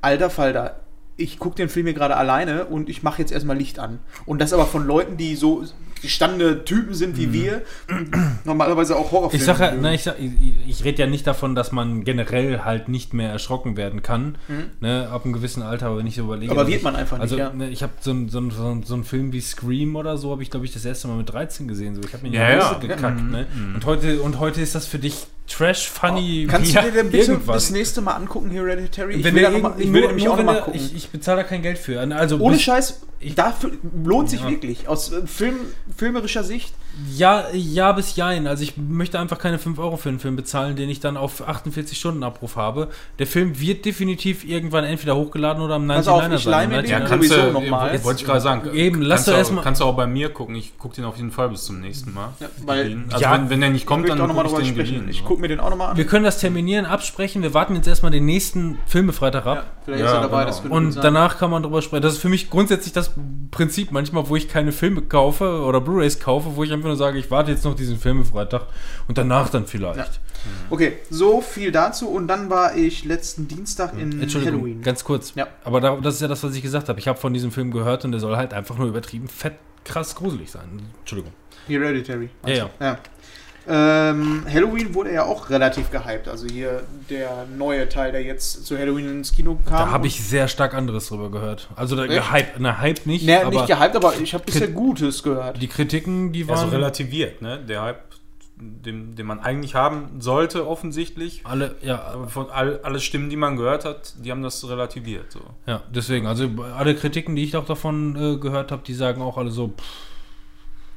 alter Falter, ich gucke den Film hier gerade alleine und ich mache jetzt erstmal Licht an. Und das aber von Leuten, die so gestandene Typen sind wie wir, und normalerweise auch Horrorfilme. Ich sage ja, ich, sag, ich, ich rede ja nicht davon, dass man generell halt nicht mehr erschrocken werden kann, ne, ab einem gewissen Alter, aber wenn ich so überlege. Mhm. Aber wird man einfach nicht, also, ja. ne, ich habe so, ein- so, so, so einen Film wie Scream oder so, habe ich glaube ich das erste Mal mit 13 gesehen. So. Ich habe mir in die Ja, Hose ja. gekackt. Mhm, Ne? Und, heute, und heute ist das für dich Trash, Funny, Kannst ja, du dir denn bitte irgendwas. das nächste Mal angucken, Hereditary? Ich wenn will, da noch mal, ich will nämlich auch noch wenn mal der- gucken. Ich, ich bezahle da kein Geld für. Also Ohne bis- Scheiß, Dafür lohnt sich Ja. wirklich. Aus äh, Film, filmerischer Sicht. Ja, ja bis jein. Also ich möchte einfach keine 5 Euro für einen Film bezahlen, den ich dann auf 48 Stunden Abruf habe. Der Film wird definitiv irgendwann entweder hochgeladen oder am Pass auf, 99er ich leih mir sein. den Ja, kannst du, noch mal. Jetzt wollte ich gerade sagen. Eben, lass kannst doch du erst auch- mal- Kannst du auch bei mir gucken. Ich gucke den auf jeden Fall bis zum nächsten Mal. Ja, weil- also Ja, wenn, wenn der nicht kommt, dann nochmal gucke ich den sprechen. geliehen. Ich gucke mir den auch nochmal an. Wir können das terminieren, absprechen. Wir warten jetzt erstmal den nächsten Filmefreitag ab. ja, vielleicht Ja, ist er dabei, genau. das könnte gut Und sein. danach kann man drüber sprechen. Das ist für mich grundsätzlich das Prinzip manchmal, wo ich keine Filme kaufe oder Blu-rays kaufe, wo ich einfach nur sage, ich warte jetzt noch diesen Filmefreitag und danach dann vielleicht. Ja. Okay, so viel dazu. Und dann war ich letzten Dienstag in Entschuldigung, Halloween. ganz kurz. Ja. Aber da, das ist ja das, was ich gesagt habe. Ich habe von diesem Film gehört und der soll halt einfach nur übertrieben fett, krass gruselig sein. Entschuldigung. Hereditary. Ja, ja. ja. Ähm, Halloween wurde ja auch relativ gehypt. Also hier der neue Teil, der jetzt zu Halloween ins Kino kam. Da habe ich sehr stark anderes drüber gehört. Also da Echt? gehypt, na, hype nicht, Nee, aber nicht gehypt, aber ich habe bisher Gutes gehört. die Kritiken, die waren relativiert, ne? Der Hype, den, den man eigentlich haben sollte, offensichtlich. alle, ja, Aber von all, alle Stimmen, die man gehört hat, die haben das relativiert. So. ja, deswegen, also alle Kritiken, die ich auch davon äh, gehört habe, die sagen auch alle so, pff,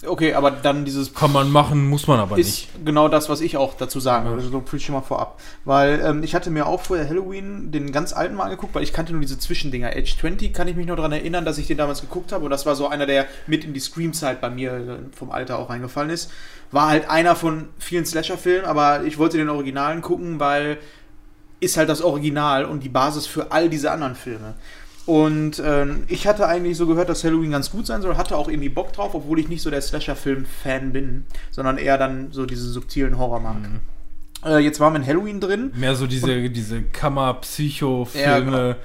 Okay, aber dann dieses kann man machen, muss man aber ist nicht. genau das, was ich auch dazu sagen würde. So viel schon mal vorab. Weil ähm, ich hatte mir auch vorher Halloween den ganz alten mal angeguckt, weil ich kannte nur diese Zwischendinger. Age 20 kann ich mich noch daran erinnern, dass ich den damals geguckt habe. Und das war so einer, der mit in die Scream-Zeit bei mir äh, vom Alter auch reingefallen ist. War halt einer von vielen Slasher-Filmen, aber ich wollte den Originalen gucken, weil ist halt das Original und die Basis für all diese anderen Filme. Und ähm, ich hatte eigentlich so gehört, dass Halloween ganz gut sein soll, hatte auch irgendwie Bock drauf, obwohl ich nicht so der Slasher-Film-Fan bin, sondern eher dann so diese subtilen Horror mag. Äh, jetzt waren wir in Halloween drin. Mehr so diese, diese Kammer-Psycho-Filme, Ja, genau.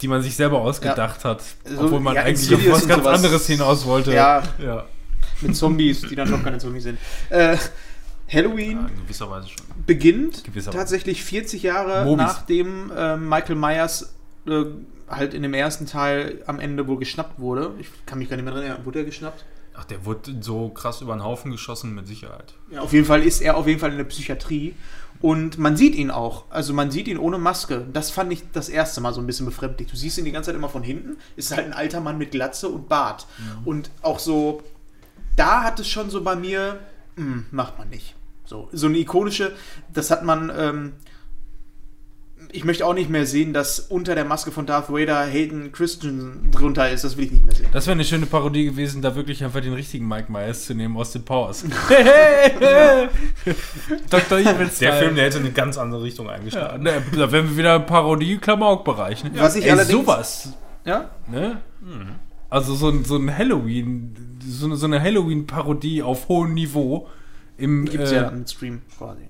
die man sich selber ausgedacht hat, So, obwohl man ja, eigentlich auf was ganz sowas. anderes hinaus wollte. Ja, ja. mit Zombies, die dann doch keine Zombies sind. Äh, Halloween Ja, beginnt tatsächlich 40 Jahre Mobis. nachdem äh, Michael Myers äh, halt in dem ersten Teil am Ende wohl geschnappt wurde. Ich kann mich gar nicht mehr dran erinnern. Wurde er geschnappt? Ach, der wurde so krass über den Haufen geschossen, mit Sicherheit. Ja, auf jeden Fall ist er auf jeden Fall in der Psychiatrie. Und man sieht ihn auch. Also man sieht ihn ohne Maske. Das fand ich das erste Mal so ein bisschen befremdlich. Du siehst ihn die ganze Zeit immer von hinten. Ist halt ein alter Mann mit Glatze und Bart. Und auch so, da hat es schon so bei mir, hm, macht man nicht. So, so eine ikonische, das hat man, ähm, ich möchte auch nicht mehr sehen, dass unter der Maske von Darth Vader Hayden Christensen drunter ist. Das will ich nicht mehr sehen. Das wäre eine schöne Parodie gewesen, da wirklich einfach den richtigen Mike Myers zu nehmen aus den Powers. Dr. Evil Der Film, der hätte eine ganz andere Richtung eingeschlagen. Ja, ne, da wären wir wieder im Parodie-Klamauk-Bereich. Ne? Was ich Ey, allerdings- sowas. Ja? Ne? Also so ein, so ein Halloween, so eine, so eine Halloween-Parodie auf hohem Niveau. Im, Gibt's äh, ja im Stream quasi.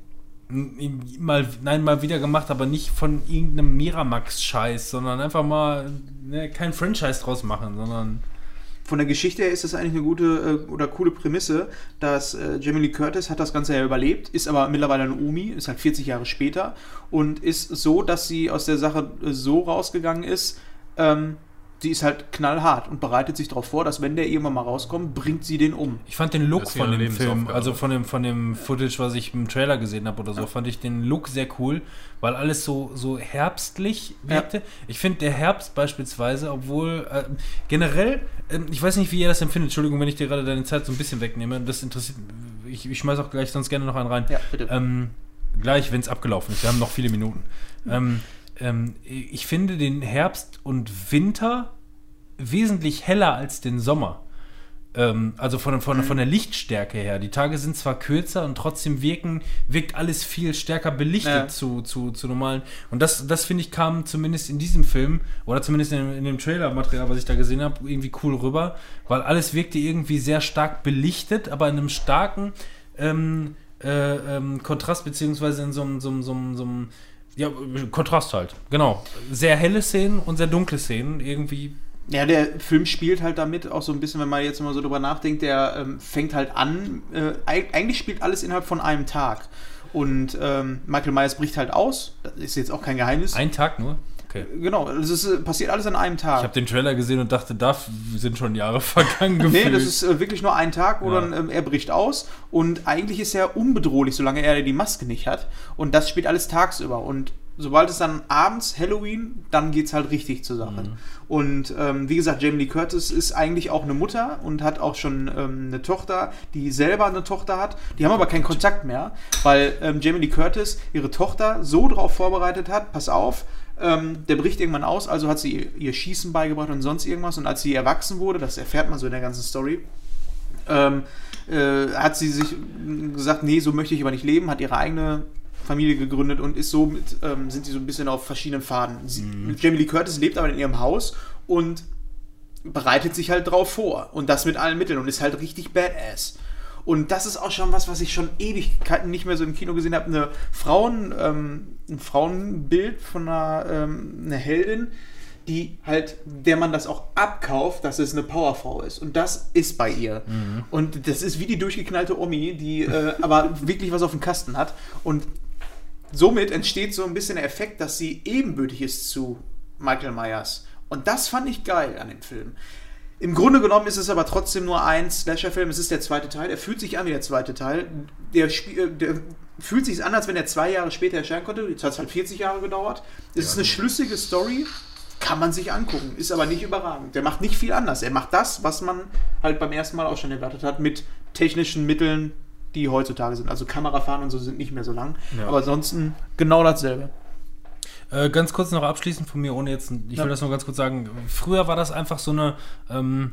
Mal, nein, mal wieder gemacht, aber nicht von irgendeinem Miramax-Scheiß, sondern einfach mal ne, kein Franchise draus machen, sondern Von der Geschichte her ist das eigentlich eine gute äh, oder coole Prämisse, dass äh, Jamie Lee Curtis hat das Ganze ja überlebt, ist aber mittlerweile eine Umi, ist halt 40 Jahre später und ist so, dass sie aus der Sache äh, so rausgegangen ist, ähm, sie ist halt knallhart und bereitet sich darauf vor, dass wenn der irgendwann mal rauskommt, bringt sie den um. Ich fand den Look von dem Film, also von dem, von dem Footage, was ich im Trailer gesehen habe oder so, fand ich den Look sehr cool, weil alles so, so herbstlich wirkte. Ich finde der Herbst beispielsweise, obwohl äh, generell, äh, ich weiß nicht, wie ihr das empfindet, Entschuldigung, wenn ich dir gerade deine Zeit so ein bisschen wegnehme, das interessiert ich, ich schmeiß auch gleich sonst gerne noch einen rein. Ja, bitte. Ähm, gleich, wenn es abgelaufen ist. Wir haben noch viele Minuten. Ähm, ähm, ich finde den Herbst und Winter wesentlich heller als den Sommer. Ähm, also von, von, von der Lichtstärke her. Die Tage sind zwar kürzer und trotzdem wirken, wirkt alles viel stärker belichtet Ja. zu, zu, zu normalen. Und das, das finde ich, kam zumindest in diesem Film oder zumindest in, dem- in dem Trailer-Material, was ich da gesehen habe, irgendwie cool rüber, weil alles wirkte irgendwie sehr stark belichtet, aber in einem starken ähm, äh, ähm, Kontrast, beziehungsweise in so einem, ja, Kontrast halt, genau. Sehr helle Szenen und sehr dunkle Szenen, irgendwie Ja, der Film spielt halt damit auch so ein bisschen, wenn man jetzt mal so drüber nachdenkt, der ähm, fängt halt an, äh, eig- eigentlich spielt alles innerhalb von einem Tag. Und ähm, Michael Myers bricht halt aus, das ist jetzt auch kein Geheimnis. ein Tag nur. Okay. genau, es ist, äh, passiert alles an einem Tag. Ich habe den Trailer gesehen und dachte, da sind schon Jahre vergangen Nee, gefühlt. das ist äh, wirklich nur ein Tag, wo Ja. dann ähm, er bricht aus und eigentlich ist er unbedrohlich, solange er die Maske nicht hat. Und das spielt alles tagsüber. Und sobald es dann abends, Halloween, dann geht es halt richtig zur Sache. Mhm. Und ähm, wie gesagt, Jamie Lee Curtis ist eigentlich auch eine Mutter und hat auch schon ähm, eine Tochter, die selber eine Tochter hat. Die haben aber keinen Kontakt mehr, weil ähm, Jamie Lee Curtis ihre Tochter so darauf vorbereitet hat, pass auf, ähm, der bricht irgendwann aus, also hat sie ihr, Schießen beigebracht und sonst irgendwas. Und als sie erwachsen wurde, das erfährt man so in der ganzen Story, ähm, äh, hat sie sich gesagt, nee, so möchte ich aber nicht leben, hat ihre eigene Familie gegründet und ist so mit, ähm, sind sie so ein bisschen auf verschiedenen Faden. Sie, Jamie Lee Curtis lebt aber in ihrem Haus und bereitet sich halt drauf vor und das mit allen Mitteln und ist halt richtig badass. Und das ist auch schon was, was ich schon Ewigkeiten nicht mehr so im Kino gesehen habe. Eine Frauen, ähm, ein Frauenbild von einer, ähm, einer Heldin, die halt, der man das auch abkauft, dass es eine Powerfrau ist. Und das ist bei ihr. Und das ist wie die durchgeknallte Omi, die äh, aber wirklich was auf dem Kasten hat. Und somit entsteht so ein bisschen der Effekt, dass sie ebenbürtig ist zu Michael Myers. Und das fand ich geil an dem Film. Im Grunde genommen ist es aber trotzdem nur ein Slasher-Film. Es ist der zweite Teil. Er fühlt sich an wie der zweite Teil. Der, äh, der fühlt sich an, als wenn er zwei Jahre später erscheinen konnte. Jetzt hat es halt 40 Jahre gedauert. Es ist eine schlüssige Story. Kann man sich angucken. Ist aber nicht überragend. Der macht nicht viel anders. Er macht das, was man halt beim ersten Mal auch schon erwartet hat, mit technischen Mitteln, die heutzutage sind. Also Kamerafahren und so sind nicht mehr so lang. Ja. Aber ansonsten genau dasselbe. Äh, ganz kurz noch abschließend von mir, ohne jetzt, ich Ja. will das nur ganz kurz sagen. Früher war das einfach so eine, ähm,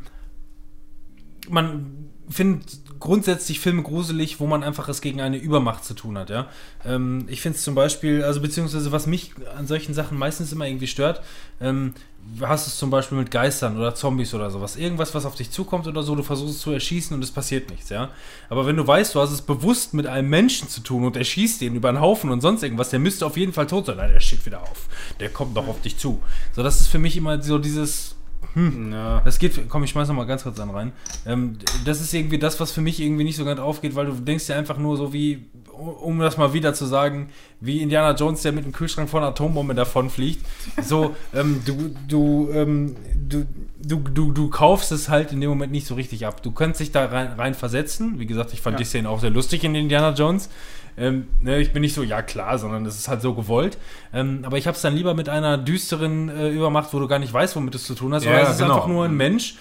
man findet grundsätzlich Filme gruselig, wo man einfach es gegen eine Übermacht zu tun hat, ja. Ähm, ich finde es zum Beispiel, also beziehungsweise was mich an solchen Sachen meistens immer irgendwie stört, ähm, hast es zum Beispiel mit Geistern oder Zombies oder sowas. Irgendwas, was auf dich zukommt oder so, du versuchst es zu erschießen und es passiert nichts, ja. Aber wenn du weißt, du hast es bewusst mit einem Menschen zu tun und erschießt den über einen Haufen und sonst irgendwas, der müsste auf jeden Fall tot sein. Nein, der steht wieder auf. Der kommt doch auf dich zu. So, das ist für mich immer so dieses, Ja. das geht, komm, ich schmeiß noch mal ganz kurz an rein. Ähm, das ist irgendwie das, was für mich irgendwie nicht so ganz aufgeht, weil du denkst dir einfach nur so wie, um das mal wieder zu sagen, wie Indiana Jones, der mit dem Kühlschrank von einer Atombombe davonfliegt. So, ähm, du, du, ähm, du, du, du, du kaufst es halt in dem Moment nicht so richtig ab. Du kannst dich da rein, rein versetzen. Wie gesagt, ich fand Ja. die Szene auch sehr lustig in Indiana Jones. Ähm, ne, ich bin nicht so, ja klar, sondern es ist halt so gewollt. Ähm, aber ich habe es dann lieber mit einer düsteren äh, Übermacht, wo du gar nicht weißt, womit es zu tun hast. Ja, sondern es ist genau. einfach nur ein Mensch,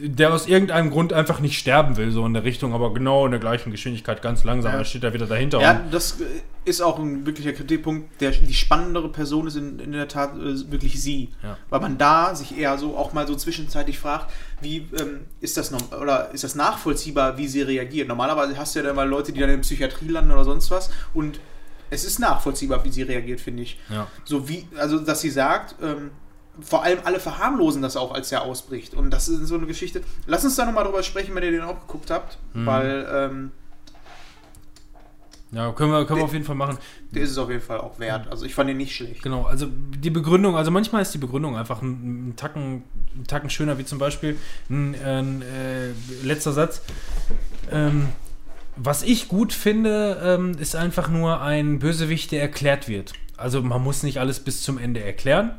der aus irgendeinem Grund einfach nicht sterben will, so in der Richtung, aber genau in der gleichen Geschwindigkeit, ganz langsam. Ja. Er steht da wieder dahinter. Ja, das äh, ist auch ein wirklicher Kritikpunkt. Der, die spannendere Person ist in, in der Tat äh, wirklich sie. Ja. Weil man da sich eher so auch mal so zwischenzeitlich fragt, wie ähm, ist das noch, oder ist das nachvollziehbar, wie sie reagiert? Normalerweise hast du ja dann mal Leute, die dann in Psychiatrie landen oder sonst was und es ist nachvollziehbar, wie sie reagiert, finde ich. ja. So wie, also dass sie sagt, ähm, vor allem alle verharmlosen das auch, als er ausbricht. Und das ist so eine Geschichte. Lass uns da nochmal drüber sprechen, wenn ihr den auch geguckt habt, Mhm. weil ähm, ja, können wir, können wir auf jeden Fall machen. der ist es auf jeden Fall auch wert. Also ich fand ihn nicht schlecht. Genau, also die Begründung, also manchmal ist die Begründung einfach ein, ein, Tacken, ein Tacken schöner, wie zum Beispiel ein, ein äh, letzter Satz. Ähm, was ich gut finde, ähm, ist einfach nur ein Bösewicht, der erklärt wird. Also man muss nicht alles bis zum Ende erklären.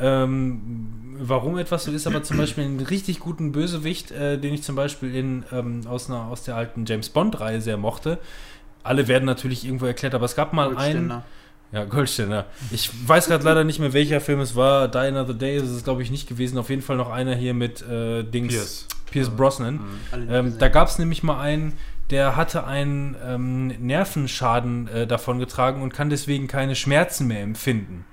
Ähm, warum etwas so ist, aber zum Beispiel einen richtig guten Bösewicht, äh, den ich zum Beispiel in, ähm, aus, einer, aus der alten James Bond-Reihe sehr mochte. Alle werden natürlich irgendwo erklärt, aber es gab mal einen. Goldständer. Ja, Goldständer. Ich weiß gerade leider nicht mehr, welcher Film es war. Die Another Day ist es, glaube ich, nicht gewesen. Auf jeden Fall noch einer hier mit äh, Dings. Pierce. Pierce Brosnan. Nicht Ähm, da gab es nämlich mal einen, der hatte einen ähm, Nervenschaden äh, davongetragen und kann deswegen keine Schmerzen mehr empfinden.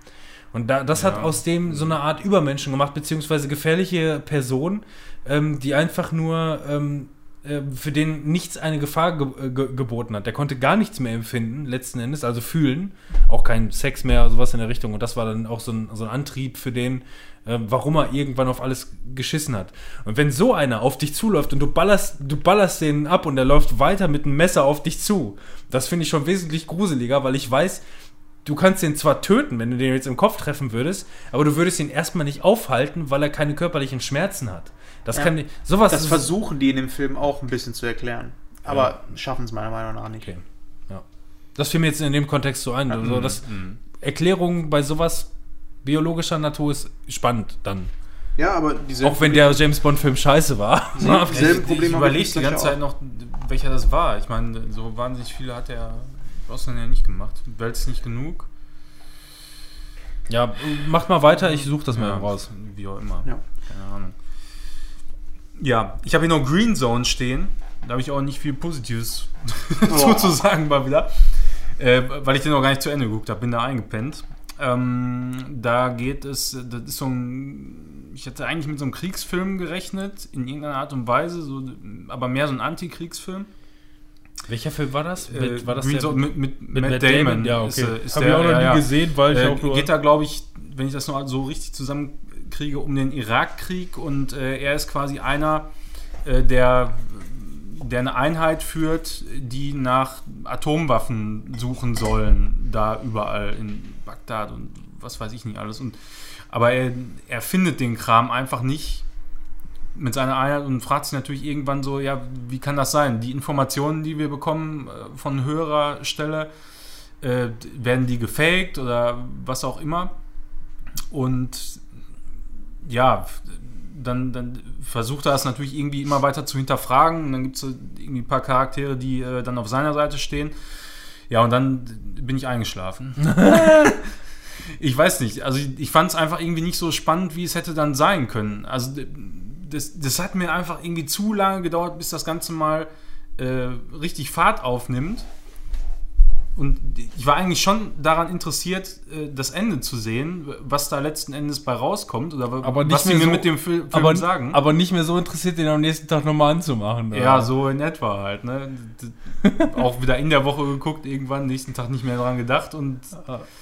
Und da, das hat Ja. aus dem so eine Art Übermenschen gemacht, beziehungsweise gefährliche Person, ähm, die einfach nur ähm, äh, für den nichts eine Gefahr ge ge geboten hat. Der konnte gar nichts mehr empfinden, letzten Endes, also fühlen. Auch kein Sex mehr, sowas in der Richtung. Und das war dann auch so ein, so ein Antrieb für den, äh, warum er irgendwann auf alles geschissen hat. Und wenn so einer auf dich zuläuft und du ballerst, du ballerst den ab und der läuft weiter mit einem Messer auf dich zu, das finde ich schon wesentlich gruseliger, weil ich weiß, du kannst den zwar töten, wenn du den jetzt im Kopf treffen würdest, aber du würdest ihn erstmal nicht aufhalten, weil er keine körperlichen Schmerzen hat. Das Ja. kann nicht, sowas Das versuchen die in dem Film auch ein bisschen zu erklären. Aber schaffen es meiner Meinung nach nicht. Okay. Ja. Das fiel mir jetzt in dem Kontext so ein. Also das Mhm. Erklärung bei sowas biologischer Natur ist spannend dann. Ja, aber diese. Auch wenn der James Bond Film scheiße war. Ja, Selben ich, Problem ich ich überlege die ganze Zeit noch, welcher das war. Ich meine, so wahnsinnig viele hat der Brosnan ja nicht gemacht. Welt ist nicht genug. Ja, macht mal weiter, ich suche das mal Ja, raus. Wie auch immer. Ja. Keine Ahnung. Ja, ich habe hier noch Green Zone stehen. Da habe ich auch nicht viel Positives Oh. zu sagen mal wieder. Äh, weil ich den noch gar nicht zu Ende geguckt habe, bin da eingepennt. Ähm, da geht es, das ist so ein, ich hätte eigentlich mit so einem Kriegsfilm gerechnet, in irgendeiner Art und Weise, so, aber mehr so ein Antikriegsfilm. Welcher Film war das? Äh, war das Green der Zone mit, mit, mit Matt, Damon? Ja, okay. Ist, äh, ist Hab der, ich auch noch ja, nie ja. gesehen, weil ich Äh, auch nur... geht da, glaube ich, wenn ich das noch so richtig zusammenkriege, um den Irakkrieg und äh, er ist quasi einer, äh, der, der eine Einheit führt, die nach Atomwaffen suchen sollen, da überall in Bagdad und was weiß ich nicht alles. Und, aber er, er findet den Kram einfach nicht mit seiner Einheit und fragt sich natürlich irgendwann so, ja, wie kann das sein? Die Informationen, die wir bekommen äh, von höherer Stelle, äh, werden die gefaked oder was auch immer. Und ja, dann, dann versucht er es natürlich irgendwie immer weiter zu hinterfragen. Und dann gibt es irgendwie ein paar Charaktere, die äh, dann auf seiner Seite stehen. Ja, und dann bin ich eingeschlafen. ich weiß nicht, also ich, ich fand es einfach irgendwie nicht so spannend, wie es hätte dann sein können. Also das, das hat mir einfach irgendwie zu lange gedauert, bis das Ganze mal äh, richtig Fahrt aufnimmt. Und ich war eigentlich schon daran interessiert, äh, das Ende zu sehen, was da letzten Endes bei rauskommt oder Aber nicht was sie mehr mir so- mit dem Fil Film aber, sagen. aber nicht mehr so interessiert, den am nächsten Tag nochmal anzumachen. oder? ja, so in etwa halt. Ne? Auch wieder in der Woche geguckt, irgendwann, nächsten Tag nicht mehr dran gedacht und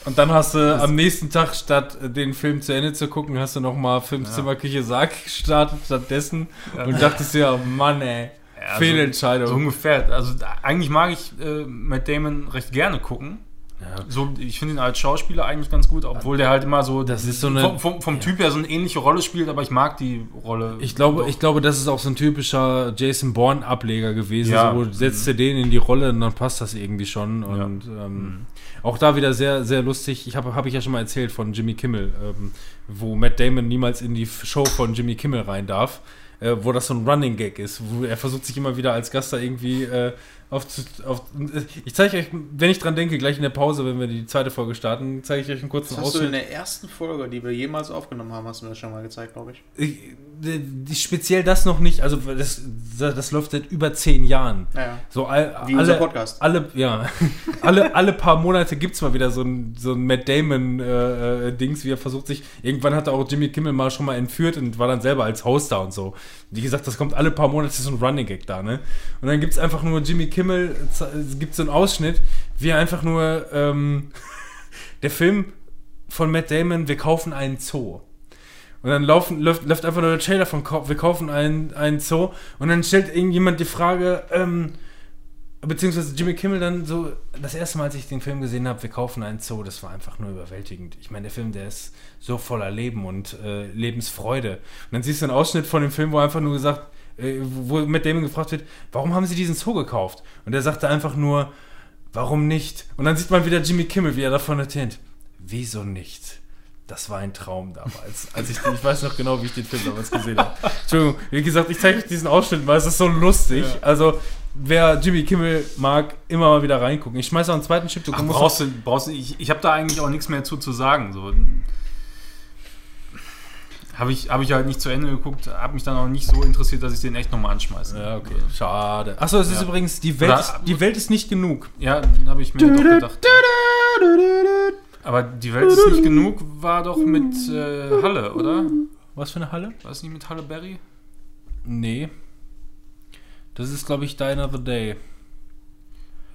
Und dann hast du am nächsten Tag, statt äh, den Film zu Ende zu gucken, hast du nochmal Fünfzimmerküche Sarg gestartet stattdessen und dachtest dir, oh Mann, ey, Ja, Fehlentscheidung. So ungefähr. Also eigentlich mag ich äh, Matt Damon recht gerne gucken. Ja. So, ich finde ihn als Schauspieler eigentlich ganz gut, obwohl der halt immer so, Das ist so eine- vom, vom, Typ her so eine ähnliche Rolle spielt, aber ich mag die Rolle. Ich glaube, doch. ich glaube, das ist auch so ein typischer Jason Bourne-Ableger gewesen. Ja. So, setzt du den in die Rolle und dann passt das irgendwie schon. Und ähm, auch da wieder sehr, sehr lustig. Ich habe hab ich ja schon mal erzählt von Jimmy Kimmel, ähm, wo Matt Damon niemals in die Show von Jimmy Kimmel rein darf. Äh, wo das so ein Running Gag ist, wo er versucht sich immer wieder als Gast da irgendwie äh, auf, auf ich zeige euch, wenn ich dran denke, gleich in der Pause, wenn wir die zweite Folge starten, zeige ich euch einen kurzen Das hast du in der ersten Folge, die wir jemals aufgenommen haben, hast du mir das schon mal gezeigt, glaube ich. Ich, speziell das noch nicht, also das, das läuft seit über zehn Jahren. Naja. So all, Wie alle, unser Podcast. Alle, ja, alle, alle paar Monate gibt es mal wieder so ein, so ein Matt Damon-Dings, wie er versucht sich. Irgendwann hat er auch Jimmy Kimmel mal schon mal entführt und war dann selber als Host da und so. Wie gesagt, das kommt alle paar Monate, so ein Running Gag da, ne? Und dann gibt es einfach nur Jimmy Kimmel, es gibt so einen Ausschnitt, wie er einfach nur, ähm, der Film von Matt Damon, wir kaufen einen Zoo. Und dann laufen, läuft, läuft einfach nur der Trailer von Wir kaufen einen, einen Zoo. Und dann stellt irgendjemand die Frage, ähm, beziehungsweise Jimmy Kimmel dann so, das erste Mal, als ich den Film gesehen habe, Wir kaufen einen Zoo, das war einfach nur überwältigend. Ich meine, der Film, der ist so voller Leben und äh, Lebensfreude. Und dann siehst du einen Ausschnitt von dem Film, wo einfach nur gesagt, äh, wo mit Damon gefragt wird, warum haben sie diesen Zoo gekauft? Und er sagte einfach nur, warum nicht? Und dann sieht man wieder Jimmy Kimmel, wie er davon erzählt. Wieso nicht? Das war ein Traum damals. Als ich, ich weiß noch genau, wie ich den Film damals gesehen habe. Entschuldigung, wie gesagt, ich zeige euch diesen Ausschnitt, weil es ist so lustig. Also, wer Jimmy Kimmel mag, immer mal wieder reingucken. Ich schmeiße auch einen zweiten Chip. Du Ach, brauchst du, brauchst du, ich, ich habe da eigentlich auch nichts mehr zu, zu sagen. So. Habe ich, hab ich halt nicht zu Ende geguckt, habe mich dann auch nicht so interessiert, dass ich den echt nochmal anschmeiße. ja, okay. Schade. Achso, es ist Ja. übrigens, die Welt, Oder- ist, die Welt ist nicht genug. Ja, habe ich mir doch gedacht. Aber die Welt ist nicht genug, war doch mit äh, Halle, oder? Was für eine Halle? War es nicht mit Halle Berry? Nee. Das ist, glaube ich, Die Another Day.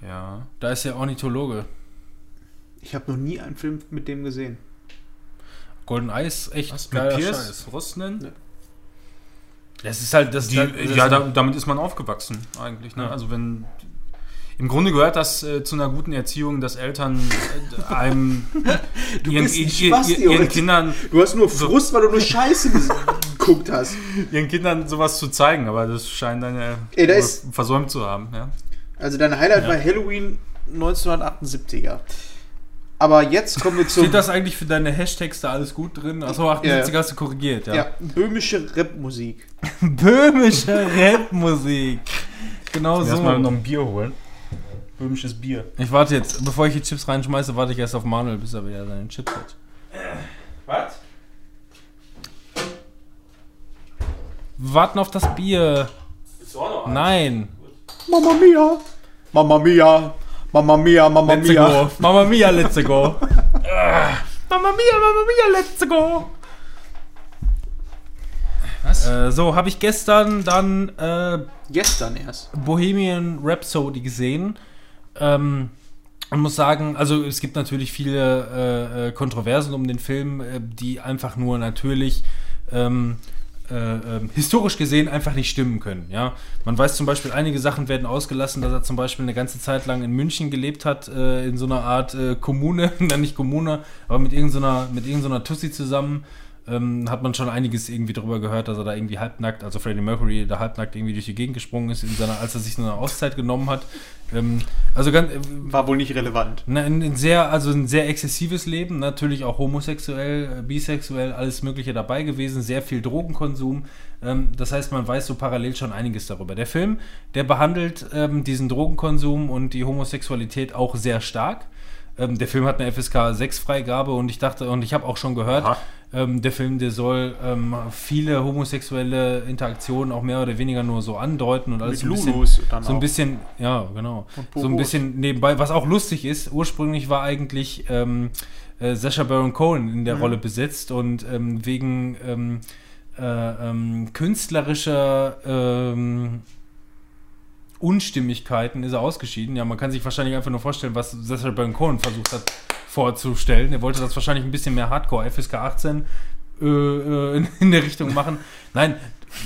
Ja. Da ist der Ornithologe. Ich habe noch nie einen Film mit dem gesehen. Golden Eyes, echt Was? Mit geiler Pierce Scheiß. Brosnan? Das ist halt das. Die, das, ja, da, damit ist man aufgewachsen eigentlich. Ne? Ja. Also wenn im Grunde gehört das äh, zu einer guten Erziehung, dass Eltern äh, einem ihren, bist ein ihr- Spasti, ihren? Kindern Du hast nur Frust, weil du nur Scheiße ges- geguckt hast. ihren Kindern sowas zu zeigen, aber das scheint dann ja Ey, da ist- versäumt zu haben. Ja. Also dein Highlight war Halloween 1978er. Aber jetzt kommen wir zum Steht das eigentlich für deine Hashtags da alles gut drin? Achso, 78 hast du korrigiert, ja. ja, böhmische Rapmusik. Böhmische Rapmusik. Genau so. Erstmal noch ein Bier holen. Böhmisches Bier. Ich warte jetzt, bevor ich die Chips reinschmeiße, warte ich erst auf Manuel, bis er wieder seine Chips hat. Warten auf das Bier. Nein. Mamma mia! Mamma mia! Mamma mia, Mamma Let's mia! go. Mamma mia, let's go. Mamma mia, Mamma mia, let's go. Was? Äh, so, habe ich gestern dann äh, Gestern erst. Bohemian Rhapsody gesehen. Ähm, und muss sagen, also es gibt natürlich viele äh, äh, Kontroversen um den Film, äh, die einfach nur natürlich ähm, äh, ähm, historisch gesehen einfach nicht stimmen können. Ja, man weiß zum Beispiel, einige Sachen werden ausgelassen, dass er zum Beispiel eine ganze Zeit lang in München gelebt hat, äh, in so einer Art äh, Kommune, nein nicht Kommune, aber mit irgendeiner mit irgendeiner Tussi zusammen. Ähm, hat man schon einiges irgendwie darüber gehört, dass er da irgendwie halbnackt, also Freddie Mercury, da halbnackt irgendwie durch die Gegend gesprungen ist, in seiner, als er sich so eine Auszeit genommen hat. Ähm, also ganz, äh, War wohl nicht relevant. Ne, ein, ein sehr, also ein sehr exzessives Leben, natürlich auch homosexuell, äh, bisexuell, alles Mögliche dabei gewesen, sehr viel Drogenkonsum. Ähm, das heißt, man weiß so parallel schon einiges darüber. Der Film, der behandelt ähm, diesen Drogenkonsum und die Homosexualität auch sehr stark. Ähm, der Film hat eine FSK 6 Freigabe und ich dachte, und ich habe auch schon gehört, ähm, der Film, der soll ähm, viele homosexuelle Interaktionen auch mehr oder weniger nur so andeuten und alles Mit so ein bisschen, Lulus dann so ein bisschen, ja, genau. So ein bisschen nebenbei, was auch lustig ist, ursprünglich war eigentlich ähm, äh, Sacha Baron Cohen in der Mhm. Rolle besetzt und ähm, wegen ähm, äh, künstlerischer Unstimmigkeiten ist er ausgeschieden. Ja, man kann sich wahrscheinlich einfach nur vorstellen, was Sacha Baron Cohen versucht hat vorzustellen. Er wollte das wahrscheinlich ein bisschen mehr Hardcore, FSK 18 äh, äh, in, in der Richtung machen. Nein,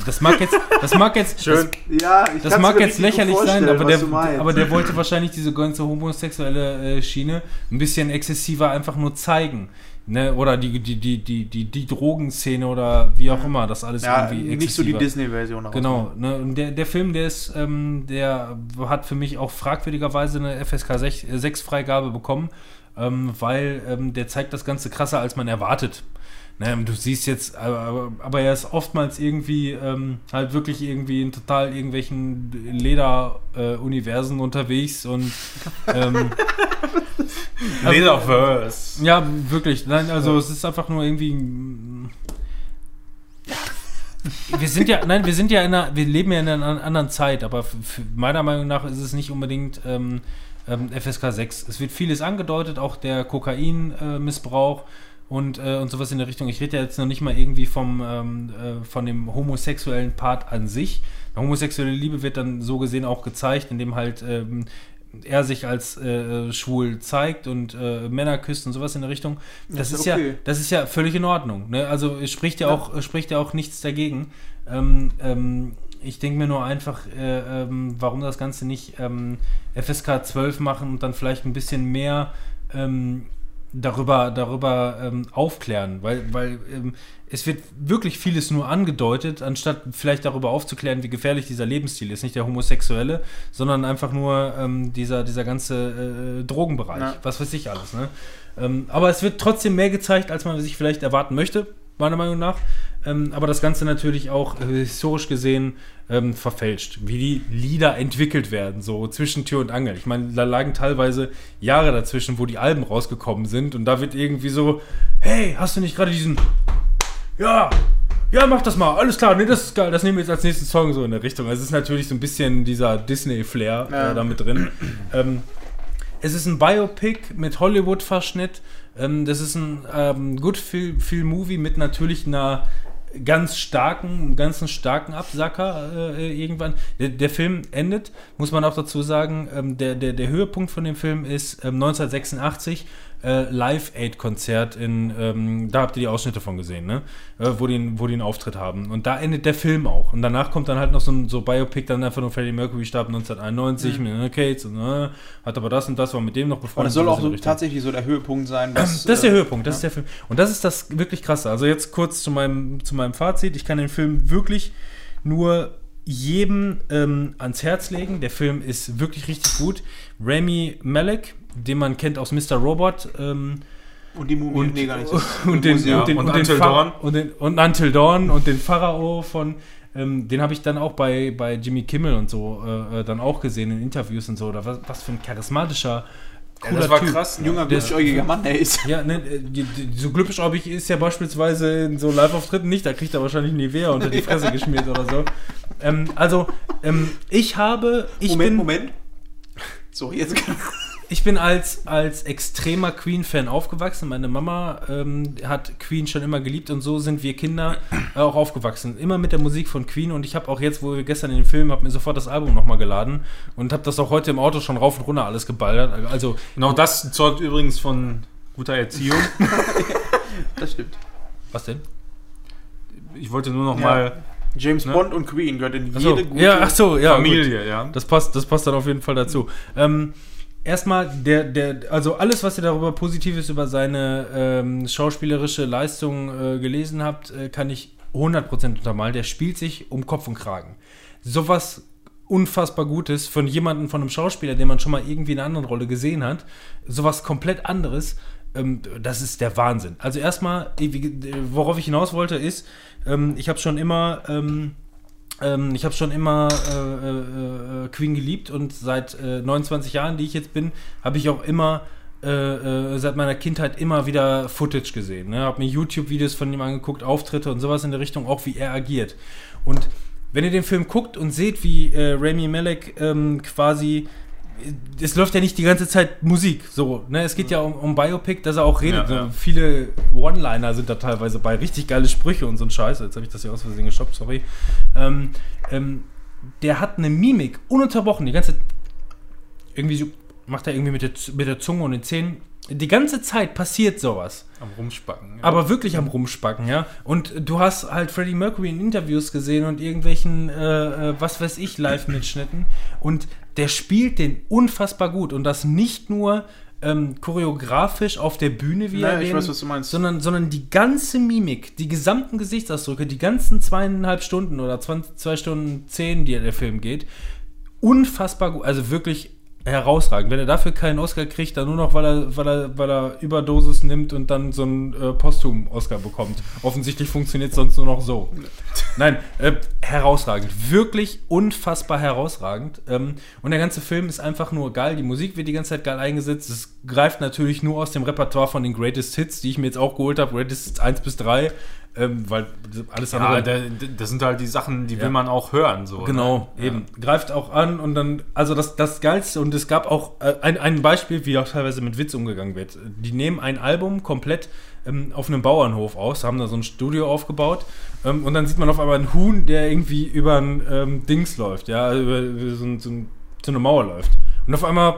das mag jetzt, das mag jetzt, das, Ja, das mag jetzt lächerlich sein, aber der, aber der wollte wahrscheinlich diese ganze homosexuelle äh, Schiene ein bisschen exzessiver einfach nur zeigen. Ne? Oder die, die, die, die, die, die Drogenszene oder wie auch immer, das alles ja, irgendwie nicht so die. Disney-Version. Genau, ne, und der, der Film, der ist, ähm, der hat für mich auch fragwürdigerweise eine FSK 6, äh, 6 Freigabe bekommen, ähm, weil ähm, der zeigt das Ganze krasser, als man erwartet. Ne, du siehst jetzt, aber, aber er ist oftmals irgendwie ähm, halt wirklich irgendwie in total irgendwelchen Leder-Universen unterwegs und ähm, Leatherverse. ja, wirklich. Nein, also es ist einfach nur irgendwie. Wir sind ja, nein, wir sind ja in einer, wir leben ja in einer an- anderen Zeit, aber meiner Meinung nach ist es nicht unbedingt ähm, ähm, FSK 6. Es wird vieles angedeutet, auch der Kokainmissbrauch. Äh, und, äh, und sowas in der Richtung. Ich rede ja jetzt noch nicht mal irgendwie vom, ähm, äh, von dem homosexuellen Part an sich. Eine homosexuelle Liebe wird dann so gesehen auch gezeigt, indem halt ähm, er sich als äh, schwul zeigt und äh, Männer küsst und sowas in der Richtung. Das, Das ist ist ja, okay. das ist ja völlig in Ordnung. Ne? Also es spricht ja, auch, es spricht ja auch nichts dagegen. Ähm, ähm, ich denke mir nur einfach, äh, ähm, warum das Ganze nicht ähm, FSK 12 machen und dann vielleicht ein bisschen mehr ähm, darüber, darüber ähm, aufklären, weil, weil es wird wirklich vieles nur angedeutet, anstatt vielleicht darüber aufzuklären, wie gefährlich dieser Lebensstil ist. Nicht der homosexuelle, sondern einfach nur ähm, dieser, dieser ganze äh, Drogenbereich, Ja. was weiß ich alles. Ne? Ähm, aber es wird trotzdem mehr gezeigt, als man sich vielleicht erwarten möchte, meiner Meinung nach. Ähm, aber das Ganze natürlich auch äh, historisch gesehen ähm, verfälscht, wie die Lieder entwickelt werden, so zwischen Tür und Angel. Ich meine, da lagen teilweise Jahre dazwischen, wo die Alben rausgekommen sind und da wird irgendwie so, hey, hast du nicht gerade diesen, ja, ja, mach das mal, alles klar, nee, das ist geil, das nehmen wir jetzt als nächsten Song so in der Richtung. Also es ist natürlich so ein bisschen dieser Disney-Flair Ja. äh, da mit drin. ähm, es ist ein Biopic mit Hollywood-Verschnitt. Ähm, das ist ein ähm, Good Feel, Feel Movie mit natürlich einer ganz starken, ganzen starken Absacker äh, irgendwann. Der, der Film endet, muss man auch dazu sagen, ähm, der, der, der Höhepunkt von dem Film ist ähm, 1986 äh, Live-Aid-Konzert in, ähm, da habt ihr die Ausschnitte von gesehen, ne? Äh, wo, die, einen- wo die einen Auftritt haben. Und da endet der Film auch. Und danach kommt dann halt noch so ein so Biopic, dann einfach nur Freddie Mercury starb 1991 mit den und äh, hat aber das und das, war mit dem noch Und befreundet. das soll sowas auch so tatsächlich so der Höhepunkt sein. Was, Das ist der äh, Höhepunkt, das ist der Film. Und das ist das wirklich krasse. Also jetzt kurz zu meinem, zu meinem Fazit. Ich kann den Film wirklich nur jedem ähm, ans Herz legen. Der Film ist wirklich richtig gut. Rami Malek, den man kennt aus Mr. Robot, ähm, Und die Mumie, und, nee, gar nicht. und, den, und, den, Und und, den Until Dawn. und, den, und Until Dawn und den Pharao von ähm, den habe ich dann auch bei, bei Jimmy Kimmel und so äh, äh, dann auch gesehen in Interviews und so. Oder was, was für ein charismatischer cooler das war Typ. krass. Ein junger, Der- gutschäugiger Mann, der ist. Ja, ne, äh, so glücklich ist ja beispielsweise in so Live-Auftritten nicht, da kriegt er wahrscheinlich Nivea unter die Fresse geschmiert oder so. Ähm, also, ähm, ich habe, ich Moment, bin, Moment. So, jetzt. ich bin als, als extremer Queen-Fan aufgewachsen. Meine Mama ähm, hat Queen schon immer geliebt und so sind wir Kinder äh, auch aufgewachsen. Immer mit der Musik von Queen und ich habe auch jetzt, wo wir gestern in den Film, habe mir sofort das Album nochmal geladen und habe das auch heute im Auto schon rauf und runter alles geballert. Also, Genau das zeugt übrigens von guter Erziehung. Das stimmt. was denn? Ich wollte nur noch Ja. mal James Ne? Bond und Queen gehört in so, jede gute ja, ach so, ja. gut. Familie, ja. Das passt, das passt dann auf jeden Fall dazu. Ähm, erstmal, der, der, also alles, was ihr darüber Positives über seine ähm, schauspielerische Leistung äh, gelesen habt, äh, kann ich 100% untermalen. Der spielt sich um Kopf und Kragen. Sowas unfassbar Gutes von jemandem, von einem Schauspieler, den man schon mal irgendwie in einer anderen Rolle gesehen hat. Sowas komplett anderes. Ähm, das ist der Wahnsinn. Also erstmal, worauf ich hinaus wollte, ist, ähm, ich habe schon immer ähm, ähm, ich habe schon immer äh, äh, äh, Queen geliebt und seit äh, 29 Jahren, die ich jetzt bin, habe ich auch immer äh, äh, seit meiner Kindheit immer wieder Footage gesehen. Ne? Habe mir YouTube-Videos von ihm angeguckt, Auftritte und sowas in der Richtung, auch wie er agiert. Und wenn ihr den Film guckt und seht, wie Rami Malek ähm, quasi es läuft ja nicht die ganze Zeit Musik, so, ne? Es geht ja um, um Biopic, dass er auch redet. Ja, ja. Viele One-Liner sind da teilweise bei, richtig geile Sprüche und so ein Scheiß. Jetzt habe ich das hier aus Versehen gestoppt, sorry. Ähm, ähm, der hat eine Mimik, ununterbrochen, die ganze irgendwie so, macht er irgendwie mit der, mit der Zunge und den Zähnen. Die ganze Zeit passiert sowas. Am Rumspacken. Ja. Aber wirklich am Rumspacken, ja. Und du hast halt Freddie Mercury in Interviews gesehen und irgendwelchen, äh, äh, was weiß ich, Live-Mitschnitten. Und der spielt den unfassbar gut. Und das nicht nur ähm, choreografisch auf der Bühne, wie Ja, er weiß, was du meinst. Sondern, sondern die ganze Mimik, die gesamten Gesichtsausdrücke, die ganzen zweieinhalb Stunden oder 20, zwei Stunden zehn, die der Film geht, unfassbar gut. Also wirklich herausragend. Wenn er dafür keinen Oscar kriegt, dann nur noch, weil er, weil er, weil er Überdosis nimmt und dann so einen äh, Posthum-Oscar bekommt. Offensichtlich funktioniert es sonst nur noch so. Nein, äh, herausragend. Wirklich unfassbar herausragend. Ähm, und der ganze Film ist einfach nur geil. Die Musik wird die ganze Zeit geil eingesetzt. Es greift natürlich nur aus dem Repertoire von den Greatest Hits, die ich mir jetzt auch geholt habe. Greatest Hits 1 bis 3. Ähm, weil alles andere. ja, da, das sind halt die Sachen, die Ja. will man auch hören. So, Genau, ne? eben. Greift auch an und dann, also das, das Geilste, und es gab auch äh, ein, ein Beispiel, wie auch teilweise mit Witz umgegangen wird. Die nehmen ein Album komplett ähm, auf einem Bauernhof aus, haben da so ein Studio aufgebaut ähm, und dann sieht man auf einmal einen Huhn, der irgendwie über ein ähm, Dings läuft, ja, über, über so, ein, so, ein, so eine Mauer läuft. Und auf einmal,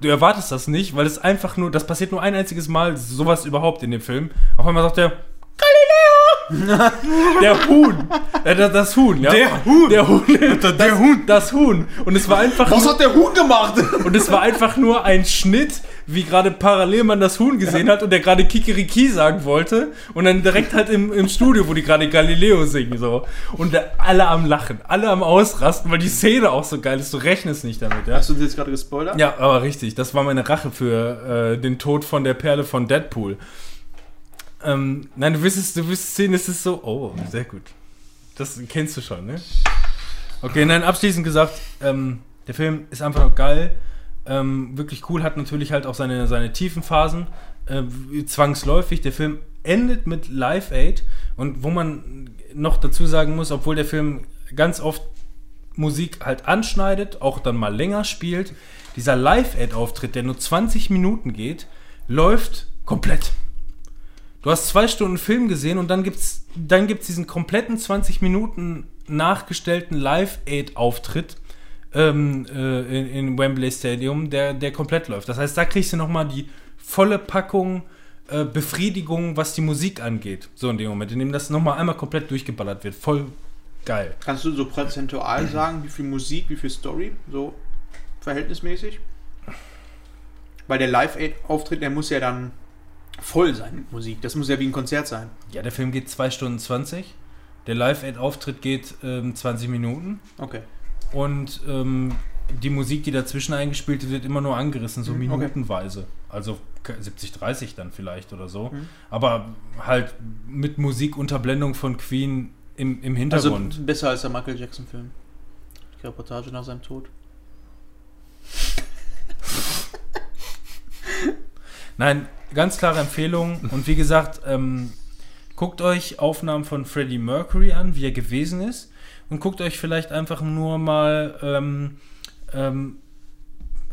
du erwartest das nicht, weil es einfach nur, das passiert nur ein einziges Mal, sowas überhaupt in dem Film. Auf einmal sagt er, Galileo! Der Huhn. Das, das Huhn, ja. Der Huhn. Der Huhn. Das, der Huhn. Das Huhn. Und es war einfach Was nur, hat der Huhn gemacht? und es war einfach nur ein Schnitt, wie gerade parallel man das Huhn gesehen hat und der gerade Kikeriki sagen wollte und dann direkt halt im, im Studio, wo die gerade Galileo singen so und da, alle am Lachen, alle am Ausrasten, weil die Szene auch so geil ist. Du rechnest nicht damit, ja. Hast du uns jetzt gerade gespoilert? Ja, aber richtig. Das war meine Rache für äh, den Tod von der Perle von Deadpool. Ähm, nein, du wirst es, du wirst es sehen, es ist so, oh, sehr gut. Das kennst du schon, ne? Okay, nein, abschließend gesagt, ähm, der Film ist einfach geil. Ähm, wirklich cool, hat natürlich halt auch seine, seine tiefen Phasen. Äh, zwangsläufig. Der Film endet mit Live Aid und wo man noch dazu sagen muss, obwohl der Film ganz oft Musik halt anschneidet, auch dann mal länger spielt, dieser Live-Aid-Auftritt, der nur 20 Minuten geht, läuft komplett. Du hast zwei Stunden Film gesehen und dann gibt's, dann gibt's diesen kompletten 20 Minuten nachgestellten Live-Aid-Auftritt ähm, äh, in, in Wembley Stadium, der, der komplett läuft. Das heißt, da kriegst du nochmal die volle Packung äh, Befriedigung, was die Musik angeht. So in dem Moment, in dem das nochmal einmal komplett durchgeballert wird. Voll geil. Kannst du so prozentual sagen, wie viel Musik, wie viel Story, so verhältnismäßig? Weil der Live-Auftritt, der muss ja dann voll sein mit Musik. Das muss ja wie ein Konzert sein. Ja, der Film geht 2 Stunden 20. Der Live-Aid-Auftritt geht ähm, 20 Minuten. Okay. Und ähm, die Musik, die dazwischen eingespielt wird, wird immer nur angerissen, so Mhm, okay. minutenweise. Also 70, 30 dann vielleicht oder so. Mhm. Aber halt mit Musikunterblendung von Queen im, im Also Hintergrund. besser als der Michael Jackson-Film. Die Reportage nach seinem Tod. Nein, ganz klare Empfehlung. Und wie gesagt, ähm, guckt euch Aufnahmen von Freddie Mercury an, wie er gewesen ist. Und guckt euch vielleicht einfach nur mal ähm, ähm,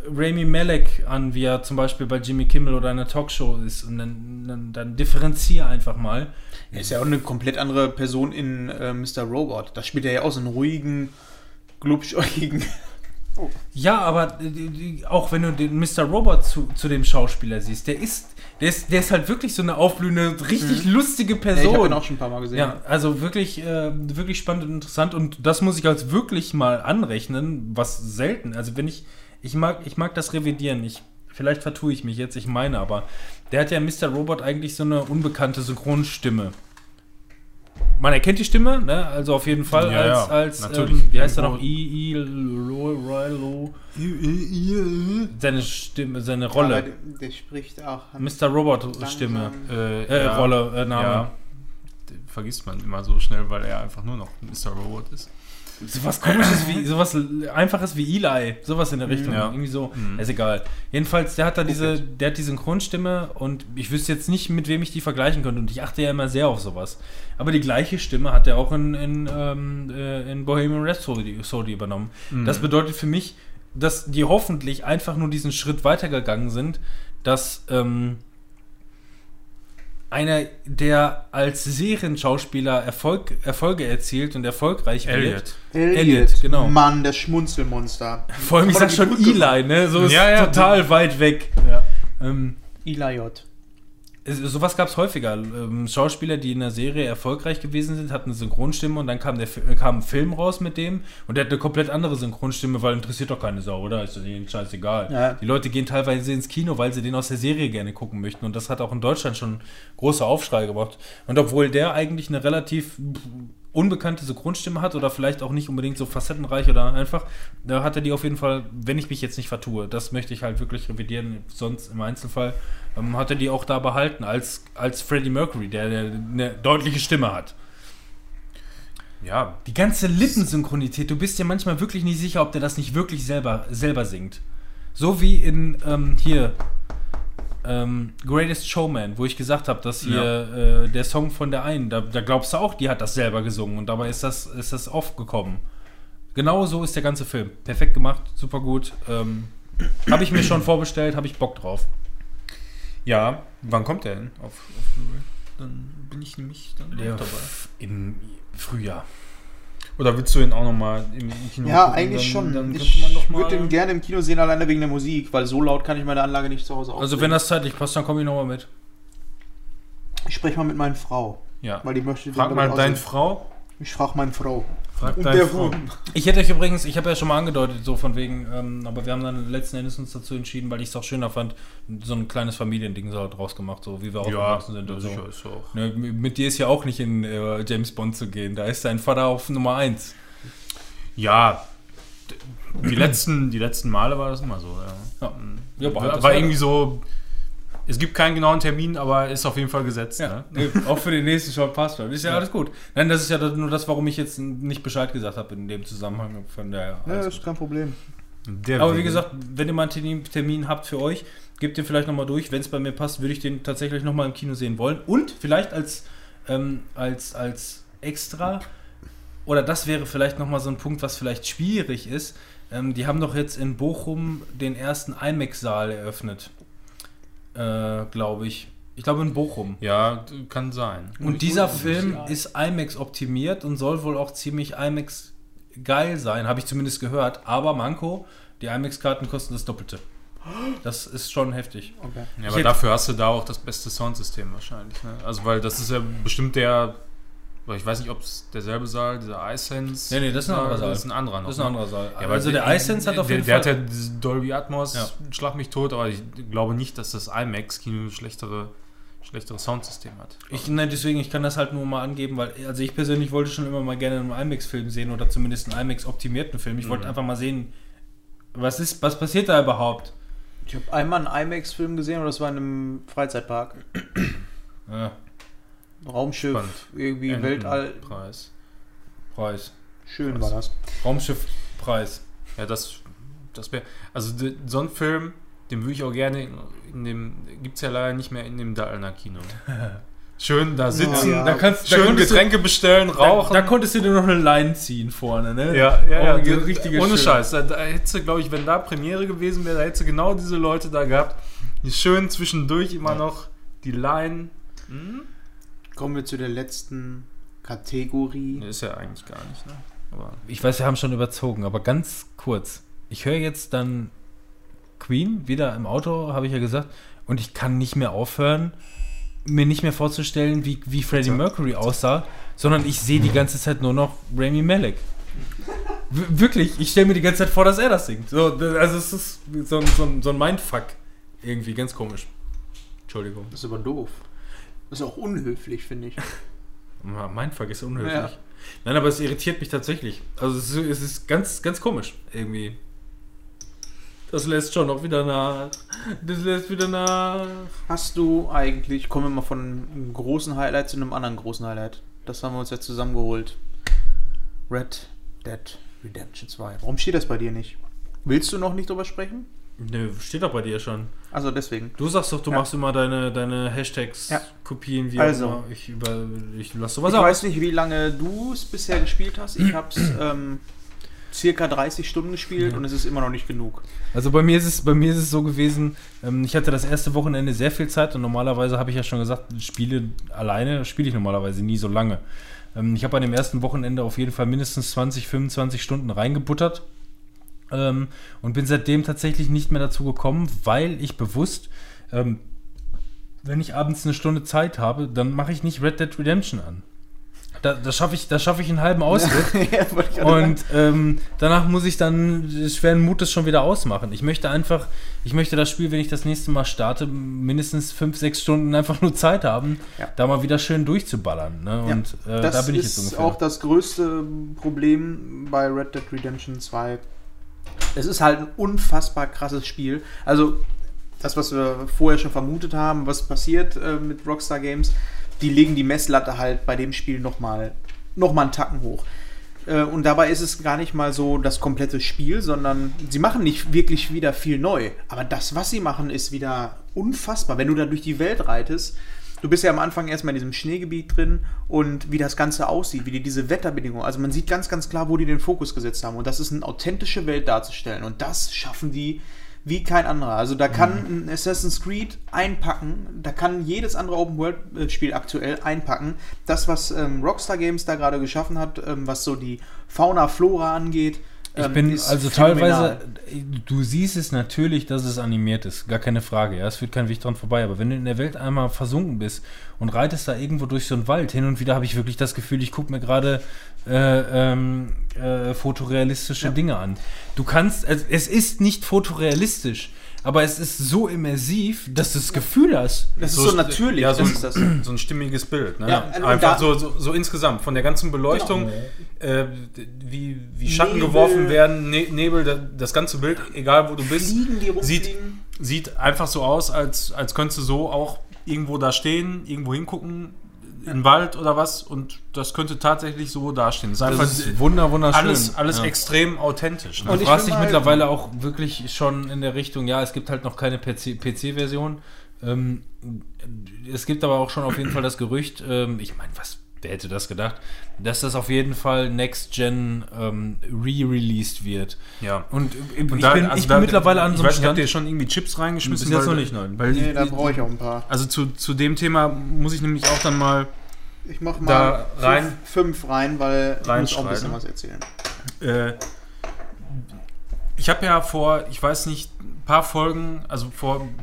Rami Malek an, wie er zum Beispiel bei Jimmy Kimmel oder einer Talkshow ist. Und dann, dann, dann differenziere einfach mal. Er ist ja auch eine komplett andere Person in äh, Mr. Robot. Da spielt er ja auch so einen ruhigen, glubschäugigen. Ja, aber äh, auch wenn du den Mr. Robot zu, zu dem Schauspieler siehst, der ist, der ist, der ist halt wirklich so eine aufblühende, richtig lustige Ja, ich habe Person. ihn auch schon ein paar Mal gesehen. Ja, also wirklich, äh, wirklich spannend und interessant und das muss ich als wirklich mal anrechnen, was selten. Also wenn ich, ich mag, ich mag das revidieren. Ich, vielleicht vertue ich mich jetzt, ich meine, aber der hat ja Mr. Robot eigentlich so eine unbekannte Synchronstimme. Man erkennt die Stimme, ne? Also auf jeden Fall Ja, als, ja, als natürlich. ähm, wie heißt er noch? I, I, Lo, seine Stimme, seine Aber Rolle. der, der spricht auch. Mr. Robot Stimme. Äh, Äh, ja, Rolle, äh, Name. Ja. Den vergisst man immer so schnell, weil er einfach nur noch Mr. Robot ist. Sowas komisches wie, sowas einfaches wie Eli, sowas in der Richtung. Ja. Irgendwie so. Mhm. Ist egal. Jedenfalls, der hat da diese, der hat die Synchronstimme und ich wüsste jetzt nicht, mit wem ich die vergleichen könnte. Und ich achte ja immer sehr auf sowas. Aber die gleiche Stimme hat er auch in, in, ähm, äh, in Bohemian Rhapsody Rhapsody übernommen. Mhm. Das bedeutet für mich, dass die hoffentlich einfach nur diesen Schritt weitergegangen sind, dass ähm, einer, der als Serienschauspieler Erfolg, Erfolge erzielt und erfolgreich Elliot. wird. Elliot, genau. Mann, das Schmunzelmonster. Vor allem, ich sag schon. Eli, ne? So ist Ja, ja, total weit weg. Ja. Ähm, Eli J. sowas gab es häufiger. Ähm, Schauspieler, die in der Serie erfolgreich gewesen sind, hatten eine Synchronstimme und dann kam, der, kam ein Film raus mit dem und der hat eine komplett andere Synchronstimme, weil interessiert doch keine Sau, oder? Ist denen scheißegal. Ja. Die Leute gehen teilweise ins Kino, weil sie den aus der Serie gerne gucken möchten und das hat auch in Deutschland schon große Aufschrei gemacht. Und obwohl der eigentlich eine relativ unbekannte Synchronstimme hat oder vielleicht auch nicht unbedingt so facettenreich oder einfach, da hat er die auf jeden Fall, wenn ich mich jetzt nicht vertue, das möchte ich halt wirklich revidieren, sonst im Einzelfall, ähm, hat er die auch da behalten als, als Freddie Mercury, der, der eine deutliche Stimme hat. Ja, Die ganze Lippensynchronität, du bist dir manchmal wirklich nicht sicher, ob der das nicht wirklich selber, selber singt. So wie in ähm, hier ähm, Greatest Showman, wo ich gesagt habe, dass hier äh, der Song von der einen, da, da glaubst du auch, die hat das selber gesungen und dabei ist das, ist das oft gekommen. Genau so ist der ganze Film. Perfekt gemacht, super gut. Ähm, habe ich mir schon vorbestellt, habe ich Bock drauf. ja. Wann kommt der denn auf, auf Blu-ray? Dann bin ich nämlich dann auch dabei. Im Frühjahr. Oder willst du ihn auch nochmal im Kino Ja, gucken? eigentlich Dann- schon. Dann ich würde den gerne im Kino sehen, alleine wegen der Musik, weil so laut kann ich meine Anlage nicht zu Hause Also auflegen. wenn das zeitlich passt, dann komme ich nochmal mit. Ich spreche mal mit meiner Frau, ja. weil die möchte Frag mal deine. Frau. Ich frage meine Frau. Frag Und deine der Frau. Ich hätte euch übrigens, ich habe ja schon mal angedeutet, so von wegen, ähm, aber wir haben dann letzten Endes uns dazu entschieden, weil ich es auch schöner fand, so ein kleines Familiending so draus gemacht, so wie wir Ja, aufgewachsen sind. und sicher so. ist auch. Ne, mit dir ist ja auch nicht in äh, James Bond zu gehen, da ist dein Vater auf Nummer 1. Ja, die letzten, die letzten Male war das immer so. Ja. Ja. Ja, aber war, das war war- irgendwie so. Es gibt keinen genauen Termin, aber ist auf jeden Fall gesetzt. Ja, Ne? nee, auch für den nächsten Short passt schon. Ist ja, alles gut. Nein, das ist ja nur das, warum ich jetzt nicht Bescheid gesagt habe in dem Zusammenhang von der. Ja, ist kein Problem. Der Aber wie gesagt, wenn ihr mal einen Termin, Termin habt für euch, gebt den vielleicht nochmal durch. Wenn es bei mir passt, würde ich den tatsächlich nochmal im Kino sehen wollen. Und vielleicht als, ähm, als, als extra, oder das wäre vielleicht nochmal so ein Punkt, was vielleicht schwierig ist. Ähm, die haben doch jetzt in Bochum den ersten IMAX-Saal eröffnet. Äh, Glaube ich. Ich glaube in Bochum. Ja, kann sein. Und dieser Film ist IMAX optimiert und soll wohl auch ziemlich IMAX geil sein, habe ich zumindest gehört. Aber Manko, die IMAX-Karten kosten das Doppelte. Das ist schon heftig. Okay. Ja, aber dafür hast du da auch das beste Soundsystem wahrscheinlich. Ne? Also, weil das ist ja bestimmt der. Weil Ich weiß nicht, ob es derselbe Saal, dieser iSense. Nee, nee, das ist ein anderer Saal. Das ist ein anderer noch. Das ist ein anderer Saal. Ja, aber also der iSense hat auf der, jeden der Fall... hat ja Dolby Atmos, Ja. schlag mich tot, aber ich glaube nicht, dass das IMAX-Kino schlechtere, schlechtere Soundsystem hat. Ich, nein, deswegen, ich kann das halt nur mal angeben, weil, also ich persönlich wollte schon immer mal gerne einen IMAX-Film sehen oder zumindest einen IMAX-optimierten Film. Ich wollte Mhm. einfach mal sehen, was ist, was passiert da überhaupt? Ich habe einmal einen IMAX-Film gesehen, aber das war in einem Freizeitpark. Ja, Raumschiff, Spannend. irgendwie Weltall. Preis. Preis. Schön Krass. war das. Raumschiff, Preis. Ja, das, das wäre. Also, de- so ein Film, den würde ich auch gerne in, in dem, gibt es ja leider nicht mehr in dem Dahlner Kino. Schön da sitzen, Ja, da kannst- da schön konntest du- Getränke bestellen, Da, rauchen. da konntest du dir noch eine Line ziehen vorne, ne? ja, ja, ja. Oh, die- richtige ohne schön. Scheiß. Da, da hättest du, glaube ich, wenn da Premiere gewesen wäre, da hättest du genau diese Leute da gehabt, die schön zwischendurch immer noch die Line. Hm? Kommen wir zu der letzten Kategorie. Nee, ist ja eigentlich gar nicht, ne? Aber Ich weiß, wir haben schon überzogen, aber ganz kurz. Ich höre jetzt dann Queen wieder im Auto, habe ich ja gesagt, und ich kann nicht mehr aufhören, mir nicht mehr vorzustellen, wie, wie Freddie. Mercury aussah, sondern ich sehe die ganze Zeit nur noch Rami Malek. W wirklich, ich stelle mir die ganze Zeit vor, dass er das singt. So, also es ist so, ein- so, ein- so ein Mindfuck. Irgendwie ganz komisch. Entschuldigung. Das ist aber doof. Das ist auch unhöflich, finde ich. Ja, Mindfuck ist unhöflich. Ja. Nein, aber es irritiert mich tatsächlich. Also es ist, es ist ganz, ganz komisch irgendwie. Das lässt schon noch wieder nach. Das lässt wieder nach. Hast du eigentlich, kommen wir mal von einem großen Highlight zu einem anderen großen Highlight. Das haben wir uns jetzt zusammengeholt. Red Dead Redemption 2. Warum steht das bei dir nicht? Willst du noch nicht drüber sprechen? Nö, steht doch bei dir schon. Also deswegen. Du sagst doch, du Ja. machst immer deine, deine Hashtags Ja. kopieren, wie Also. auch immer. Ich, über, ich lass sowas Ich aus. weiß nicht, wie lange du es bisher gespielt hast. Ich habe es ähm, circa 30 Stunden gespielt und es ist immer noch nicht genug. Also bei mir ist es, bei mir ist es so gewesen, ähm, ich hatte das erste Wochenende sehr viel Zeit und normalerweise habe ich ja schon gesagt, Spiele alleine spiele ich normalerweise nie so lange. Ähm, ich habe an dem ersten Wochenende auf jeden Fall mindestens 20, 25 Stunden reingebuttert ähm, und bin seitdem tatsächlich nicht mehr dazu gekommen, weil ich bewusst, ähm, wenn ich abends eine Stunde Zeit habe, dann mache ich nicht Red Dead Redemption an. Da, da schaffe ich, da schaffe ich einen halben Ausritt. Ja. Und ähm, danach muss ich dann schweren Mutes schon wieder ausmachen. Ich möchte einfach, ich möchte das Spiel, wenn ich das nächste Mal starte, mindestens fünf, sechs Stunden einfach nur Zeit haben, Ja. da mal wieder schön durchzuballern. Ne? Ja, Und äh, das da bin ich ist jetzt ungefähr. auch das größte Problem bei Red Dead Redemption 2. Es ist halt ein unfassbar krasses Spiel. Also das, was wir vorher schon vermutet haben, was passiert äh, mit Rockstar Games, die legen die Messlatte halt bei dem Spiel nochmal noch mal einen Tacken hoch. Äh, und dabei ist es gar nicht mal so das komplette Spiel, sondern sie machen nicht wirklich wieder viel neu. Aber das, was sie machen, ist wieder unfassbar. Wenn du da durch die Welt reitest, du bist ja am Anfang erstmal in diesem Schneegebiet drin und wie das Ganze aussieht, wie die diese Wetterbedingungen, also man sieht ganz, ganz klar, wo die den Fokus gesetzt haben. Und das ist eine authentische Welt darzustellen. Und das schaffen die wie kein anderer. Also da kann ein Assassin's Creed einpacken, da kann jedes andere Open-World-Spiel aktuell einpacken. Das, was ähm, Rockstar Games da gerade geschaffen hat, ähm, was so die Fauna, Flora angeht, Ich ähm, bin also phänomenal. teilweise, du siehst es natürlich, dass es animiert ist, gar keine Frage, ja, es führt kein Weg dran vorbei, aber wenn du in der Welt einmal versunken bist und reitest da irgendwo durch so einen Wald, hin und wieder habe ich wirklich das Gefühl, ich gucke mir gerade äh, ähm, äh, fotorealistische Ja. Dinge an. Du kannst, es, es ist nicht fotorealistisch, aber es ist so immersiv, dass du das Gefühl hast, Das ist so natürlich, Ja, so, ist das. ein, so ein stimmiges Bild. Ne? Ja, Einfach so, so, so insgesamt, von der ganzen Beleuchtung, äh, wie, wie Schatten Nebel. geworfen werden, ne Nebel, da- das ganze Bild, egal wo du bist, Fliegen, die sieht, sieht einfach so aus, als, als könntest du so auch irgendwo da stehen, irgendwo hingucken, im Wald oder was, und das könnte tatsächlich so dastehen. Es ist einfach das ist wunder, wunderschön. alles, alles Ja. extrem authentisch. Ne? Und Du ich fragst dich mal- mittlerweile auch wirklich schon in der Richtung, ja, es gibt halt noch keine PC-Version. ähm, es gibt aber auch schon auf jeden Fall das Gerücht, ähm, ich meine, was, wer hätte das gedacht, dass das auf jeden Fall Next Gen ähm, re-released wird. ja. Und, äh, ich, Und da- bin, also ich da- bin mittlerweile an ich so einem weiß nicht, habt Stand. ihr schon irgendwie Chips reingeschmissen? Bis jetzt Weil- noch nicht, nein. Weil Nee, da brauche ich auch ein paar. Also zu, zu dem Thema muss ich nämlich auch dann mal Ich mach Da mal rein- fünf, fünf rein, weil ich muss auch ein bisschen was erzählen. Äh, ich habe ja vor, ich weiß nicht, ein paar Folgen, also vor ein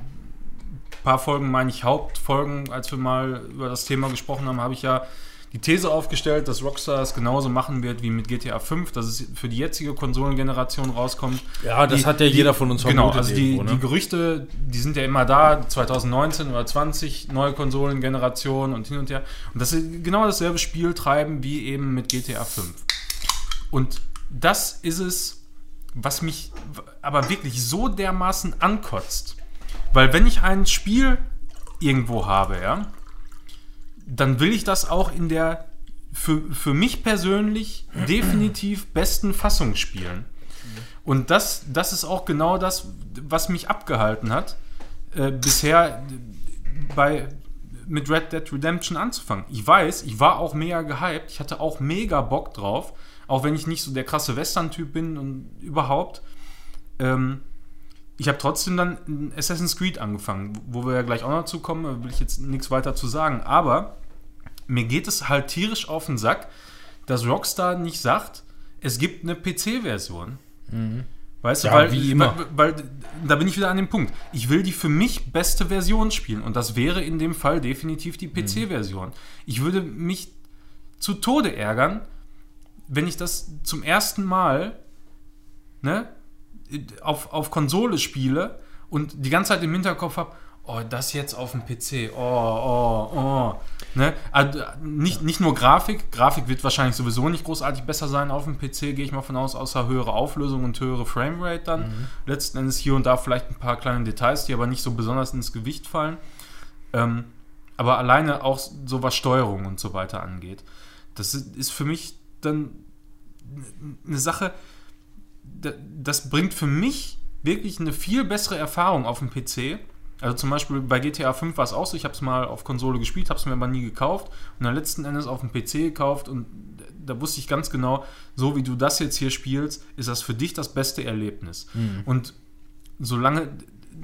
paar Folgen meine ich Hauptfolgen, als wir mal über das Thema gesprochen haben, habe ich ja die These aufgestellt, dass Rockstar es genauso machen wird wie mit GTA 5, dass es für die jetzige Konsolengeneration rauskommt. Ja, das Die- hat ja die- jeder von uns Genau, also die, irgendwo, ne? die Gerüchte, die sind ja immer da, 2019 oder 20, neue Konsolengenerationen und hin und her. Und dass sie genau dasselbe Spiel treiben wie eben mit GTA 5. Und das ist es, was mich aber wirklich so dermaßen ankotzt. Weil wenn ich ein Spiel irgendwo habe, ja, dann will ich das auch in der für, für mich persönlich definitiv besten Fassung spielen. Und das, das ist auch genau das, was mich abgehalten hat, äh, bisher bei, mit Red Dead Redemption anzufangen. Ich weiß, ich war auch mega gehypt, ich hatte auch mega Bock drauf, auch wenn ich nicht so der krasse Western-Typ bin und überhaupt. Ähm, ich habe trotzdem dann Assassin's Creed angefangen, wo wir ja gleich auch noch dazu kommen, da will ich jetzt nichts weiter zu sagen. Aber mir geht es halt tierisch auf den Sack, dass Rockstar nicht sagt, es gibt eine PC-Version. Weißt du, Ja, weil, wie immer. Weil, weil da bin ich wieder an dem Punkt. Ich will die für mich beste Version spielen und das wäre in dem Fall definitiv die PC-Version. Ich würde mich zu Tode ärgern, wenn ich das zum ersten Mal ne, auf, auf Konsole spiele und die ganze Zeit im Hinterkopf habe, oh, das jetzt auf dem PC, oh, oh, oh. Ne? Also, nicht, nicht nur Grafik, Grafik wird wahrscheinlich sowieso nicht großartig besser sein auf dem PC, gehe ich mal von aus, außer höhere Auflösung und höhere Framerate dann. Letzten Endes hier und da vielleicht ein paar kleine Details, die aber nicht so besonders ins Gewicht fallen. Ähm, aber alleine auch so was Steuerung und so weiter angeht. Das ist für mich dann eine Sache, das bringt für mich wirklich eine viel bessere Erfahrung auf dem PC. Also zum Beispiel bei GTA 5 war es auch so, ich habe es mal auf Konsole gespielt, habe es mir aber nie gekauft und dann letzten Endes auf dem PC gekauft und da wusste ich ganz genau, so wie du das jetzt hier spielst, ist das für dich das beste Erlebnis. Und solange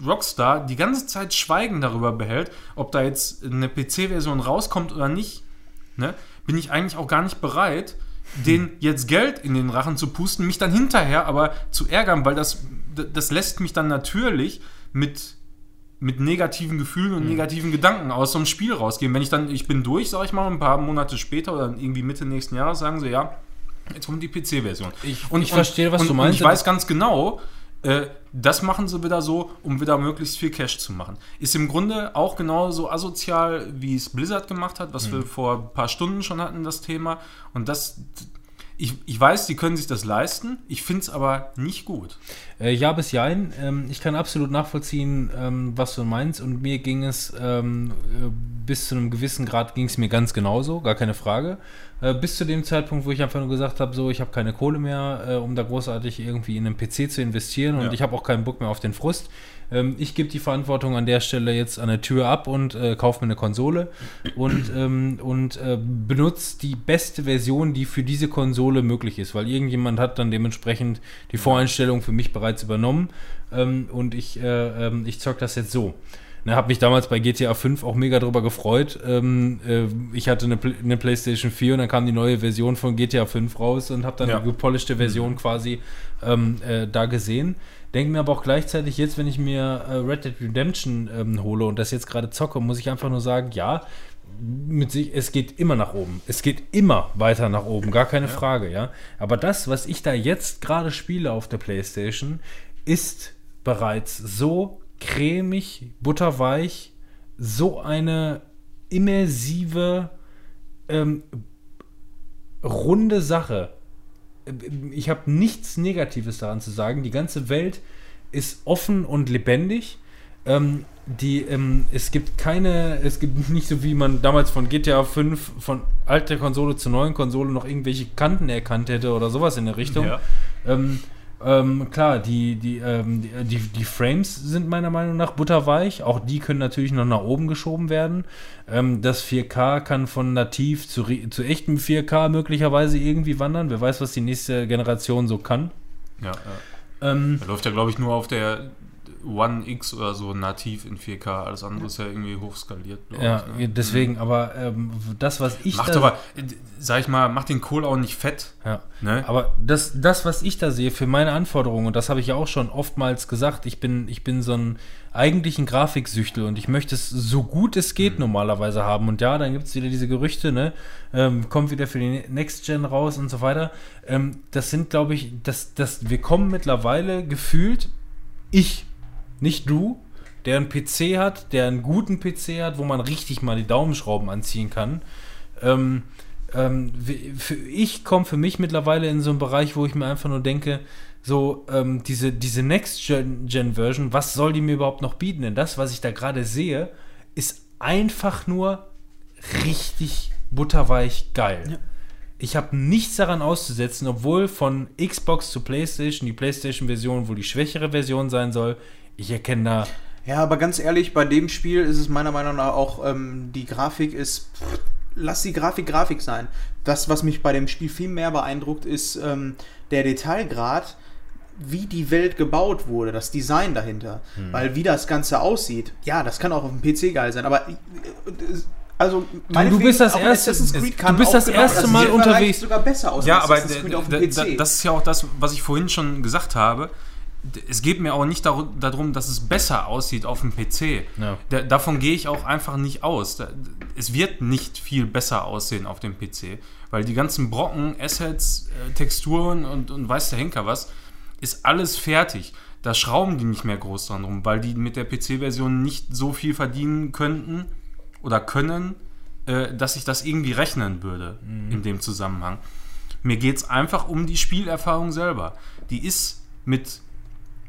Rockstar die ganze Zeit Schweigen darüber behält, ob da jetzt eine PC-Version rauskommt oder nicht, ne, bin ich eigentlich auch gar nicht bereit, denen jetzt Geld in den Rachen zu pusten, mich dann hinterher aber zu ärgern, weil das, das lässt mich dann natürlich mit, mit negativen Gefühlen und negativen Gedanken aus so einem Spiel rausgehen. Wenn ich dann, ich bin durch, sag ich mal, ein paar Monate später oder irgendwie Mitte nächsten Jahres sagen sie, ja, jetzt kommt die PC-Version. Ich- ich verstehe, was du meinst. Und ich weiß ganz genau, äh, das machen sie wieder so, um wieder möglichst viel Cash zu machen. Ist im Grunde auch genauso asozial, wie es Blizzard gemacht hat, was wir vor ein paar Stunden schon hatten, das Thema. Und das, ich, ich weiß, die können sich das leisten, ich finde es aber nicht gut. Äh, ja, bis jein. Ähm, ich kann absolut nachvollziehen, ähm, was du meinst. Und mir ging es ähm, äh, bis zu einem gewissen Grad ging es mir ganz genauso, gar keine Frage. Äh, bis zu dem Zeitpunkt, wo ich einfach nur gesagt habe, so, ich habe keine Kohle mehr, äh, um da großartig irgendwie in einen PC zu investieren und Ja. ich habe auch keinen Bock mehr auf den Frust. Ähm, ich gebe die Verantwortung an der Stelle jetzt an der Tür ab und äh, kaufe mir eine Konsole und, ähm, und äh, benutze die beste Version, die für diese Konsole möglich ist, weil irgendjemand hat dann dementsprechend die Voreinstellung für mich bereits übernommen ähm, und ich, äh, ähm, ich zock das jetzt so. Ne, habe mich damals bei GTA 5 auch mega drüber gefreut. Ähm, äh, ich hatte eine, Pl eine PlayStation 4 und dann kam die neue Version von GTA 5 raus und habe dann Ja. die gepolischte Version quasi ähm, äh, da gesehen. Denke mir aber auch gleichzeitig jetzt, wenn ich mir äh, Red Dead Redemption ähm, hole und das jetzt gerade zocke, muss ich einfach nur sagen, ja, mit sich, es geht immer nach oben. Es geht immer weiter nach oben, gar keine Frage, ja. Aber das, was ich da jetzt gerade spiele auf der PlayStation, ist bereits so cremig, butterweich, so eine immersive, ähm, runde Sache. Ich habe nichts Negatives daran zu sagen. Die ganze Welt ist offen und lebendig. Ähm, die, ähm, es gibt keine, es gibt nicht so wie man damals von GTA 5 von alter Konsole zur neuen Konsole noch irgendwelche Kanten erkannt hätte oder sowas in der Richtung. Ja. Ähm, ähm, klar, die, die, ähm, die, die, die Frames sind meiner Meinung nach butterweich. Auch die können natürlich noch nach oben geschoben werden. Ähm, das 4K kann von nativ zu, zu echtem 4K möglicherweise irgendwie wandern. Wer weiß, was die nächste Generation so kann. Ja, ja. Ähm, läuft ja, glaube ich, nur auf der One X oder so nativ in 4K. Alles andere ist ja irgendwie hochskaliert. ja, ich, ne? deswegen, aber ähm, das, was ich Macht da- aber, sag ich mal, macht den Kohl auch nicht fett. Ja. Ne? Aber das, das, was ich da sehe für meine Anforderungen, und das habe ich ja auch schon oftmals gesagt, ich bin, ich bin so ein eigentlich ein Grafiksüchtel und ich möchte es so gut es geht normalerweise haben. Und ja, dann gibt es wieder diese Gerüchte, ne? Ähm, kommt wieder für die Next Gen raus und so weiter. Ähm, das sind, glaube ich, das, das, wir kommen mittlerweile gefühlt, ich, nicht du, der einen PC hat, der einen guten PC hat, wo man richtig mal die Daumenschrauben anziehen kann. Ähm, ähm, für, ich komme für mich mittlerweile in so einen Bereich, wo ich mir einfach nur denke, so ähm, diese, diese Next-Gen-Version, was soll die mir überhaupt noch bieten? Denn das, was ich da gerade sehe, ist einfach nur richtig butterweich geil. ich habe nichts daran auszusetzen, obwohl von Xbox zu PlayStation die PlayStation-Version wohl die schwächere Version sein soll. Ich erkenne da. Ja, aber ganz ehrlich, bei dem Spiel ist es meiner Meinung nach auch, ähm, die Grafik ist. Pff, lass die Grafik Grafik sein. Das, was mich bei dem Spiel viel mehr beeindruckt, ist ähm, der Detailgrad, wie die Welt gebaut wurde, das Design dahinter. Weil wie das Ganze aussieht, ja, das kann auch auf dem PC geil sein, aber. Äh, also, du bist das erste- du bist das erste Mal unterwegs. sogar besser aus Ja, als aber das ist ja auch das, was ich vorhin schon gesagt habe. Es geht mir auch nicht daru- darum, dass es besser aussieht auf dem PC. Ja. Da, davon gehe ich auch einfach nicht aus. Es wird nicht viel besser aussehen auf dem PC, weil die ganzen Brocken, Assets, äh, Texturen und, und weiß der Henker was, ist alles fertig. Da schrauben die nicht mehr groß dran rum, weil die mit der PC-Version nicht so viel verdienen könnten oder können, äh, dass ich das irgendwie rechnen würde in dem Zusammenhang. Mir geht es einfach um die Spielerfahrung selber. Die ist mit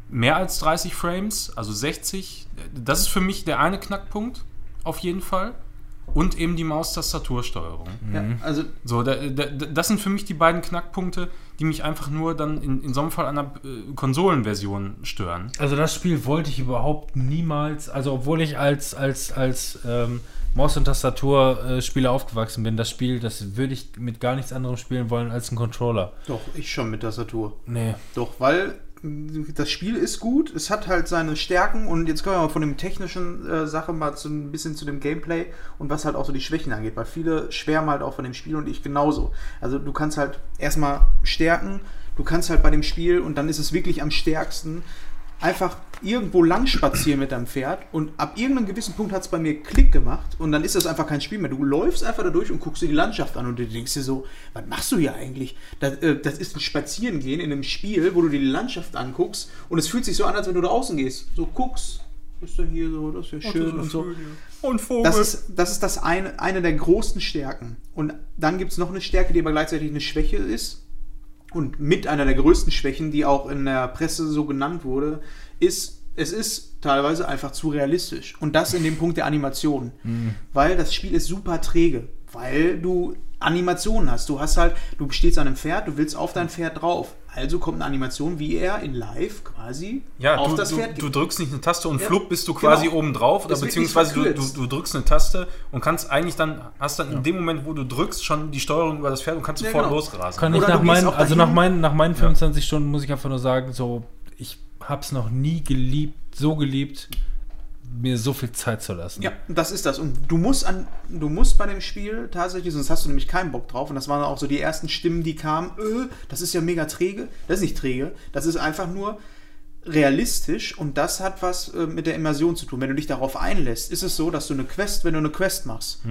mehr als 30 Frames, also 60, das ist für mich der eine Knackpunkt, auf jeden Fall. Und eben die Maustastatursteuerung. ja, also So, da, da, das sind für mich die beiden Knackpunkte, die mich einfach nur dann in, in so einem Fall an der äh, Konsolenversion stören. Also das Spiel wollte ich überhaupt niemals, also obwohl ich als, als, als ähm, Maus- und Tastaturspieler aufgewachsen bin, das Spiel, das würde ich mit gar nichts anderem spielen wollen als ein Controller. Doch, ich schon mit Tastatur. Nee. Doch, weil das Spiel ist gut, es hat halt seine Stärken und jetzt kommen wir mal von dem technischen äh, Sache mal zu, ein bisschen zu dem Gameplay und was halt auch so die Schwächen angeht, weil viele schwärmen halt auch von dem Spiel und ich genauso. Also du kannst halt erstmal stärken, du kannst halt bei dem Spiel und dann ist es wirklich am stärksten einfach irgendwo lang spazieren mit deinem Pferd und ab irgendeinem gewissen Punkt hat es bei mir Klick gemacht und dann ist das einfach kein Spiel mehr. Du läufst einfach da durch und guckst dir die Landschaft an und du denkst dir so, was machst du hier eigentlich? Das, äh, das ist ein Spazierengehen in einem Spiel, wo du dir die Landschaft anguckst und es fühlt sich so an, als wenn du da außen gehst. So guckst, ist denn hier so, das ist ja schön und so. Und Vogel. Das ist, das ist das eine, eine der großen Stärken. Und dann gibt es noch eine Stärke, die aber gleichzeitig eine Schwäche ist. Und mit einer der größten Schwächen, die auch in der Presse so genannt wurde, ist, es ist teilweise einfach zu realistisch. Und das in dem Punkt der Animation. Weil das Spiel ist super träge. Weil du Animationen hast. Du hast halt, du stehst an einem Pferd, du willst auf dein Pferd drauf. Also kommt eine Animation, wie er in live quasi Ja, auf du, das Pferd du drückst nicht eine Taste und Ja, flupp bist du quasi genau. oben drauf oder beziehungsweise du, du, du drückst eine Taste und kannst eigentlich dann, hast dann in dem Moment, wo du drückst, schon die Steuerung über das Pferd und kannst Ja, sofort genau. losrasen. Kann ich nach meinen, also nach meinen, nach meinen 25 Stunden muss ich einfach nur sagen, so, ich hab's noch nie geliebt, so geliebt, mir so viel Zeit zu lassen. Ja, das ist das. Und du musst an, du musst bei dem Spiel tatsächlich, sonst hast du nämlich keinen Bock drauf. Und das waren auch so die ersten Stimmen, die kamen, äh, das ist ja mega träge. Das ist nicht träge, das ist einfach nur realistisch und das hat was äh, mit der Immersion zu tun. Wenn du dich darauf einlässt, ist es so, dass du eine Quest, wenn du eine Quest machst,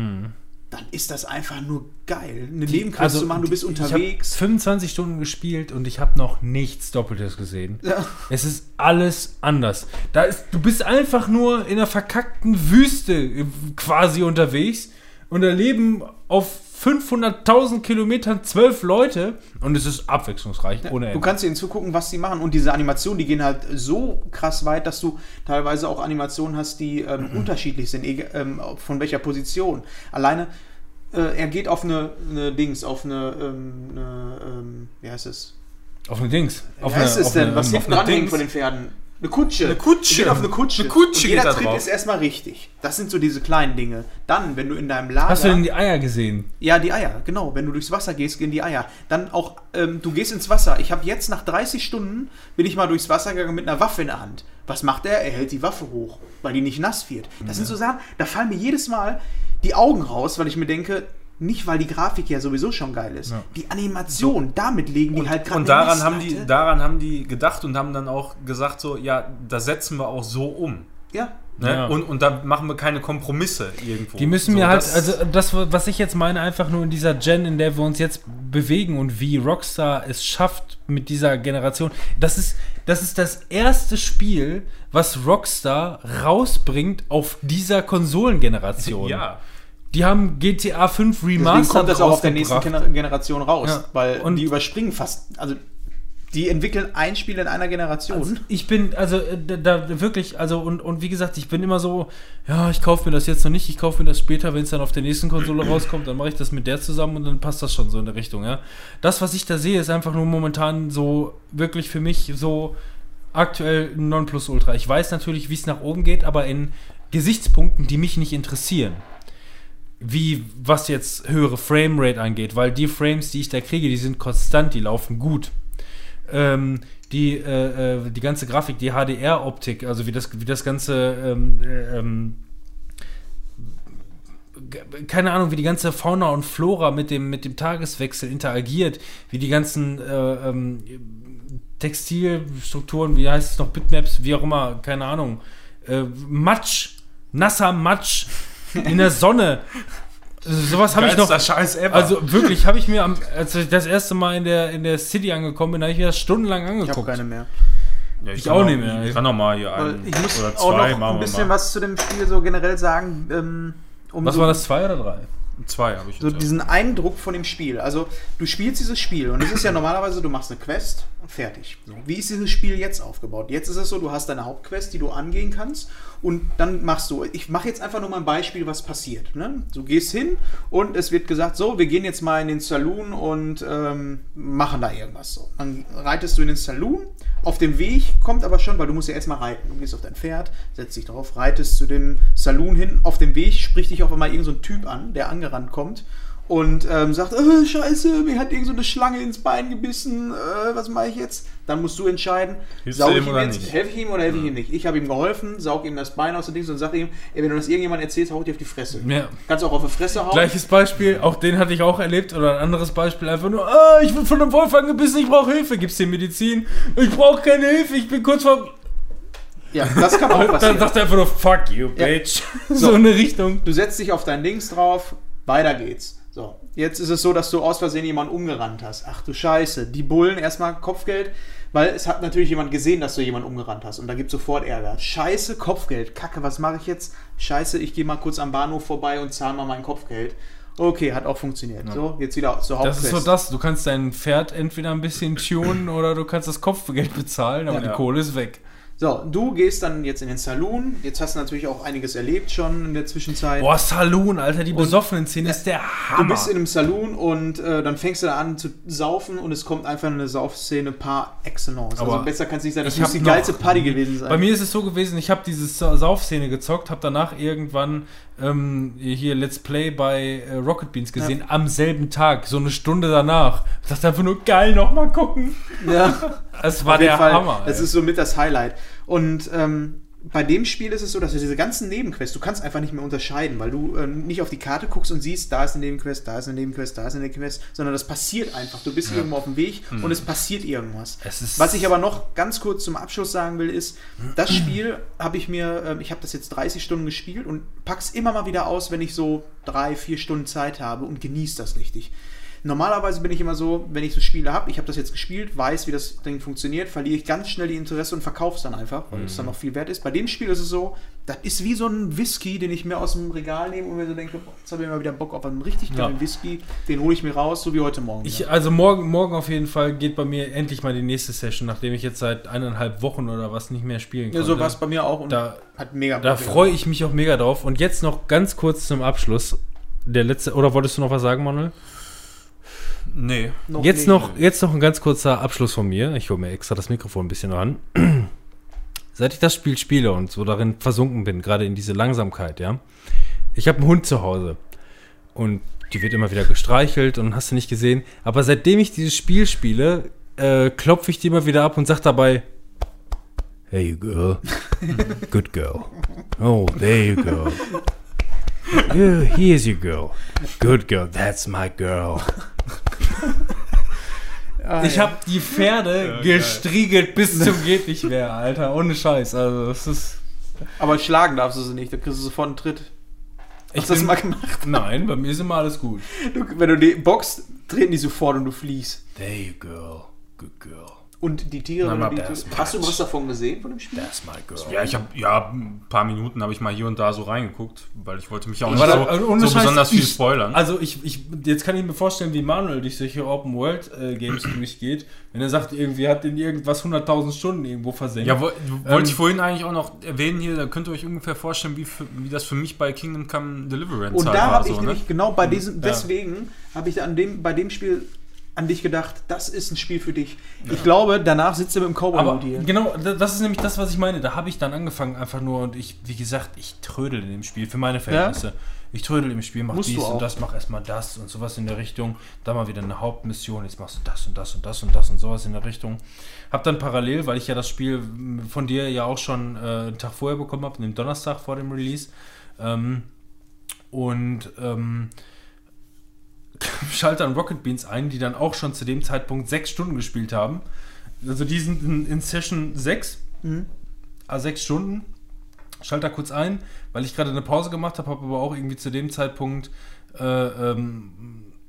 dann ist das einfach nur geil. Eine Nebenquest zu machen, du bist also Ich unterwegs. habe 25 Stunden gespielt und ich habe noch nichts Doppeltes gesehen. Ja. Es ist alles anders. Da ist, du bist einfach nur in einer verkackten Wüste äh, quasi unterwegs und da leben auf 500.000 Kilometern zwölf Leute und es ist abwechslungsreich ohne Du Ende. kannst ihnen zugucken, was sie machen. Und diese Animationen, die gehen halt so krass weit, dass du teilweise auch Animationen hast, die ähm, unterschiedlich sind, ähm, von welcher Position. Alleine, äh, er geht auf eine, eine Dings, auf eine, ähm, eine ähm, wie heißt es? Auf eine Dings. Auf eine, es denn? Was hinten dran hängt von den Pferden? Eine Kutsche. Eine Kutsche. Er geht auf eine Kutsche. Eine Kutsche Und geht jeder da Tritt drauf. ist erstmal richtig. Das sind so diese kleinen Dinge. Dann, wenn du in deinem Lager... Hast du denn die Eier gesehen? Ja, die Eier, genau. Wenn du durchs Wasser gehst, gehen die Eier. Dann auch, ähm, du gehst ins Wasser. Ich habe jetzt nach 30 Stunden, bin ich mal durchs Wasser gegangen mit einer Waffe in der Hand. Was macht er? Er hält die Waffe hoch, weil die nicht nass wird. Das sind so Sachen, da fallen mir jedes Mal die Augen raus, weil ich mir denke, nicht weil die Grafik ja sowieso schon geil ist. Die Animation, damit legen die halt gerade Und daran haben, die, daran haben die gedacht und haben dann auch gesagt, so, ja, da setzen wir auch so um. Ja, Ne? Ja. Und, und da machen wir keine Kompromisse irgendwo. Die müssen so, mir halt, das- also das, was ich jetzt meine, einfach nur in dieser Gen, in der wir uns jetzt bewegen und wie Rockstar es schafft mit dieser Generation. Das ist, das ist das erste Spiel, was Rockstar rausbringt auf dieser Konsolengeneration. Ja. Die haben GTA 5 deswegen Remastered kommt das auch auf der nächsten Generation raus, Ja. weil Und- die überspringen fast, also Die entwickeln ein Spiel in einer Generation. Also ich bin, also äh, da, wirklich, also und, und wie gesagt, ich bin immer so, ja, ich kaufe mir das jetzt noch nicht, ich kaufe mir das später, wenn es dann auf der nächsten Konsole rauskommt, dann mache ich das mit der zusammen und dann passt das schon so in der Richtung, ja. Das, was ich da sehe, ist einfach nur momentan so wirklich für mich so aktuell ein Nonplusultra. Ich weiß natürlich, wie es nach oben geht, aber in Gesichtspunkten, die mich nicht interessieren. Wie was jetzt höhere Framerate angeht, weil die Frames, die ich da kriege, die sind konstant, die laufen gut. Ähm, die, äh, äh, die ganze Grafik, die HDR-Optik, also wie das, wie das ganze ähm, äh, ähm, keine Ahnung, wie die ganze Fauna und Flora mit dem, mit dem Tageswechsel interagiert, wie die ganzen äh, ähm, Textilstrukturen, wie heißt es noch, Bitmaps, wie auch immer, keine Ahnung, äh, Matsch, nasser Matsch in der Sonne. Sowas habe ich noch. Scheiß ever. Also wirklich, habe ich mir, am, als ich das erste Mal in der, in der City angekommen bin, habe ich mir das stundenlang ich habe angeguckt. keine mehr. ja, ich kann auch noch- nicht mehr. Ich kann noch mal hier einen ich muss oder auch zwei noch machen ein bisschen was zu dem Spiel so generell sagen. Ähm, um Was so, war das, zwei oder drei? Zwei habe ich So diesen Eindruck von dem Spiel. Also, du spielst dieses Spiel und es ist ja normalerweise, du machst eine Quest fertig. So. Wie ist dieses Spiel jetzt aufgebaut? Jetzt ist es so, du hast deine Hauptquest, die du angehen kannst und dann machst du, ich mache jetzt einfach nur mal ein Beispiel, was passiert. Ne? Du gehst hin und es wird gesagt, so, wir gehen jetzt mal in den Saloon und ähm, machen da irgendwas. So. Dann reitest du in den Saloon. Auf dem Weg kommt aber schon, weil du musst ja erstmal reiten. Du gehst auf dein Pferd, setzt dich drauf, reitest zu dem Saloon hin. Auf dem Weg spricht dich auf einmal irgend so Typ an, der angerannt kommt und ähm, sagt, äh, scheiße, mir hat irgend so eine Schlange ins Bein gebissen, äh, was mache ich jetzt? Dann musst du entscheiden, Hilfst saug ich ihm jetzt, helfe ich ihm oder helfe ich ihm nicht? Ich habe ihm geholfen, saug ihm das Bein aus dem Ding und sage ihm, ey, wenn du das irgendjemand erzählst, hau ich dir auf die Fresse. Ja. Kannst auch auf die Fresse hauen. Gleiches Beispiel, auch den hatte ich auch erlebt. Oder ein anderes Beispiel, einfach nur, ah, ich bin von einem Wolf angebissen, ich brauche Hilfe. Gibst dir Medizin, ich brauche keine Hilfe, ich bin kurz vor. Ja, das kann auch Dann passieren. sagt er einfach nur, fuck you, Ja. bitch. So, So. eine Richtung. Du setzt dich auf dein Links drauf, weiter geht's. Jetzt ist es so, dass du aus Versehen jemanden umgerannt hast. Ach du Scheiße, die Bullen erstmal Kopfgeld, weil es hat natürlich jemand gesehen, dass du jemanden umgerannt hast und da gibt sofort Ärger. Scheiße, Kopfgeld, Kacke, was mache ich jetzt? Scheiße, ich gehe mal kurz am Bahnhof vorbei und zahle mal mein Kopfgeld. Okay, hat auch funktioniert. So, jetzt wieder zur Das Hauptquest. ist so das, du kannst dein Pferd entweder ein bisschen tunen oder du kannst das Kopfgeld bezahlen, aber Ja. die Kohle ist weg. So, du gehst dann jetzt in den Saloon. Jetzt hast du natürlich auch einiges erlebt schon in der Zwischenzeit. Boah, Saloon, Alter, die besoffenen Szene ist der Du Hammer. bist in einem Saloon und äh, dann fängst du da an zu saufen und es kommt einfach eine Saufszene par excellence. Aber also besser kann es nicht sein. Das muss die geilste Party gewesen sein. Bei mir ist es so gewesen, ich habe diese Sa- Saufszene gezockt, habe danach irgendwann ähm, hier Let's Play bei äh, Rocket Beans gesehen, am selben Tag, so eine Stunde danach. Ich dachte einfach nur, geil, nochmal gucken. ja, Es war der Fall. Hammer. Das ey. ist so mit das Highlight. Und ähm, bei dem Spiel ist es so, dass du diese ganzen Nebenquests, du kannst einfach nicht mehr unterscheiden, weil du ähm, nicht auf die Karte guckst und siehst, da ist eine Nebenquest, da ist eine Nebenquest, da ist eine Nebenquest, sondern das passiert einfach. Du bist irgendwo auf dem Weg und es passiert irgendwas. Es Was ich aber noch ganz kurz zum Abschluss sagen will, ist, das Spiel habe ich mir, ähm, ich habe das jetzt 30 Stunden gespielt und pack's immer mal wieder aus, wenn ich so drei, vier Stunden Zeit habe und genieße das richtig. Normalerweise bin ich immer so, wenn ich so Spiele habe, ich habe das jetzt gespielt, weiß, wie das Ding funktioniert, verliere ich ganz schnell die Interesse und verkaufe es dann einfach, weil es dann noch viel wert ist. Bei dem Spiel ist es so, das ist wie so ein Whisky, den ich mir aus dem Regal nehme und mir so denke, boah, jetzt habe ich mal wieder Bock auf einen richtig geilen Ja. Whisky, den hole ich mir raus, so wie heute Morgen. Ich, also morgen, morgen auf jeden Fall geht bei mir endlich mal die nächste Session, nachdem ich jetzt seit eineinhalb Wochen oder was nicht mehr spielen ja, konnte. so war es bei mir auch und Da- hat mega Da Bock freue ich mich auch mega drauf. Und jetzt noch ganz kurz zum Abschluss. Der letzte, oder wolltest du noch was sagen, Manuel? Nee. Noch jetzt, nicht. noch, jetzt noch ein ganz kurzer Abschluss von mir. Ich hole mir extra das Mikrofon ein bisschen ran. Seit ich das Spiel spiele und so darin versunken bin, gerade in diese Langsamkeit, ja. Ich habe einen Hund zu Hause. Und die wird immer wieder gestreichelt und hast du nicht gesehen. Aber seitdem ich dieses Spiel spiele, äh, klopfe ich die immer wieder ab und sag dabei, Hey you girl. Good girl. Oh, there you go. Here's your girl. Good girl, that's my girl. Ah, Ich ja. habe die Pferde gestriegelt bis zum geht nicht mehr, Alter. Ohne Scheiß. Also, das ist. Aber schlagen darfst du sie nicht, da kriegst du sofort einen Tritt. Ich Hast du das mal gemacht? Nein, bei mir ist immer alles gut. Du, wenn du die boxt, treten die sofort und du fliehst. There you go. Good girl. Und die Tiere, aber die Tiere- hast du was davon gesehen von dem Spiel? That's my girl. Ja, ich habe ja ein paar Minuten habe ich mal hier und da so reingeguckt, weil ich wollte mich auch nicht Aber so, ohne so Scheiß, besonders viel ich- spoilern. Also ich, ich, jetzt kann ich mir vorstellen, wie Manuel durch solche Open World äh, Games durchgeht, wenn er sagt, irgendwie hat in irgendwas 100.000 Stunden irgendwo versenkt. ja, wo, wollte Ähm, ich vorhin eigentlich auch noch erwähnen hier, da könnt ihr euch ungefähr vorstellen, wie, für, wie das für mich bei Kingdom Come Deliverance Und halt da habe so, ich ne? nämlich genau bei diesem, Ja. deswegen habe ich an dem, bei dem Spiel an dich gedacht, das ist ein Spiel für dich. Ich glaube, danach sitzt du mit dem Cowboy hier. genau, da- das ist nämlich das, was ich meine. Da habe ich dann angefangen einfach nur und ich, wie gesagt, ich trödel in dem Spiel für meine Verhältnisse. Ich trödel im Spiel, mach Musst dies und das, mach erstmal das und sowas in der Richtung. Da mal wieder eine Hauptmission, jetzt machst du das und das und das und das und sowas in der Richtung. Hab dann parallel, weil ich ja das Spiel von dir ja auch schon äh, einen Tag vorher bekommen habe, den Donnerstag vor dem Release. Ähm, und ähm, schalte dann Rocket Beans ein, die dann auch schon zu dem Zeitpunkt sechs Stunden gespielt haben. Also die sind in, in Session 6, Mhm. a sechs Stunden. Schalte da kurz ein, weil ich gerade eine Pause gemacht habe, habe aber auch irgendwie zu dem Zeitpunkt äh, ähm,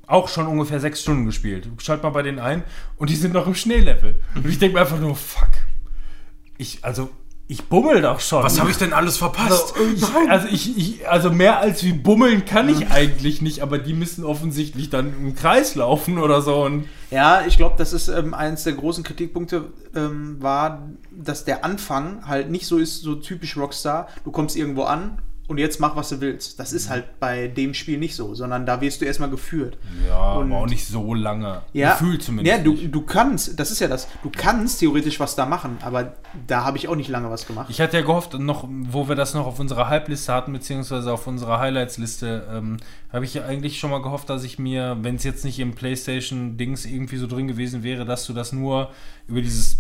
auch schon ungefähr sechs Stunden gespielt. Schalt mal bei denen ein und die sind noch im Schneelevel. Und ich denke mir einfach nur, fuck. Ich, also, ich bummel doch schon. Was habe ich denn alles verpasst? Also, ich, also, ich, ich, also mehr als wie bummeln kann ich eigentlich nicht, aber die müssen offensichtlich dann im Kreis laufen oder so. Und Ja, ich glaube, das ist ähm, eines der großen Kritikpunkte ähm, war, dass der Anfang halt nicht so ist, so typisch Rockstar. Du kommst irgendwo an und jetzt mach, was du willst. Das ist halt bei dem Spiel nicht so, sondern da wirst du erstmal geführt. ja, Und- aber auch nicht so lange. Ja, Gefühlt zumindest. Ja, du, nicht. du kannst, das ist ja das, du kannst theoretisch was da machen, aber da habe ich auch nicht lange was gemacht. Ich hatte ja gehofft, noch, wo wir das noch auf unserer Hype-Liste hatten, beziehungsweise auf unserer Highlights-Liste, ähm, habe ich ja eigentlich schon mal gehofft, dass ich mir, wenn es jetzt nicht im PlayStation-Dings irgendwie so drin gewesen wäre, dass du das nur über dieses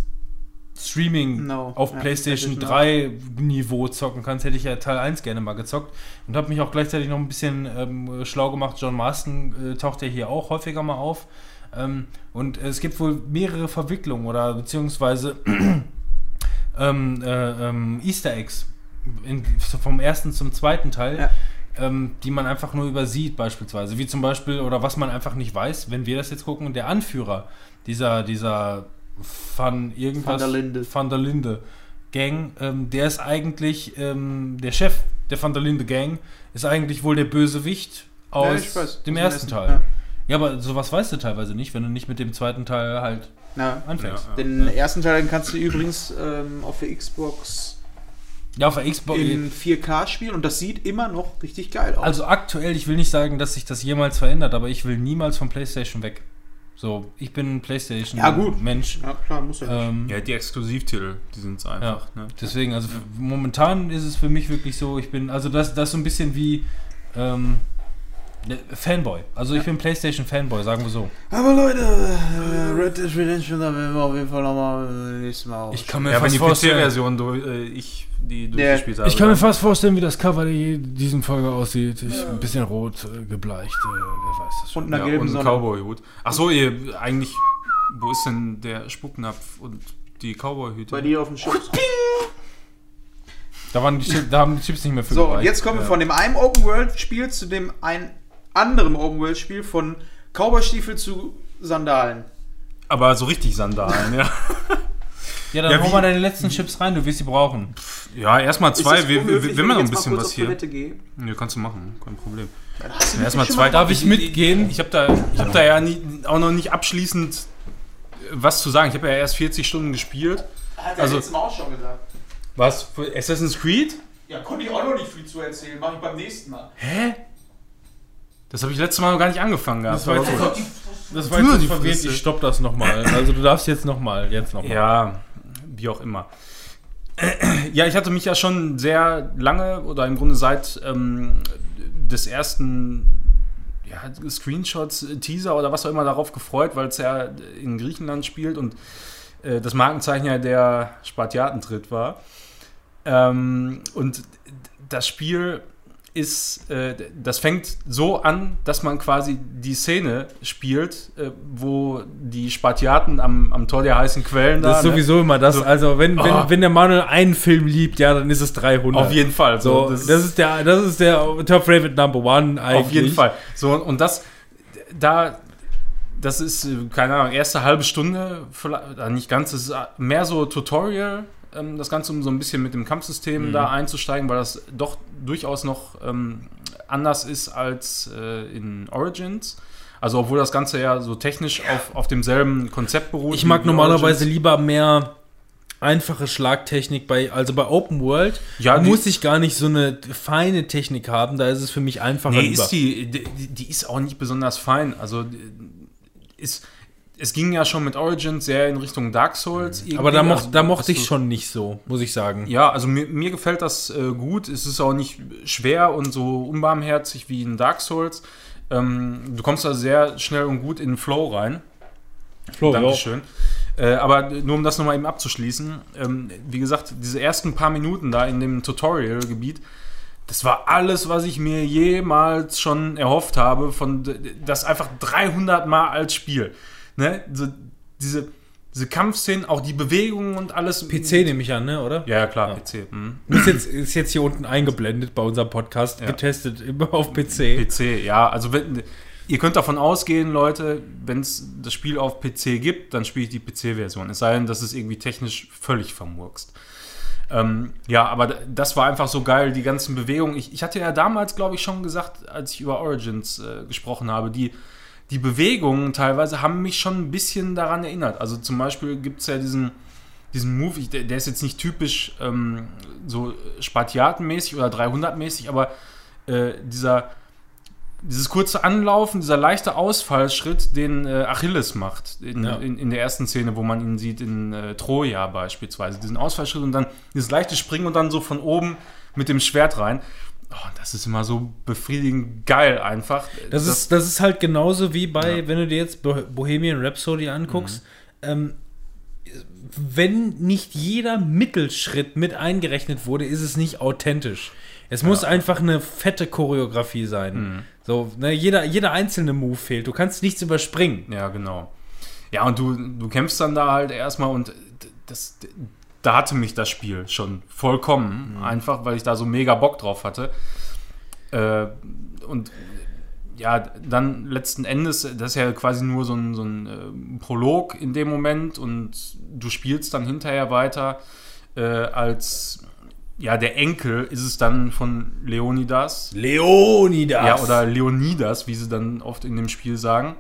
Streaming No, auf ja, PlayStation PlayStation 3 Niveau zocken kannst, hätte ich ja Teil 1 gerne mal gezockt und habe mich auch gleichzeitig noch ein bisschen ähm, schlau gemacht. John Marston äh, taucht ja hier auch häufiger mal auf. Ähm, und es gibt wohl mehrere Verwicklungen oder beziehungsweise ähm, äh, ähm, Easter Eggs in, vom ersten zum zweiten Teil, Ja. ähm, die man einfach nur übersieht beispielsweise. Wie zum Beispiel, oder was man einfach nicht weiß, wenn wir das jetzt gucken, der Anführer dieser, dieser Van irgendwas... Van der Linde. Van der Linde Gang, ähm, der ist eigentlich, ähm, der Chef der Van der Linde Gang ist eigentlich wohl der Bösewicht aus Ja, weiß. dem ersten Teil. ersten, Ja. aber sowas weißt du teilweise nicht, wenn du nicht mit dem zweiten Teil halt Ja. anfängst. Ja, Den ersten Teil kannst du übrigens ähm, auf der Xbox Ja, auf der Xbox. in 4K spielen und das sieht immer noch richtig geil aus. Also aktuell, ich will nicht sagen, dass sich das jemals verändert, aber ich will niemals von PlayStation weg. So, ich bin ein PlayStation Ja, gut. Mensch. ja, klar, muss ja nicht. Ähm, Ja, die Exklusivtitel, die sind es einfach. Ne? Deswegen, also f- momentan ist es für mich wirklich so, ich bin, also das, das ist so ein bisschen wie ähm, ne, Fanboy. Also ich bin PlayStation Fanboy, sagen wir so. Aber Leute, äh, Red Dead Redemption, da werden wir auf jeden Fall nochmal äh, nächstes Mal aus. Ich kann mir Ja, wenn fast die PC-Version, äh, ich die Der- durchgespielt habe. ich kann mir fast vorstellen, wie das Cover die, diesen Folge aussieht. Ich, Ein bisschen rot äh, gebleicht, äh, wer weiß das schon. Und einer ja, gelben und ein Sonne. Cowboy-Hut. Achso, ihr eigentlich, wo ist denn der Spucknapf und die Cowboy-Hüte? Bei dir auf dem Schutz. Da, waren die, Chips- da haben die Chips nicht mehr für So, und gereicht. jetzt kommen wir Ja. von dem einen Open-World-Spiel zu dem ein anderen Open-World-Spiel von Cowboy-Stiefel zu Sandalen. Aber so richtig Sandalen, ja. Ja, dann Ja, hol mal deine letzten Chips rein, du wirst sie brauchen. Ja, erstmal zwei, das wir, unhöflich, wir, wenn wir noch ein bisschen was hier. Gehe? Ja, kannst du machen, kein Problem. Ja, da hast du Ja, erstmal zwei. Darf ich mitgehen? Ich habe da, ich hab da ja nie, auch noch nicht abschließend äh, was zu sagen. Ich habe ja erst 40 Stunden gespielt. Hat er Also- letztes Mal auch schon gesagt. Was? Für Assassin's Creed? Ja, konnte ich auch noch nicht viel zu erzählen. Mach ich beim nächsten Mal. Hä? Das habe ich letztes Mal noch gar nicht angefangen gehabt. Das war aber jetzt. Das war jetzt verwirrt, ich stopp das nochmal. Also du darfst jetzt nochmal, jetzt nochmal. Ja, wie auch immer. Ja, ich hatte mich ja schon sehr lange oder im Grunde seit ähm, des ersten ja, Screenshots, Teaser oder was auch immer darauf gefreut, weil es ja in Griechenland spielt und äh, das Markenzeichen ja der Spartiatentritt war. Ähm, und das Spiel ist, äh, das fängt so an, dass man quasi die Szene spielt, äh, wo die Spartiaten am, am Tor der heißen Quellen Das ist da, ne? sowieso immer das. So. Also wenn, wenn, Oh. wenn der Manuel einen Film liebt, ja, dann ist es 300. Auf jeden Fall. So, das, ist der, das ist der Top Favorite Number One eigentlich. Auf jeden Fall. So, und das, da, das ist, äh, keine Ahnung, erste halbe Stunde, vielleicht, äh, nicht ganz, es ist mehr so Tutorial, ähm, das Ganze, um so ein bisschen mit dem Kampfsystem da einzusteigen, weil das doch durchaus noch ähm, anders ist als äh, in Origins. Also obwohl das Ganze ja so technisch auf, auf demselben Konzept beruht. Ich mag normalerweise Origins. lieber mehr einfache Schlagtechnik bei, also bei Open World Ja, die- muss ich gar nicht so eine feine Technik haben, da ist es für mich einfacher. Nee, lieber. ist die, die, die ist auch nicht besonders fein. Also ist, es ging ja schon mit Origins sehr in Richtung Dark Souls. irgendwie. Aber da, moch, Also, da mochte dass ich schon nicht so, muss ich sagen. Ja, also mir, mir gefällt das äh, gut. Es ist auch nicht schwer und so unbarmherzig wie in Dark Souls. Ähm, du kommst da sehr schnell und gut in den Flow rein. Flo, Dankeschön. Äh, aber nur um das nochmal eben abzuschließen, ähm, wie gesagt, diese ersten paar Minuten da in dem Tutorial-Gebiet, das war alles, was ich mir jemals schon erhofft habe, von das einfach 300 Mal als Spiel. Ne? So, diese, diese Kampfszenen, auch die Bewegungen und alles. PC nehme ich an, ne, oder? Ja, ja, klar, PC. Mhm. Ist jetzt, ist jetzt hier unten eingeblendet bei unserem Podcast, Ja. getestet immer auf PC. PC, ja. Also wenn, ihr könnt davon ausgehen, Leute, wenn es das Spiel auf PC gibt, dann spiele ich die PC-Version. Es sei denn, das ist irgendwie technisch völlig vermurkst. Ähm, ja, aber das war einfach so geil, die ganzen Bewegungen. Ich, ich hatte ja damals, glaube ich, schon gesagt, als ich über Origins äh, gesprochen habe, die, die Bewegungen teilweise haben mich schon ein bisschen daran erinnert. Also zum Beispiel gibt es ja diesen, diesen Move, der, der ist jetzt nicht typisch ähm, so Spartiatenmäßig oder 300-mäßig, aber äh, dieser dieses kurze Anlaufen, dieser leichte Ausfallschritt, den äh, Achilles macht in, Ja. in, in der ersten Szene, wo man ihn sieht in äh, Troja beispielsweise. Diesen Ausfallschritt und dann dieses leichte Springen und dann so von oben mit dem Schwert rein. Oh, das ist immer so befriedigend geil einfach. Das, ist, das ist halt genauso wie bei, wenn du dir jetzt Bo- Bohemian Rhapsody anguckst, ähm, wenn nicht jeder Mittelschritt mit eingerechnet wurde, ist es nicht authentisch. Es muss einfach eine fette Choreografie sein. So, ne, jeder, jeder einzelne Move fehlt. Du kannst nichts überspringen. Ja, genau. Ja, und du, du kämpfst dann da halt erstmal und das, da hatte mich das Spiel schon vollkommen. Einfach, weil ich da so mega Bock drauf hatte. Äh, und ja, dann letzten Endes, das ist ja quasi nur so ein, so ein äh, Prolog in dem Moment und du spielst dann hinterher weiter äh, als, ja, der Enkel ist es dann von Leonidas. Leonidas! Ja, oder Leonidas, wie sie dann oft in dem Spiel sagen.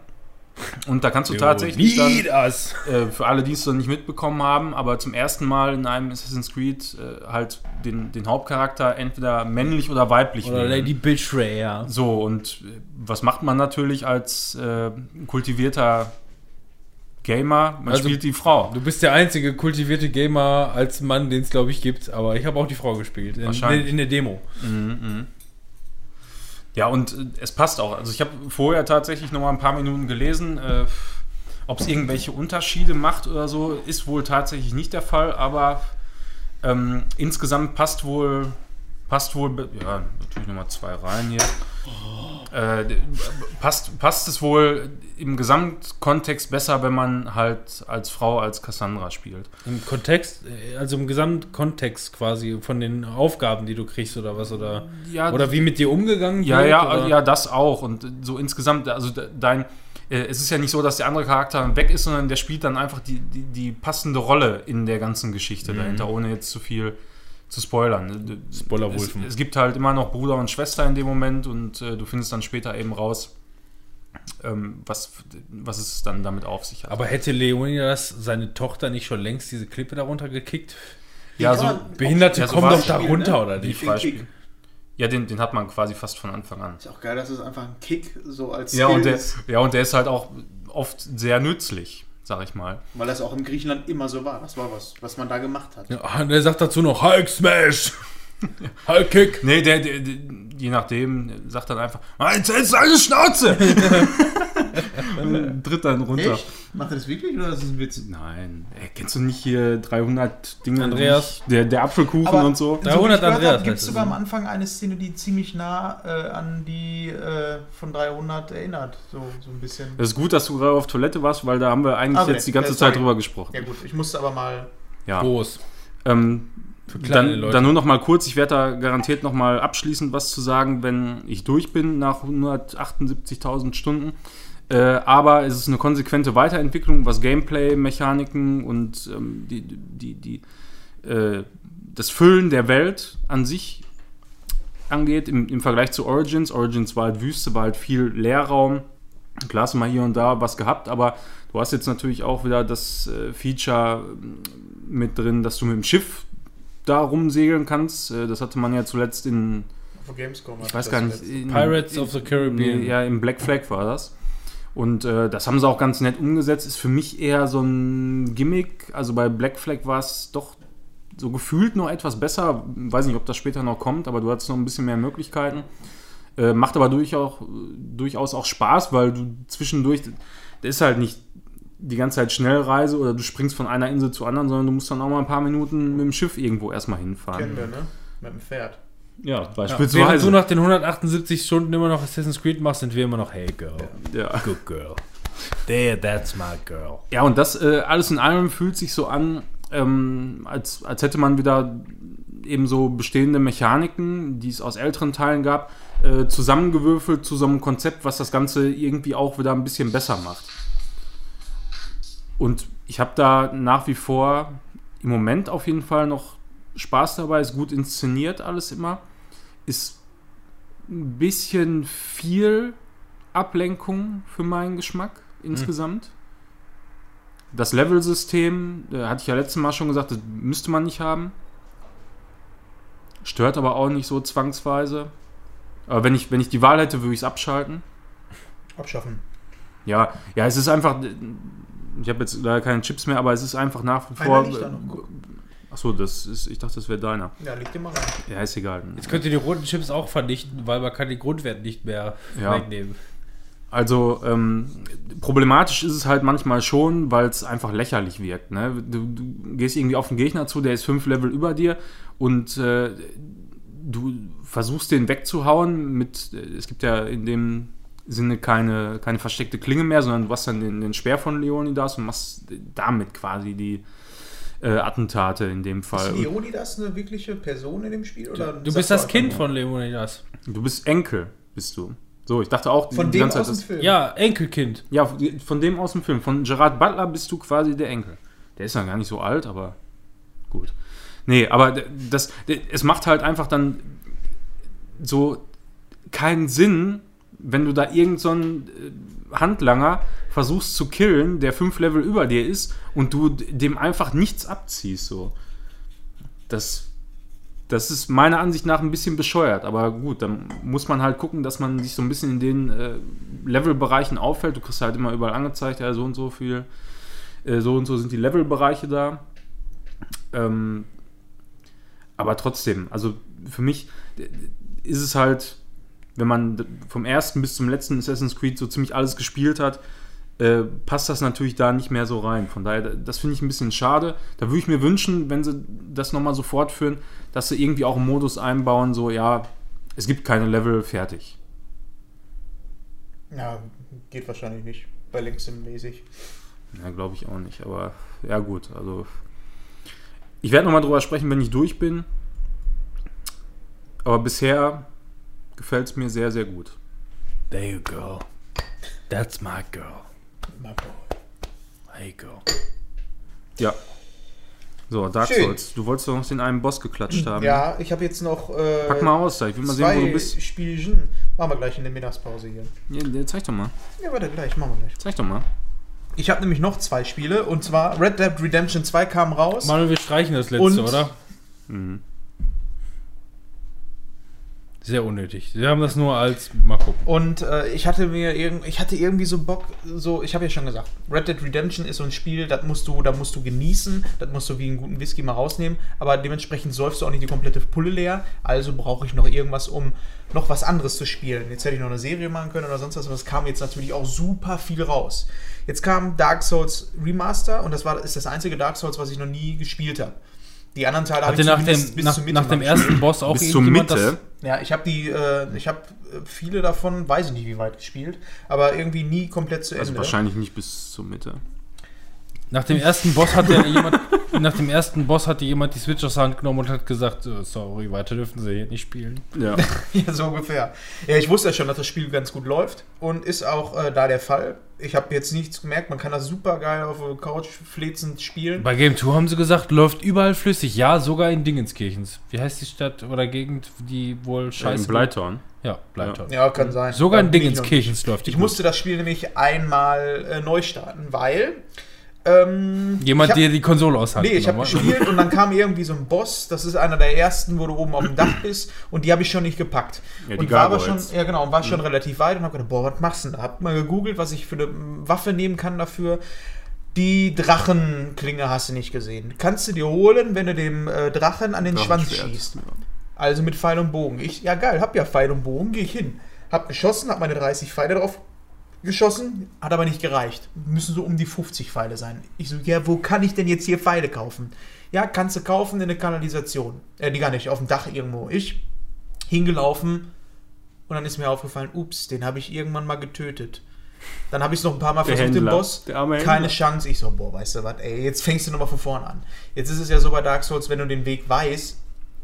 Und da kannst du tatsächlich dann, äh, für alle, die es noch nicht mitbekommen haben, aber zum ersten Mal in einem Assassin's Creed äh, halt den, den Hauptcharakter entweder männlich oder weiblich Oder wählen. Lady Betrayer. So, und äh, was macht man natürlich als äh, kultivierter Gamer? Man Also- spielt die Frau. Du bist der einzige kultivierte Gamer als Mann, den es glaube ich gibt, aber ich habe auch die Frau gespielt. In, Wahrscheinlich. in der Demo. Ja, und äh, es passt auch. Also ich habe vorher tatsächlich noch mal ein paar Minuten gelesen, äh, ob es irgendwelche Unterschiede macht oder so, ist wohl tatsächlich nicht der Fall, aber ähm, insgesamt passt wohl, passt wohl, ja, natürlich nochmal zwei Reihen hier. Äh, passt, passt es wohl im Gesamtkontext besser, wenn man halt als Frau als Cassandra spielt. Im Kontext, äh, also im Gesamtkontext quasi von den Aufgaben, die du kriegst oder was oder Ja, oder wie mit dir umgegangen Ja, wird, ja, oder? ja, das auch. Und so insgesamt, also de- dein, äh, es ist ja nicht so, dass der andere Charakter weg ist, sondern der spielt dann einfach die, die, die passende Rolle in der ganzen Geschichte Mhm. dahinter, ohne jetzt zu viel zu spoilern. Es, Spoilerwulfen. es gibt halt immer noch Bruder und Schwester in dem Moment und äh, du findest dann später eben raus, was, was es dann damit auf sich hat. Aber hätte Leonidas seine Tochter nicht schon längst diese Klippe darunter gekickt? ja, kann so, man- Behinderte Ja, so kommen doch da runter, ne? oder die nicht? Den. Kick. Ja, den, den hat man quasi fast von Anfang an. Ist auch geil, dass es einfach ein Kick so als Ja Skill und, der, ist, ja, und der ist halt auch oft sehr nützlich, sag ich mal. weil das auch in Griechenland immer so war. Das war was, was man da gemacht hat. Ja, und er sagt dazu noch Hulk Smash! Hulk Kick! Nee, der, der, der, je nachdem, sagt dann einfach, jetzt hältst du eine Schnauze! Und tritt dann runter. Echt? Macht er das wirklich oder ist das ein Witz? Nein, ey, kennst du nicht hier 300 Dinge? Andreas. Der, der Apfelkuchen Aber- und so? 300 Andreas Gibt es es. sogar am Anfang eine Szene, die ziemlich nah äh, an die äh, von 300 erinnert. So, so ein bisschen. Das ist gut, dass du gerade auf Toilette warst, weil da haben wir eigentlich Ah, jetzt die okay. ganze Äh. Zeit drüber gesprochen. Ja gut, ich musste aber mal. Ja. Groß. Ähm, dann, Leute. dann nur noch mal kurz, ich werde da garantiert noch mal abschließend was zu sagen, wenn ich durch bin nach 178.000 Stunden. Äh, aber es ist eine konsequente Weiterentwicklung, was Gameplay, Mechaniken und ähm, die, die, die, äh, das Füllen der Welt an sich angeht, im, im Vergleich zu Origins. Origins war halt Wüste, war halt viel Leerraum. Klar hast du mal hier und da was gehabt, aber du hast jetzt natürlich auch wieder das äh, Feature mit drin, dass du mit dem Schiff da rumsegeln kannst. Äh, das hatte man ja zuletzt in, Gamescom. ich weiß gar nicht, in, Pirates of the Caribbean. Nee, ja, im Black Flag war das. Und äh, das haben sie auch ganz nett umgesetzt. Ist für mich eher so ein Gimmick. Also bei Black Flag war es doch so gefühlt noch etwas besser. Weiß nicht, ob das später noch kommt, aber du hattest noch ein bisschen mehr Möglichkeiten. Äh, macht aber durch auch, durchaus auch Spaß, weil du zwischendurch, der ist halt nicht die ganze Zeit Schnellreise oder du springst von einer Insel zur anderen, sondern du musst dann auch mal ein paar Minuten mit dem Schiff irgendwo erstmal hinfahren. Kennen wir, ne? Mit dem Pferd. Ja, Während beispielsweise. du nach den 178 Stunden immer noch Assassin's Creed machst, sind wir immer noch Hey Girl. ja. Good girl. There, that's my girl. Ja, und das äh, alles in allem fühlt sich so an, ähm, als, als hätte man wieder eben so bestehende Mechaniken, die es aus älteren Teilen gab, äh, zusammengewürfelt zu so einem Konzept, was das Ganze irgendwie auch wieder ein bisschen besser macht. Und ich habe da nach wie vor im Moment auf jeden Fall noch Spaß dabei, ist gut inszeniert alles immer, ist ein bisschen viel Ablenkung für meinen Geschmack insgesamt. Das Level-System, äh, hatte ich ja letztes Mal schon gesagt, das müsste man nicht haben. Stört aber auch nicht so zwangsweise. Aber wenn ich, wenn ich die Wahl hätte, würde ich es abschalten. Abschaffen. Ja, ja, es ist einfach. Ich habe jetzt leider keine Chips mehr, aber es ist einfach nach wie vor. Achso, das ist. Ich dachte, das wäre deiner. Ja, leg dir mal rein. Ja, ist egal. Jetzt könnt ihr die roten Chips auch vernichten, weil man kann den Grundwert nicht mehr Ja. wegnehmen. Also ähm, problematisch ist es halt manchmal schon, weil es einfach lächerlich wirkt. Ne? Du, du gehst irgendwie auf einen Gegner zu, der ist fünf Level über dir und äh, du versuchst den wegzuhauen mit, äh, es gibt ja in dem Sinne keine, keine versteckte Klinge mehr, sondern du hast dann den, den Speer von Leonidas und machst damit quasi die äh, Attentate in dem Fall. Ist Leonidas eine wirkliche Person in dem Spiel? Oder Du bist das Kind von Leonidas. Du bist Enkel, bist du. So, ich dachte auch die, Von die dem ganze aus Zeit, dem Film. Ja, Enkelkind. Ja, von dem aus dem Film. Von Gerard Butler bist du quasi der Enkel. Der ist ja gar nicht so alt, aber gut. Nee, aber das, es macht halt einfach dann so keinen Sinn, wenn du da irgendeinen so äh, Handlanger versuchst zu killen, der fünf Level über dir ist und du dem einfach nichts abziehst. So. Das, das ist meiner Ansicht nach ein bisschen bescheuert, aber gut, dann muss man halt gucken, dass man sich so ein bisschen in den äh, Levelbereichen auffällt. Du kriegst halt immer überall angezeigt, ja, so und so viel, äh, so und so sind die Levelbereiche da. Ähm, aber trotzdem, also für mich äh, ist es halt, wenn man vom ersten bis zum letzten Assassin's Creed so ziemlich alles gespielt hat, äh, passt das natürlich da nicht mehr so rein. Von daher, das finde ich ein bisschen schade. Da würde ich mir wünschen, wenn sie das nochmal so fortführen, dass sie irgendwie auch einen Modus einbauen, so, ja, es gibt keine Level, fertig. Ja, geht wahrscheinlich nicht. Bei Linksim mäßig. Ja, glaube ich auch nicht. Aber ja, gut. Also, ich werde nochmal drüber sprechen, wenn ich durch bin. Aber bisher gefällt es mir sehr, sehr gut. There you go. That's my girl. My boy. Hey girl. Ja. So, Dark Schön. Souls. Du wolltest doch noch den einen Boss geklatscht haben. Ja, ich habe jetzt noch äh, Pack mal aus, da. ich will mal sehen, wo du bist. Spielchen. Machen wir gleich in der Mittagspause hier. Ja, zeig doch mal. Ja, warte, gleich, machen wir gleich. Zeig doch mal. Ich habe nämlich noch zwei Spiele und zwar Red Dead Redemption 2 kam raus. Manuel, wir streichen das letzte, Und- oder? Mhm. Sehr unnötig. Wir haben das nur als mal gucken. Und äh, ich hatte mir irgend, ich hatte irgendwie so Bock, so, ich habe ja schon gesagt, Red Dead Redemption ist so ein Spiel, das musst du, da musst du genießen, das musst du wie einen guten Whisky mal rausnehmen, aber dementsprechend säufst du auch nicht die komplette Pulle leer, also brauche ich noch irgendwas, um noch was anderes zu spielen. Jetzt hätte ich noch eine Serie machen können oder sonst was, aber es kam jetzt natürlich auch super viel raus. Jetzt kam Dark Souls Remaster und das war ist das einzige Dark Souls, was ich noch nie gespielt habe. Die anderen Teile habe ich nach dem, bis nach, zur Mitte nach dem ersten Boss auch Bis zur Mitte. ja, ich habe die, äh, ich habe äh, viele davon, weiß ich nicht wie weit gespielt, aber irgendwie nie komplett zu Ende. Also wahrscheinlich nicht bis zur Mitte. Nach dem ersten Boss hat ja jemand, nach dem ersten Boss hatte jemand die Switch aus der Hand genommen und hat gesagt, sorry, weiter dürfen sie hier nicht spielen. Ja. Ja, so ungefähr. Ja, ich wusste ja schon, dass das Spiel ganz gut läuft und ist auch äh, da der Fall. Ich habe jetzt nichts gemerkt, man kann das super geil auf der Couch flezend spielen. Bei Game 2 haben sie gesagt, läuft überall flüssig. Ja, sogar in Dingenskirchens. Wie heißt die Stadt oder Gegend, die wohl scheiße... In Bleitorn. Ja, Bleitorn. Ja, kann sein. Sogar in Dingenskirchens läuft die Ich gut. musste das Spiel nämlich einmal äh, neu starten, weil. Ähm, Jemand, ich hab, der die Konsole aus Hand Nee, ich habe hat. gespielt und dann kam irgendwie so ein Boss. Das ist einer der ersten, wo du oben auf dem Dach bist. Und die habe ich schon nicht gepackt. Ja, die und war aber schon, ja genau, und war schon relativ weit und habe gedacht, boah, was machst du denn da? Hab mal gegoogelt, was ich für eine Waffe nehmen kann dafür. Die Drachenklinge hast du nicht gesehen. Kannst du dir holen, wenn du dem äh, Drachen an den Schwanz schießt. Also mit Pfeil und Bogen. Ich, ja geil, hab ja Pfeil und Bogen, gehe ich hin. Hab geschossen, hab meine 30 Pfeile drauf geschossen, hat aber nicht gereicht. Müssen so um die 50 Pfeile sein. Ich so, ja, wo kann ich denn jetzt hier Pfeile kaufen? Ja, kannst du kaufen in der Kanalisation. Äh, die gar nicht, auf dem Dach irgendwo. Ich hingelaufen und dann ist mir aufgefallen, ups, den habe ich irgendwann mal getötet. Dann habe ich es noch ein paar Mal Der versucht, den. Boss. Der arme Keine. Chance. Ich so, boah, weißt du was, ey, jetzt fängst du nochmal von vorne an. Jetzt ist es ja so bei Dark Souls, wenn du den Weg weißt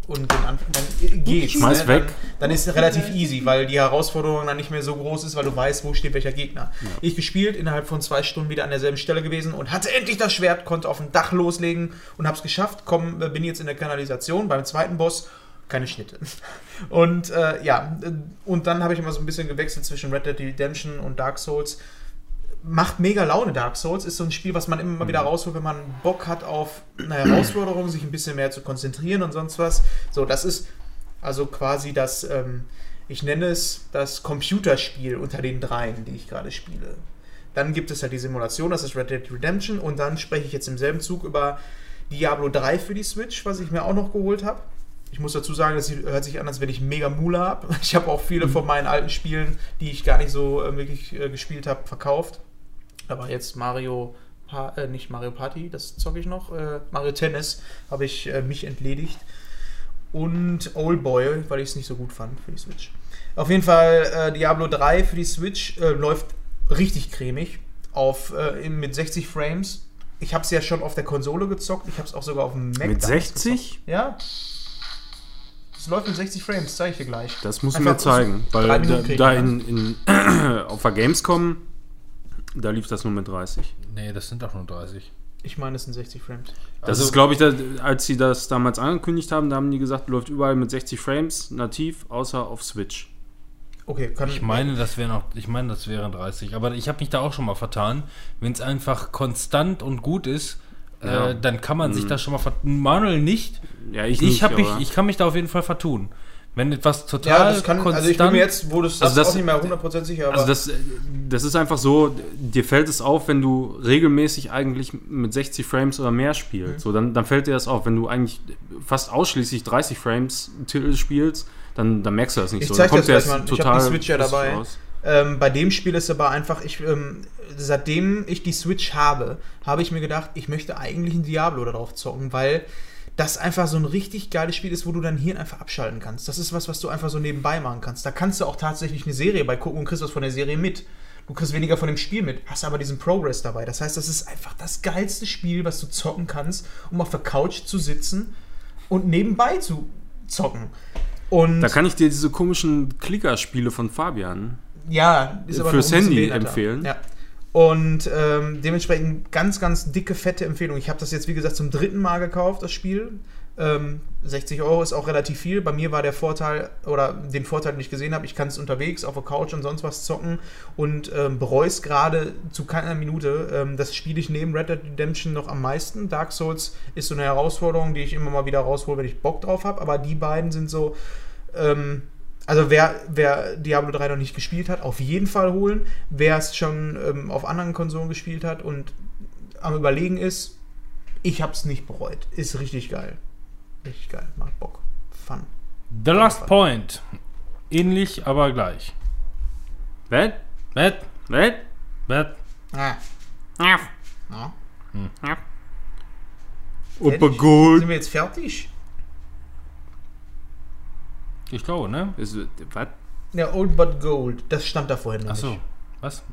und den Anfang, dann geht's. Schmeiß ne? weg. Dann, dann ist es relativ easy, weil die Herausforderung dann nicht mehr so groß ist, weil du weißt, wo steht welcher Gegner. Ich gespielt, innerhalb von zwei Stunden wieder an derselben Stelle gewesen und hatte endlich das Schwert, konnte auf dem Dach loslegen und hab's geschafft. Komm, äh, bin jetzt in der Kanalisation beim zweiten Boss. Keine Schnitte. Und äh, ja, und dann habe ich immer so ein bisschen gewechselt zwischen Red Dead Redemption und Dark Souls macht mega Laune, Dark Souls. Ist so ein Spiel, was man immer mal wieder rausholt, wenn man Bock hat auf eine Herausforderung, sich ein bisschen mehr zu konzentrieren und sonst was. So, das ist also quasi das, ähm, ich nenne es das Computerspiel unter den dreien, die ich gerade spiele. Dann gibt es halt die Simulation, das ist Red Dead Redemption. Und dann spreche ich jetzt im selben Zug über Diablo 3 für die Switch, was ich mir auch noch geholt habe. Ich muss dazu sagen, das hört sich an, als wenn ich mega Mula habe. Ich habe auch viele von meinen alten Spielen, die ich gar nicht so äh, wirklich äh, gespielt habe, verkauft. Aber jetzt Mario, pa äh, nicht Mario Party, das zocke ich noch. Äh, Mario Tennis habe ich äh, mich entledigt. Und Old Boy, weil ich es nicht so gut fand für die Switch. Auf jeden Fall äh, Diablo 3 für die Switch äh, läuft richtig cremig auf, äh, in- mit 60 Frames. Ich habe es ja schon auf der Konsole gezockt. Ich habe es auch sogar auf dem Mac. Mit damals 60? gezockt. Ja. Es läuft mit 60 Frames, zeige ich dir gleich. Das musst du Einfach mir zeigen. Weil da, da in, in, auf der Gamescom, da lief das nur mit 30. Nee, das sind doch nur 30. Ich meine, es sind 60 Frames. Das Also- ist, glaube ich, da, als sie das damals angekündigt haben, da haben die gesagt, läuft überall mit 60 Frames nativ, außer auf Switch. Okay, kann Ich meine, das wären auch, ich meine, das wären 30. Aber ich habe mich da auch schon mal vertan. Wenn es einfach konstant und gut ist, Ja. äh, dann kann man sich das schon mal vertun. Manuel nicht. Ja, ich Ich, nicht, hab mich, ich kann mich da auf jeden Fall vertun. Wenn etwas total Ja, das kann, also ich bin mir jetzt, wo du es Also das- auch nicht mehr 100% sicher, Also das, das ist einfach so, dir fällt es auf, wenn du regelmäßig eigentlich mit 60 Frames oder mehr spielst. Mhm. So, dann, dann fällt dir das auf. Wenn du eigentlich fast ausschließlich 30 Frames Titel spielst, dann, dann merkst du das nicht Ich so. zeig Dann das der mal. Ich hab die total Switch ja dabei. raus. Ähm, bei dem Spiel ist aber einfach, ich, ähm, seitdem ich die Switch habe, habe ich mir gedacht, ich möchte eigentlich ein Diablo darauf zocken, weil das einfach so ein richtig geiles Spiel ist, wo du dein Hirn einfach abschalten kannst. Das ist was, was du einfach so nebenbei machen kannst. Da kannst du auch tatsächlich eine Serie bei gucken und kriegst was von der Serie mit. Du kriegst weniger von dem Spiel mit, hast aber diesen Progress dabei. Das heißt, das ist einfach das geilste Spiel, was du zocken kannst, um auf der Couch zu sitzen und nebenbei zu zocken. Und Da kann ich dir diese komischen Klickerspiele von Fabian. ja, Fürs Handy empfehlen. Ja. Und ähm, dementsprechend ganz, ganz dicke, fette Empfehlung. Ich habe das jetzt, wie gesagt, zum dritten Mal gekauft, das Spiel. Ähm, 60 Euro ist auch relativ viel. Bei mir war der Vorteil, oder den Vorteil, den ich gesehen habe, ich kann es unterwegs auf der Couch und sonst was zocken und ähm, bereue es gerade zu keiner Minute. Ähm, das spiele ich neben Red Dead Redemption noch am meisten. Dark Souls ist so eine Herausforderung, die ich immer mal wieder raushole, wenn ich Bock drauf habe. Aber die beiden sind so, ähm, also wer, wer Diablo 3 noch nicht gespielt hat, auf jeden Fall holen. Wer es schon ähm, auf anderen Konsolen gespielt hat und am überlegen ist, ich habe es nicht bereut. Ist richtig geil. Richtig geil. Macht Bock. Fun. The Last Point. Ähnlich, aber gleich. Was? Was? Was? Was? Ah. Ja. Ja. Opa Fertig? Gold. Sind wir jetzt fertig? Ich glaube, ne? Ist, was? Ja, Old But Gold. Das stand da vorhin noch Achso. nicht. Was?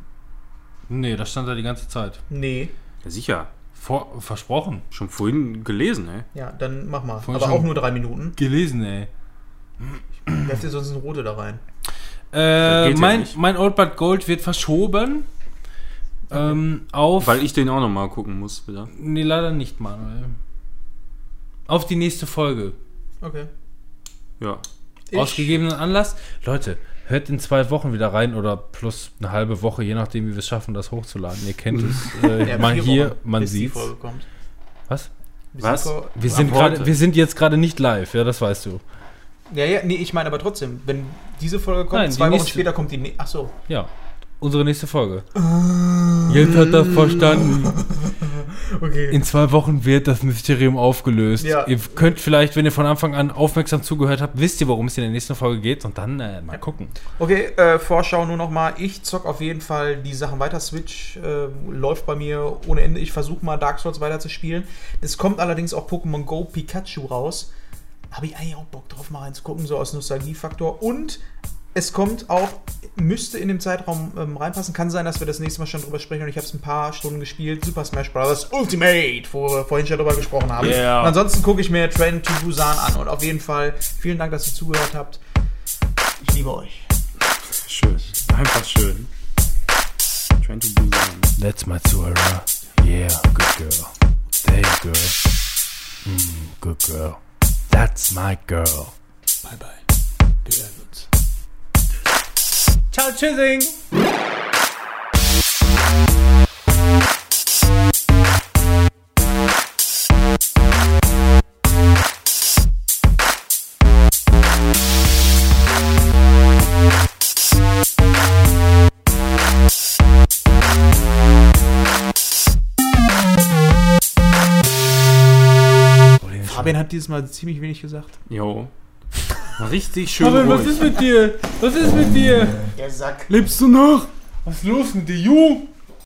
Nee, das stand da die ganze Zeit. Nee. Ja, sicher. Vor, versprochen. Schon vorhin gelesen, ey. Ja, dann mach mal. Vorhin Aber auch nur drei Minuten. Gelesen, ey. Werft ihr sonst eine rote da rein? Äh, geht ja mein, nicht. mein Old But Gold wird verschoben. Ähm, auf. Weil ich den auch noch mal gucken muss, wieder. nee, leider nicht, Manuel. Auf die nächste Folge. Okay. Ja. Ich- Aus gegebenen Anlass. Leute, hört in zwei Wochen wieder rein oder plus eine halbe Woche, je nachdem, wie wir es schaffen, das hochzuladen. Ihr kennt es. Äh, Ja, vier hier, Wochen, man kommt. Was? Bis Was? Wir sind, gerade, wir sind jetzt gerade nicht live, ja, das weißt du. Ja, ja, nee, ich meine aber trotzdem, wenn diese Folge kommt, Nein, zwei Wochen nächste. später kommt die. Ne Ach so. Ja, unsere nächste Folge. Jetzt hat er verstanden. Okay. In zwei Wochen wird das Mysterium aufgelöst. Ja. Ihr könnt vielleicht, wenn ihr von Anfang an aufmerksam zugehört habt, wisst ihr, worum es in der nächsten Folge geht und dann äh, mal gucken. Okay, äh, Vorschau nur noch mal. Ich zock auf jeden Fall die Sachen weiter. Switch äh, läuft bei mir ohne Ende. Ich versuche mal Dark Souls weiter zu spielen. Es kommt allerdings auch Pokémon Go Pikachu raus. Habe ich eigentlich auch Bock drauf, mal reinzugucken, so aus Nostalgiefaktor. Und es kommt auch, müsste in dem Zeitraum ähm, reinpassen. Kann sein, dass wir das nächste Mal schon drüber sprechen und ich habe es ein paar Stunden gespielt. Super Smash Bros. Ultimate, wo wir vorhin schon drüber gesprochen haben. Yeah. Und ansonsten gucke ich mir Train to Busan an. Und auf jeden Fall vielen Dank, dass ihr zugehört habt. Ich liebe euch. Schön. Einfach schön. Trying to Busan. That's my Zuhörer. Yeah, good girl. There you go. Mm, good girl. That's my girl. Bye bye. Wir hören uns. Ciao, tschüssing. Fabian hat dieses Mal ziemlich wenig gesagt. Jo. Richtig schön Aber was ruhig. ist mit dir? Was ist mit dir? Der Sack. Lebst du noch? Was ist los mit dir, Ju?